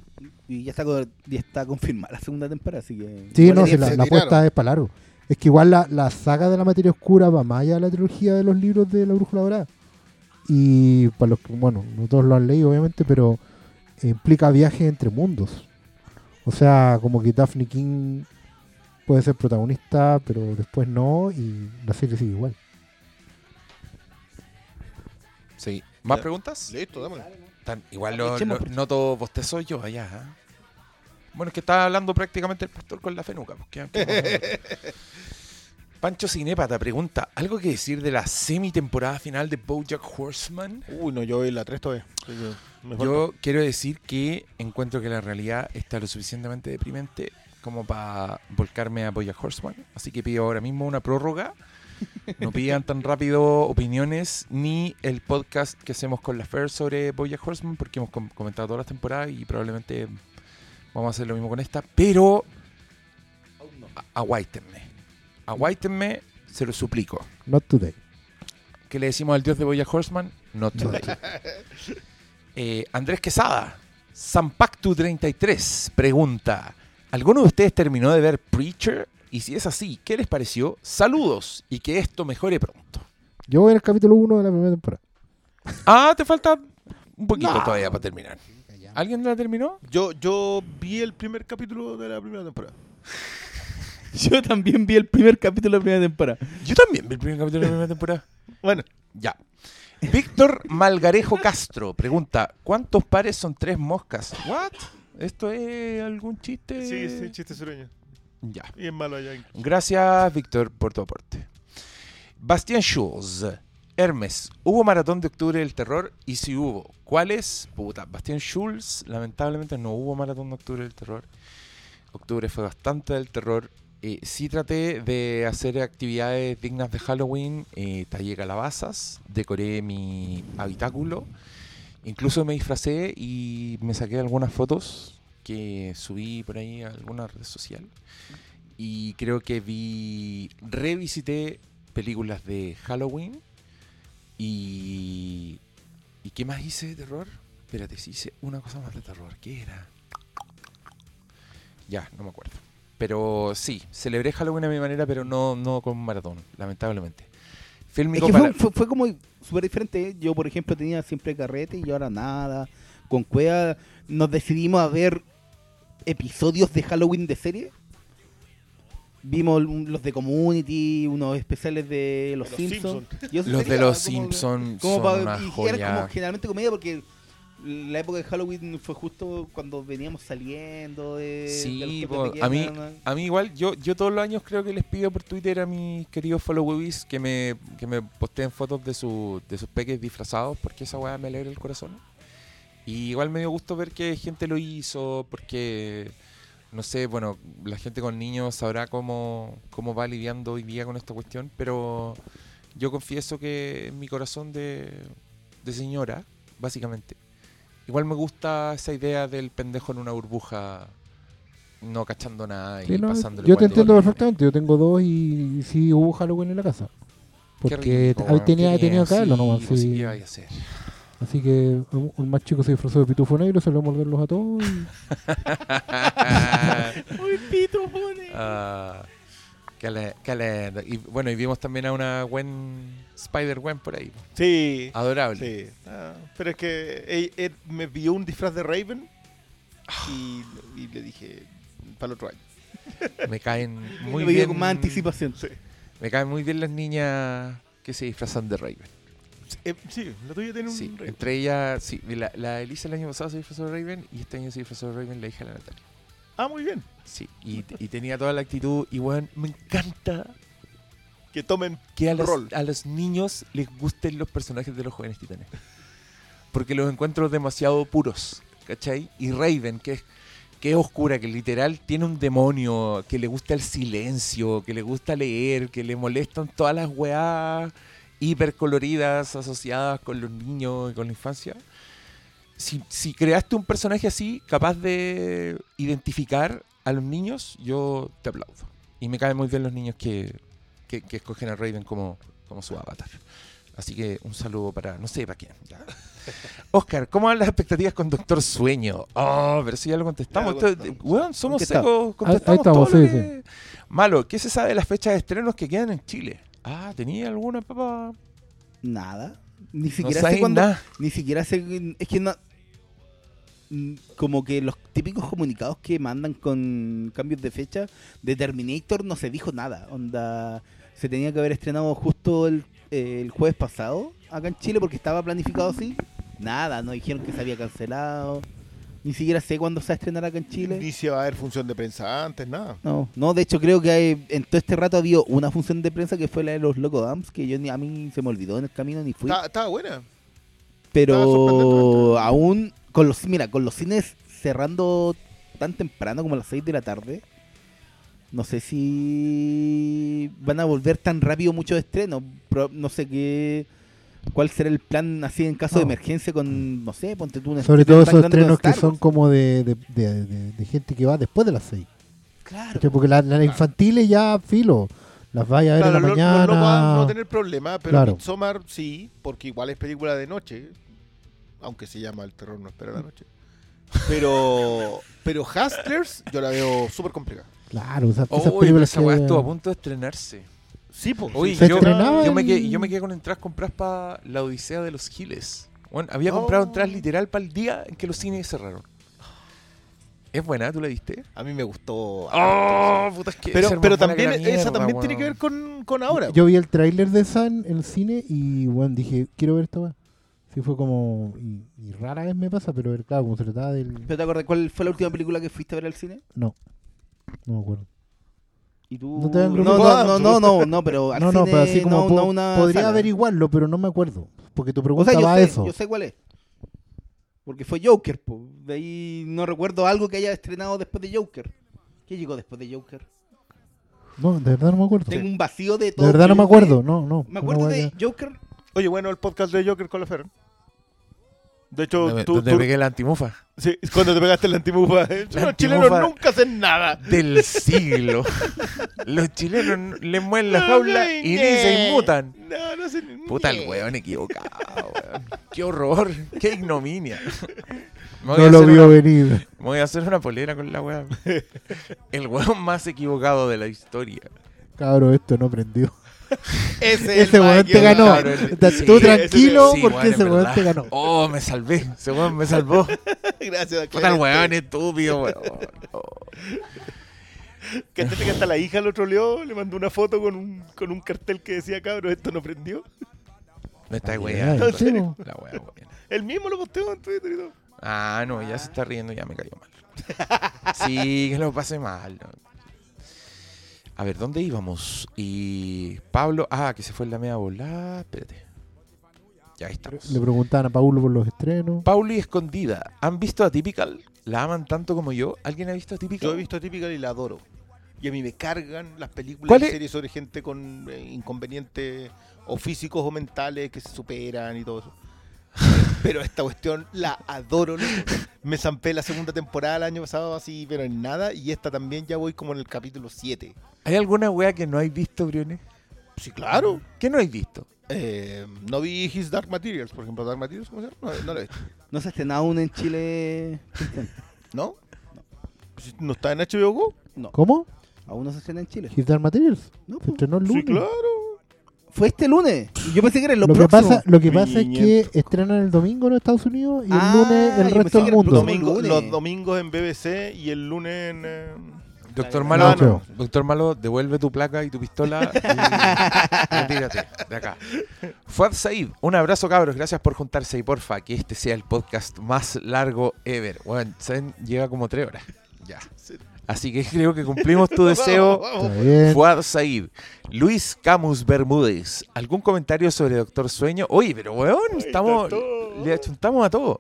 Speaker 4: Y ya está, ya está confirmada la segunda temporada, así que...
Speaker 2: Sí, no, la, apuesta es para largo. Es que igual la, la, saga de la materia oscura va más allá de la trilogía de los libros de la Brújula Dorada. Y para los que, bueno, no todos lo han leído obviamente, pero implica viajes entre mundos. O sea, como que Daphne King puede ser protagonista, pero después no, y la serie sigue igual.
Speaker 1: Sí. ¿Más preguntas?
Speaker 3: Listo, dámelo.
Speaker 1: igual lo, noto bostezo yo allá. ¿ah? Bueno, es que estaba hablando prácticamente el pastor con la fenuca. Pues, *laughs* Pancho Cinepata pregunta, ¿algo que decir de la semi-temporada final de BoJack Horseman?
Speaker 3: Uy, no, yo vi la 3 todavía.
Speaker 1: Yo quiero decir que encuentro que la realidad está lo suficientemente deprimente como para volcarme a BoJack Horseman. Así que pido ahora mismo una prórroga no pidan tan rápido opiniones ni el podcast que hacemos con la Fair sobre Bojack Horseman, porque hemos comentado todas las temporadas y probablemente vamos a hacer lo mismo con esta. Pero aguáitenme. Aguáitenme, se lo suplico.
Speaker 2: Not today.
Speaker 1: ¿Qué le decimos al dios de Bojack Horseman? Not today. Eh, Andrés Quesada, Sampactu33, pregunta: ¿Alguno de ustedes terminó de ver Preacher? Y si es así, ¿qué les pareció? Saludos y que esto mejore pronto.
Speaker 2: Yo voy en el capítulo 1 de la primera temporada.
Speaker 1: Ah, te falta un poquito todavía para terminar. ¿Alguien la terminó?
Speaker 3: Yo, yo vi el primer capítulo de la primera temporada. *laughs*
Speaker 4: yo también vi el primer capítulo de la primera temporada.
Speaker 1: Yo también vi el primer capítulo de la primera temporada. *laughs*
Speaker 3: bueno,
Speaker 1: ya. Víctor Malgarejo Castro pregunta: ¿Cuántos pares son tres moscas? ¿What? ¿Esto es algún chiste?
Speaker 3: Sí, sí, chiste sureño.
Speaker 1: Ya.
Speaker 3: Y es malo allá.
Speaker 1: Gracias, Víctor, por tu aporte. Bastian Schulz. Hermes, ¿hubo maratón de octubre del terror? Y si hubo, ¿cuál es? Puta, Bastian Schulz, lamentablemente no hubo maratón de octubre del terror. Octubre fue bastante del terror. Eh, sí traté de hacer actividades dignas de Halloween. Eh, tallé calabazas, decoré mi habitáculo. Incluso me disfracé y me saqué algunas fotos que subí por ahí a alguna red social. Y creo que vi, revisité películas de Halloween. Y, ¿y qué más hice de terror? Espérate, si hice una cosa más de terror. ¿Qué era? Ya, no me acuerdo. Pero sí, celebré Halloween a mi manera, pero no, no con maratón, lamentablemente.
Speaker 4: Fue, como súper diferente. Yo, por ejemplo, tenía siempre carrete y ahora nada. Con Cueva nos decidimos a ver episodios de Halloween de serie. Vimos los de Community, unos especiales de Los, Simpsons.
Speaker 1: Los de Los Simpsons son una joya.
Speaker 4: generalmente comedia porque la época de Halloween fue justo cuando veníamos saliendo de.
Speaker 1: Sí, a mí, a mí igual, yo, yo todos los años creo que les pido por Twitter a mis queridos followers que me, que me posteen fotos de, su, de sus peques disfrazados porque esa weá me alegra el corazón. Y igual me dio gusto ver que gente lo hizo, porque, no sé, bueno, la gente con niños sabrá cómo, cómo va lidiando hoy día con esta cuestión, pero yo confieso que en mi corazón de, de señora, básicamente, igual me gusta esa idea del pendejo en una burbuja no cachando nada y
Speaker 2: Yo te entiendo perfectamente, yo tengo dos y, sí hubo Halloween en la casa. Porque
Speaker 1: weón,
Speaker 2: tenía, tenía que hacerlo
Speaker 1: sí,
Speaker 2: nomás. sí. Así que un, un más chico se disfrazó de pitufo negro, se lo va a morderlos a todos. y- *laughs*
Speaker 4: Uy, pito, pone.
Speaker 1: Ah, qué le- qué lindo. Y bueno, y vimos también a una Gwen, Spider-Gwen por ahí.
Speaker 3: Sí.
Speaker 1: Adorable.
Speaker 3: Sí. Ah, pero es que él, él me pidió un disfraz de Raven y, y le dije para el otro año. *laughs*
Speaker 1: Me caen *laughs* muy
Speaker 4: pidió
Speaker 1: bien.
Speaker 4: con más anticipación.
Speaker 3: Sí.
Speaker 1: Me caen muy bien las niñas que se disfrazan de Raven.
Speaker 3: Eh, sí, la tuya tiene un
Speaker 1: Sí,
Speaker 3: Raven.
Speaker 1: entre ellas, sí, la, la Elisa el año pasado se disfrazó de Raven y este año se disfrazó de Raven la hija de la Natalia.
Speaker 3: Ah, muy bien.
Speaker 1: Sí, y, y tenía toda la actitud y bueno, me encanta
Speaker 3: Que tomen
Speaker 1: que a los,
Speaker 3: rol.
Speaker 1: a los niños les gusten los personajes de los jóvenes titanes. Porque los encuentro demasiado puros, ¿cachai? Y Raven, que es, que es oscura, que literal tiene un demonio, que le gusta el silencio, que le gusta leer, que le molestan todas las weás hipercoloridas asociadas con los niños y con la infancia. Si, si creaste un personaje así, capaz de identificar a los niños, yo te aplaudo. Y me caen muy bien los niños que, que, que escogen a Raven como, como su avatar. Así que un saludo para, no sé para quién. ya. *laughs* Oscar, ¿cómo van las expectativas con Doctor Sueño? Oh, pero si ya lo contestamos.
Speaker 3: Ya lo
Speaker 1: Esto- weón, somos secos, contestamos
Speaker 2: Ahí estamos,
Speaker 1: todo lo
Speaker 2: sí,
Speaker 1: que- Malo, ¿qué se sabe de las fechas de estrenos que quedan en Chile? Ah, ¿tenía alguna, papá?
Speaker 4: Nada. Ni
Speaker 1: No
Speaker 4: siquiera sé
Speaker 1: sabes
Speaker 4: cuándo. Ni siquiera sé. Es que no. Mm, Como que los típicos comunicados que mandan con cambios de fecha de Terminator no se dijo nada. Onda. Se tenía que haber estrenado justo el, eh, el jueves pasado acá en Chile porque estaba planificado así. Nada, no dijeron que se había cancelado. Ni siquiera sé cuándo se va a estrenar acá en Chile.
Speaker 3: Ni si va a haber función de prensa antes, nada.
Speaker 4: No, no, de hecho creo que hay- en todo este rato ha habido una función de prensa que fue la de los Loco Dams, que yo ni, a mí se me olvidó en el camino ni fui.
Speaker 3: Estaba, buena.
Speaker 4: pero- aún con los mira, con los cines cerrando tan temprano como a las 6 de la tarde, no sé si van a volver tan rápido muchos estrenos. No sé qué cuál será el plan así en caso de emergencia con no sé, ponte tú un
Speaker 2: Sobre todo esos estrenos que son como de, de, de- de- de gente que va después de las 6.
Speaker 4: Claro.
Speaker 2: Porque las las infantiles ya filo. Las vaya a ver
Speaker 3: Claro,
Speaker 2: en la
Speaker 3: lo-
Speaker 2: mañana.
Speaker 3: lo- no va a no tener problema, pero
Speaker 2: Claro.
Speaker 3: Midsommar sí, porque igual es película de noche, aunque se llama El terror no espera la noche. Pero *laughs* pero Hustlers yo la veo súper complicada.
Speaker 2: Claro, o sea, esas películas
Speaker 1: esa
Speaker 2: que-
Speaker 1: estuvo a punto de estrenarse.
Speaker 3: Sí, pues.
Speaker 1: Uy,
Speaker 2: Se
Speaker 1: yo,
Speaker 2: estrenaba
Speaker 1: yo me quedé, yo me quedé con entradas compradas para la Odisea de los Giles. Bueno, había
Speaker 3: Oh.
Speaker 1: comprado entradas literal para el día en que los cines cerraron. Es buena, ¿tú la viste?
Speaker 3: A mí me gustó.
Speaker 1: Oh, puta, es que
Speaker 3: pero
Speaker 1: esa es
Speaker 3: pero también
Speaker 1: que la
Speaker 3: esa
Speaker 1: mierda,
Speaker 3: también tiene que ver con, con ahora.
Speaker 2: Yo vi el tráiler de San en el cine y bueno, dije, quiero ver esta weá. Sí fue como... Y, y rara vez me pasa, pero claro, como se trataba del...
Speaker 4: ¿Pero te acuerdas cuál fue la última película que fuiste a ver al cine?
Speaker 2: No, no me acuerdo.
Speaker 4: ¿Y tú?
Speaker 2: No te
Speaker 4: no, no, no, no, no, no, pero *laughs* al
Speaker 2: No, no,
Speaker 4: cine,
Speaker 2: pero así como
Speaker 4: no,
Speaker 2: po-
Speaker 4: no una
Speaker 2: podría
Speaker 4: sala.
Speaker 2: averiguarlo, pero no me acuerdo. Porque tu
Speaker 4: O
Speaker 2: pregunta
Speaker 4: sea, yo
Speaker 2: va
Speaker 4: sé,
Speaker 2: a eso.
Speaker 4: yo sé cuál es. Porque fue Joker, po. De ahí no recuerdo algo que haya estrenado después de Joker. ¿Qué llegó después de Joker?
Speaker 2: No, de verdad no me acuerdo.
Speaker 4: Tengo un vacío de
Speaker 2: De
Speaker 4: todo.
Speaker 2: verdad no me acuerdo, no, no.
Speaker 4: Me acuerdo de Joker.
Speaker 3: Oye, bueno, el podcast de Joker con la Fer. De hecho,
Speaker 1: Donde,
Speaker 3: tú,
Speaker 1: donde
Speaker 3: tú-
Speaker 1: pegué la antimufa.
Speaker 3: sí, cuando te pegaste la antimufa, ¿eh?
Speaker 1: La *laughs*
Speaker 3: los chilenos nunca hacen nada.
Speaker 1: Del siglo. Los chilenos le mueven la jaula y ni se inmutan.
Speaker 3: No, no hacen
Speaker 1: Puta el weón equivocado, weón. Qué horror, qué ignominia. *laughs*
Speaker 2: No lo vio
Speaker 1: una,
Speaker 2: venir.
Speaker 1: me voy a hacer una polera con la weá. *laughs* El weón más equivocado de la historia.
Speaker 2: Cabro, esto no prendió. *laughs*
Speaker 3: Ese,
Speaker 2: Ese weón te ganó.
Speaker 1: Claro, el- sí,
Speaker 2: tú tranquilo
Speaker 1: sí,
Speaker 2: porque ese weón te ganó.
Speaker 1: Oh, me salvé. Ese weón me salvó. *laughs*
Speaker 3: Gracias,
Speaker 1: Puta el weón estúpido, weón. *laughs* Oh.
Speaker 3: De que hasta la hija lo troleó, le mandó una foto con un, con un cartel que decía, cabro, esto no prendió.
Speaker 1: Me está weando.
Speaker 2: ¿en serio?
Speaker 1: La weá.
Speaker 3: Él mismo lo posteó en Twitter y todo.
Speaker 1: Ah, no, ya se está riendo, ya me cayó mal. Sí, que lo pasé mal. ¿no? A ver, ¿dónde íbamos? Y Pablo, ah, que se fue en la media volada. Espérate. Ya estamos.
Speaker 2: Le preguntaban a Paulo por los estrenos.
Speaker 1: Pauli Escondida, ¿han visto a Typical? ¿La aman tanto como yo? ¿Alguien ha visto a Typical?
Speaker 3: Yo he visto Typical y la adoro. Y a mí me cargan las películas
Speaker 1: ¿Cuál
Speaker 3: y
Speaker 1: es?
Speaker 3: series sobre gente con eh, inconvenientes o físicos o mentales que se superan y todo eso. *laughs* Pero esta cuestión la adoro. loco. Me zampé la segunda temporada el año pasado así, pero en nada. Y esta también ya voy como en el capítulo 7.
Speaker 1: ¿Hay alguna wea que no hay visto, Briones?
Speaker 3: Sí, claro.
Speaker 1: ¿Qué no habéis visto?
Speaker 3: Eh, no vi His Dark Materials, por ejemplo. Dark Materials, ¿cómo se llama? No, no lo he visto.
Speaker 4: ¿No se ha estrenado aún en Chile?
Speaker 3: ¿No? Pues, ¿No está en HBO Go?
Speaker 4: No,
Speaker 2: ¿Cómo?
Speaker 4: aún no se estrena en Chile.
Speaker 2: His Dark Materials.
Speaker 4: No,
Speaker 2: Se
Speaker 4: po.
Speaker 2: estrenó el
Speaker 3: Sí, claro.
Speaker 4: Fue este lunes. Y Yo pensé que era lo,
Speaker 2: Lo que, pasa, lo que pasa es que estrenan el domingo en Estados Unidos y el
Speaker 4: Ah,
Speaker 2: lunes el resto del mundo.
Speaker 4: próximo
Speaker 3: Domingo-
Speaker 4: lunes.
Speaker 3: los domingos en BBC y el lunes en... eh,
Speaker 1: Doctor
Speaker 4: No,
Speaker 1: Malo,
Speaker 2: no.
Speaker 1: Doctor Malo, devuelve tu placa y tu pistola y *laughs* retírate de acá. Fuad Said, un abrazo cabros, gracias por juntarse y porfa, que este sea el podcast más largo ever. Bueno, ¿saben? llega como tres horas. Así que *laughs* creo que cumplimos tu *laughs* deseo. Fuad Said, Luis Camus Bermúdez, ¿algún comentario sobre Doctor Sueño? Oye, pero weón, estamos, le achuntamos a todo.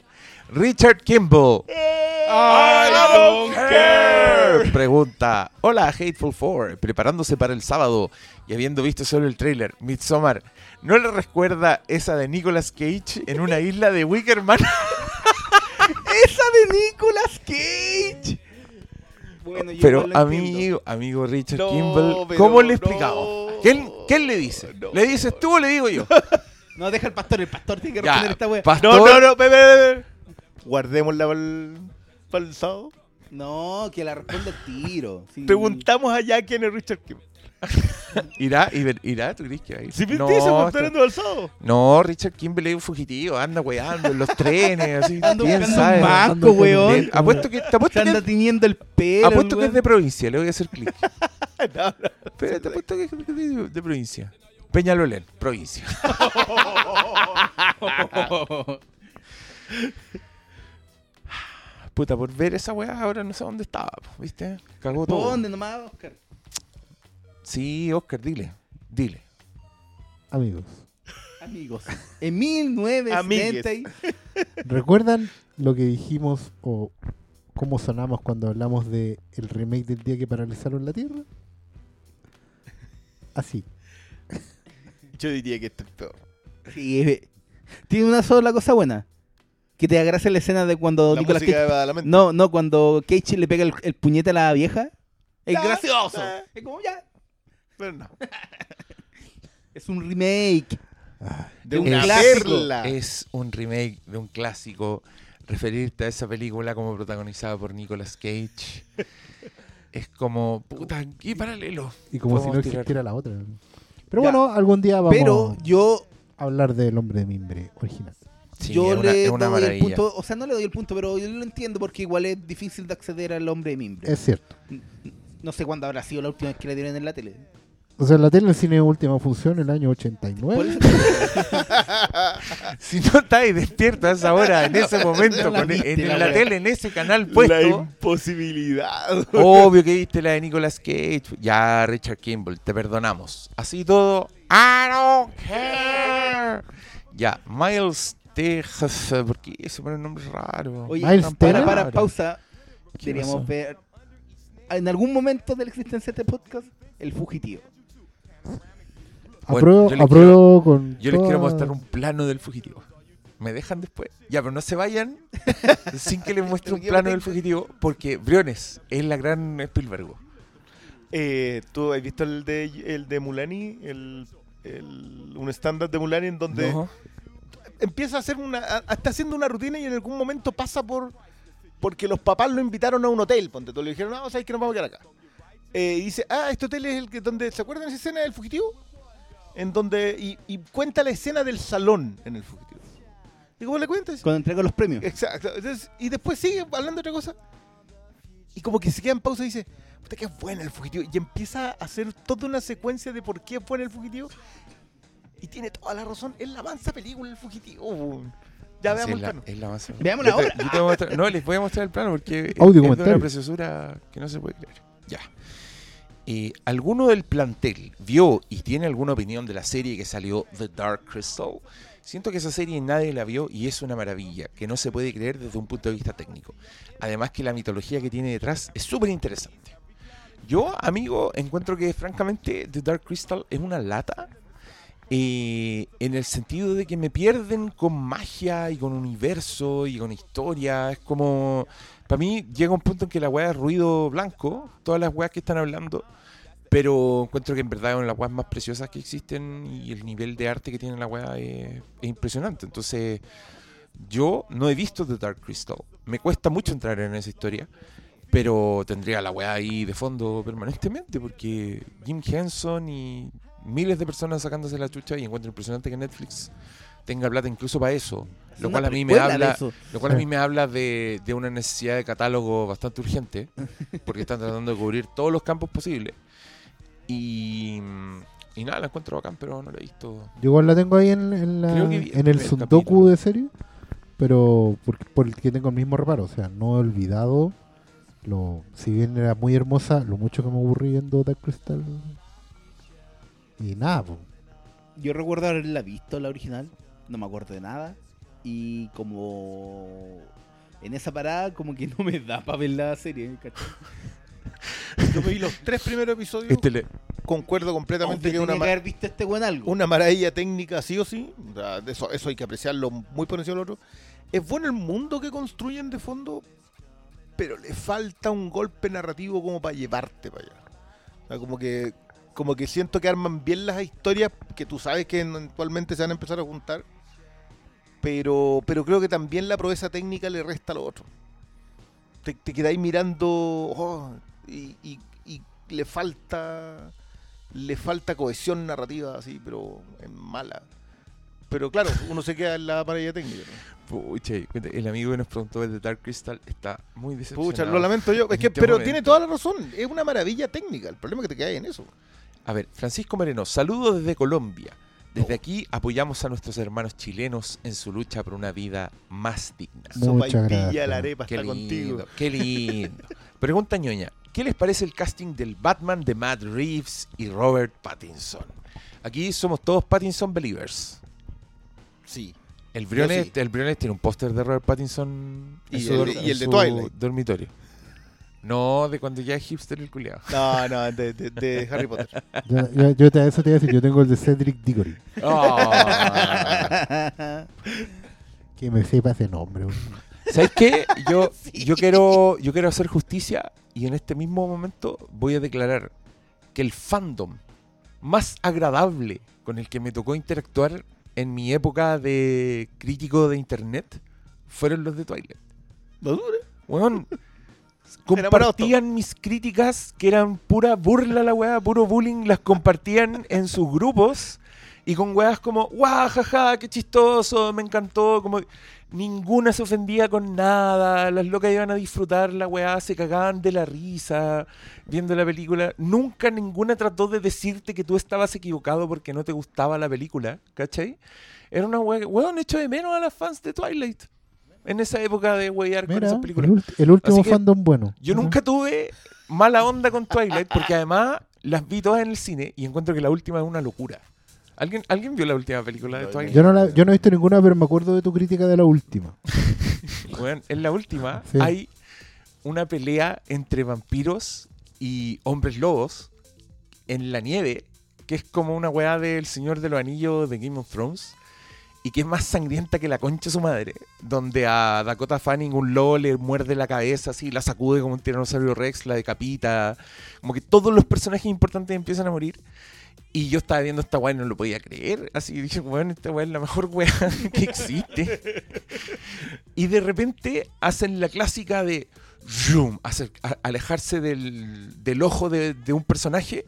Speaker 1: Richard Kimball. I don't care. Pregunta. Hola, Hateful Four. Preparándose para el sábado y habiendo visto solo el trailer, Midsommar, ¿no le recuerda esa de Nicolas Cage en una isla de Wickerman? *laughs*
Speaker 4: ¡Esa de Nicolas Cage! Bueno,
Speaker 1: Pero
Speaker 4: igual lo entiendo.
Speaker 1: amigo, amigo Richard
Speaker 3: No,
Speaker 1: Kimball, ¿cómo le
Speaker 3: no,
Speaker 1: explicamos? ¿Quién, quién le dice?
Speaker 3: no.
Speaker 1: ¿Le dices tú o le digo yo? *laughs*
Speaker 4: No, deja el pastor. El pastor tiene que
Speaker 1: Ya,
Speaker 4: responder esta wea.
Speaker 1: pastor.
Speaker 3: No, no, no, ve, ve, ve, ve. Guardémosla para el, para el sábado.
Speaker 4: No, que la responda el tiro. Sí.
Speaker 3: Preguntamos allá quién es Richard Kim. *laughs*
Speaker 1: ¿Irá? ¿Y ver- ¿Irá? ¿Tú crees que va a ir?
Speaker 3: Si me
Speaker 1: no,
Speaker 3: dice, pues,
Speaker 1: está-
Speaker 3: esperando al sábado.
Speaker 1: no, Richard Kimball es un fugitivo, anda weando en los trenes, así,
Speaker 4: Ando
Speaker 1: ¿quién
Speaker 4: buscando
Speaker 1: sabe?
Speaker 4: un weón.
Speaker 1: Apuesto que, te
Speaker 4: Se
Speaker 1: apuesto
Speaker 4: anda
Speaker 1: que,
Speaker 4: tiñendo el pelo.
Speaker 1: apuesto
Speaker 4: el
Speaker 1: que es de provincia, le voy a hacer clic. *laughs*
Speaker 3: No, no.
Speaker 1: Pero te apuesto que es de, de provincia. Peñalolén, provincia. *laughs* Puta, por ver esa weá ahora no sé dónde estaba, ¿viste? Cagó todo.
Speaker 4: ¿Dónde nomás, Oscar?
Speaker 1: Sí, Oscar, dile. Dile.
Speaker 2: Amigos,
Speaker 4: Amigos. *laughs* En 1970 y- *laughs*
Speaker 2: ¿recuerdan lo que dijimos o cómo sonamos cuando hablamos de el remake del día que paralizaron la Tierra? Así.
Speaker 3: Yo diría que este es peor.
Speaker 4: Sí, tiene una sola cosa buena. Que te agrase la escena de cuando
Speaker 3: La
Speaker 4: Nicolas
Speaker 3: música
Speaker 4: Cage...
Speaker 3: de Badalamenti.
Speaker 4: No, no, cuando Cage le pega el, el puñete a la vieja. Es gracioso. Es como ya.
Speaker 3: Pero no. *laughs*
Speaker 4: Es un remake.
Speaker 3: De
Speaker 4: un
Speaker 3: una
Speaker 4: clásico.
Speaker 3: perla.
Speaker 1: Es un remake de un clásico. Referirte a esa película como protagonizada por Nicolas Cage. *laughs* es como, puta, qué paralelo.
Speaker 2: Y como si no
Speaker 1: tirar.
Speaker 2: existiera la otra. Pero
Speaker 4: Ya.
Speaker 2: bueno, algún día vamos
Speaker 4: Pero yo,
Speaker 2: a hablar del hombre de mimbre original.
Speaker 1: Sí,
Speaker 4: yo
Speaker 1: es una,
Speaker 4: le
Speaker 1: es una
Speaker 4: doy el
Speaker 1: maravilla.
Speaker 4: punto. O sea, no le doy el punto, pero yo lo entiendo porque igual es difícil de acceder al hombre de mimbre.
Speaker 2: Es cierto.
Speaker 4: No sé cuándo habrá sido la última vez que la dieron en la tele.
Speaker 2: O sea, la tele en cine última función el año 89.
Speaker 4: Por eso *laughs*
Speaker 1: Si no estáis despierto a esa hora, en ese momento,
Speaker 4: la
Speaker 1: con-
Speaker 4: viste,
Speaker 1: en
Speaker 4: la
Speaker 1: la, tele, en ese canal
Speaker 3: La
Speaker 1: puesto,
Speaker 3: imposibilidad.
Speaker 1: obvio que viste la de Nicolas Cage. Ya, Richard Kimball, te perdonamos. Así todo, I don't care. Ya, Miles Tejas, ¿por qué se pone un nombre raro?
Speaker 4: Oye,
Speaker 2: Miles
Speaker 4: para, para, pausa.
Speaker 1: ¿Qué
Speaker 4: Deberíamos
Speaker 1: pasó?
Speaker 4: ver en algún momento de la existencia de este podcast El Fugitivo.
Speaker 2: Apruebo
Speaker 1: yo les
Speaker 2: apruebo con.
Speaker 1: Yo les quiero mostrar un plano del fugitivo. ¿Me dejan después? Ya, pero no se vayan *laughs* sin que les muestre un plano del fugitivo, porque Briones es la gran Spielberg.
Speaker 3: Eh, ¿Tú has visto el de, el de Mulani? El, el- un estándar de Mulani en donde
Speaker 1: ¿No?
Speaker 3: empieza a hacer una. a- está haciendo una rutina y en algún momento pasa por. Porque los papás lo invitaron a un hotel, ponte tú. Le dijeron, no, sabes que nos vamos a quedar acá. Eh, y dice, ah, este hotel es el que donde. ¿Se acuerdan de esa escena del fugitivo? En donde. Y, y cuenta la escena del salón en el fugitivo. ¿Y cómo le cuentas?
Speaker 4: Cuando entrega los premios.
Speaker 3: Exacto. Entonces, y después sigue hablando de otra cosa. Y como que se queda en pausa y dice, puta que es buena el fugitivo. Y empieza a hacer toda una secuencia de por qué es buena el fugitivo. Y tiene toda la razón. Es la mansa película el fugitivo. Ya veamos el
Speaker 1: la,
Speaker 3: plano.
Speaker 1: es la más-
Speaker 4: Veámosla
Speaker 1: Yo te-
Speaker 4: ahora.
Speaker 1: yo te voy a mostrar- no, les voy a mostrar el plano porque es-
Speaker 2: Audio
Speaker 1: es de una preciosura que no se puede creer. Ya. ¿Alguno del plantel vio y tiene alguna opinión de la serie que salió The Dark Crystal? Siento que esa serie nadie la vio y es una maravilla, que no se puede creer desde un punto de vista técnico. Además que la mitología que tiene detrás es súper interesante. Yo, amigo, encuentro que francamente The Dark Crystal es una lata en el sentido de que me pierden con magia y con universo y con historia. Es como. Para mí llega un punto en que la weá es ruido blanco. Todas las weas que están hablando Pero encuentro que en verdad es una de las weas más preciosas que existen y el nivel de arte que tiene la wea es, es impresionante. Entonces, yo no he visto The Dark Crystal. Me cuesta mucho entrar en esa historia. Pero tendría la weá ahí de fondo permanentemente porque Jim Henson y miles de personas sacándose la chucha y encuentro impresionante que Netflix tenga plata incluso para eso. Lo cual a mí me habla, lo cual a mí me habla de, de una necesidad de catálogo bastante urgente, *laughs* porque están tratando de cubrir todos los campos posibles. Y, y nada, la encuentro bacán, pero no la he visto.
Speaker 2: Yo igual la tengo ahí en, en la-
Speaker 1: vi el
Speaker 2: en el
Speaker 1: primer
Speaker 2: Sundoku
Speaker 1: capítulo.
Speaker 2: de serie, pero por, por el que tengo el mismo reparo. O sea, no he olvidado, lo si bien era muy hermosa, lo mucho que me aburrí viendo Dark Crystal. Y nada, po.
Speaker 4: Yo recuerdo haberla visto, la original. No me acuerdo de nada. Y como en esa parada, como que *laughs* no me da para ver la serie. ¿cachai?
Speaker 3: Yo me vi los tres primeros episodios.
Speaker 1: Este le-
Speaker 3: concuerdo completamente
Speaker 4: Aunque
Speaker 3: que una,
Speaker 4: tenía
Speaker 3: ma-
Speaker 4: que haber visto este buen algo.
Speaker 3: una maravilla técnica, sí o sí. O sea, de eso, eso hay que apreciarlo muy por encima del otro. Es bueno el mundo que construyen de fondo, pero le falta un golpe narrativo como para llevarte para allá. O sea, como que, como que siento que arman bien las historias que tú sabes que eventualmente se van a empezar a juntar. Pero, pero creo que también la proeza técnica le resta lo otro. Te, te quedáis mirando oh, y, y- y le falta le falta cohesión narrativa así, pero es mala. Pero claro, uno se queda en la maravilla técnica. ¿no?
Speaker 1: Pucha, el amigo que nos preguntó de Dark Crystal está muy decepcionado.
Speaker 3: Pucha, lo lamento yo. Es que,
Speaker 1: este
Speaker 3: pero
Speaker 1: momento.
Speaker 3: tiene toda la razón. Es una maravilla técnica. El problema es que te quedas en eso.
Speaker 1: A ver, Francisco Moreno, saludos desde Colombia. Desde aquí apoyamos a nuestros hermanos chilenos en su lucha por una vida más digna.
Speaker 2: Muchas
Speaker 3: Sopa y pilla
Speaker 2: gracias.
Speaker 3: la arepa
Speaker 1: Qué
Speaker 3: está
Speaker 1: lindo,
Speaker 3: contigo.
Speaker 1: qué lindo. Pregunta ñoña, ¿qué les parece el casting del Batman de Matt Reeves y Robert Pattinson? Aquí somos todos Pattinson believers.
Speaker 3: Sí.
Speaker 1: El Briones,
Speaker 3: sí.
Speaker 1: el Briones tiene un póster de Robert Pattinson en
Speaker 3: Y
Speaker 1: su
Speaker 3: el- y
Speaker 1: en
Speaker 3: el de
Speaker 1: su
Speaker 3: Twilight.
Speaker 1: dormitorio. No, de cuando ya es hipster el culiado.
Speaker 3: No, no, de, de- de Harry Potter.
Speaker 2: Yo, yo- yo te, eso te iba a decir, yo tengo el de Cedric Diggory. Que me sepa ese nombre.
Speaker 1: ¿Sabes qué? Yo, *laughs* yo, quiero, yo quiero hacer justicia y en este mismo momento voy a declarar que el fandom más agradable con el que me tocó interactuar en mi época de crítico de internet fueron los de Twilight.
Speaker 3: No dure.
Speaker 1: Compartían mis críticas que eran pura burla la weá, puro bullying, las compartían en sus grupos y con weas como, guau, jaja, qué chistoso, me encantó, como ninguna se ofendía con nada, las locas iban a disfrutar la weá, se cagaban de la risa viendo la película, nunca ninguna trató de decirte que tú estabas equivocado porque no te gustaba la película, ¿cachai? Era una weá, weón, hecho de menos a las fans de Twilight. En esa época de wear con esas
Speaker 2: el,
Speaker 1: películas.
Speaker 2: el último fandom bueno.
Speaker 1: Yo nunca tuve mala onda con Twilight porque además las vi todas en el cine y encuentro que la última es una locura. ¿Alguien, ¿alguien vio la última película de Twilight?
Speaker 2: Yo no, la- yo no he visto ninguna, pero me acuerdo de tu crítica de la última. *laughs*
Speaker 1: En la última
Speaker 2: Sí.
Speaker 1: hay una pelea entre vampiros y hombres lobos en la nieve, que es como una weá del Señor de los Anillos de Game of Thrones, y que es más sangrienta que la concha de su madre, donde a Dakota Fanning un lobo le muerde la cabeza, así, la sacude como un tiranosaurio rex, la decapita, como que todos los personajes importantes empiezan a morir. Y yo estaba viendo esta weá y no lo podía creer. Así dije, weón, esta weá es la mejor weá *laughs* que existe. Y de repente hacen la clásica de zoom, alejarse del, ojo de, de un personaje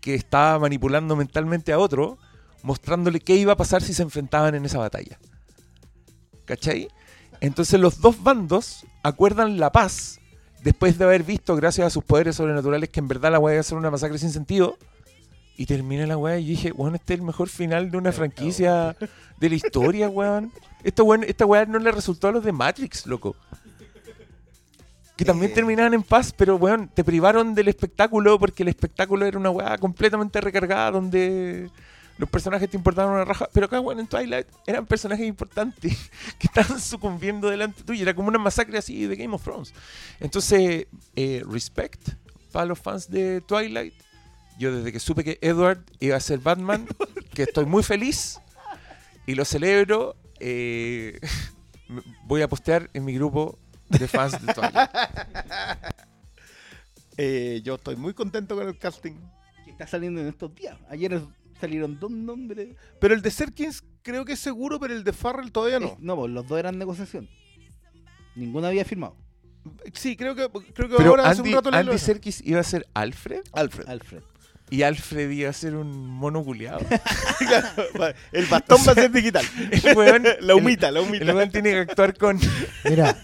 Speaker 1: que estaba manipulando mentalmente a otro, mostrándole qué iba a pasar si se enfrentaban en esa batalla. ¿Cachai? Entonces los dos bandos acuerdan la paz después de haber visto, gracias a sus poderes sobrenaturales, que en verdad la weá iba a ser una masacre sin sentido. Y termina la weá y dije, weón, este es el mejor final de una franquicia de la historia, weón. Esta weá, esta weá no le resultó a los de Matrix, loco. Que también
Speaker 3: Eh.
Speaker 1: terminaban en paz, pero weón, te privaron del espectáculo porque el espectáculo era una weá completamente recargada donde los personajes te importaban una raja. Pero acá, weón, en Twilight eran personajes importantes *laughs* que estaban sucumbiendo delante tuyo. Era como una masacre así de Game of Thrones. Entonces, eh, respect para los fans de Twilight. Yo desde que supe que Edward iba a ser Batman, *laughs* que estoy muy feliz y lo celebro, eh, *laughs* voy a postear en mi grupo de fans de Twilight.
Speaker 3: Eh, yo estoy muy contento con el casting.
Speaker 4: Que está saliendo en estos días. Ayer salieron dos nombres.
Speaker 3: Pero el de Serkins creo que es seguro, pero el de Farrell todavía no.
Speaker 4: No, pues los dos eran negociación. Ninguno había firmado.
Speaker 3: Sí, creo que, creo que
Speaker 1: Pero
Speaker 3: ahora hace
Speaker 1: Andy,
Speaker 3: un rato
Speaker 1: Andy Serkis iba a ser Alfred
Speaker 3: Alfred.
Speaker 4: Alfred.
Speaker 1: y Alfred iba a ser un mono culiado. *laughs*
Speaker 3: Claro, el bastón va a ser digital. *laughs*
Speaker 1: El weón-
Speaker 3: la *laughs* humita, la
Speaker 1: El
Speaker 3: humita.
Speaker 1: weón tiene que actuar con
Speaker 2: Mira,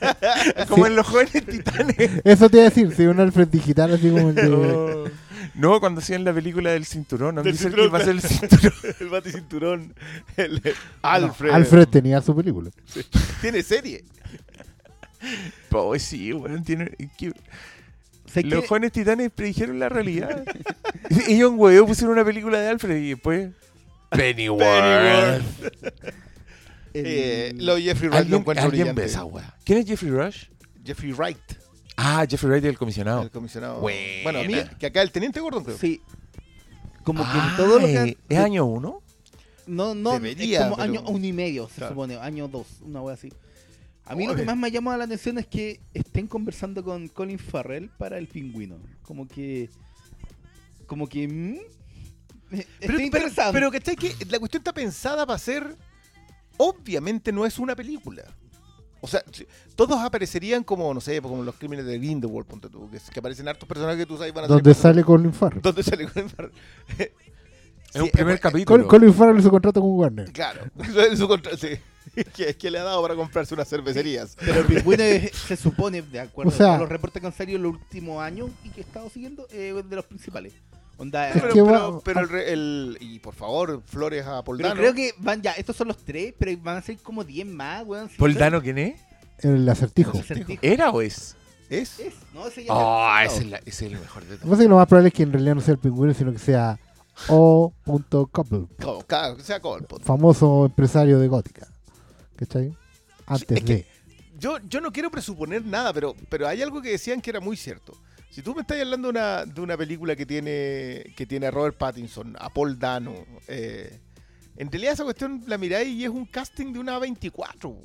Speaker 1: como
Speaker 2: Sí.
Speaker 1: en los jóvenes titanes.
Speaker 2: eso te iba a decir, si un Alfred digital así como el de...
Speaker 1: No, No, cuando hacían la película del cinturón,
Speaker 3: Del
Speaker 1: Serkis
Speaker 3: cinturón,
Speaker 1: va a ser el cinturón.
Speaker 3: el *laughs* baticinturón. El,
Speaker 2: No,
Speaker 3: Alfred.
Speaker 2: Alfred tenía su película.
Speaker 3: Tiene serie.
Speaker 1: Pues sí, weón, tiene que-
Speaker 4: ¿Sabes
Speaker 1: Los jóvenes titanes predijeron la realidad. *laughs* Ellos un huevo pusieron una película de Alfred y después Pennyworth.
Speaker 4: El-
Speaker 3: Eh, lo Jeffrey Wright lo
Speaker 1: ¿Alguien,
Speaker 3: encuentro
Speaker 1: alguien
Speaker 3: brillante.
Speaker 1: ve esa weá? ¿Quién es Jeffrey Rush?
Speaker 3: Jeffrey Wright,
Speaker 1: Ah, Jeffrey Wright el comisionado.
Speaker 3: el comisionado.
Speaker 1: Buena.
Speaker 3: Bueno, a mí, que acá el teniente Gordon creo.
Speaker 4: Sí. Como que
Speaker 1: Ah,
Speaker 4: en todo lo que.
Speaker 1: ¿Es año uno?
Speaker 4: No, no,
Speaker 3: Debería,
Speaker 4: es como
Speaker 3: pero-
Speaker 4: año uno y medio, se
Speaker 3: Claro.
Speaker 4: supone, año dos, una wea así. A mí lo que más me ha llamado la atención es que estén conversando con Colin Farrell para el pingüino. Como que. Como que. mm, *laughs*
Speaker 3: Pero,
Speaker 4: Estoy
Speaker 3: pero, pero ¿cachai? que la cuestión está pensada para ser. Obviamente no es una película. O sea, todos aparecerían como, no sé, como los crímenes de Grindelwald, ponte tú, que, que aparecen hartos personajes que tú sabes van a salir.
Speaker 2: sale Colin Farrell.
Speaker 3: ¿Dónde sale Colin Farrell? *laughs*
Speaker 1: Es un
Speaker 3: Sí,
Speaker 1: primer
Speaker 3: eh,
Speaker 1: capítulo.
Speaker 2: Col- Colin Farrell su contrato con Warner.
Speaker 3: Claro, *laughs* su contra- sí. *laughs* que, que le ha dado para comprarse unas cervecerías.
Speaker 4: Pero el pingüino es- se supone, de acuerdo
Speaker 2: O sea-
Speaker 4: a los reportes que han salido en los últimos años y que he estado siguiendo, eh, de los principales. Onda,
Speaker 3: Pero,
Speaker 2: que
Speaker 3: pero,
Speaker 2: va-
Speaker 3: pero el, Y por favor, flores a Paul
Speaker 4: pero creo que van ya, estos son los tres, pero van a ser como 10 más, weón.
Speaker 1: ¿Paul Dano quién es?
Speaker 2: El acertijo.
Speaker 4: Acertijo.
Speaker 1: ¿Era o es?
Speaker 3: ¿Es?
Speaker 4: Es, no, ese ya
Speaker 1: Oh, es, el mejor de
Speaker 2: Lo que
Speaker 1: todos.
Speaker 2: que lo más probable es que en realidad no sea el pingüino, sino que sea O.Couple,
Speaker 3: sea Colpot.
Speaker 2: famoso empresario de Gótica. ¿Cachai? Antes
Speaker 3: es que-
Speaker 2: de.
Speaker 3: Yo, yo no quiero presuponer nada, pero, pero hay algo que decían que era muy cierto. Si tú me estás hablando de una, de una película que tiene, que tiene a Robert Pattinson, a Paul Dano, eh, en realidad esa cuestión la miráis y es un casting de una 24.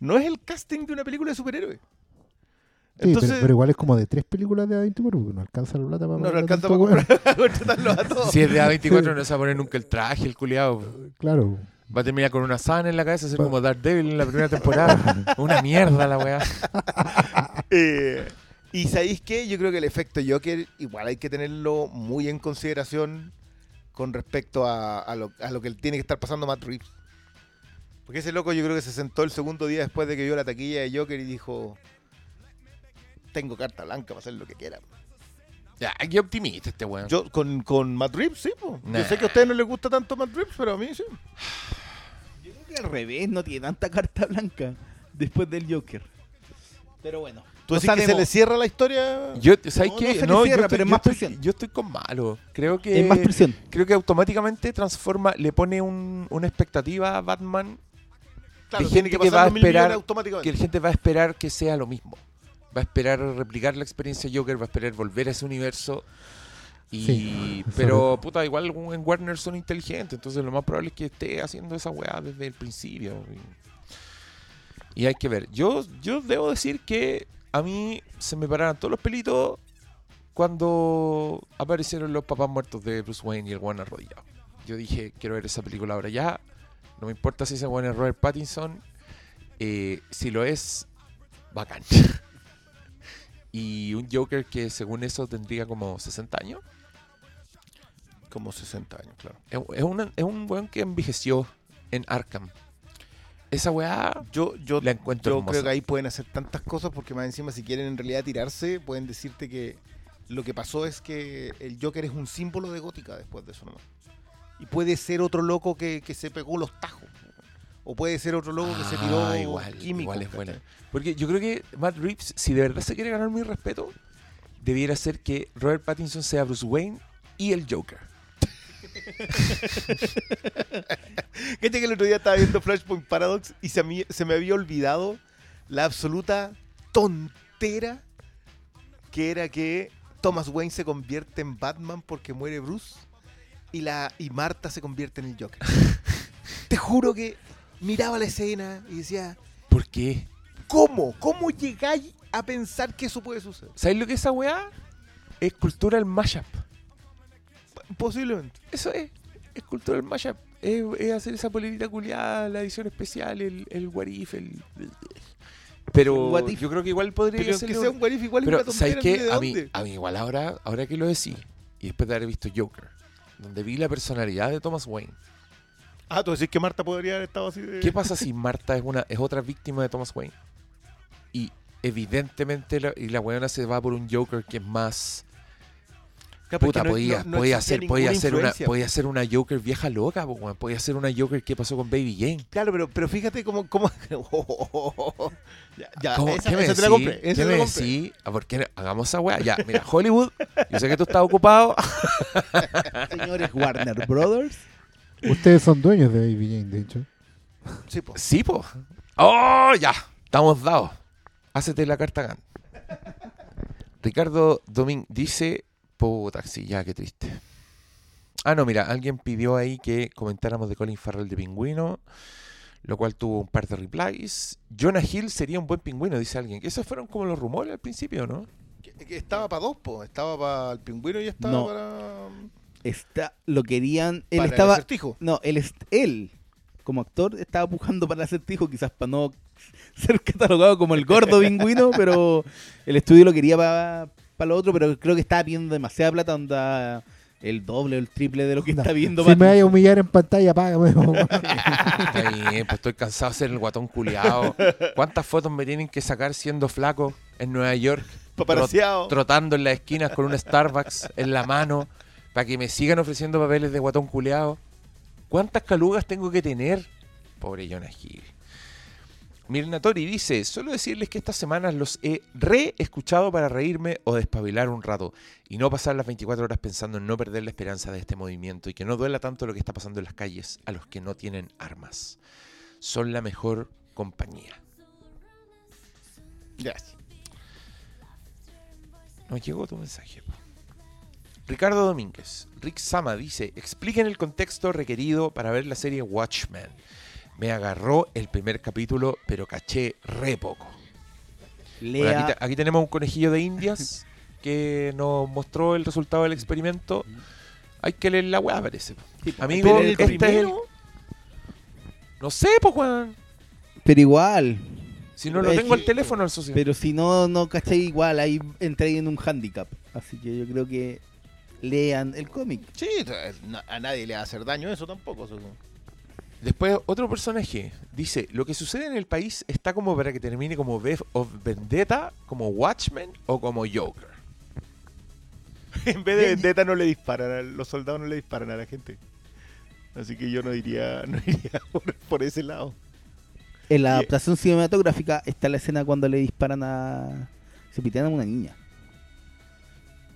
Speaker 3: No es el casting de una película de superhéroes.
Speaker 2: Sí,
Speaker 3: Entonces,
Speaker 2: pero, pero igual es como de tres películas de A24 porque no alcanza la plata para
Speaker 3: no
Speaker 2: pagar
Speaker 3: alcanza para comprar- *laughs* contratarlos a todos.
Speaker 1: Si es de A24
Speaker 2: Sí.
Speaker 1: no se va a poner nunca el traje, el culiado.
Speaker 2: Claro.
Speaker 1: Va a terminar con una sana en la cabeza, ser como Daredevil en la primera temporada. *laughs* una mierda la weá. *laughs*
Speaker 3: Eh, y sabéis qué? Yo creo que el efecto Joker igual hay que tenerlo muy en consideración con respecto a, a lo, a lo que tiene que estar pasando Matt Reeves. Porque ese loco yo creo que se sentó el segundo día después de que vio la taquilla de Joker y dijo, tengo carta blanca para hacer lo que quiera.
Speaker 1: Ya, qué optimista este weón.
Speaker 3: Yo con, con Matt Reeves, sí. po.
Speaker 1: Nah.
Speaker 3: Yo sé que a ustedes no les gusta tanto Matt Reeves, pero a mí sí.
Speaker 4: Yo creo que al revés, no tiene tanta carta blanca después del Joker. Pero bueno.
Speaker 3: ¿Tú
Speaker 4: no
Speaker 3: decís que se le cierra la historia?
Speaker 1: Yo, ¿sabes
Speaker 4: No,
Speaker 1: qué?
Speaker 4: no se le cierra,
Speaker 1: estoy,
Speaker 4: pero es más
Speaker 1: estoy-
Speaker 4: presión.
Speaker 1: yo estoy con malo. Creo que
Speaker 4: Es más presión.
Speaker 1: creo que automáticamente transforma, le pone un- una expectativa a Batman
Speaker 3: claro,
Speaker 1: gente
Speaker 3: que
Speaker 1: que
Speaker 3: pasar
Speaker 1: va a esperar
Speaker 3: automáticamente.
Speaker 1: que la gente va a esperar que sea lo mismo. Va a esperar replicar la experiencia Joker, va a esperar volver a ese universo. Y,
Speaker 2: Sí,
Speaker 1: pero, puta, igual en Warner son inteligentes, entonces lo más probable es que esté haciendo esa weá desde el principio. Y, y hay que ver. Yo, yo debo decir que a mí se me pararon todos los pelitos cuando aparecieron los papás muertos de Bruce Wayne y el Warner arrodillado. Yo dije, quiero ver esa película ahora ya. No me importa si ese bueno es Robert Pattinson. Eh, si lo es, bacán. *laughs* y un Joker que según eso tendría como 60 años.
Speaker 3: Como 60 años, claro.
Speaker 1: Es, es una- es un weón que envejeció en Arkham. Esa weá
Speaker 3: Yo, yo,
Speaker 1: la encuentro
Speaker 3: yo
Speaker 1: hermosa.
Speaker 3: creo que ahí pueden hacer tantas cosas porque más encima si quieren en realidad tirarse, pueden decirte que lo que pasó es que el Joker es un símbolo de gótica después de eso nomás. Y puede ser otro loco que, que se pegó los tajos. O puede ser otro loco que se tiró
Speaker 1: Ah, igual,
Speaker 3: químicos,
Speaker 1: igual es
Speaker 3: ¿cachai?
Speaker 1: buena. Porque yo creo que Matt Reeves, si de verdad se quiere ganar mi respeto, debiera ser que Robert Pattinson sea Bruce Wayne y el Joker. *laughs*
Speaker 3: Que el otro día estaba viendo Flashpoint Paradox y se, mí- se me había olvidado la absoluta tontera que era que Thomas Wayne se convierte en Batman porque muere Bruce y, la, y Marta se convierte en el Joker. *laughs* Te juro que miraba la escena y decía,
Speaker 1: ¿Por qué?
Speaker 3: ¿cómo? ¿Cómo llegáis a pensar que eso puede suceder?
Speaker 1: ¿Sabes lo que es esa weá? Es cultura el mashup.
Speaker 3: Posiblemente.
Speaker 1: Eso es. Es cultural mashup. Es, es hacer esa polerita culiada, la edición especial, el, el what if, el... Pero
Speaker 4: What if.
Speaker 1: yo creo que igual podría
Speaker 3: Pero
Speaker 1: ser...
Speaker 3: que sea un what if igual es
Speaker 1: Pero,
Speaker 3: una
Speaker 1: ¿sabes qué?
Speaker 3: ¿de
Speaker 1: A mí, a mí igual ahora, ahora que lo decís, y después de haber visto Joker, donde vi la personalidad de Thomas Wayne,
Speaker 3: Ah, tú decís que Marta podría haber estado así de...
Speaker 1: ¿qué pasa si Marta es una es otra víctima de Thomas Wayne? Y evidentemente la, y la weona se va por un Joker que es más...
Speaker 3: Capaz
Speaker 1: Puta,
Speaker 3: no-
Speaker 1: podía,
Speaker 3: no- no
Speaker 1: podía ser, podía ser una, podía ser una Joker vieja loca, po, podía ser una Joker que pasó con Baby Jane.
Speaker 3: Claro, pero, pero fíjate cómo... cómo... *laughs* ya, ya,
Speaker 1: ¿Cómo?
Speaker 3: esa,
Speaker 1: ¿Qué me
Speaker 3: esa te la
Speaker 1: decís?
Speaker 3: compré. Esa
Speaker 1: ¿Qué
Speaker 3: te
Speaker 1: me
Speaker 3: la compré.
Speaker 1: decís? ¿A por qué no? hagamos esa weá? Ya, mira, Hollywood, yo sé que tú estás ocupado. *laughs* *laughs*
Speaker 4: Señores Warner Brothers.
Speaker 2: Ustedes son dueños de Baby Jane, de hecho.
Speaker 3: Sí, pues.
Speaker 1: Sí, po. ¡Oh, ya! Estamos dados. Hácete la carta GAN. Ricardo Domín dice... Puta, sí, ya, qué triste. Ah, no, mira, alguien pidió ahí que comentáramos de Colin Farrell de Pingüino, lo cual tuvo un par de replies. Jonah Hill sería un buen pingüino, dice alguien. Que esos fueron como los rumores al principio, ¿no?
Speaker 3: Que- que Estaba para dos, po. Estaba para el pingüino y estaba
Speaker 4: No.
Speaker 3: para...
Speaker 4: Está, lo querían. Él
Speaker 3: para el
Speaker 4: estaba.
Speaker 3: acertijo.
Speaker 4: No, él, es- él, como actor, estaba pujando para el acertijo, quizás para no ser catalogado como el gordo pingüino, pero el estudio lo quería para lo otro, pero creo que estaba pidiendo demasiada plata, onda el doble o el triple de lo que
Speaker 2: No,
Speaker 4: está viendo
Speaker 2: Si me vaya a humillar en pantalla, págame. po. *laughs*
Speaker 1: Está bien, pues estoy cansado de ser el guatón culiado. ¿Cuántas fotos me tienen que sacar siendo flaco en Nueva York?
Speaker 3: Paparazziado.
Speaker 1: trotando en las esquinas con un Starbucks en la mano para que me sigan ofreciendo papeles de guatón culeado. ¿Cuántas calugas tengo que tener? Pobre Jonah Hill. Mirna Tori dice, solo decirles que estas semanas los he re-escuchado para reírme o despabilar un rato y no pasar las 24 horas pensando en no perder la esperanza de este movimiento y que no duela tanto lo que está pasando en las calles a los que no tienen armas. Son la mejor compañía.
Speaker 3: Gracias.
Speaker 1: Nos llegó tu mensaje. Ricardo Domínguez. Rick Sama dice, expliquen el contexto requerido para ver la serie Watchmen. Me agarró el primer capítulo, pero caché re poco. Bueno,
Speaker 4: Lea,
Speaker 1: aquí, te- aquí tenemos un conejillo de indias *laughs* que nos mostró el resultado del experimento. Hay que leer la weá, parece.
Speaker 4: Sí, po,
Speaker 1: Amigo,
Speaker 4: el
Speaker 1: este es el...
Speaker 3: primero-
Speaker 1: No sé, pues, Juan.
Speaker 4: pero igual.
Speaker 1: Si no lo tengo el teléfono al socio.
Speaker 4: Pero si no, no caché igual, ahí entré en un handicap. Así que yo creo que lean el cómic.
Speaker 3: Sí, na- a nadie le va a hacer daño eso tampoco.
Speaker 1: Después otro personaje dice, lo que sucede en el país está como para que termine como V of Vendetta, como Watchmen o como Joker. *laughs*
Speaker 3: En vez de vendetta no le disparan, a- los soldados no le disparan a la gente. Así que yo no iría, *laughs* no iría por, por ese lado.
Speaker 4: En la adaptación cinematográfica está la escena cuando le disparan a. Se pitean a una niña.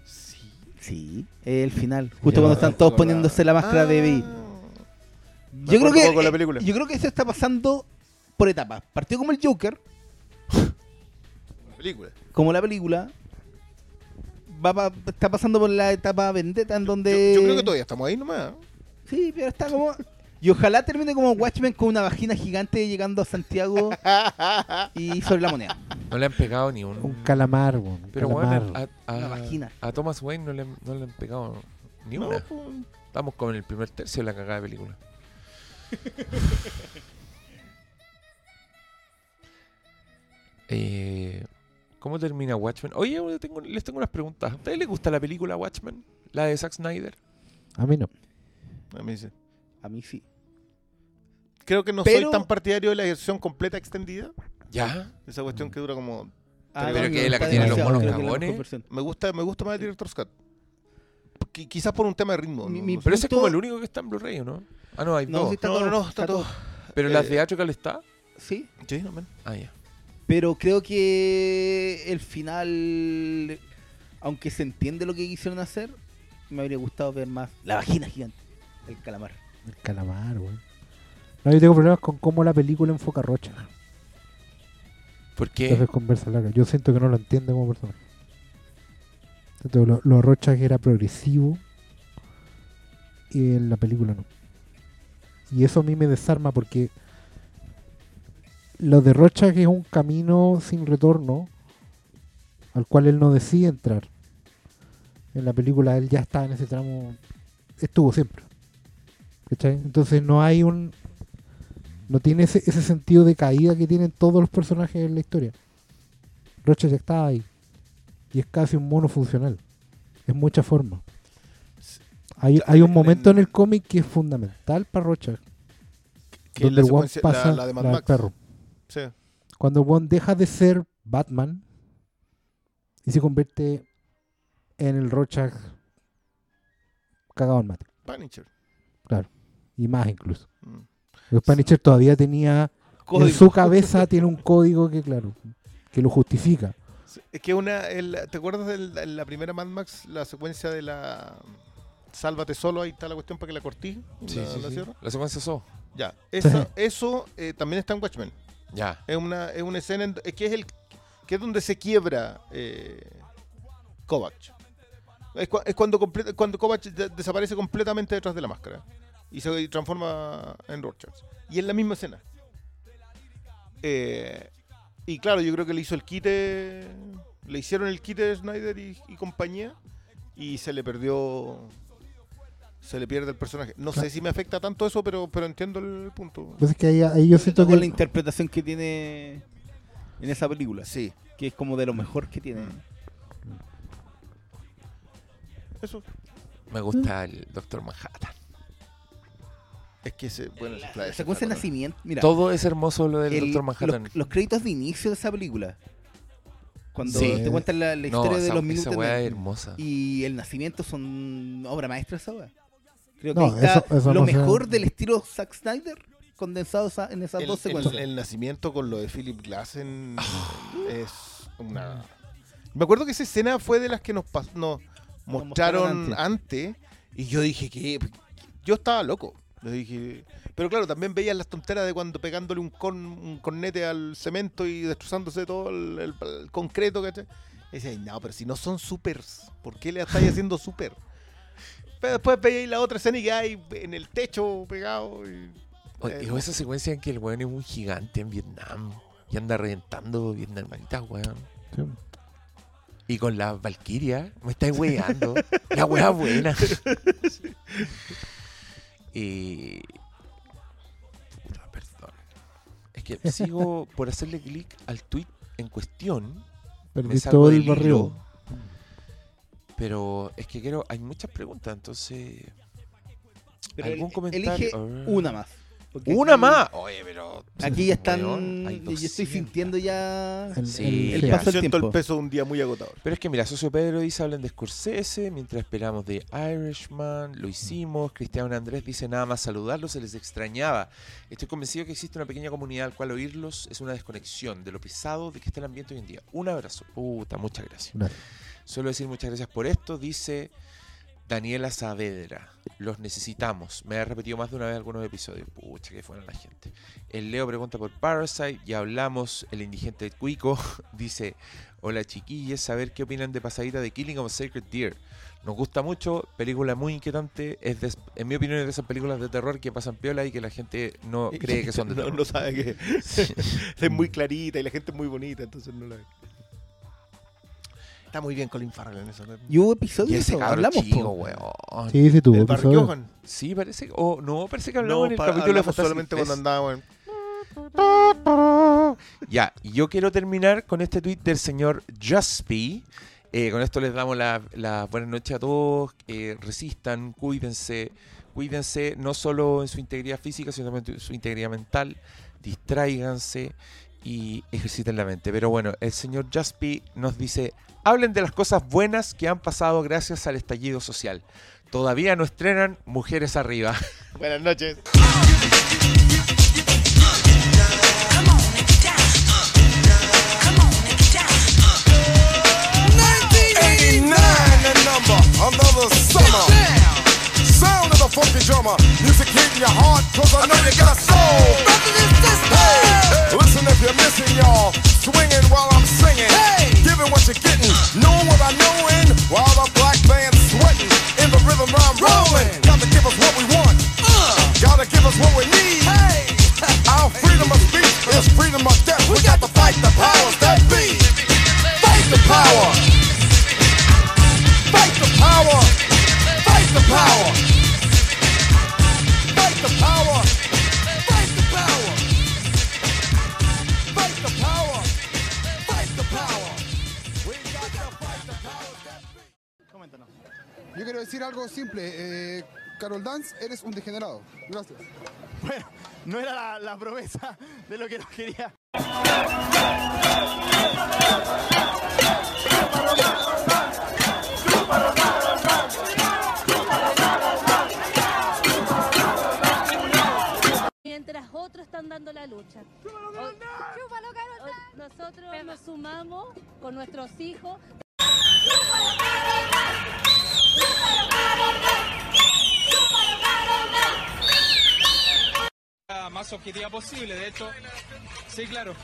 Speaker 3: Sí.
Speaker 4: Sí, es el final. Justo
Speaker 2: ya
Speaker 4: cuando están todos poniéndose la máscara de Baby.
Speaker 3: Me
Speaker 4: Yo creo que
Speaker 3: la
Speaker 4: eh,
Speaker 3: película.
Speaker 4: yo creo que eso está pasando por etapas. Partió como el Joker,
Speaker 3: La película.
Speaker 4: como la película. Va pa- está pasando por la etapa vendetta en
Speaker 3: Yo,
Speaker 4: donde.
Speaker 3: yo creo que todavía estamos ahí nomás.
Speaker 4: Sí, pero está como. Y ojalá termine como Watchmen con una vagina gigante llegando a Santiago *laughs* y sobre la moneda.
Speaker 1: No le han pegado ni un...
Speaker 2: Un calamar, weón, un
Speaker 1: Pero
Speaker 2: calamar.
Speaker 1: bueno, a, a-
Speaker 4: Una vagina.
Speaker 1: a Thomas Wayne no le, han- no le han pegado ni
Speaker 3: No,
Speaker 1: una.
Speaker 3: pues,
Speaker 1: Estamos con el primer tercio de la cagada de película. *laughs* Eh, ¿Cómo termina Watchmen? Oye, yo tengo- les tengo unas preguntas. ¿A ustedes les gusta la película Watchmen? La de Zack Snyder.
Speaker 2: A mí no.
Speaker 3: a mí sí.
Speaker 4: A mí sí.
Speaker 3: Creo que no
Speaker 4: Pero-
Speaker 3: soy tan partidario de la versión completa extendida.
Speaker 1: ¿Ya?
Speaker 3: Esa cuestión que dura como.
Speaker 4: Ah,
Speaker 1: Pero que
Speaker 4: no,
Speaker 1: la que tiene los monos cagones.
Speaker 3: Me gusta, me gusta más el Director's Cut. Qui- quizás por un tema de ritmo.
Speaker 4: Mi-
Speaker 3: no-
Speaker 4: mi
Speaker 3: no sé.
Speaker 1: Pero ese es como el único que está en Blu-ray, ¿o no? Ah, no, hay
Speaker 4: No,
Speaker 1: dos.
Speaker 4: sí está
Speaker 3: No,
Speaker 4: todo.
Speaker 3: no, no, está
Speaker 4: está
Speaker 3: todo.
Speaker 4: todo.
Speaker 1: Pero la
Speaker 3: eh,
Speaker 1: Theatrical está.
Speaker 4: Sí,
Speaker 3: Sí, no, man.
Speaker 1: Ah, ya.
Speaker 4: pero creo que el final, aunque se entiende lo que quisieron hacer, me habría gustado ver más la vagina gigante, el calamar.
Speaker 2: El calamar, weón. No, yo tengo problemas con cómo la película enfoca a Rocha.
Speaker 1: ¿Por qué?
Speaker 2: Entonces conversa larga. Yo siento que no lo entiende como persona. Siento que lo, lo Rocha que era progresivo y en la película no. Y eso a mí me desarma porque lo de Rocha que es un camino sin retorno al cual él no decide entrar. En la película él ya está en ese tramo estuvo siempre. ¿Cachai? Entonces no hay un. No tiene ese, sentido de caída que tienen todos los personajes en la historia. Rorschach estaba ahí. Y es casi un mono funcional. En muchas formas. Hay, hay un momento en el cómic que es fundamental para
Speaker 3: es
Speaker 2: donde el one pasa
Speaker 3: la, la de Mad
Speaker 2: la
Speaker 3: Max.
Speaker 2: perro.
Speaker 3: Sí.
Speaker 2: Cuando one deja de ser Batman y se convierte en el Rorschach cagado en mate.
Speaker 3: Punisher.
Speaker 2: Y más incluso.
Speaker 3: Mm.
Speaker 2: El Punisher todavía tenía en su cabeza *laughs* tiene un código que claro que lo justifica.
Speaker 3: Es que una, el- ¿te acuerdas de la primera Mad Max, la secuencia de la Sálvate solo, ahí está la cuestión para que la cortí,
Speaker 1: Sí,
Speaker 3: la,
Speaker 1: sí,
Speaker 3: la
Speaker 1: sí. La secuencia SO.
Speaker 3: Ya, eso, *laughs* eso eh, también está en Watchmen.
Speaker 1: Ya.
Speaker 3: Es una, es una escena en- es que es el que es donde se quiebra eh, Kovac. Es, cua- es cuando comple- cuando Kovac de- desaparece completamente detrás de la máscara y se transforma en Rorschach. Y es la misma escena. Eh, y claro, yo creo que le hizo el quite, le hicieron el quite de Snyder y, y compañía y se le perdió, se le pierde el personaje. No sé si me afecta tanto eso, pero, pero entiendo el punto.
Speaker 2: Pues es que ahí, ahí yo siento
Speaker 4: Con la interpretación que tiene en esa película.
Speaker 3: Sí,
Speaker 4: Que es como de lo mejor que tiene.
Speaker 3: eso.
Speaker 1: Me gusta el Doctor Manhattan.
Speaker 3: Es que se, bueno,
Speaker 4: La, secuencia de nacimiento. Mira,
Speaker 1: Todo es hermoso lo del
Speaker 4: el-
Speaker 1: Doctor Manhattan.
Speaker 4: Los, los créditos de inicio de esa película. Cuando
Speaker 1: Sí.
Speaker 4: te cuentan la, la
Speaker 1: no,
Speaker 4: historia de
Speaker 1: esa,
Speaker 4: los
Speaker 1: esa
Speaker 4: minutos.
Speaker 1: weá
Speaker 4: de-
Speaker 1: es hermosa.
Speaker 4: y el nacimiento son obra maestra esa weá. Creo que
Speaker 2: No,
Speaker 4: ahí está
Speaker 2: eso- eso
Speaker 4: lo
Speaker 2: no
Speaker 4: mejor del estilo Zack Snyder condensado en esas
Speaker 3: El,
Speaker 4: dos
Speaker 3: el-
Speaker 4: secuencias.
Speaker 3: el nacimiento con lo de Philip Glass en-
Speaker 1: Ah.
Speaker 3: es una... Me acuerdo que esa escena fue de las que nos, pas- nos mostraron
Speaker 4: mostraron
Speaker 3: antes. y yo dije que... Yo estaba loco. Yo dije... Pero claro, también veías las tonteras de cuando pegándole un, con, un cornete al cemento y destrozándose todo el, el- el concreto, ¿cachai? Y decía, no, pero si no son supers, ¿por qué le estáis haciendo super? Pero después veíais la otra escena y hay en el techo pegado. Y,
Speaker 1: Oye,
Speaker 3: eh,
Speaker 1: esa secuencia en que el weón es un gigante en Vietnam y anda reventando vietnamitas, weón.
Speaker 2: sí.
Speaker 1: Y con la Valkyria, me estáis weando. la wea buena. *laughs* y. Puta, perdón. Es que sigo por hacerle clic al tweet en cuestión. Me
Speaker 2: perdí todo el barrio.
Speaker 1: Pero es que quiero. Hay muchas preguntas, entonces.
Speaker 4: Pero
Speaker 1: ¿Algún
Speaker 4: el-
Speaker 1: comentario?
Speaker 4: Elige una más.
Speaker 1: ¡Una
Speaker 4: aquí-
Speaker 1: más! Oye, pero.
Speaker 4: Aquí ya están.
Speaker 1: Weón,
Speaker 4: yo estoy
Speaker 1: 200.
Speaker 4: sintiendo ya.
Speaker 2: El-
Speaker 1: Sí.
Speaker 2: el-
Speaker 4: El paso del tiempo.
Speaker 3: el peso de un día muy agotador.
Speaker 1: Pero es que mira, Socio Pedro dice hablan de Scorsese, mientras esperamos de Irishman, lo hicimos, Cristiano Andrés dice nada más saludarlos, se les extrañaba. Estoy convencido que existe una pequeña comunidad al cual oírlos es una desconexión de lo pesado de que está el ambiente hoy en día. Un abrazo. Puta, muchas gracias.
Speaker 2: Gracias.
Speaker 1: Suelo decir muchas gracias por esto, dice Daniela Saavedra. Los necesitamos. Me ha repetido más de una vez algunos episodios. Pucha, que fueron la gente. El Leo pregunta por Parasite. Ya hablamos. El indigente Cuico *laughs* dice: Hola chiquillos, saber qué opinan de Pasadita de Killing of a Sacred Deer. Nos gusta mucho, película muy inquietante. Es de- en mi opinión, es de esas películas de terror que pasan piola y que la gente no *laughs* cree que son de
Speaker 3: no,
Speaker 1: terror.
Speaker 3: no sabe que *laughs* es muy clarita y la gente es muy bonita, entonces no la ve. Está muy bien Colin Farrell en eso.
Speaker 4: Y hubo
Speaker 1: Y
Speaker 4: episodios de
Speaker 1: ese cabrón
Speaker 4: hablamos,
Speaker 1: chico, weón.
Speaker 2: Sí, sí tuvo episodio.
Speaker 1: Sí, parece. O no, parece que hablamos
Speaker 3: No,
Speaker 1: en el capítulo de
Speaker 3: solamente cuando andábamos *laughs* en...
Speaker 1: Ya, y yo quiero terminar con este tweet del señor Juspi. Eh, con esto les damos las la buenas noches a todos. eh, resistan, cuídense. Cuídense no solo en su integridad física, sino también en su integridad mental. Distráiganse y ejerciten la mente. Pero bueno, el señor Juspi nos dice: hablen de las cosas buenas que han pasado gracias al estallido social. Todavía no estrenan Mujeres Arriba. *laughs*
Speaker 3: Buenas noches.
Speaker 6: another summer. Sound of the funky drummer, music hitting your heart, cause I know you got a soul. Hey, listen if you're missing, y'all. Swinging while I'm singing, giving what you're getting, knowing what I knowin', while the black band's sweating in the rhythm I'm rolling. Gotta give us what we want, gotta give us what we need. *laughs* Our freedom of speech is freedom of death. We got to fight the powers that be. Fight the power. Fight the power! Fight the power!
Speaker 7: Yo quiero decir algo simple. Eh, Carol Dance, eres un degenerado. Gracias.
Speaker 8: Bueno, no era la, la promesa de lo que nos quería.
Speaker 9: Mientras otros están dando la lucha. Hoy- Nosotros nos sumamos con nuestros hijos.
Speaker 10: más objetiva posible, de hecho. Sí, claro.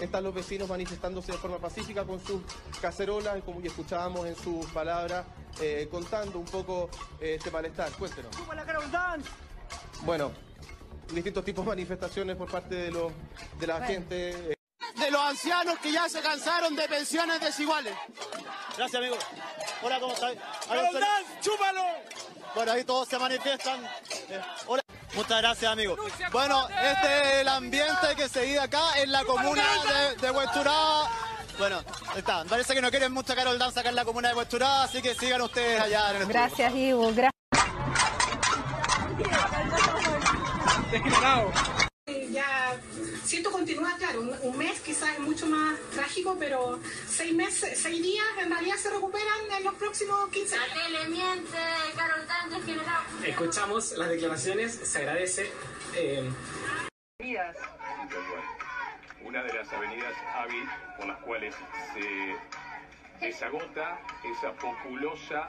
Speaker 11: Están los vecinos manifestándose de forma pacífica con sus cacerolas, como ya escuchábamos en sus palabras, eh, contando un poco eh, este malestar. Cuéntenos. Bueno, distintos tipos de manifestaciones por parte de, los, de la gente.
Speaker 8: De los ancianos que ya se cansaron de pensiones desiguales. Gracias, amigo. Hola, ¿cómo estás?
Speaker 10: chúpalo!
Speaker 8: Bueno, ahí todos se manifiestan. Eh, hola. Muchas gracias, amigo. Bueno, este es el ambiente que se vive acá en la comuna de, de Huesturá. Bueno, ahí está. Parece que no quieren mucho Carol Dance acá en la comuna de Huesturá, así que sigan ustedes allá en el estudio.
Speaker 9: Gracias, Ivo. Gracias.
Speaker 12: Ya, si esto continúa, claro, un, un mes quizás es mucho más trágico, pero seis meses, seis días en realidad se recuperan en los próximos 15 años.
Speaker 9: miente, Carol.
Speaker 10: Escuchamos las declaraciones, se agradece. eh,
Speaker 13: una de las avenidas hábil por las cuales se desagota esa populosa